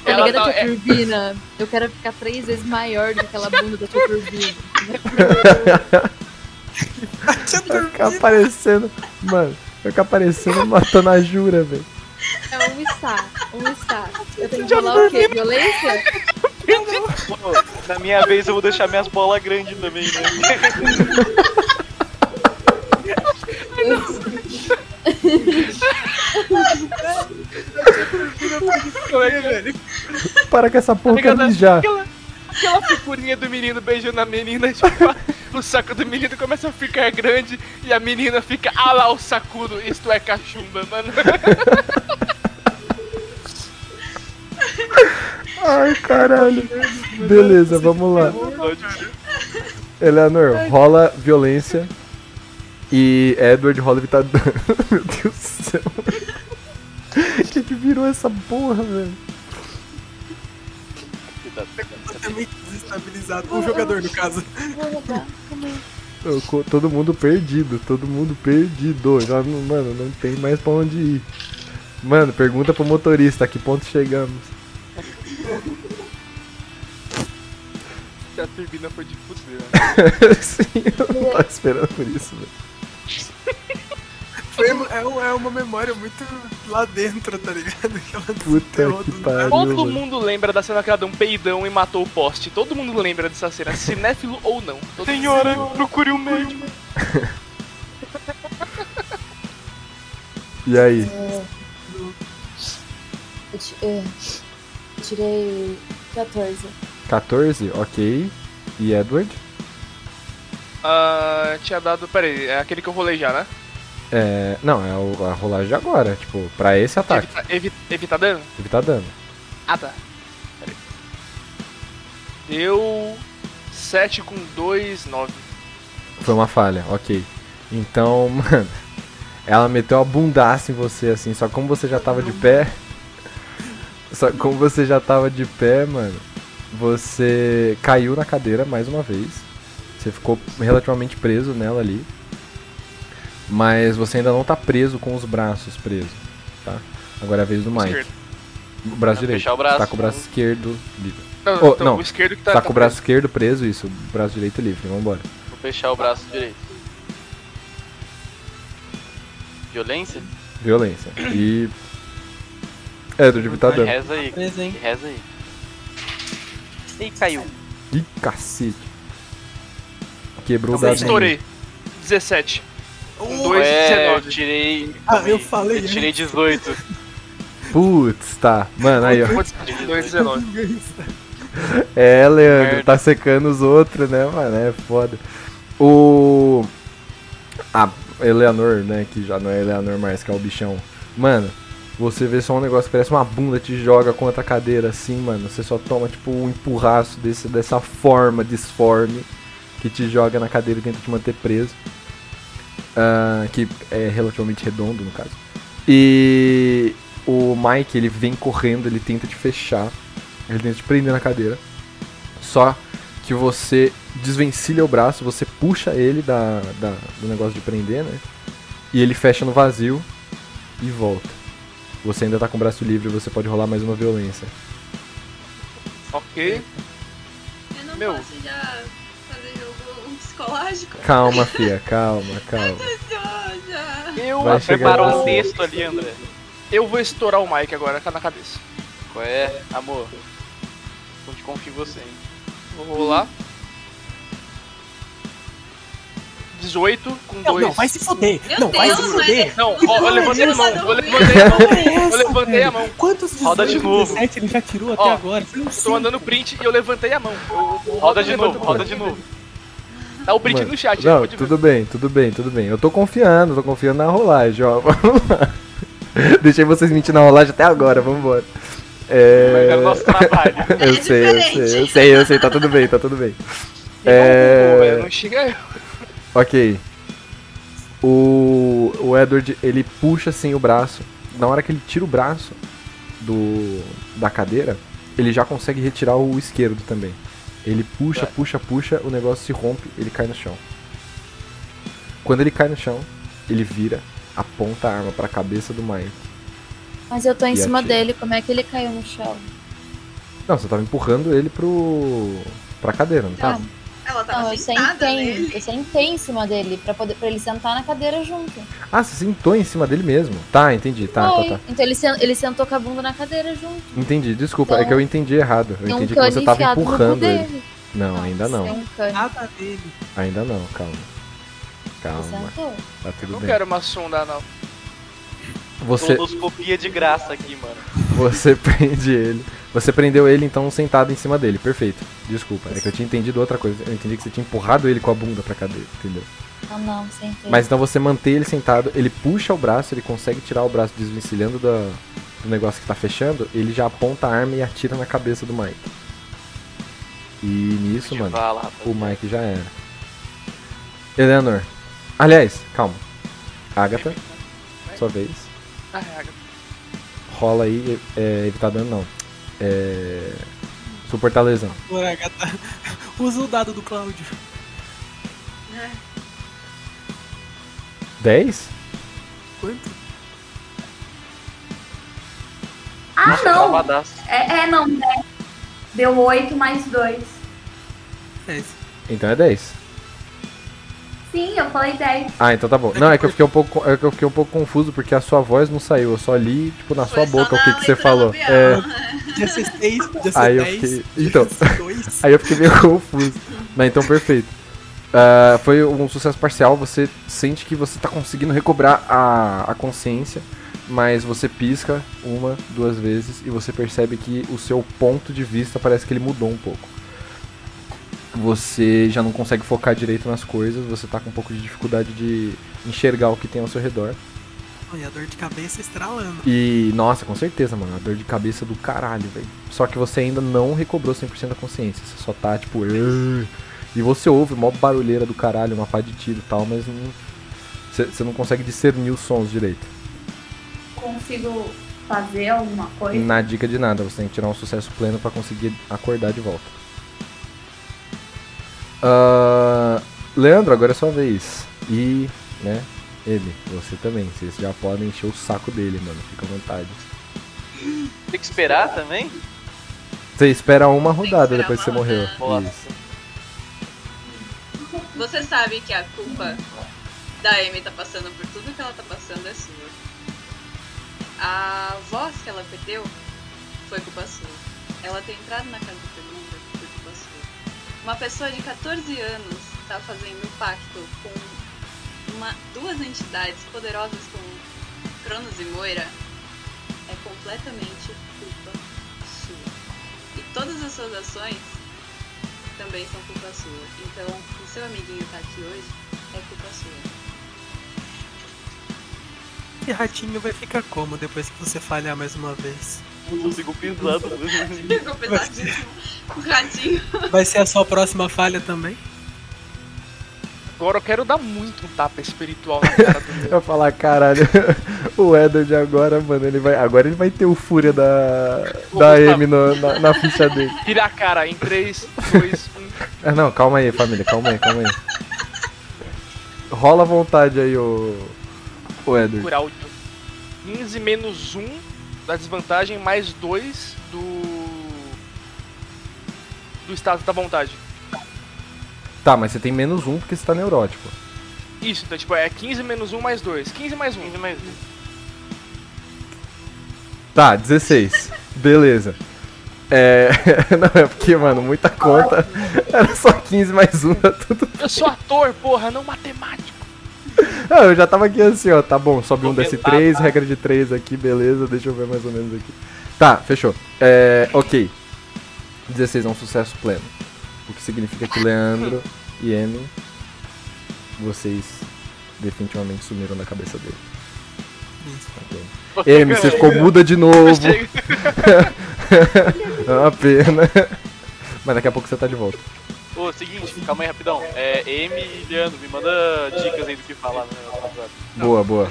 Tá ligado, tá- tia é- Turbina? Eu quero ficar três vezes maior do que aquela bunda da tia Turbina. Vai ficar aparecendo. Mano, vai ficar aparecendo matando a Jura, velho. É um está, um está. Eu tenho que falar o quê? Violência? Pô, Na minha vez eu vou deixar minhas bolas grandes também, né? Para com essa Ligado? mijar. Aquela, aquela figurinha do menino beijando a menina, tipo, o saco do menino começa a ficar grande e a menina fica, ah lá o sacudo, isto é cachumba, mano. Ai, caralho. Beleza, vamos lá. Eleanor, rola violência. E Edward rola dano. Meu Deus do céu. O que, que virou essa porra, velho? Completamente desestabilizado. O jogador, no caso. Vou rodar. Calma aí. Eu co- todo mundo perdido, todo mundo perdido. Já mano, não tem mais pra onde ir. Mano, pergunta pro motorista a que ponto chegamos. A turbina foi de fuder, né? Sim, eu não tava esperando por isso, velho. Foi, é, um- é uma memória muito lá dentro, tá ligado? Aquela Puta que do pariu. Todo mano. mundo lembra da cena que ela deu um peidão e matou o poste. Todo mundo lembra dessa cena, cinéfilo ou não. Todo Senhora, procure um médico. E aí? É, eu tirei 14. 14, ok. E Edward? Ah, tinha dado. Pera aí, é aquele que eu rolei já, né? É. Não, é o- a rolagem de agora. Tipo, pra esse ataque. Evita, evi- evitar dano? Evitar dano. Ah, tá. Pera aí. Deu 7 com 2, 9. Foi uma falha, ok. Então, mano. Ela meteu a bundaça em você, assim. Só que como você já tava de pé. Só que como você já tava de pé, mano. Você caiu na cadeira mais uma vez. Você ficou relativamente preso nela ali. Mas você ainda não tá preso com os braços presos, tá? Agora é a vez do Mike. Esquerdo. O braço Vai direito. fechar o braço. Tá com o braço esquerdo livre. Não, Oh, então, não. o esquerdo que tá. Tá com o braço esquerdo preso, isso. O braço direito livre. Vambora. Vou fechar o braço direito. Violência? Violência. E. Edward, tá dando. Reza aí. Beleza, hein? Reza aí. Ih, caiu. Ih, cacete. Quebrou o Eu dado. estourei. 17. Um Oh, dois é, eu 19. tirei. Ah, eu falei. Eu tirei 18. Putz, tá. Mano, aí, ó. Dois 19. É, Leandro, tá secando os outros, né, mano? É foda. O. A Eleanor, né? Que já não é Eleanor mais, que é o bichão. Mano, você vê só um negócio, parece uma bunda te joga contra a cadeira assim, mano. Você só toma, tipo, um empurraço desse, dessa forma disforme que te joga na cadeira e tenta te manter preso. Ah, que é relativamente redondo, no caso. E o Mike, ele vem correndo, ele tenta te fechar. Ele tenta te prender na cadeira. Só que você desvencilha o braço, você puxa ele da, da- do negócio de prender, né? E ele fecha no vazio e volta. Você ainda tá com o braço livre, você pode rolar mais uma violência. Ok. Eu não Meu. posso já fazer jogo um psicológico? Calma, fia, calma, calma. Eu, Vai Preparou um texto ali, André. eu vou estourar o Mike agora na cabeça. Qual é, amor? Não te confio em você, hein? Vou rolar. 18 com Não, 2. não, vai se foder. Meu não, vai Deus, se mas- foder. Não, ó, eu levantei a mão, não, eu levantei a mão, eu Essa, levantei a mão. Quantos 18, Roda de novo. 17 ele já tirou até Ó, agora? Eu tô mandando print e eu levantei a mão. Eu, eu Roda de novo, roda de novo. Dá o print Mano, no chat, Não, pode ver. tudo bem, tudo bem, tudo bem. Eu tô confiando, tô confiando na rolagem, ó. Vamos lá. Deixei vocês mentir na rolagem até agora, vambora. É... Mas era o nosso trabalho. Eu É sei, eu sei, eu sei, eu sei, tá tudo bem, tá tudo bem. Pô, É... Não xinga eu. Ok. O, o Edward, ele puxa assim o braço. Na hora que ele tira o braço do da cadeira, ele já consegue retirar o esquerdo também. Ele puxa, puxa, puxa, o negócio se rompe, ele cai no chão. Quando ele cai no chão, ele vira, aponta a arma pra cabeça do Mike. Mas eu tô em cima atira. dele, como é que ele caiu no chão? Não, você tava empurrando ele pro pra cadeira, não tava? Ela tava Não, eu sentada sentei, nele. eu sentei em cima dele pra, poder, pra ele sentar na cadeira junto. Ah, você sentou em cima dele mesmo. Tá, entendi, tá, Foi. tá, tá. Então ele, sen- ele sentou com a bunda na cadeira junto. Entendi, desculpa, é Então, que eu entendi errado. Eu um entendi que você tava empurrando ele. dele. Não, ainda Tem não. um. Nada dele. Ainda não, calma. Ele Calma, sentou. tá tudo Não bem. quero uma sonda, não. Você, Rotoscopia de graça aqui, mano. você prende ele. Você prendeu ele então sentado em cima dele, perfeito. Desculpa, é que eu tinha entendido outra coisa. Eu entendi que você tinha empurrado ele com a bunda pra cadeira, entendeu? Ah, não, sentei. Mas então você mantém ele sentado, ele puxa o braço, ele consegue tirar o braço desvencilhando da- do negócio que tá fechando, ele já aponta a arma e atira na cabeça do Mike. E nisso, mano, lá, o Mike já era. Eleanor. Aliás, calma. Agatha, sua vez. É, Agatha. Rola aí, é, evitar dano não. É. Suportar lesão. Usa o dado do Cláudio. 10? Quanto? Ah, Nossa, não. É, é, não. né? Deu 8 mais 2. É, Então é 10. Sim, eu falei 10. Ah, então tá bom. Não, é que eu fiquei um pouco, é que eu fiquei um pouco confuso porque a sua voz não saiu. Eu só li, tipo, na sua Foi só boca o que, que você falou. É, Podia ser 6, podia ser Aí eu 10. fiquei- então. ser 2. aí eu fiquei meio confuso. Mas então perfeito. Ah, foi um sucesso parcial. Você sente que você tá conseguindo recobrar a, a consciência, mas você pisca uma, duas vezes e você percebe que o seu ponto de vista parece que ele mudou um pouco. Você já não consegue focar direito nas coisas, você tá com um pouco de dificuldade de enxergar o que tem ao seu redor. Olha, a dor de cabeça estralando. E, nossa, com certeza, mano, a dor de cabeça do caralho, velho. Só que você ainda não recobrou 100% da consciência. Você só tá, tipo, e você ouve uma barulheira do caralho, uma pá de tiro e tal, mas não. Você você não consegue discernir os sons direito. Consigo fazer alguma coisa? Na dica de nada, você tem que tirar um sucesso pleno pra conseguir acordar de volta. Ah, Leandro, agora é sua vez. E, né, ele, você também. Vocês já podem encher o saco dele, mano. Fica à vontade. Tem que esperar também? Você espera uma rodada depois que você morreu. Você sabe que a culpa da Amy tá passando por tudo que ela tá passando é sua. A voz que ela perdeu foi culpa sua. Ela ter entrado na casa da Uma pessoa de 14 anos tá fazendo um pacto com uma, duas entidades poderosas como Cronos e Moira é completamente culpa sua. E todas as suas ações também são culpa sua. Então, o seu amiguinho tá aqui hoje é culpa sua. E ratinho vai ficar como depois que você falhar mais uma vez? Eu sigo pisando. Ficou pesadíssimo. O ratinho. Vai ser a sua próxima falha também? Agora eu quero dar muito um tapa espiritual na cara do Eu ia falar, caralho, o Edward agora, mano, ele vai. Agora ele vai ter o fúria da. Da M no- na, na ficha dele. Vira a cara em 3, 2, 1. Ah, não, calma aí, família, calma aí, calma aí. Rola à vontade aí, o. O Edward. Por áudio. 15 menos 1 da desvantagem, mais 2 do. Do status da vontade. Tá, mas você tem menos um porque você tá neurótico. Isso, então tipo, é 15 menos 1 mais 2. 15 mais 1. 15 mais 1. Tá, 16. Beleza. É. Não, é porque, mano, muita conta. Era só 15 mais um, tá tudo. Eu sou ator, porra, não matemático. Ah, eu já tava aqui assim, ó. Tá bom, sobe um desse 3, regra de 3 aqui, beleza. Deixa eu ver mais ou menos aqui. Tá, fechou. É. Ok. 16 é um sucesso pleno. O que significa que Leandro e Amy, vocês definitivamente sumiram da cabeça dele. Ok. Amy, você ficou muda de novo. é uma pena. Mas daqui a pouco você tá de volta. Ô, seguinte, calma aí rapidão. É, Amy e Leandro, me manda dicas aí do que falar no meu WhatsApp. Boa, boa.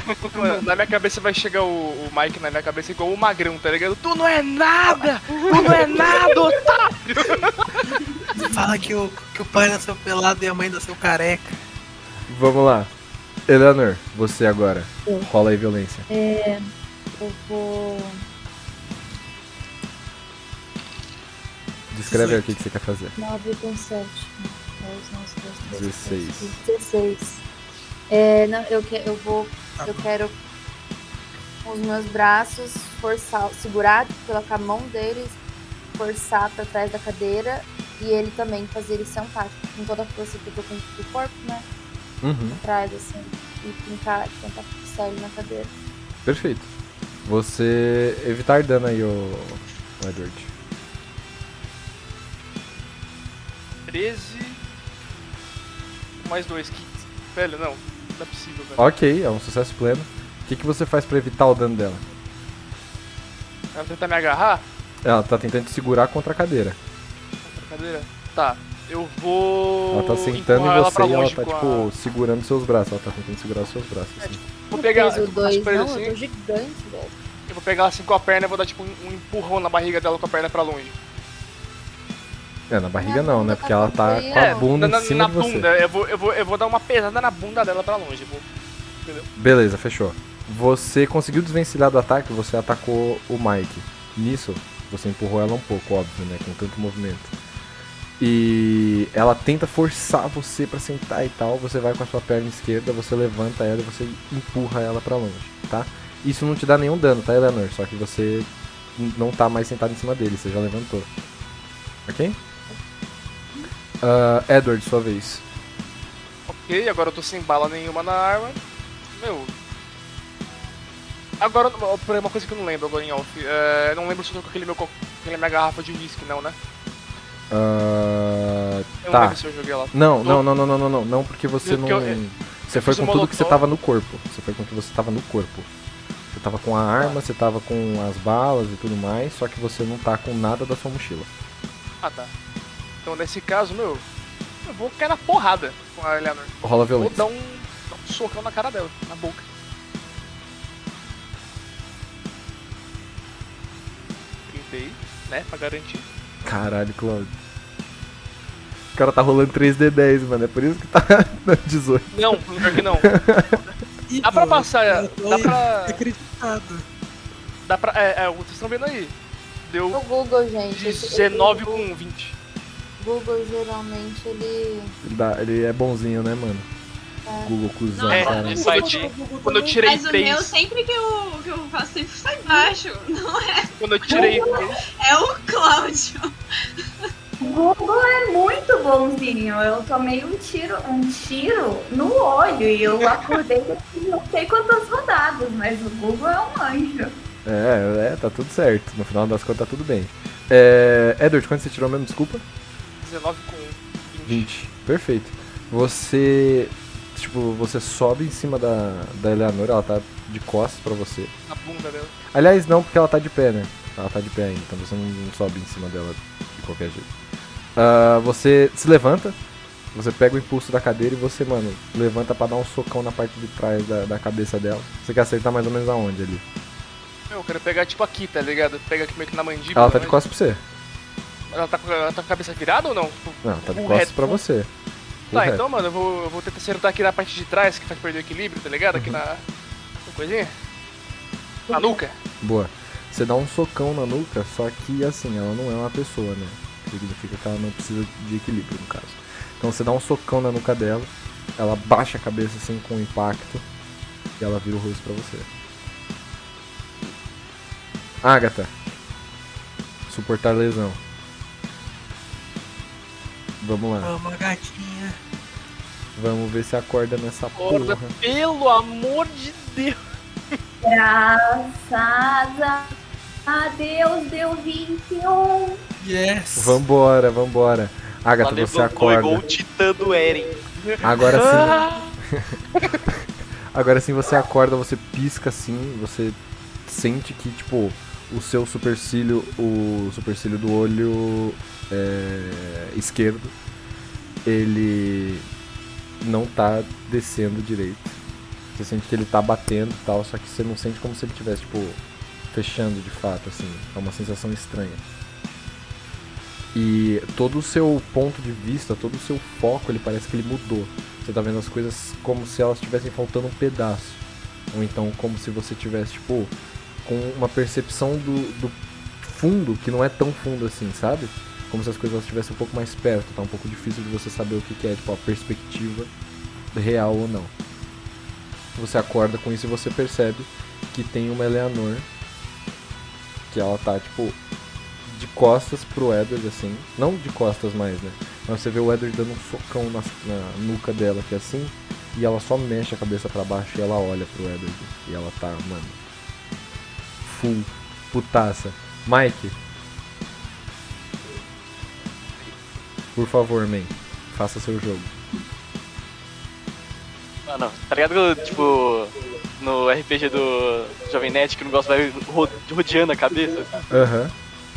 Na minha cabeça vai chegar o, o Mike na minha cabeça igual o magrão, tá ligado? Tu não é nada! Tu não é nada, otário! Fala que o, que o pai nasceu pelado e a mãe nasceu careca. Vamos lá. Eleanor, você agora. Eu. Rola aí violência. É, eu vou. Descreve aí o que, que você quer fazer. 9 com 7. 16. 16. É, não, eu, que, eu vou. Eu quero com os meus braços forçar, segurar pela com a mão deles, forçar pra trás da cadeira e ele também fazer ele sentar com toda a força que eu tô com o corpo, né? Uhum. Atrás, assim, e fincar, tentar fixar ele na cadeira. Perfeito. Você evitar dano aí, o, o Edward. 13 mais 2, 15. Velho, não, não é possível, velho. Ok, é um sucesso pleno. O que, que você faz pra evitar o dano dela? Ela tentar me agarrar? Ela tá tentando te segurar contra a cadeira. Contra a cadeira? Tá, eu vou. Ela tá sentando em você e ela tá, com a- tipo, segurando seus braços. Ela tá tentando segurar os seus braços. assim. Vou pegar. Eu vou fazer 2, pra ele não, assim, eu tô gigante, velho. Eu vou pegar ela assim com a perna e vou dar tipo um, um empurrão na barriga dela com a perna pra longe. É, na barriga não, né? Porque ela tá com a bunda na, em cima na de você. bunda. Eu vou, eu, vou, eu vou dar uma pesada na bunda dela pra longe. Vou, entendeu? Beleza, fechou. Você conseguiu desvencilhar do ataque, você atacou o Mike. Nisso, você empurrou ela um pouco, óbvio, né? Com tanto movimento. E ela tenta forçar você pra sentar e tal. Você vai com a sua perna esquerda, você levanta ela e você empurra ela pra longe, tá? Isso não te dá nenhum dano, tá, Eleanor? Só que você não tá mais sentado em cima dele, você já levantou. Ok? Ah, Edward, sua vez. Ok, agora eu tô sem bala nenhuma na arma. Meu. Agora, uma coisa que eu não lembro agora em off. É, não lembro se eu tô com aquele meu, aquela minha garrafa de whisky, não, né? Ah, Eu não tá. lembro se eu joguei lá. Não, não, não, não, não, não, não, não, porque você não. Porque eu- Você eu foi com tudo que você tava no corpo. Você foi com o que você tava no corpo. Você tava com a arma, você tava com as balas e tudo mais, só que você não tá com nada da sua mochila. Ah, tá. Então, nesse caso, meu, eu vou cair na porrada com a Eleanor. Rola Vou violência. dar um, dar um socão na cara dela, na boca. Tentei, né, pra garantir. Caralho, Claudio. O cara tá rolando 3D10, mano. É por isso que tá 18. Não, pior que não. Dá pra passar, dá pra... Acreditado. Dá pra... É, é, vocês estão vendo aí. Deu O Google, gente. esse- 19 esse- com 20. Google geralmente ele. Ele, dá- ele é bonzinho, né, mano? É. Google cuzão, É, cara. quando eu, ti- quando eu tirei Mas o meu, 3, sempre que eu, que eu faço, sempre sai baixo. Não é? quando eu tirei É o Cláudio. Google é muito bonzinho. Eu tomei um tiro, um tiro no olho e eu acordei não sei quantas rodadas, mas o Google é um anjo. É, é, tá tudo certo. No final das contas tá tudo bem. É, Edward, quanto você tirou mesmo? Desculpa? 19 com 20. Perfeito. Você. Tipo, você sobe em cima da, da Eleanor, ela tá de costas pra você. na bunda dela. Aliás, não, porque ela tá de pé, né? Ela tá de pé ainda, então você não, sobe em cima dela de qualquer jeito. Ah, você se levanta, você pega o impulso da cadeira e você, mano, levanta pra dar um socão na parte de trás da, da cabeça dela. Você quer acertar mais ou menos aonde ali? Eu quero pegar tipo aqui, tá ligado? Pega aqui meio que na mandíbula. Ela tá de costas pra você. Ela tá, com- ela tá com a cabeça virada ou não? Tipo, Não, tá de um costas pra você. Tá, então, mano, eu vou, eu vou tentar acertar aqui na parte de trás, que faz perder o equilíbrio, tá ligado? Aqui na. na coisinha. Na nuca. Boa. Você dá um socão na nuca, só que assim, ela não é uma pessoa, né? Significa que ela não precisa de equilíbrio, no caso. Então você dá um socão na nuca dela, ela baixa a cabeça assim com impacto e ela vira o rosto pra você. Agatha. Suportar lesão. Vamos lá. Vamos, gatinha. Vamos ver se acorda nessa Acorda, porra. pelo amor de Deus. Graças a- Deus deu 21. Yes. Vambora, vambora. Agatha, você levantou igual acorda. o titã do Eren. Agora sim. Ah! Agora sim você acorda, você pisca assim, você sente que, tipo, o seu supercílio, o supercílio do olho é, esquerdo, ele não tá descendo direito. Você sente que ele tá batendo e tal, só que você não sente como se ele tivesse, tipo, fechando de fato, assim. É uma sensação estranha. E todo o seu ponto de vista, todo o seu foco, ele parece que ele mudou. Você tá vendo as coisas como se elas estivessem faltando um pedaço. Ou então como se você tivesse, tipo, com uma percepção do, do fundo que não é tão fundo assim, sabe? Como se as coisas estivessem um pouco mais perto, tá um pouco difícil de você saber o que, que é, tipo, a perspectiva real ou não. Você acorda com isso e você percebe que tem uma Eleanor que ela tá, tipo, de costas pro Edward, assim. Não de costas mais, né? Mas você vê o Edward dando um socão na, na nuca dela, que é assim. E ela só mexe a cabeça pra baixo e ela olha pro Edward. E ela tá, mano. Full putaça. Mike. Por favor, man. Faça seu jogo. Mano, tá ligado que, tipo, no RPG do Jovem Nerd que o negócio vai ro- rodeando a cabeça? Aham.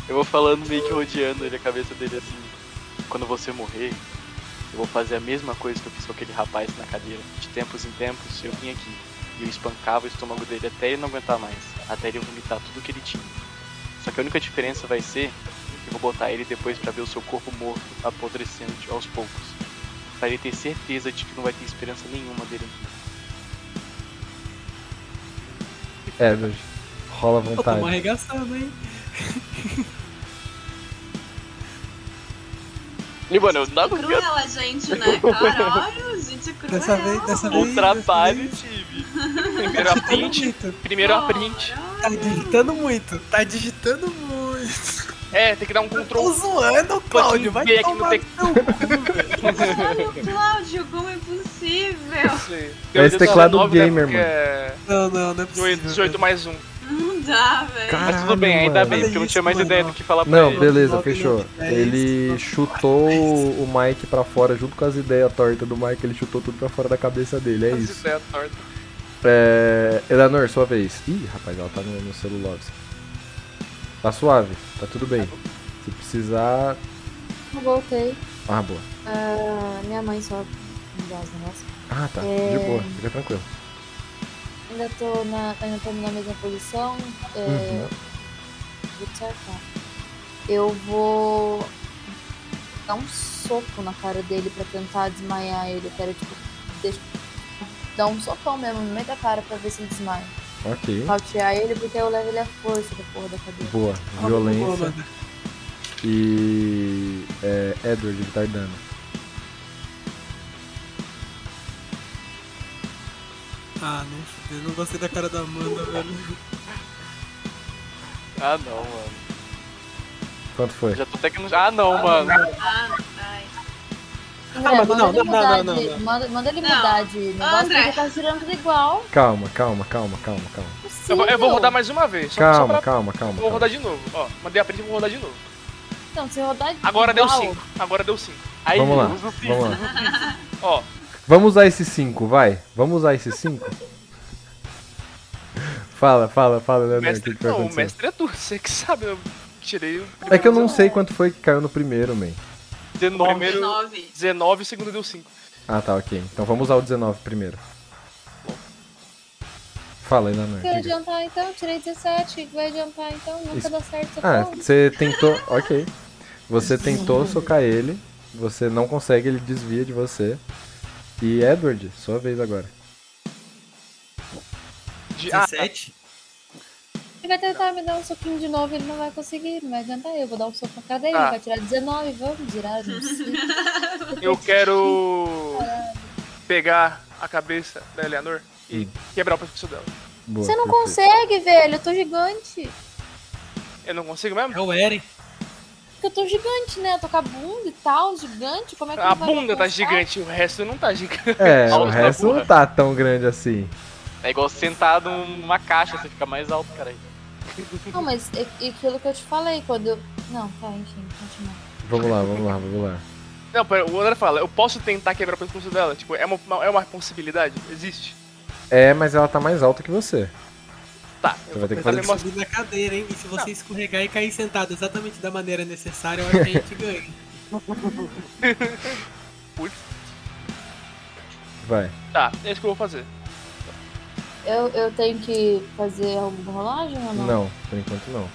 Eu vou falando meio que rodeando ele, a cabeça dele assim. Quando você morrer, eu vou fazer a mesma coisa que eu fiz com aquele rapaz na cadeira. De tempos em tempos, eu vim aqui e eu espancava o estômago dele até ele não aguentar mais. Até ele vomitar tudo que ele tinha. Só que a única diferença vai ser eu vou botar ele depois pra ver o seu corpo morto apodrecendo de- aos poucos. Pra ele ter certeza de que não vai ter esperança nenhuma dele. Edward. Rola vontade. tamo arregaçando, hein? E, mano, eu não Cruel a gente, né? Caralho, gente cruel. Dessa vez, dessa vez. O trabalho tive. Primeiro a print. Primeiro a print. Tá digitando muito. Tá digitando muito. É, tem que dar um Tô control. zoando, Cláudio. Vai aqui no tomar tec- no teu cu, Mano, Cláudio, como é possível? É esse teclado 19, né, gamer, porque mano. é Não, não, não é possível. 18, 18 mais 1. Não dá, velho. Mas tudo bem, ainda mano. bem, porque eu não tinha mais Olha ideia do que falar pra Não, ele. beleza, Logo fechou. não, é Ele chutou o Mike pra fora junto com as ideias tortas do Mike, ele chutou tudo pra fora da cabeça dele, é isso. Ideia torta. É... Eleanor, sua vez. Ih, rapaz, ela tá no, no celular. Tá suave, tá tudo bem. Se precisar. Eu voltei. Ah, boa. Ah, minha mãe só me dá os negócios. Ah, tá. É. De boa, fica tranquilo. Ainda tô na, ainda tô na mesma posição. É, Uhum. Eu vou dar um soco na cara dele pra tentar desmaiar ele. Eu quero, tipo, deixa, dar um socão mesmo no meio da cara pra ver se ele desmaia. Ok. Pautear ele porque eu levo ele à força da porra da cadeira. Boa. Violência. mano. E. É, Edward, ele tá dano. Ah, não fudeu. Não gostei da cara da Amanda, velho. Ah, não, mano. Quanto foi? Já tô até que não. Ah, não, mano. Ah. André, Ah, mas manda não, ele não, mudar não, não, de- não. Manda, manda ele Não. mudar de negócio André. porque tá tirando tudo igual. Calma, calma, calma, calma, calma. Eu, vou- eu vou rodar mais uma vez. Só, só Calma, pra... calma, calma. Vou calma. rodar de novo. Ó, mandei a print e vou rodar de novo. Então, se rodar de Agora deu igual, 5. Agora deu 5. Aí, Vamos lá, usa o cinco. vamos lá. Ó, Vamos usar esse 5, vai. Vamos usar esse 5? fala, fala, fala, o Leonardo, o mestre. que, que Não, o mestre é tu. Você que sabe. Eu tirei o. É que eu não sei quanto foi que caiu no primeiro, man. 19. Primeiro 19. 19 e o segundo deu 5. Ah, tá, ok. Então vamos usar o 19 primeiro. Fala aí, Leonardo. Vai diga. adiantar então, tirei 17. O que vai adiantar então? Nunca Isso. dá certo Ah, porra. você tentou. Ok. Você tentou socar ele. Você não consegue, ele desvia de você. E Edward, sua vez agora. De... Ah, 17? Ele vai tentar me dar um soquinho de novo, ele não vai conseguir, não vai adiantar. Eu vou dar um soco na cara dele, Tá. ele vai tirar 19, vamos sei. eu quero pegar a cabeça da Eleanor e Hum. quebrar o pescoço dela. Boa, Você não perfeito. consegue, velho, eu tô gigante. Eu não consigo mesmo? É o Eren. Porque eu tô gigante, né? Eu tô com a bunda e tal, gigante. Como é que A bunda tá gigante, o resto não tá gigante. É, o resto não tá tão grande assim. É igual sentado numa caixa, você fica mais alto, cara. Não, mas é é aquilo que eu te falei quando eu... Não, tá, enfim, continua. Vamos lá, vamos lá, vamos lá. Não, pera, o André fala, eu posso tentar quebrar o pescoço dela? Tipo, é uma, é uma possibilidade? Existe? É, mas ela tá mais alta que você. Tá, Você vai ter que fazer tentar Subir na cadeira, hein? E se você escorregar e cair sentado exatamente da maneira necessária, eu acho que a gente ganha. Putz, Vai. Tá, é isso que eu vou fazer. Eu, eu tenho que fazer alguma rolagem ou não? Não, por enquanto não.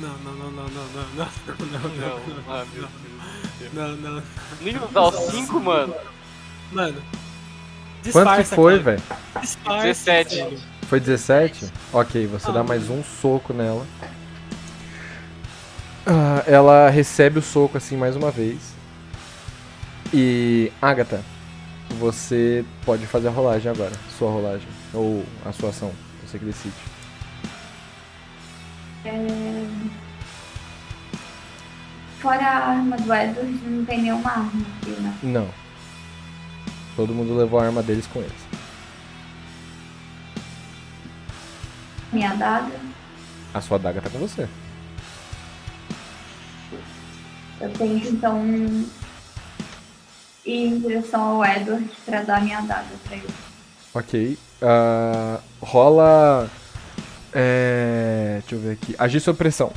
Não, não, não, não, não, não, não, não, não, Não, não, ah, não, não, não. Nem usar o 5, mano. Mano. Quanto que foi, velho? Disfarça, 17. velho. Foi 17? Ok, você dá mais um soco nela. Ah, ela recebe o soco assim mais uma vez. E. Agatha, você pode fazer a rolagem agora. Sua rolagem. Ou a sua ação. Você que decide. É... Fora a arma do Edward, não tem nenhuma arma aqui, né? Não. Todo mundo levou a arma deles com eles. Minha adaga. A sua adaga tá com você. Eu tenho então em direção ao Edward pra dar minha adaga pra ele. Ok. Ah, rola. É, deixa eu ver aqui. Agir sob pressão.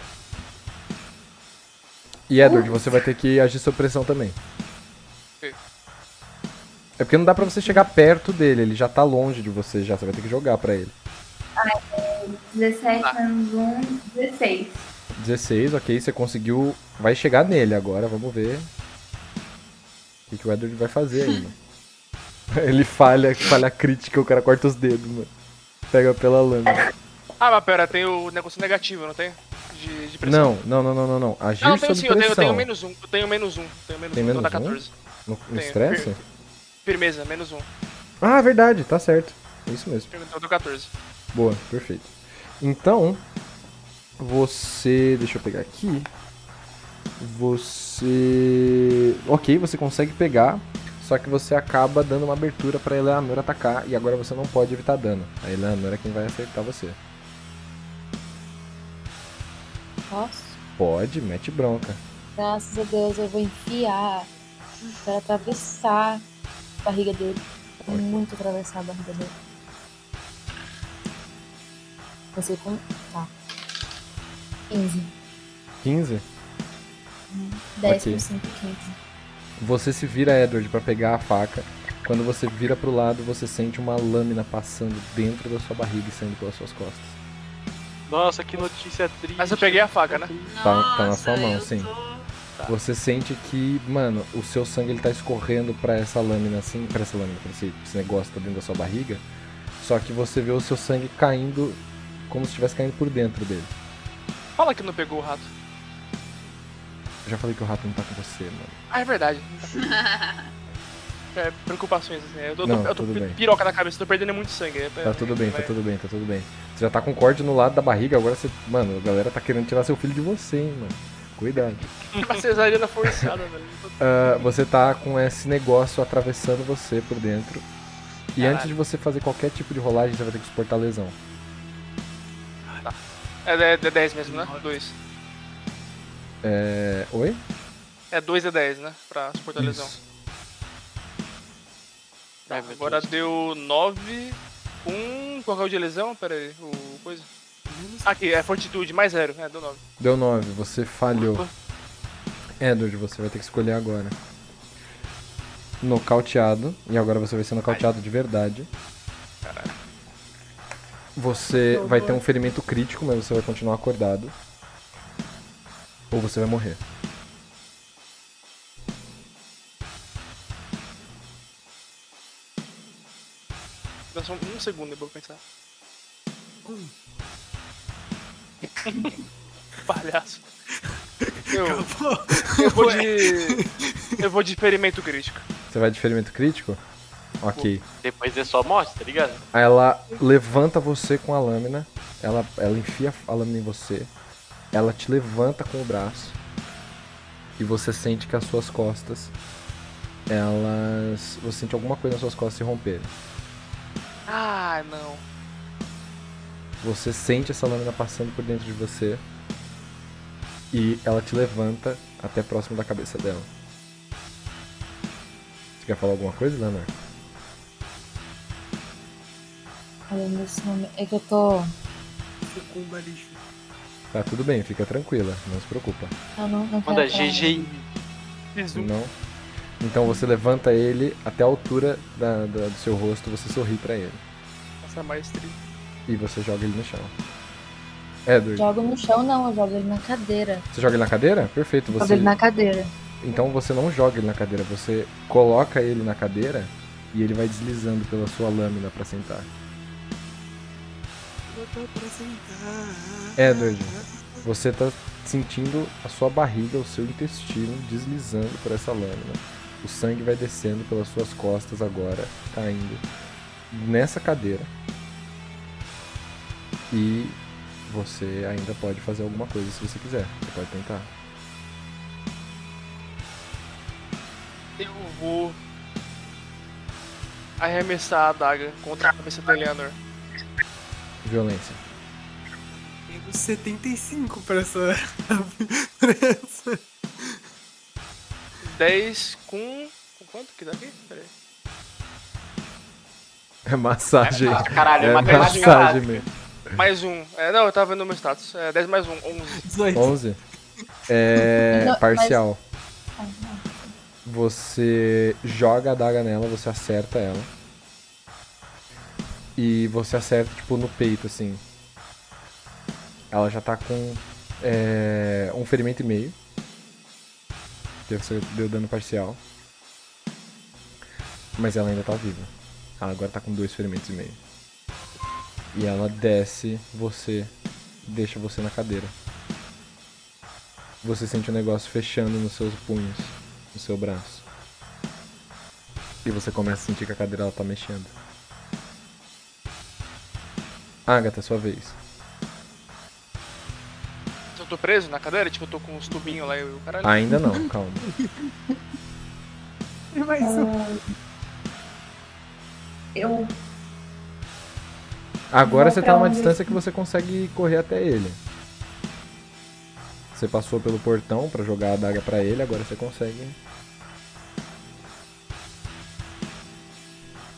E Edward, você vai ter que agir sob pressão também. É porque não dá pra você chegar perto dele, ele já tá longe de você já, você vai ter que jogar pra ele. 17 menos 1, 16. 16, ok, você conseguiu. Vai chegar nele agora, vamos ver. O que, o Edward vai fazer aí, mano. Ele falha, falha crítica, o cara corta os dedos, mano. Pega pela lâmina. Ah, mas pera, tem o negócio negativo, não tem? De, de pressão. Não, não, não, não, não, não. Agir Ah, não, tenho sim, eu tenho, eu pressão. tenho menos um. Eu tenho menos um. Tenho menos Tem um, então menos um? 14. No, estresse? Fir- Firmeza, menos um. Ah, verdade, tá certo. Isso mesmo. Então eu dou 14. Boa, perfeito. Então, você. Deixa eu pegar aqui. Você. Ok, você consegue pegar. Só que você acaba dando uma abertura pra Eleanor atacar. E agora você não pode evitar dano. A Eleanor é quem vai acertar você. Posso? Pode, mete bronca. Graças a Deus eu vou enfiar pra atravessar a barriga dele. Vou muito atravessar a barriga dele. Você com. Tá. 15. 15. 10 Ok. por 5, 15. Você se vira, Edward, pra pegar a faca. Quando você vira pro lado, você sente uma lâmina passando dentro da sua barriga e saindo pelas suas costas. Nossa, que notícia triste. Mas eu peguei a faca, né? Tá, tá na sua mão, sim. tô- Tá. Você sente que, mano, o seu sangue ele tá escorrendo pra essa lâmina assim, pra essa lâmina, pra esse, esse negócio que tá dentro da sua barriga. Só que você vê o seu sangue caindo como se estivesse caindo por dentro dele. Fala que não pegou o rato. Eu já falei que o rato não tá com você, mano. Ah, é verdade. é, preocupações, assim. Eu tô, Não, eu tô piroca na cabeça, tô perdendo muito sangue. é, Tá tudo bem, tá vai- tudo bem, tá tudo bem. Você já tá com corte no lado da barriga, agora você. Mano, a galera tá querendo tirar seu filho de você, hein, mano. Cuidado. Uma cesariana forçada, velho. Ah, você tá com esse negócio atravessando você por dentro. E Caralho. antes de você fazer qualquer tipo de rolagem, você vai ter que suportar lesão. É, é, é 10 mesmo, né? 2. É. Oi? É 2 é 10, né? Pra suportar a lesão. Tá, agora deu 9 com. Qual que é o de lesão? Pera aí, o coisa. Aqui, é fortitude, mais 0. É, deu 9. Deu 9, você falhou. Edward, você vai ter que escolher agora. Nocauteado. E agora você vai ser nocauteado de verdade. Caralho. Você vai ter um ferimento crítico, mas você vai continuar acordado. Ou você vai morrer. Dá só um segundo pra eu pensar. Palhaço. Eu, eu vou de. Eu vou de ferimento crítico. Você vai de ferimento crítico? Ok. Depois é só morte, tá ligado? Ela levanta você com a lâmina. Ela, ela enfia a lâmina em você. Ela te levanta com o braço. E você sente que as suas costas. Elas. Você sente alguma coisa nas suas costas se romperem. Ah, não. Você sente essa lâmina passando por dentro de você. E ela te levanta até próximo da cabeça dela. Você quer falar alguma coisa, Leonard? Olha, nesse momento. É que eu tô. Sucumba lixo. Tá tudo bem, fica tranquila, não se preocupa. Eu não, não Manda GG. Não. Então você levanta ele até a altura da, da- do seu rosto, você sorri pra ele. Essa maestria. E você joga ele no chão. Edward, Jogo no chão, não, eu jogo ele na cadeira. você joga ele na cadeira? Perfeito. Você... ele na cadeira. Então você não joga ele na cadeira, você coloca ele na cadeira e ele vai deslizando pela sua lâmina pra sentar. Edward, você tá sentindo a sua barriga, o seu intestino deslizando por essa lâmina. O sangue vai descendo pelas suas costas agora, caindo nessa cadeira. E você ainda pode fazer alguma coisa se você quiser. Você pode tentar. Eu vou. Arremessar a adaga contra a cabeça da Eleanor. Violência. Tenho 75 pra essa. pra essa. 10 com. Com quanto que dá aqui? Pera aí. É massagem. É, caralho, é matemática massagem mesmo. Mais um. É, não, eu tava vendo no meu status. É 10 mais um, 11. 18. 11. É Não, mas- parcial. Ah, não. Você joga a adaga nela, você acerta ela. E você acerta, tipo, no peito, assim. Ela já tá com é, um ferimento e meio. Que você deu dano parcial. Mas ela ainda tá viva. Ela agora tá com dois ferimentos e meio. E ela desce você, deixa você na cadeira. Você sente o negócio fechando nos seus punhos, no seu braço. E você começa a sentir que a cadeira ela tá mexendo. Agatha, sua vez. Eu tô preso na cadeira? Tipo, eu tô com os tubinhos lá e o caralho. Ainda não, calma. Mais um. Eu Agora você tá numa onde? distância que você consegue correr até ele. Você passou pelo portão pra jogar a adaga pra ele, agora você consegue.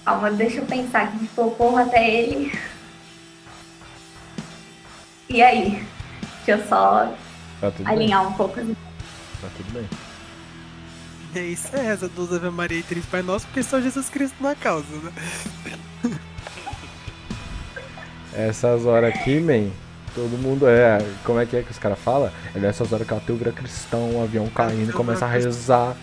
Calma, deixa eu pensar que tipo, eu corro até ele. E aí? Deixa eu só Tá tudo bem. alinhar um pouco. Tá tudo bem. E aí, isso é reza dos Ave Maria e Três Pai Nosso, porque só Jesus Cristo na causa, né? Essas horas aqui, man, todo mundo é. Como é que é que os caras falam? É nessas horas que o ateu vira cristão, o avião caindo, começa a rezar.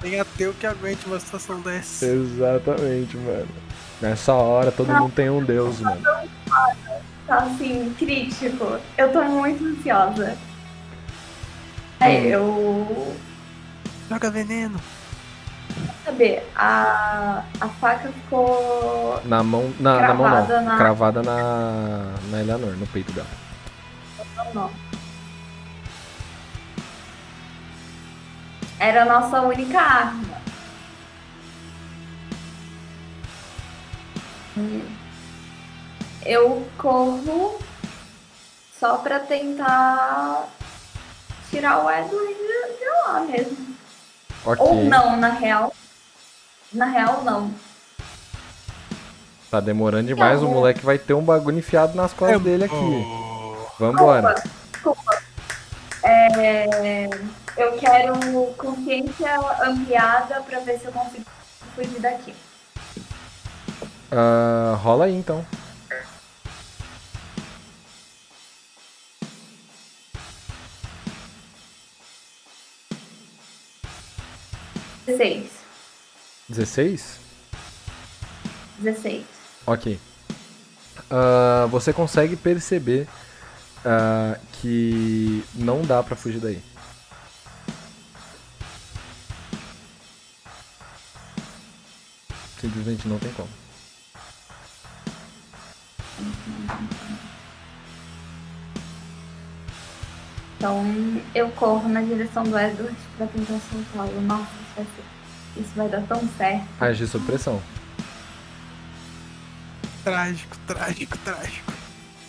Tem ateu que aguente uma situação dessa. Exatamente, mano. Nessa hora todo mundo tem um Deus, mano. Tá assim, crítico. Eu tô muito ansiosa. Aí Hum. eu. Joga veneno. Perceber, a, a faca ficou. Na mão. Na, na mão não. na- Cravada na. Na Eleanor, no peito dela. Não, não. Era a nossa única arma. Hum. Eu corro só pra tentar tirar o Edward de, de lá mesmo. Ok. Ou não, na real. Na real, não. Tá demorando demais, o moleque vai ter um bagulho enfiado nas costas dele aqui. Vambora. Desculpa. É, eu quero consciência ampliada pra ver se eu consigo fugir daqui. Ah, rola aí então. Dezesseis. 16? 16. Ok. Ah, você consegue perceber ah, que não dá pra fugir daí. Simplesmente não tem como. Então eu corro na direção do Edward pra tentar soltá-lo. Nossa, isso vai, dar tão certo. Agir sob pressão. Trágico, trágico, trágico.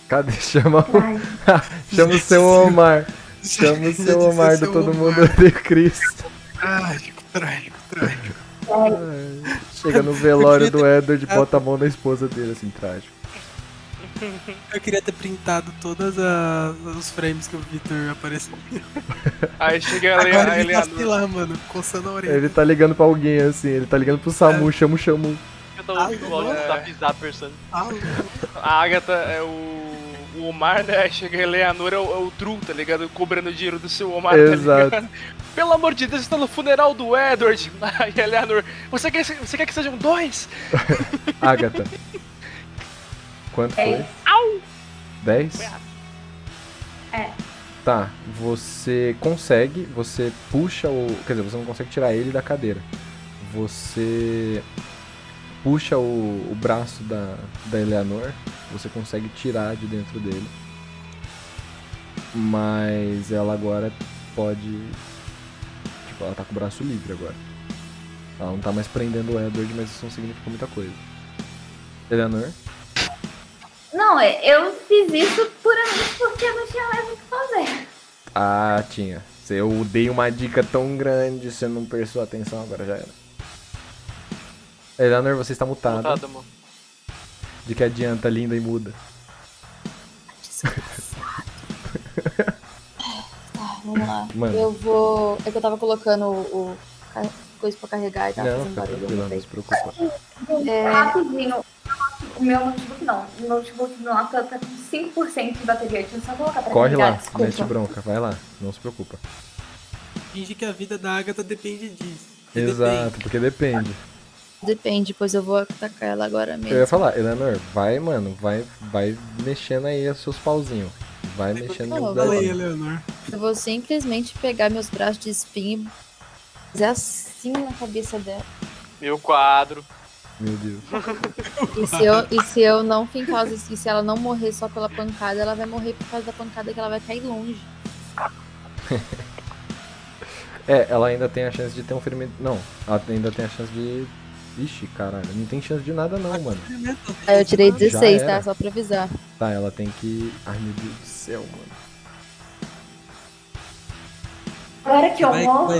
Cadê? Chama o. Chama o seu Omar. Chama o seu Omar do Todo. Mundo de Cristo. Trágico, trágico, trágico. Chega no velório do Edward e bota a mão na esposa dele, assim, trágico. Eu queria ter printado todos os frames que o Victor apareceu. Aí chega a, Agora ele tá lá, mano, coçando a orelha. Ele tá ligando pra alguém, assim, ele tá ligando pro Samu, chama o Chamu. Eu tô ouvindo o áudio da Bizarre Person. A Agatha é o. O Omar, né? Aí chega a Eleanor, é o, é o Drew, tá ligado? Cobrando dinheiro do seu Omar, Exato. tá ligado? Pelo amor de Deus, está no funeral do Edward. Aí a Eleanor, você quer, você quer que sejam dois? Agatha. Quanto foi? Dez. 10? É. Tá, você consegue, você puxa o. Quer dizer, você não consegue tirar ele da cadeira. Você puxa o, o braço da, da Eleanor, você consegue tirar de dentro dele. Mas ela agora pode. Tipo, ela tá com o braço livre agora. Ela não tá mais prendendo o Edward, mas isso não significa muita coisa. Eleanor? Não, eu fiz isso puramente porque eu não tinha mais o que fazer. Ah, tinha. Eu dei uma dica tão grande, você não prestou atenção, agora já era. Eleanor, você está. Mutada, mano. De que adianta, linda e muda. Tá, vamos lá. Mano. Eu vou. É que eu tava colocando o, coisa pra carregar e tava não, fazendo barulho. não lembrei. se preocupa. É. Rapidinho, o meu notebook não. O notebook meu lá tá com 5% de bateria. Deixa eu só colocar pra Corre lá, desculpa. mete bronca, vai lá, não se preocupa. Finge que a vida da Agatha depende disso. Exato, porque depende. Depende, pois eu vou atacar ela agora mesmo. Eu ia falar, Eleanor, vai, mano, vai, vai mexendo aí os seus pauzinhos. Vai mexendo no. Eleanor. Eu vou simplesmente pegar meus braços de espinho e fazer assim na cabeça dela. Meu quadro. Meu Deus. E se eu, e se eu não fincar os e se ela não morrer só pela pancada, ela vai morrer por causa da pancada que ela vai cair longe. É, ela ainda tem a chance de ter um ferimento. Não, ela ainda tem a chance de. Ixi, caralho, não tem chance de nada não, mano. Aí eu tirei Já 16, era. tá? Só pra avisar. Tá, ela tem que. Ai meu Deus do céu, mano. Agora que eu morro.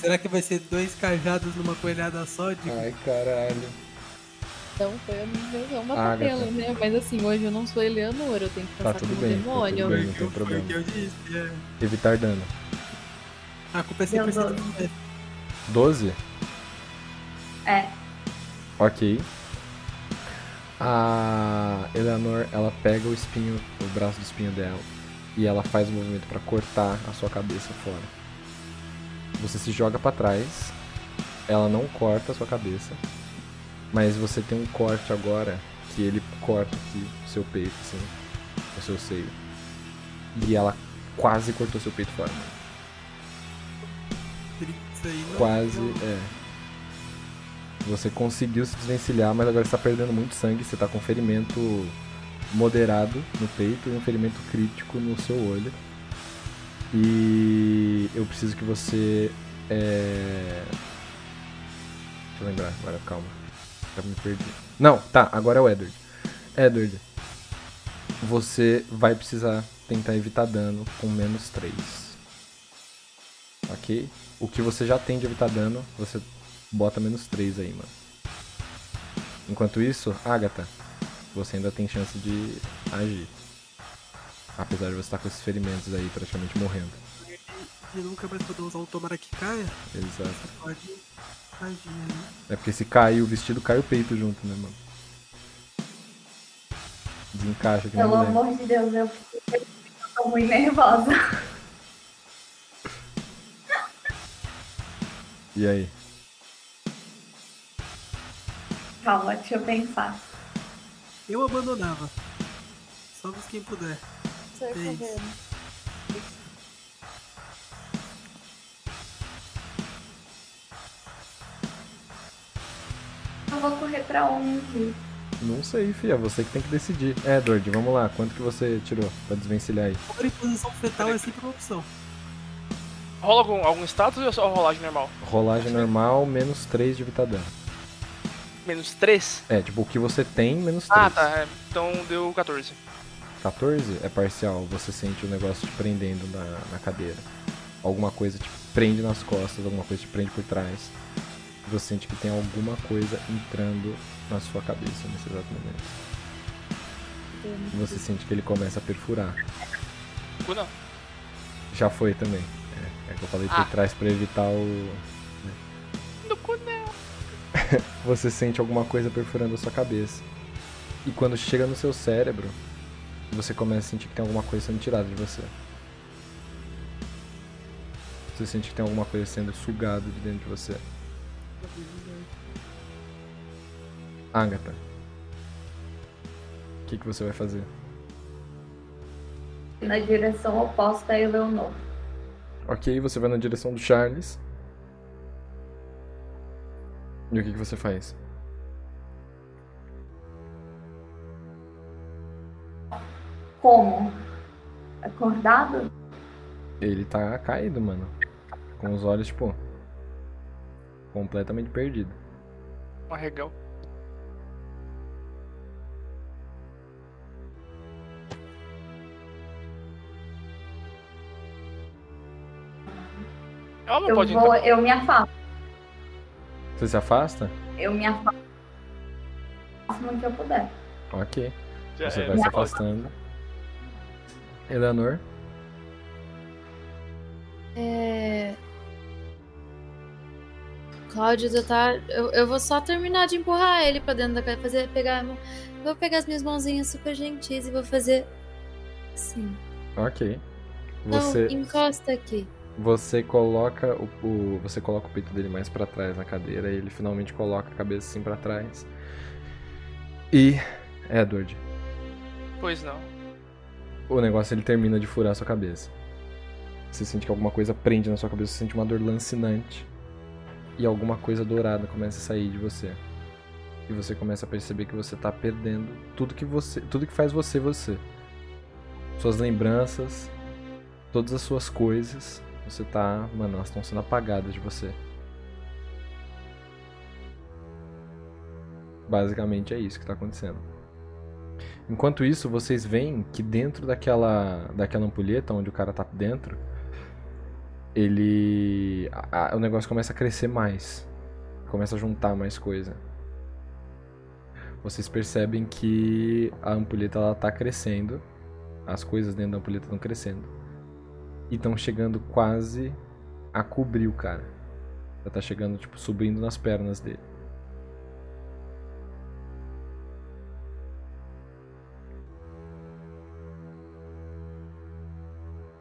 Será que vai ser dois cajados numa coelhada só? De... Ai, caralho. Então foi a minha uma Ah, papela, gata. né? Mas assim, hoje eu não sou Eleanor, eu tenho que Tá passar tudo como bem, tá demônio. tudo bem, não tem Foi o problema. que eu disse. é. Evitar dano. A culpa é sempre Meu do Deus. mestre. 12? É. Ok. A Eleanor, ela pega o espinho, o braço do espinho dela e ela faz o movimento pra cortar a sua cabeça fora. Você se joga pra trás, ela não corta a sua cabeça, mas você tem um corte agora que ele corta aqui o seu peito, assim, o seu seio. E ela quase cortou seu peito fora. Quase, é. Você conseguiu se desvencilhar, mas agora você tá perdendo muito sangue. Você tá com ferimento moderado no peito e um ferimento crítico no seu olho. E eu preciso que você. É... Deixa eu lembrar agora, calma. Já me perdi. Não, tá, agora é o Edward. Edward, você vai precisar tentar evitar dano com menos 3. Ok? O que você já tem de evitar dano, você bota menos 3 aí, mano. Enquanto isso, Agatha, você ainda tem chance de agir. Apesar de você estar com esses ferimentos aí praticamente morrendo. E nunca mais poder usar o tomara que caia, Exato. você pode agir, né? É porque se cair o vestido, cai o peito junto, né, mano? Desencaixa nem Pelo amor de Deus, eu, eu tô muito nervosa. E aí? Calma, deixa eu pensar. Eu abandonava. Salve quem puder. Sai É isso. correndo. Eu vou correr pra onde? Não sei, fia. Você que tem que decidir. Edward, vamos lá. Quanto que você tirou pra desvencilhar aí? Agora em posição fetal é sempre uma opção. Rola algum, algum status ou é só rolagem normal? Rolagem normal, menos 3 de evitar dano. Menos 3? É, tipo, o que você tem, menos 3. Ah, tá. é, Então deu 14. 14 é parcial. Você sente o negócio te prendendo na, na cadeira. Alguma coisa te prende nas costas, alguma coisa te prende por trás. Você sente que tem alguma coisa entrando na sua cabeça nesse exato momento. Você sente que ele começa a perfurar. Não. Já foi também. É, é que eu falei por Ah. trás pra evitar o. né? No cu não. Você sente alguma coisa perfurando a sua cabeça. E quando chega no seu cérebro, você começa a sentir que tem alguma coisa sendo tirada de você. Você sente que tem alguma coisa sendo sugada de dentro de você. Agatha. O que, que você vai fazer? Na direção oposta a Eleonor. Ok, você vai na direção do Charles. E o que, que você faz? Como? Acordado? Ele tá caído, mano. Com os olhos, tipo. Completamente perdido. Um arregão. Ela não Eu, pode vou, entrar. eu me afasto. Você se afasta? Eu me afasto o máximo que eu puder. Ok. Já Você é. vai se afastando. Eleanor? É. Cláudio já tá. Eu, eu vou só terminar de empurrar ele pra dentro da casa. Fazer, pegar, vou pegar as minhas mãozinhas super gentis e vou fazer. Assim. Ok. Não, Você, encosta aqui. você coloca o, o- você coloca o peito dele mais pra trás na cadeira e ele finalmente coloca a cabeça assim pra trás. E Edward, Pois não. O negócio ele termina de furar a sua cabeça. Você sente que alguma coisa prende na sua cabeça, você sente uma dor lancinante e alguma coisa dourada começa a sair de você. E você começa a perceber que você tá perdendo tudo que você, tudo que faz você você. Suas lembranças, todas as suas coisas, você tá, mano, elas estão sendo apagadas de você. Basicamente é isso que tá acontecendo. Enquanto isso, vocês veem que dentro daquela, daquela ampulheta onde o cara tá dentro, ele. a- a- o negócio começa a crescer mais. Começa a juntar mais coisa. Vocês percebem que a ampulheta ela tá crescendo. As coisas dentro da ampulheta estão crescendo. E estão chegando quase a cobrir o cara. Já tá chegando, tipo, subindo nas pernas dele.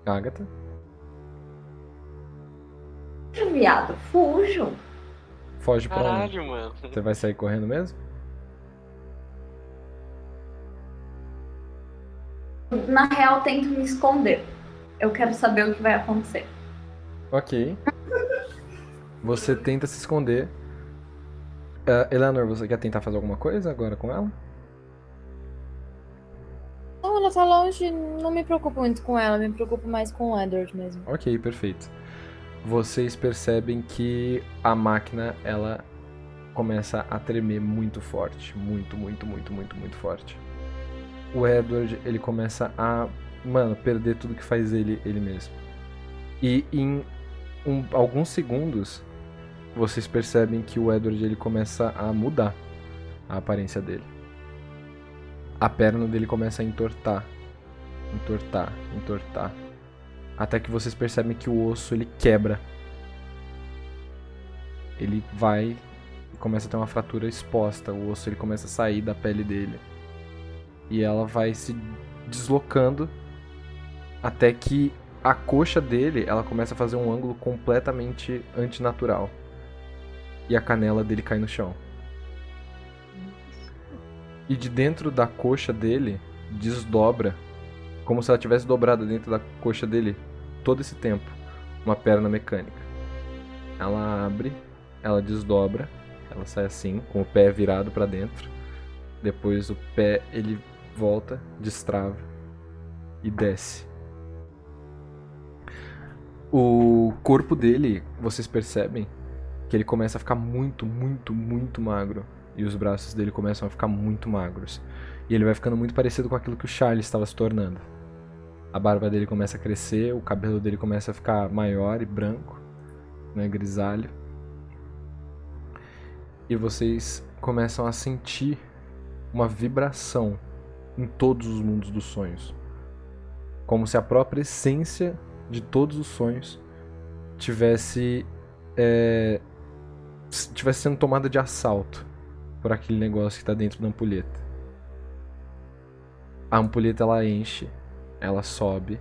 Agatha? Viado, fujo. Foge pra onde? Caralho, mano. Você vai sair correndo mesmo? Na real, tento me esconder. Eu quero saber o que vai acontecer. Ok. Você tenta se esconder. Uh, Eleanor, você quer tentar fazer alguma coisa agora com ela? Ela tá longe, não me preocupo muito com ela, me preocupo mais com o Edward mesmo. Ok, perfeito. Vocês percebem que a máquina ela começa a tremer muito forte, muito, muito, muito, muito, muito forte. O Edward ele começa a, mano, perder tudo que faz ele ele mesmo. E em um, alguns segundos vocês percebem que o Edward ele começa a mudar a aparência dele. A perna dele começa a entortar, entortar, entortar, até que vocês percebem que o osso ele quebra. Ele vai e começa a ter uma fratura exposta, o osso ele começa a sair da pele dele. E ela vai se deslocando até que a coxa dele, ela começa a fazer um ângulo completamente antinatural e a canela dele cai no chão. E de dentro da coxa dele desdobra, como se ela tivesse dobrado dentro da coxa dele todo esse tempo, uma perna mecânica. Ela abre, ela desdobra, ela sai assim, com o pé virado para dentro. Depois o pé ele volta, destrava e desce. O corpo dele, vocês percebem, que ele começa a ficar muito, muito, muito magro. E os braços dele começam a ficar muito magros. E ele vai ficando muito parecido com aquilo que o Charles estava se tornando. A barba dele começa a crescer, o cabelo dele começa a ficar maior e branco, né, grisalho. E vocês começam a sentir uma vibração em todos os mundos dos sonhos. Como se a própria essência de todos os sonhos tivesse é, estivesse sendo tomada de assalto por aquele negócio que está dentro da ampulheta. A ampulheta ela enche, ela sobe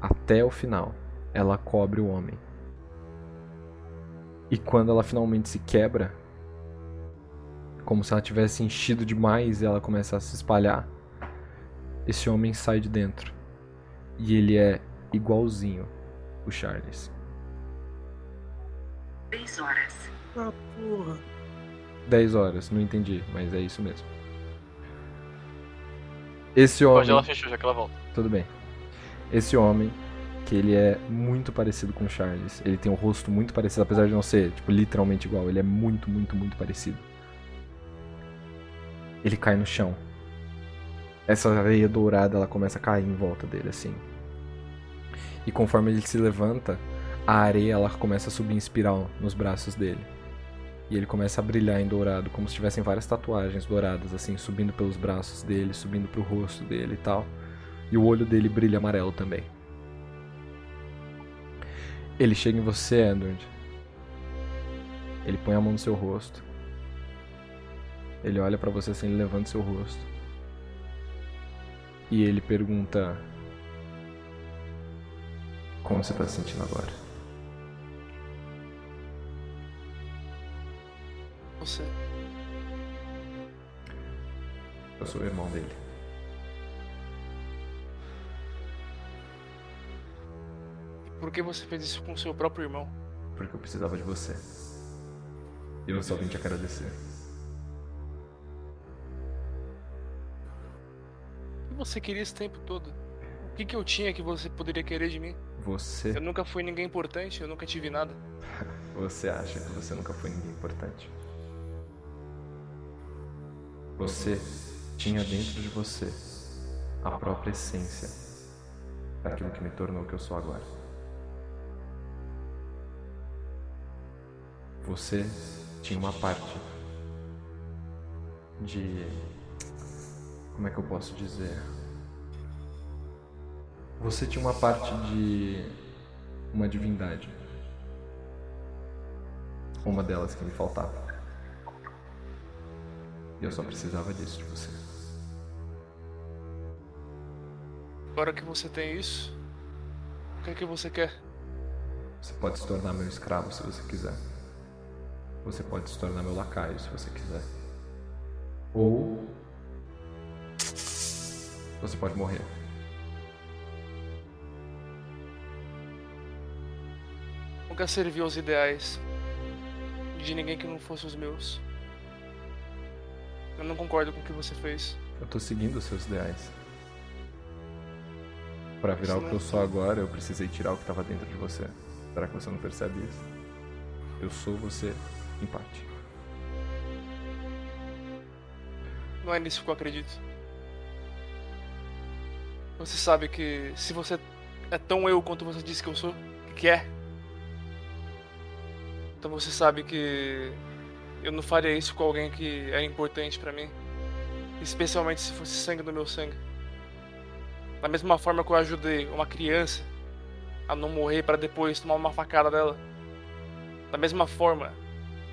até o final. Ela cobre o homem. E quando ela finalmente se quebra, como se ela tivesse enchido demais e ela começa a se espalhar, esse homem sai de dentro. E ele é igualzinho o Charles. 10 horas. Ah, porra. 10 horas, não entendi, mas é isso mesmo. Esse homem. Pode ela fechou, já que ela volta. Tudo bem. Esse homem, que ele é muito parecido com o Charles. Ele tem um rosto muito parecido, apesar de não ser, tipo, literalmente igual. Ele é muito, muito, muito parecido. Ele cai no chão. Essa areia dourada, ela começa a cair em volta dele, assim. E conforme ele se levanta, a areia, ela começa a subir em espiral nos braços dele. E ele começa a brilhar em dourado, como se tivessem várias tatuagens douradas, assim, subindo pelos braços dele, subindo pro rosto dele e tal. E o olho dele brilha amarelo também. Ele chega em você, Edward. Ele põe a mão no seu rosto. Ele olha para você assim, ele levanta seu rosto. E ele pergunta: Como você tá se sentindo agora? Você. Eu sou o irmão dele. Por que você fez isso com seu próprio irmão? Porque eu precisava de você. E eu só vim te agradecer. O que você queria esse tempo todo? O que, que eu tinha que você poderia querer de mim? Você. Eu nunca fui ninguém importante, eu nunca tive nada. Você acha que você nunca foi ninguém importante? Você tinha dentro de você a própria essência daquilo que me tornou o que eu sou agora. Você tinha uma parte de. Como é que eu posso dizer? Você tinha uma parte de. uma divindade. Uma delas que me faltava. E eu só precisava disso de você. Agora que você tem isso, o que é que você quer? Você pode se tornar meu escravo se você quiser. Você pode se tornar meu lacaio se você quiser. Ou. Você pode morrer. Nunca servi aos ideais de ninguém que não fosse os meus. Eu não concordo com o que você fez. Eu tô seguindo os seus ideais. Pra virar o que eu sou agora, eu precisei tirar o que tava dentro de você. Será que você não percebe isso? Eu sou você, em parte. Não é nisso que eu acredito. Você sabe que se você é tão eu quanto você disse que eu sou, que é, então você sabe que eu não faria isso com alguém que é importante pra mim, especialmente se fosse sangue do meu sangue. Da mesma forma que eu ajudei uma criança a não morrer para depois tomar uma facada dela. Da mesma forma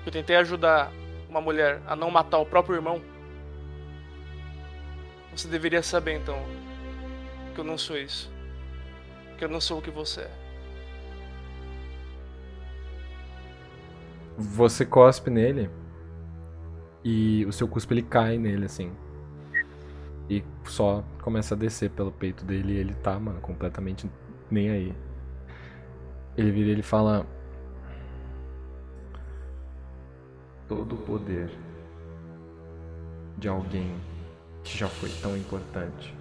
que eu tentei ajudar uma mulher a não matar o próprio irmão. Você deveria saber então que eu não sou isso. Que eu não sou o que você é. Você cospe nele e o seu cuspe ele cai nele assim. E só começa a descer pelo peito dele e ele tá, mano, completamente nem aí. Ele vira e ele fala: Todo o poder de alguém que já foi tão importante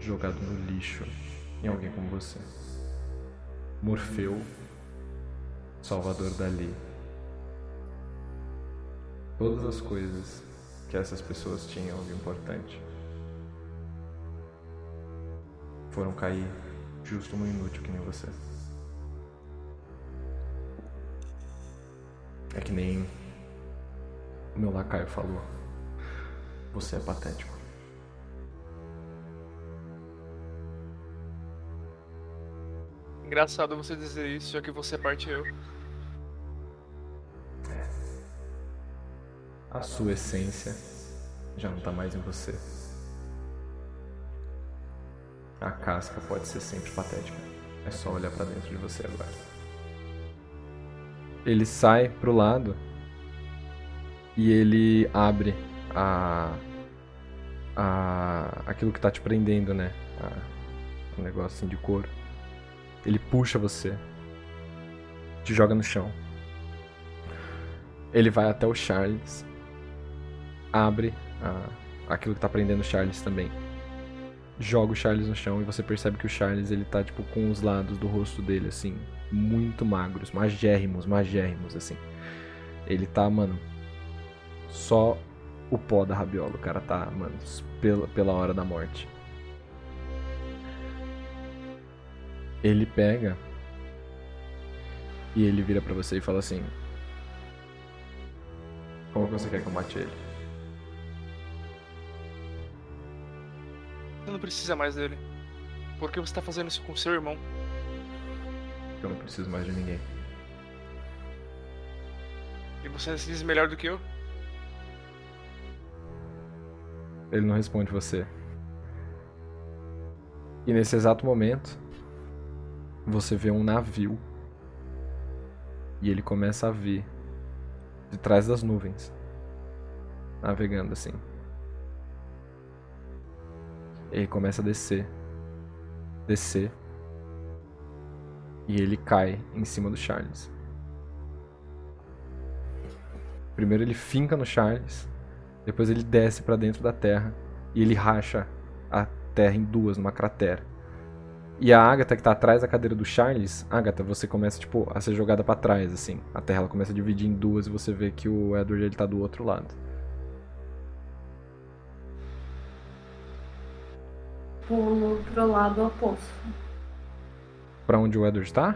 jogado no lixo em alguém como você. Morfeu, Salvador Dali. Todas as coisas que essas pessoas tinham de importante foram cair justo no inútil que nem você. É que nem o meu lacaio falou. Você é patético. Engraçado você dizer isso, já que você parte eu. A sua essência já não tá mais em você. A casca pode ser sempre patética. É só olhar pra dentro de você agora. Ele sai pro lado e ele abre a, a aquilo que tá te prendendo, né? A, um negócio assim de couro. Ele puxa você, te joga no chão. Ele vai até o Charles, abre a, aquilo que tá prendendo o Charles também. Joga o Charles no chão e você percebe que o Charles ele tá tipo com os lados do rosto dele assim, muito magros, magérrimos, magérrimos assim. Ele tá, mano, só o pó da rabiola, o cara tá, mano, pela, pela hora da morte. Ele pega e ele vira pra você e fala assim: Como você quer que eu mate ele? Você não precisa mais dele. Por que você tá fazendo isso com seu irmão? Eu não preciso mais de ninguém. E você se diz melhor do que eu? Ele não responde você. E nesse exato momento, você vê um navio. E ele começa a vir de trás das nuvens, navegando assim. Ele começa a descer, descer, e ele cai em cima do Charles. Primeiro ele finca no Charles, depois ele desce pra dentro da terra e ele racha a terra em duas numa cratera. E a Agatha que tá atrás da cadeira do Charles, Agatha, você começa tipo a ser jogada pra trás assim. A terra ela começa a dividir em duas e você vê que o Edward ele tá do outro lado. Pulo pro lado oposto. Pra onde o Edward tá?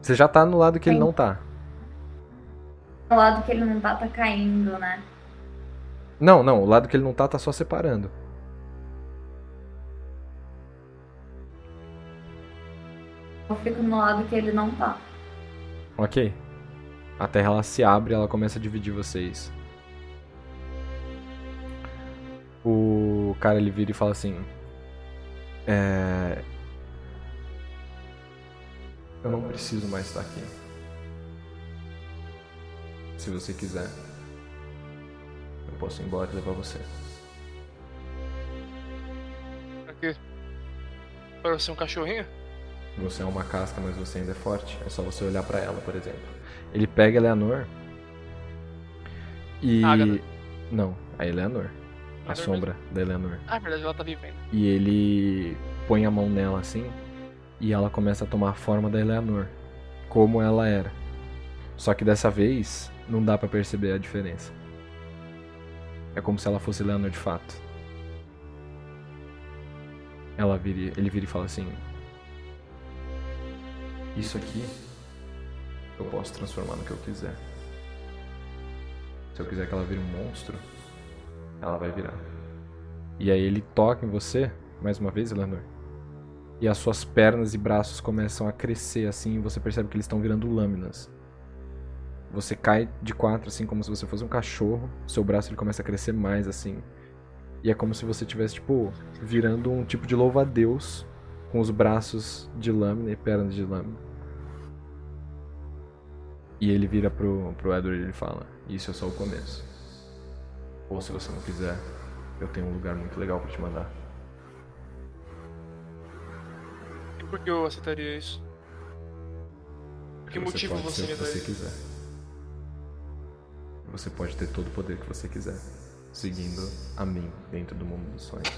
Você já tá no lado que ele Sim. não tá. O lado que ele não tá, tá caindo, né? Não, não, o lado que ele não tá tá só separando. Eu fico no lado que ele não tá. Ok. A terra ela se abre e ela começa a dividir vocês. O cara ele vira e fala assim: É. Eu não preciso mais estar aqui. Se você quiser, eu posso ir embora e levar você. Pra quê? Para ser um cachorrinho? Você é uma casca, mas você ainda é forte. É só você olhar pra ela, por exemplo. Ele pega Eleanor e. Agatha. Não, a Eleanor. A sombra da Eleanor. Ah, é verdade, ela tá vivendo. E ele põe a mão nela assim e ela começa a tomar a forma da Eleanor, como ela era. Só que dessa vez não dá pra perceber a diferença. É como se ela fosse Eleanor de fato. Ela vira, ele vira e fala assim: Isso aqui eu posso transformar no que eu quiser. Se eu quiser que ela vire um monstro, ela vai virar. E aí ele toca em você, mais uma vez, Eleanor. E as suas pernas e braços começam a crescer assim, e você percebe que eles estão virando lâminas. Você cai de quatro, assim, como se você fosse um cachorro. Seu braço ele começa a crescer mais, assim. E é como se você tivesse, tipo, virando um tipo de louva-a-Deus com os braços de lâmina e pernas de lâmina. E ele vira pro, pro Edward e ele fala: Isso é só o começo. Ou se você não quiser, eu tenho um lugar muito legal pra te mandar. E por que eu aceitaria isso? Por que Você motivo pode você me que você daria? quiser. Você pode ter todo o poder que você quiser, seguindo a mim dentro do mundo dos sonhos.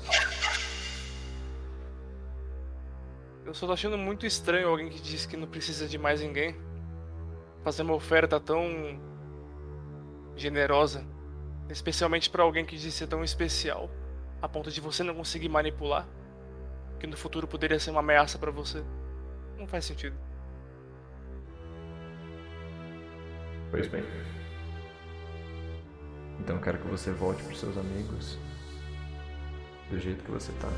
Eu só tô achando muito estranho alguém que diz que não precisa de mais ninguém fazer uma oferta tão generosa, especialmente pra alguém que diz ser tão especial, a ponto de você não conseguir manipular, que no futuro poderia ser uma ameaça pra você. Não faz sentido. Pois bem. Então quero que você volte pros seus amigos do jeito que você tá.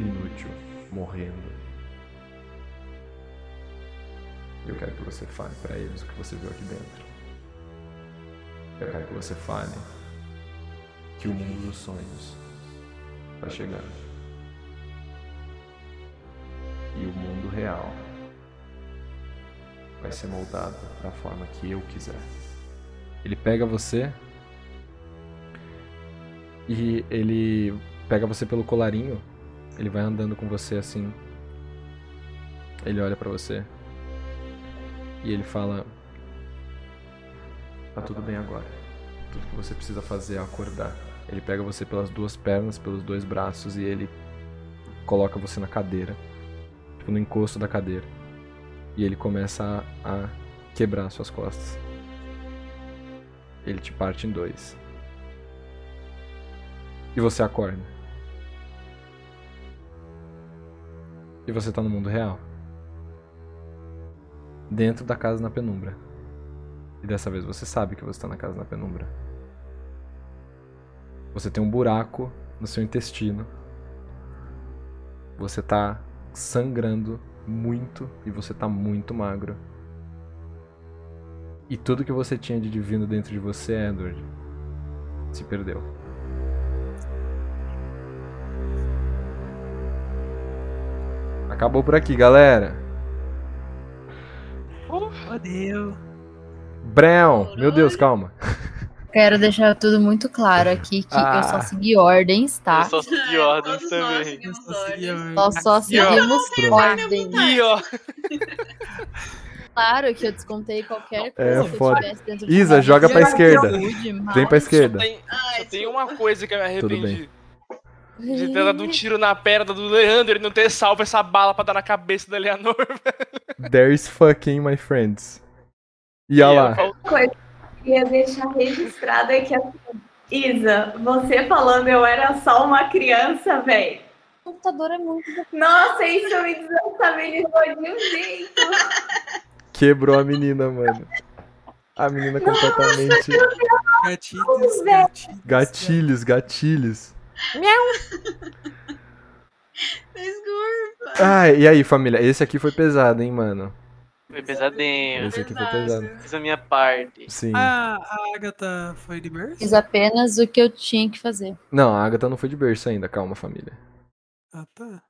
Inútil, morrendo. Eu quero que você fale pra eles o que você viu aqui dentro. Eu quero que você fale que o mundo dos sonhos vai chegar. E o mundo real vai ser moldado da forma que eu quiser. Ele pega você e ele pega você pelo colarinho. Ele vai andando com você assim. Ele olha pra você e ele fala: Tá tudo bem agora. Tudo que você precisa fazer é acordar. Ele pega você pelas duas pernas, pelos dois braços e ele coloca você na cadeira, tipo no encosto da cadeira. E ele começa a, a quebrar suas costas. Ele te parte em dois. E você acorda. E você tá no mundo real. Dentro da casa na penumbra. E dessa vez você sabe que você tá na casa na penumbra. Você tem um buraco no seu intestino. Você tá sangrando muito e você tá muito magro. E tudo que você tinha de divino dentro de você, Edward, se perdeu. Acabou por aqui, galera. Fodeu. Brown, meu Deus, calma. Quero deixar tudo muito claro aqui que Ah. eu só segui ordens, tá? Eu só segui ordens também. Nós só seguimos Pronto. ordens. Ih, ó. Claro que eu descontei qualquer É coisa que eu foda. tivesse dentro de Isa, joga pra esquerda. Vem pra esquerda. Só tem, só tem uma coisa que eu me arrependi. De ter dado um tiro na perna do Leandro e não ter salvo essa bala pra dar na cabeça da Eleanor. There is fucking my friends. E olha lá. coisa que eu ia deixar registrado é que assim, Isa, você falando eu era só uma criança, velho. O computador é muito. Nossa, isso me desestabilizou de um jeito. Quebrou a menina, mano. A menina completamente. Gatilhos, velho. Gatilhos, gatilhos. Desculpa. Ah, e aí, família? Esse aqui foi pesado, hein, mano? Foi pesadinho. Esse aqui foi pesado. Fiz a minha parte. Sim. A, a Agatha foi de berço? Fiz apenas o que eu tinha que fazer. Não, a Agatha não foi de berço ainda, calma, família. Ah, tá.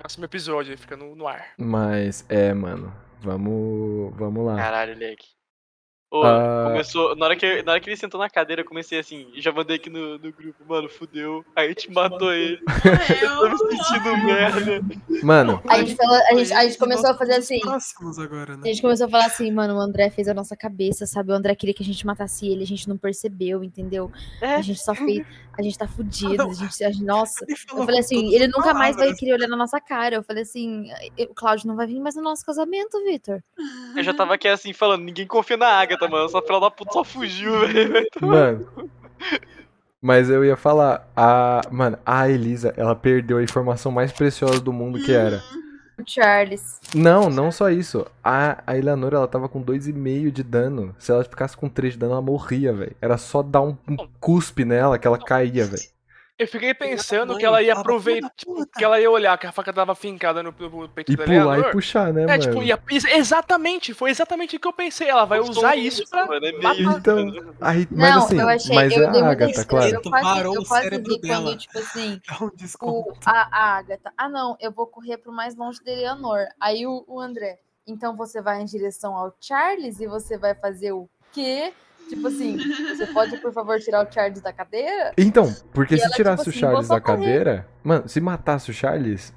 Próximo episódio aí fica no, no ar. Mas, é, mano. Vamos. Vamos lá. Caralho, Leque. Ah. começou, na hora, que, na hora que ele sentou na cadeira, eu comecei assim, já mandei aqui no, no grupo, mano, fudeu. Aí a gente matou ele. eu tô me sentindo merda. Mano, A gente, falou, a, gente, a gente começou a fazer assim. Agora, A né? gente começou a falar assim, mano, o André fez a nossa cabeça, sabe? O André queria que a gente matasse ele, a gente não percebeu, entendeu? É. A gente só fez. A gente tá fudido. A gente, a gente- nossa. Eu falei assim, ele nunca mais vai querer olhar na nossa cara. Eu falei assim, o Cláudio não vai vir mais no nosso casamento, Vitor. Eu já tava aqui assim, falando, ninguém confia na Agatha, mano. Essa filha da puta só fugiu, velho. mano. Mas eu ia falar, a. Mano, a Elisa, ela perdeu a informação mais preciosa do mundo que era. O Charles. Não, não só isso. A, a Eleanor, ela tava com 2,5 de dano. Se ela ficasse com 3 de dano, ela morria, velho. Era só dar um, um cuspe nela que ela caía, velho. Eu fiquei pensando que ela ia aproveitar, "Filha da puta." que ela ia olhar que a faca tava fincada no, no peito E da pular e puxar, né, É, mano? tipo, ia, ex- exatamente, foi exatamente o que eu pensei. Ela vai usar isso pra Mano, é meio. Então, aí, mas não, assim, eu achei. mas eu é dei a Agatha, claro. Eu quase, Parou eu quase vi quando, tipo assim, Dá um o, desconto. a, a Agatha. Ah, não, eu vou correr pro mais longe da Eleanor. Aí o, o André. Então você vai em direção ao Charles e você vai fazer o quê? Tipo assim, você pode, por favor, tirar o Charles da cadeira? Então, porque E se ela, tirasse tipo o assim, Charles vou da cadeira. Mano, se matasse o Charles.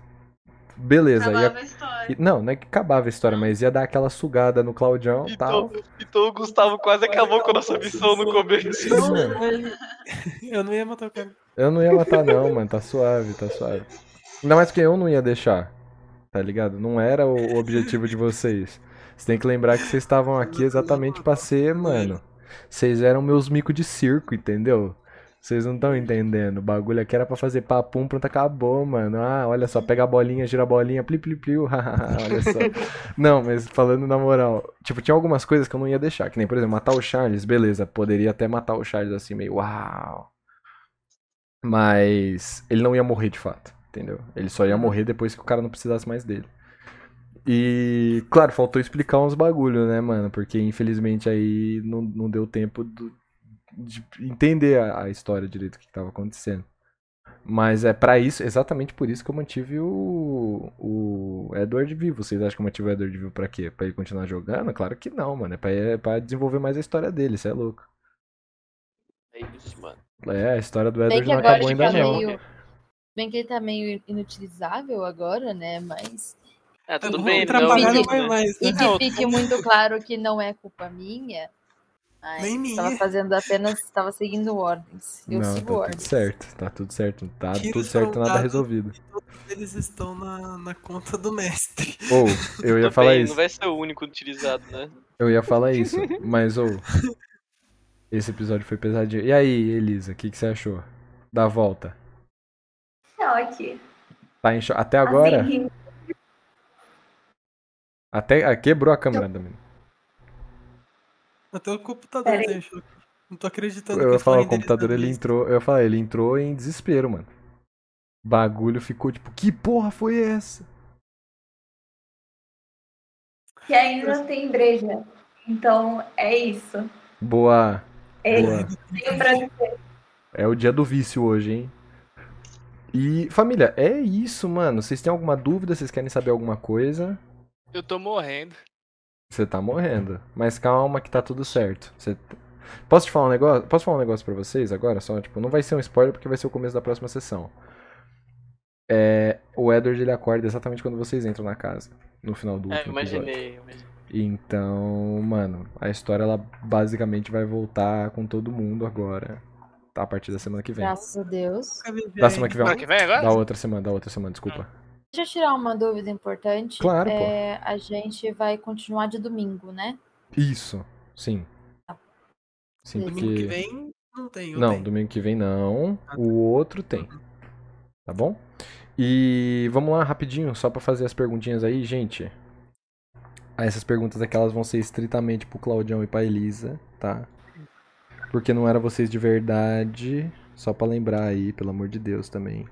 Beleza, ia. Acabava a história. Não, não é que acabava a história, mas ia dar aquela sugada no Claudião e tal. Então, então o Gustavo quase acabou com a nossa missão no começo. Mano, Eu não ia matar o cara. Eu não ia matar, não, mano. Tá suave, tá suave. Ainda mais que eu não ia deixar. Tá ligado? Não era o o objetivo de vocês. Você tem que lembrar que vocês estavam aqui exatamente pra ser, mano. Vocês eram meus micos de circo, entendeu? Vocês não estão entendendo. O bagulho aqui era pra fazer papum, pronto, acabou, mano. Ah, olha só, pega a bolinha, gira a bolinha, pli, pli, pli, olha só. Não, mas falando na moral, tipo, tinha algumas coisas que eu não ia deixar. Que nem, por exemplo, matar o Charles, beleza. Poderia até matar o Charles assim, meio uau. Mas ele não ia morrer de fato, entendeu? Ele só ia morrer depois que o cara não precisasse mais dele. E, claro, faltou explicar uns bagulho, né, mano? Porque infelizmente aí não, não deu tempo do- de entender a, a história direito, o que, que tava acontecendo. Mas é pra isso, exatamente por isso que eu mantive o, o Edward vivo. Vocês acham que eu mantive o Edward vivo pra quê? Pra ele continuar jogando? Claro que não, mano. É pra, é pra desenvolver mais a história dele, isso é louco. É isso, mano. É, a história do Edward não acabou ainda tá não. meio. Bem que ele tá meio inutilizável agora, né? Mas. É, tudo bem, não. mais, E né? que fique muito claro que não é culpa minha. Nem minha. Estava fazendo apenas. Estava seguindo ordens. Eu não, sigo tá tudo ordens. certo, tá tudo certo. Tá tudo certo, nada resolvido. Eles estão na, na conta do mestre. Ou, eu ia Tudo falar bem, isso. Não vai ser o único utilizado, né? Eu ia falar isso, mas ou esse episódio foi pesadinho. E aí, Elisa, o que, que você achou? Da volta. Choque. Tá em cho... Até agora? Assim, Até ah, quebrou a câmera da menina. Até o computador Pera deixou. Não tô acreditando Eu que ia falar, o computador ele entrou. Eu ia falar, ele entrou em desespero, mano. Bagulho ficou tipo, que porra foi essa? que ainda tem breja. Então é isso. Boa. É Boa. dizer. É o dia do vício hoje, hein? E, família, é isso, mano. Vocês têm alguma dúvida? Vocês querem saber alguma coisa? Eu tô morrendo. Você tá morrendo. Mas calma que tá tudo certo. Você... Posso te falar um negócio? Posso falar um negócio pra vocês agora? Só, tipo, não vai ser um spoiler porque vai ser o começo da próxima sessão. É, o Edward ele acorda exatamente quando vocês entram na casa. No final do É, último episódio. imaginei. imaginei. Então, mano, a história ela basicamente vai voltar com todo mundo agora. Tá a partir da semana que vem. Graças a Deus. Da semana que vem. Semana que vem agora? Da outra semana, da outra semana, desculpa. Deixa eu tirar uma dúvida importante. Claro, pô. É, a gente vai continuar de domingo, né? Isso, sim. Sim, Domingo Domingo que porque. vem não tem. Não, tem? domingo que vem não. Ah, tá. O outro tem. Tá bom? E vamos lá rapidinho, só pra fazer as perguntinhas aí, gente. Essas perguntas aqui elas vão ser estritamente pro Claudião e pra Elisa, tá? Porque não era vocês de verdade. Só pra lembrar aí, pelo amor de Deus também.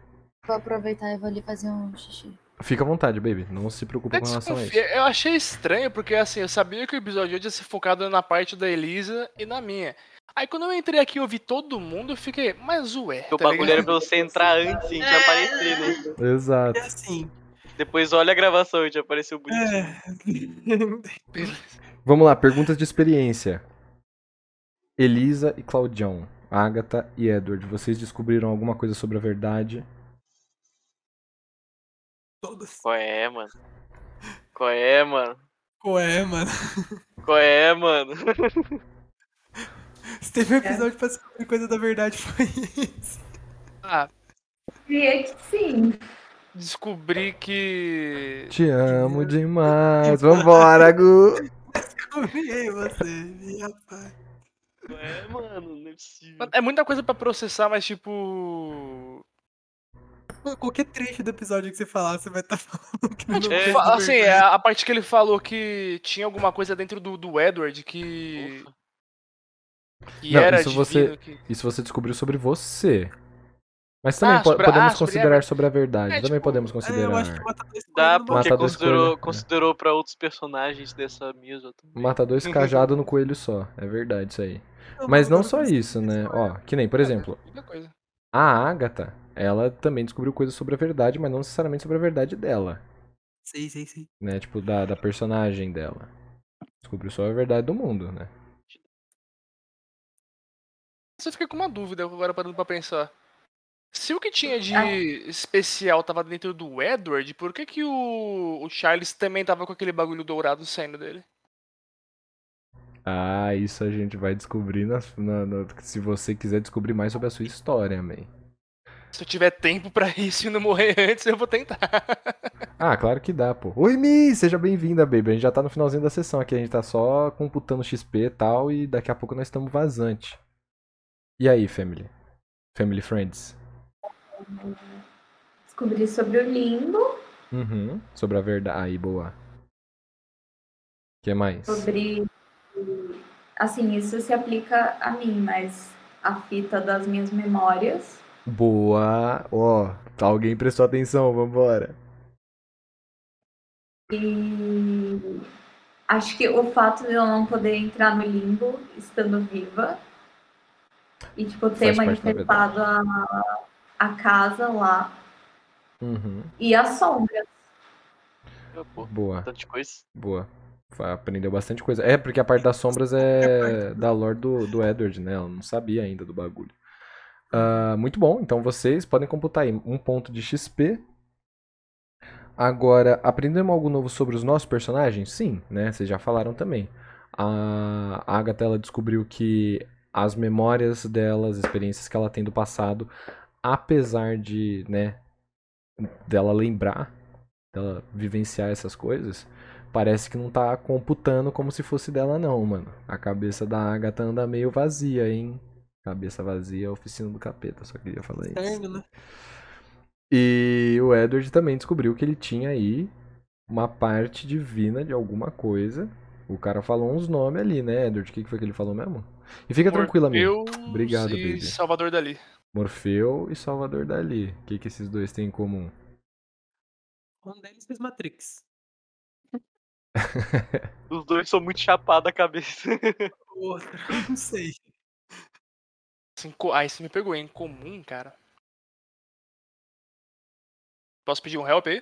Vou aproveitar e vou ali fazer um xixi. Fica à vontade, baby. Não se preocupe Eu, com relação a isso. eu achei estranho, porque assim, eu sabia que o episódio hoje ia ser focado na parte da Elisa e na minha. Aí quando eu entrei aqui e ouvi todo mundo, eu fiquei, mas ué. O tá bagulho ligado? era pra você entrar antes e gente É. aparecer, né? Exato. É assim. Depois olha a gravação e te apareceu bonitinho. É. Vamos lá, perguntas de experiência. Elisa e Claudião. Agatha e Edward, vocês descobriram alguma coisa sobre a verdade? Todas. Qual é, mano? Qual é, mano? Ué, mano. Qual é, mano? Se teve um episódio pra descobrir coisa da verdade, foi esse. Ah, Diria que sim. descobri que. Te amo demais. Vambora, Gu. Descobri você, minha pai. Qual é, mano? Não é possível. É muita coisa pra processar, mas tipo. Qualquer trecho do episódio que você falar, você vai estar falando que não É, Fa- a Assim, verdade. a, a parte que ele falou que tinha alguma coisa dentro do, do Edward que. Ufa. que Não, era isso você- que- Isso você descobriu sobre você. Mas também Ah, po- sobre- podemos ah, sobre considerar sobre a verdade. É, também tipo, podemos É, considerar. eu acho que o Matador Escolha Dá não porque Matador considerou, é. considerou pra outros personagens dessa mesa também. Mata dois cajados no coelho só. É verdade isso aí. Não, Mas não Matador só isso, né? Ó, que nem, por exemplo, muita coisa. A Agatha, ela também descobriu coisas sobre a verdade, mas não necessariamente sobre a verdade dela. Sei, sei, sei. Né? Tipo, da, da personagem dela. Descobriu só a verdade do mundo, né? Você fica com uma dúvida agora parando pra pensar. Se o que tinha de Ah. especial tava dentro do Edward, por que que o, o Charles também tava com aquele bagulho dourado saindo dele? Ah, isso a gente vai descobrir nas- na- na- se você quiser descobrir mais sobre a sua história, man. Se eu tiver tempo pra isso e não morrer antes, eu vou tentar. Ah, claro que dá, pô. Oi, Mi! Seja bem-vinda, baby. A gente já tá no finalzinho da sessão aqui. A gente tá só computando XP e tal. E daqui a pouco nós estamos vazante. E aí, family? Family Friends? Descobri sobre o limbo, Uhum. Sobre a verdade. Aí, boa. O que mais? sobre. Assim, isso se aplica a mim, mas a fita das minhas memórias. Boa. Ó, alguém prestou atenção, vambora. E acho que o fato de eu não poder entrar no limbo estando viva e tipo ter Faz manifestado a, a casa lá Uhum. e a sombra. Pô, Boa, tanta coisa. boa. Aprendeu bastante coisa. É, porque a parte das sombras é da lore do, do Edward, né? Ela não sabia ainda do bagulho. Ah, muito bom, então vocês podem computar aí um ponto de XP. Agora, aprendemos algo novo sobre os nossos personagens? Sim, né? Vocês já falaram também. A Agatha, ela descobriu que as memórias dela, as experiências que ela tem do passado, apesar de, né, dela lembrar, dela vivenciar essas coisas, parece que não tá computando como se fosse dela não, mano. A cabeça da Agatha anda meio vazia, hein? Cabeça vazia, é a oficina do capeta, só queria falar isso. Né? E o Edward também descobriu que ele tinha aí uma parte divina de alguma coisa. O cara falou uns nomes ali, né, Edward? O que foi que ele falou mesmo? E fica tranquilo, amigo. Obrigado, e baby. Salvador Dali. Morfeu e Salvador Dali. O que que esses dois têm em comum? Um deles fez Matrix. Os dois são muito chapados a cabeça. O outro, não sei. Assim, Ah, isso me pegou, hein? Comum, cara. Posso pedir um help aí?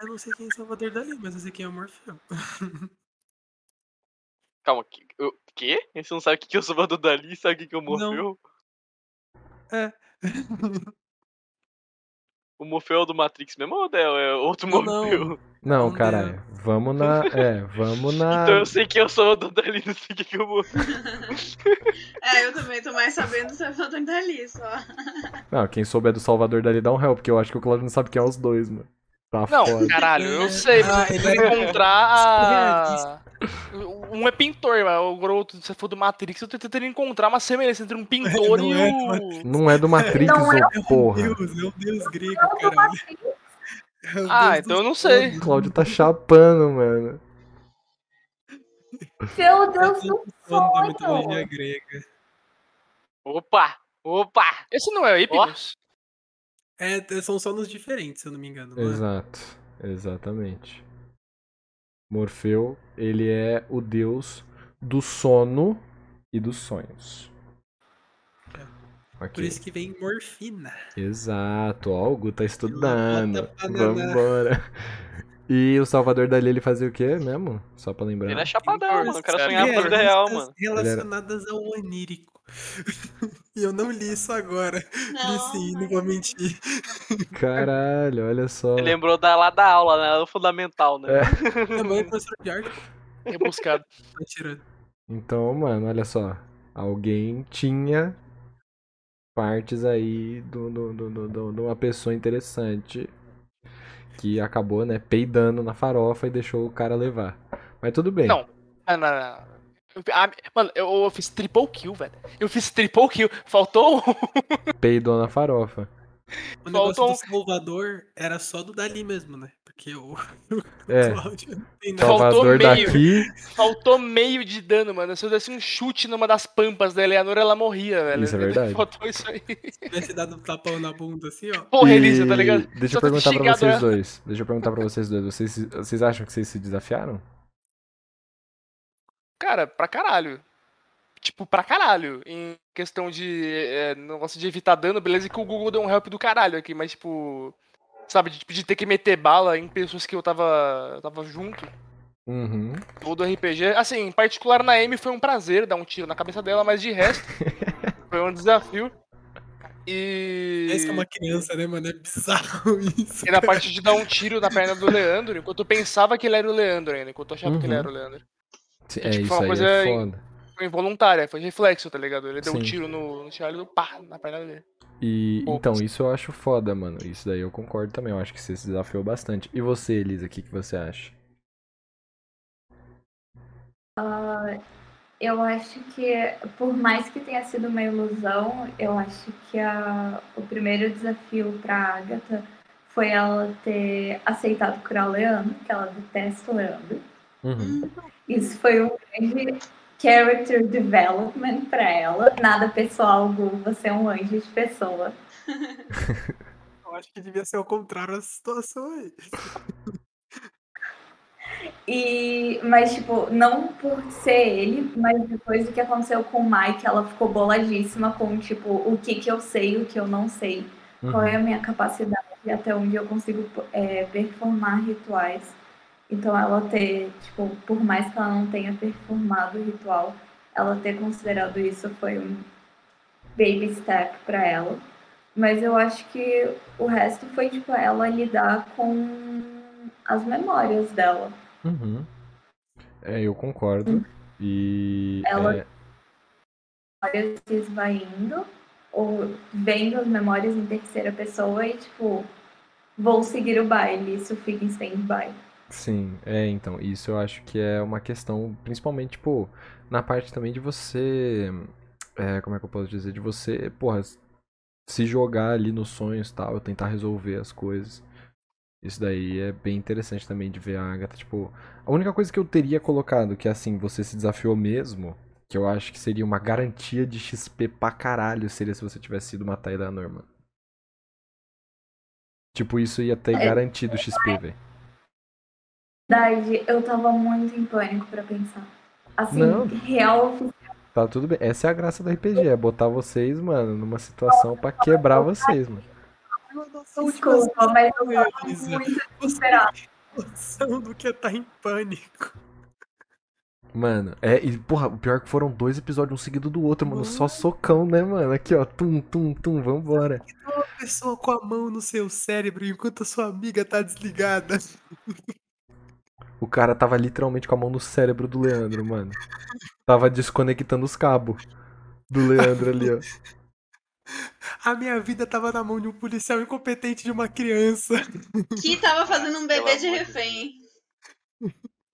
Eu não sei quem é Salvador Dali, mas eu sei quem é o Morfeu. Calma, que, eu, quê? Você não sabe o que é o Salvador Dali? Sabe o que que é o Morfeu? É. O Morfeu é o do Matrix mesmo ou é é outro Não, não. Morfeu? Não, Não caralho. Vamos na. É, vamos na. Então eu sei que é o Salvador Dali, não sei o que que é o Morfeu. É, eu também tô mais sabendo do Salvador Dali, só. Não, quem souber do Salvador Dali dá um help, porque eu acho que o Claudio não sabe quem é os dois, mano. Tá Não, foda. caralho, eu sei, Ah, mas é- precisa encontrar a. Um é pintor, mas o outro, se você for do Matrix, eu tô tentando encontrar uma semelhança entre um pintor Não e é o. Não é do Matrix, Não é ô porra. Deus, é um deus grego, caralho. É Ah, então eu não sei. O Claudio tá chapando, mano. Meu Deus do Dono da mitologia sonho! grega. Opa! Opa! Esse não é o Epinos? É, são sonos diferentes, se eu não me engano. não é? Exato, exatamente. Morfeu, ele é o deus do sono e dos sonhos. Por Ok. isso que vem morfina. Exato, ó, o Gu tá estudando. Vambora. E o Salvador Dali, ele fazia o quê mesmo? Só pra lembrar. Ele é chapadão, mano. O cara Sério? sonhava com a vida real, mano. Relacionadas ao onírico. E eu não li isso agora. Li Não, sim, não vou mentir. Caralho, olha só. Ele lembrou da, lá da aula, né? Do fundamental, né? É. Minha mãe é professora de arte. Rebuscado. Tá tirando. Então, mano, olha só. Alguém tinha partes aí do, do, do, do- do- de uma pessoa interessante que acabou, né, peidando na farofa e deixou o cara levar. Mas tudo bem. Não. Ah, não, não, não. Eu- ah, mano, eu, eu fiz triple kill, velho. Eu fiz triple kill. Faltou um. Peidou na farofa. O negócio Faltou do Salvador era só do Dali mesmo, né? Porque o, É. o Cláudio não tem nada. Salvador Faltou meio. daqui. Faltou meio de dano, mano. Se eu desse um chute numa das pampas da Eleanor, ela morria, velho. Isso é verdade. Faltou isso aí. Se tivesse dado um tapão na bunda assim, ó. Porra, E Elisa, tá ligado? Deixa Só eu perguntar pra vocês ela. dois. Deixa eu perguntar pra vocês dois. Vocês, vocês acham que vocês se desafiaram? Cara, pra caralho. Tipo, pra caralho. Em questão de é, negócio de evitar dano, beleza que o Google deu um help do caralho aqui, mas tipo. Sabe, de, tipo, de ter que meter bala em pessoas que eu tava, tava junto. Uhum. Todo RPG. Assim, em particular na Amy foi um prazer dar um tiro na cabeça dela, mas de resto foi um desafio. E. Esse é uma criança, né, mano? É bizarro isso. E na parte de dar um tiro na perna do Leandro, enquanto eu pensava que ele era o Leandro ainda, enquanto eu achava que ele Uhum. era o Leandro. E, É, tipo, isso foi uma aí coisa é foda. Foi involuntária, foi reflexo, tá ligado? Ele deu um Sim. tiro no, no Charlie e deu pá na perna dele. E Pô. então, isso eu acho foda, mano. Isso daí eu concordo também. Eu acho que você se desafiou bastante. E você, Elisa, o que, que você acha? Ah, eu acho que, por mais que tenha sido uma ilusão, eu acho que a, o primeiro desafio para Agatha foi ela ter aceitado curar o Leandro, que ela detesta o Leandro. Uhum. Isso foi um grande character development para ela. Nada pessoal, Gu, você é um anjo de pessoa. Eu acho que devia ser ao contrário a situação aí. E, mas, tipo, não por ser ele, mas depois do que aconteceu com o Mike, ela ficou boladíssima com, tipo, o que que eu sei, o que eu não sei, qual é a minha capacidade e até onde eu consigo é, performar rituais. Então, ela ter, tipo, por mais que ela não tenha performado o ritual, ela ter considerado isso foi um baby step pra ela. Mas eu acho que o resto foi, tipo, ela lidar com as memórias dela. Uhum. É, eu concordo. E. Ela- é, memórias se esvaindo, ou vendo as memórias em terceira pessoa e, tipo, vou seguir o baile, isso fica em stand-by. Sim, é, então, isso eu acho que é uma questão, principalmente, tipo, na parte também de você, é, como é que eu posso dizer, de você, porra, se jogar ali nos sonhos e tal, tentar resolver as coisas. Isso daí é bem interessante também de ver a Agatha, tipo, a única coisa que eu teria colocado, que é assim, você se desafiou mesmo, que eu acho que seria uma garantia de XP pra caralho, seria se você tivesse sido uma Tyler Norman. Tipo, isso ia ter É. garantido XP, velho. Verdade, eu tava muito em pânico pra pensar. Assim, Não. real Tá tudo bem. Essa é a graça do RPG, é botar vocês, mano, numa situação pra quebrar vocês, mano. Desculpa, mas eu tava muito desesperada. noção do que é tá em pânico. Mano, é, e porra, o pior é que foram dois episódios um seguido do outro, mano, só socão, né, mano? Aqui, ó, tum, tum, tum, vambora. Uma pessoa com a mão no seu cérebro enquanto a sua amiga tá desligada. O cara tava literalmente com a mão no cérebro do Leandro, mano. Tava desconectando os cabos do Leandro ali, ó. A minha vida tava na mão de um policial incompetente de uma criança. Que tava fazendo um bebê de refém.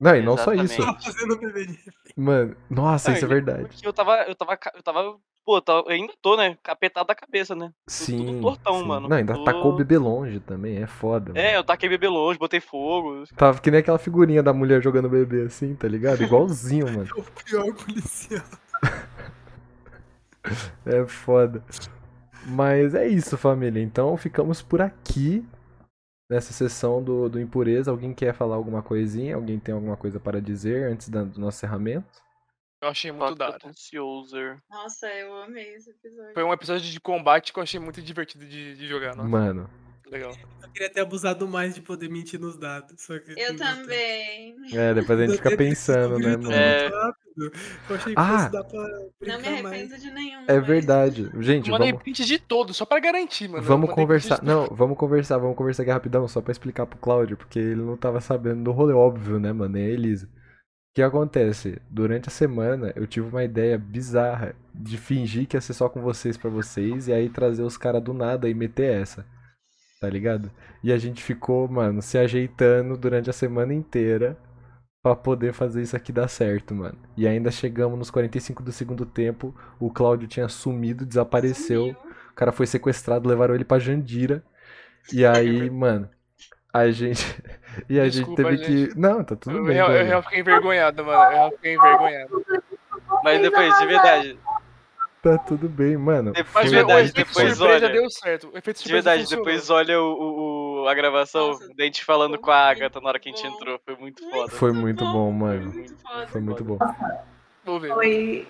Não, e não só isso. Exatamente. Tava fazendo um bebê de Mano, nossa, Não, isso é verdade. Porque eu tava, eu tava, eu tava, pô, eu ainda tô, né, capetado da cabeça, né? Sim. tortão, sim. mano. Não, ainda Tô- tacou o bebê longe também, é foda. mano. É, eu taquei bebê longe, botei fogo. Tava que nem aquela figurinha da mulher jogando bebê assim, tá ligado? Igualzinho, mano. o pior policial. É foda. Mas é isso, família. Então ficamos por aqui nessa sessão do, do Impureza. Alguém quer falar alguma coisinha? Alguém tem alguma coisa para dizer antes do nosso encerramento? Eu achei muito da hora. Nossa, eu amei esse episódio. Foi um episódio de combate que eu achei muito divertido de, de jogar, nossa. Mano, Legal. Eu queria ter abusado mais de poder mentir nos dados. Só que Eu também. É, depois a gente fica pensando, né, mano? É. rápido. Eu achei que Ah! fosse dar pra Não me brincar mais. arrependo de nenhum. É mas- verdade. Gente, Mandei vamos, print de todos, só pra garantir, mano. vamos conversar. Não, vamos conversar, vamos conversar aqui rapidão, só pra explicar pro Cláudio, porque ele não tava sabendo do rolê óbvio, né, mano? Nem a Elisa. O que acontece? Durante a semana eu tive uma ideia bizarra de fingir que ia ser só com vocês pra vocês e aí trazer os caras do nada e meter essa. Tá ligado? E a gente ficou, mano, se ajeitando durante a semana inteira pra poder fazer isso aqui dar certo, mano. E ainda chegamos nos 45 do segundo tempo, o Cláudio tinha sumido, desapareceu. Sumiu. O cara foi sequestrado, levaram ele pra Jandira. E aí, mano, a gente. E a Desculpa, gente teve que. Não, tá tudo Eu, bem. eu mano. real fiquei envergonhado, mano. Eu fiquei envergonhado. Mas depois, de verdade, Tá tudo bem, mano. Depois Mas de verdade, depois surpresa olha. deu certo. O efeito de verdade, funcionou. depois olha o, o- o- a gravação gente falando com a Agatha na hora que a gente bom. entrou. Foi muito foda. Foi muito bom, mano. Muito foda. Foi muito bom. Vou ver. Foi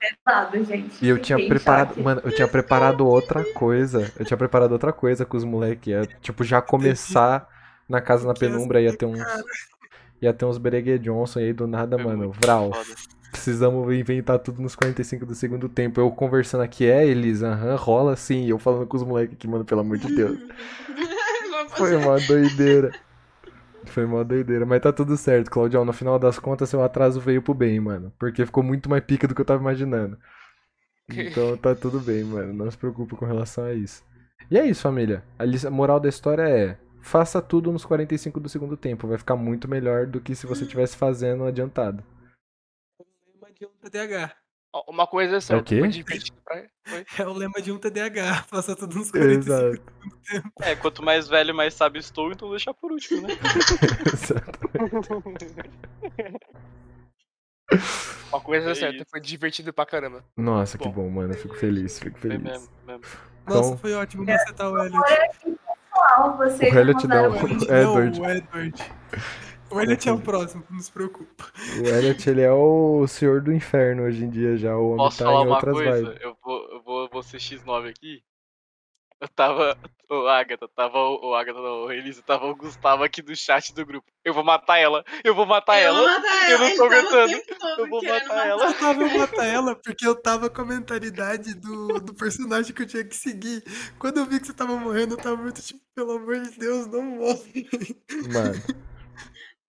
pesado, gente. E eu tinha Fiquei preparado, choque. mano, eu tinha preparado outra coisa. Eu tinha preparado outra coisa com os moleques. Ia, tipo, já começar na casa na penumbra, ia ter uns. Ia ter uns Beregue Johnson e aí do nada, Foi mano. Vral. foda. Precisamos inventar tudo nos 45 do segundo tempo. Eu conversando aqui, é, Elisa, aham, rola sim. Eu falando com os moleques aqui, mano, pelo amor de Deus. Foi uma doideira. Foi uma doideira. Mas tá tudo certo, Claudião. No final das contas, seu atraso veio pro bem, mano. Porque ficou muito mais pica do que eu tava imaginando. Então tá tudo bem, mano. Não se preocupe com relação a isso. E é isso, família. A moral da história é: faça tudo nos 45 do segundo tempo. Vai ficar muito melhor do que se você estivesse fazendo adiantado. lema de um TDAH. Uma coisa é certa. quê? Foi divertido pra... Foi. É o lema de um TDAH. Faça tudo nos 45 Exato. É, quanto mais velho, mais sábio estou, então vou deixar por último, né? Uma coisa é É certa. Foi divertido pra caramba. Nossa, que Bom. bom, mano. Eu fico feliz, fico Foi feliz. mesmo, mesmo. Nossa, Então- foi ótimo macetar o Elliot. Pessoal, vocês O Elliot não. Não, Edward. o Edward. O Elliot é o próximo, não se preocupa. O Elliot, ele é o senhor do inferno hoje em dia já. O homem Posso tá falar em uma outras coisa? vibes. Eu vou, eu vou, vou ser X9 aqui. Eu tava. O Agatha, tava o, o Agatha, não, o Elisa, tava o Gustavo aqui do chat do grupo. Eu vou matar ela, eu vou matar Eu ela. vou matar eu não tô aguentando. Eu vou matar ela. Eu tava matar ela porque eu tava com a mentalidade do, do personagem que eu tinha que seguir. Quando eu vi que você tava morrendo, eu tava muito tipo, pelo amor de Deus, não morre. Mano.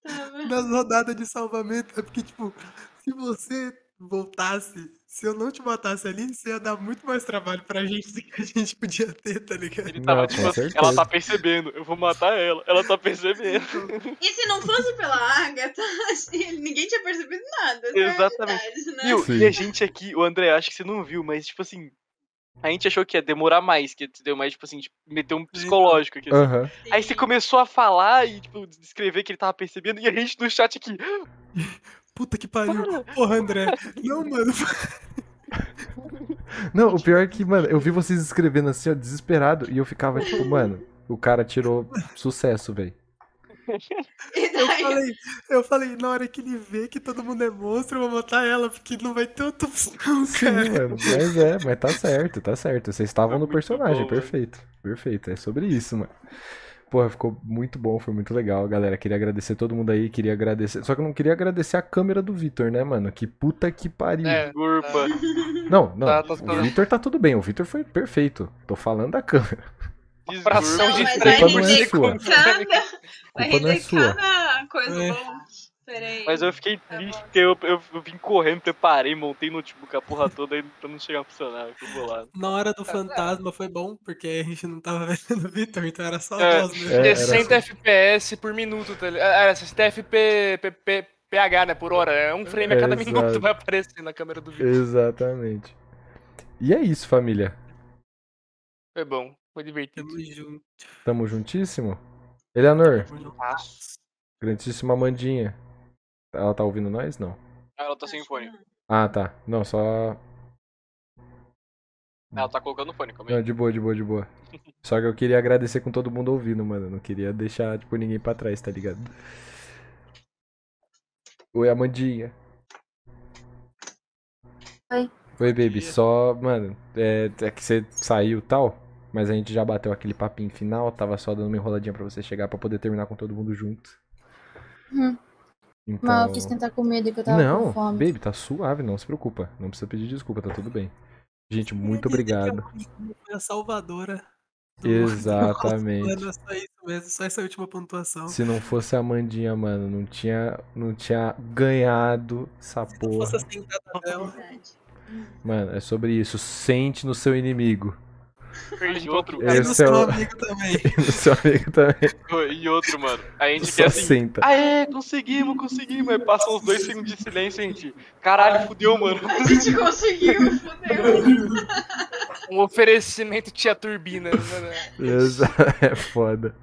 Nas rodadas de salvamento, é porque, tipo, se você voltasse, se eu não te matasse ali, você ia dar muito mais trabalho pra gente do que a gente podia ter, tá ligado? Ele tava Não, tipo assim, ela tá percebendo, eu vou matar ela, ela tá percebendo. E se não fosse pela Agatha, ninguém tinha percebido nada. é Exatamente. né? Viu? Sim. E a gente aqui, o André, acho que você não viu, mas tipo assim. A gente achou que ia demorar mais, que deu mais, tipo assim, tipo, meter um psicológico aqui. assim. aham. Aí você começou a falar e, tipo, descrever que ele tava percebendo, e a gente no chat aqui. Puta que pariu. Porra, André. Não, mano. Não, o pior é que, mano, eu vi vocês escrevendo assim, ó, desesperado, e eu ficava tipo, mano, o cara tirou sucesso, velho. Eu falei, eu falei, na hora que ele vê que todo mundo é monstro, eu vou matar ela, porque não vai ter outra opção, Sim, cara. mano, mas é, mas tá certo, tá certo. Vocês estavam no Muito personagem, bom, perfeito, perfeito. É sobre isso, mano. Porra, ficou muito bom, foi muito legal, galera. Queria agradecer todo mundo aí, queria agradecer. Só que eu não queria agradecer a câmera do Vitor, né, mano? Que puta que pariu. É. Não, não. Tá, tá, o tá. Vitor tá tudo bem, o Vitor foi perfeito. Tô falando da câmera. fração Não, de mas três vai por render segundo. cada, vai Culpa não é render sua. cada coisa É. Peraí. Mas eu fiquei Tá triste bom. porque eu, eu, eu vim correndo, preparei, montei notebook a porra toda aí pra não chegar a funcionar. Eu fui bolado. Na hora do fantasma foi bom, porque a gente não tava vendo o Victor, então era só É. nós mesmo. É, era 60 assim. FPS por minuto, tá ligado? Era 60 FP, PH, né, por hora. É um frame a cada Exato. minuto vai aparecer na câmera do vídeo. Exatamente. E é isso, família. Foi bom, foi divertido. Tamo junto. Tamo juntíssimo? Eleanor, Tamo junto. grandíssima Amandinha. Ela tá ouvindo nós? Não. Ah, Ela tá sem fone. Ah, tá. Não, só. Ela tá colocando fone, calma aí. Não, de boa, de boa, de boa. Só que eu queria agradecer com todo mundo ouvindo, mano. Eu Não queria deixar, tipo, ninguém pra trás, tá ligado? Oi, Amandinha. Oi. Oi, baby. Só, mano, é, é que você saiu e tal. Mas a gente já bateu aquele papinho final, tava só dando uma enroladinha pra você chegar pra poder terminar com todo mundo junto. Hum. Então... Mas eu quis tentar com medo que eu tava não, com fome. baby, tá suave, não se preocupa. Não precisa pedir desculpa, tá tudo bem. Gente, muito obrigado. Foi a salvadora. do- Exatamente. Mano, só isso mesmo, só essa última pontuação. Se não fosse a Mandinha, mano, não tinha, não tinha ganhado essa porra. Fosse a sentada dela. Mano, é sobre isso. Sente no seu inimigo. E outro, E no é seu amigo também. E no seu amigo também. e outro, mano. A gente Só quer assim. Aê, conseguimos, conseguimos. Aí passa uns dois segundos de silêncio a gente. Caralho, fudeu, mano. A gente conseguiu, fodeu. Um oferecimento tia turbina. Né? É foda.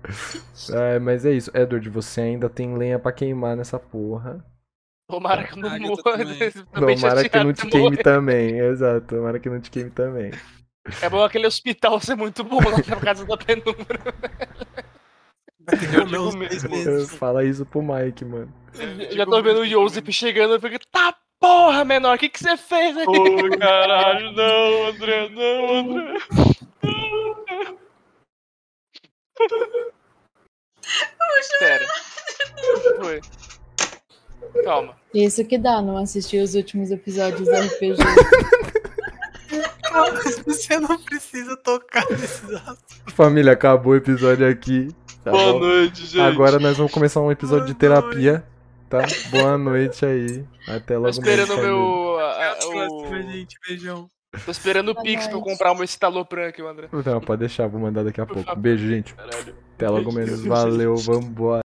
Ai, mas é isso. Edward, você ainda tem lenha pra queimar nessa porra. Tomara que eu não morra. Tomara que não te queime também. Exato, tomara que não te queime também. É bom aquele hospital ser muito bom lá na casa da penumbra. Eu digo uns mesmo. Fala isso pro Mike, mano. Eu já tô vendo o Joseph chegando, eu fico, tá porra, menor, o que que você fez aqui? Ô, caralho, não, André, não, André. Sério. Foi. Calma. Isso que dá, não assistir os últimos episódios do RPG. Você não precisa tocar nesses assuntos. Família, acabou o episódio aqui. tá Boa bom? noite, gente. Agora nós vamos começar um episódio de terapia, tá? Boa noite aí. Até Tô logo esperando o mais, família. meu. a- o... gente. Beijão. Tô esperando o Pix pra eu comprar uma estalopran aqui, André. Não, pode deixar, vou mandar daqui a pouco. Beijo, gente. Caralho. Até logo menos. Valeu, vambora.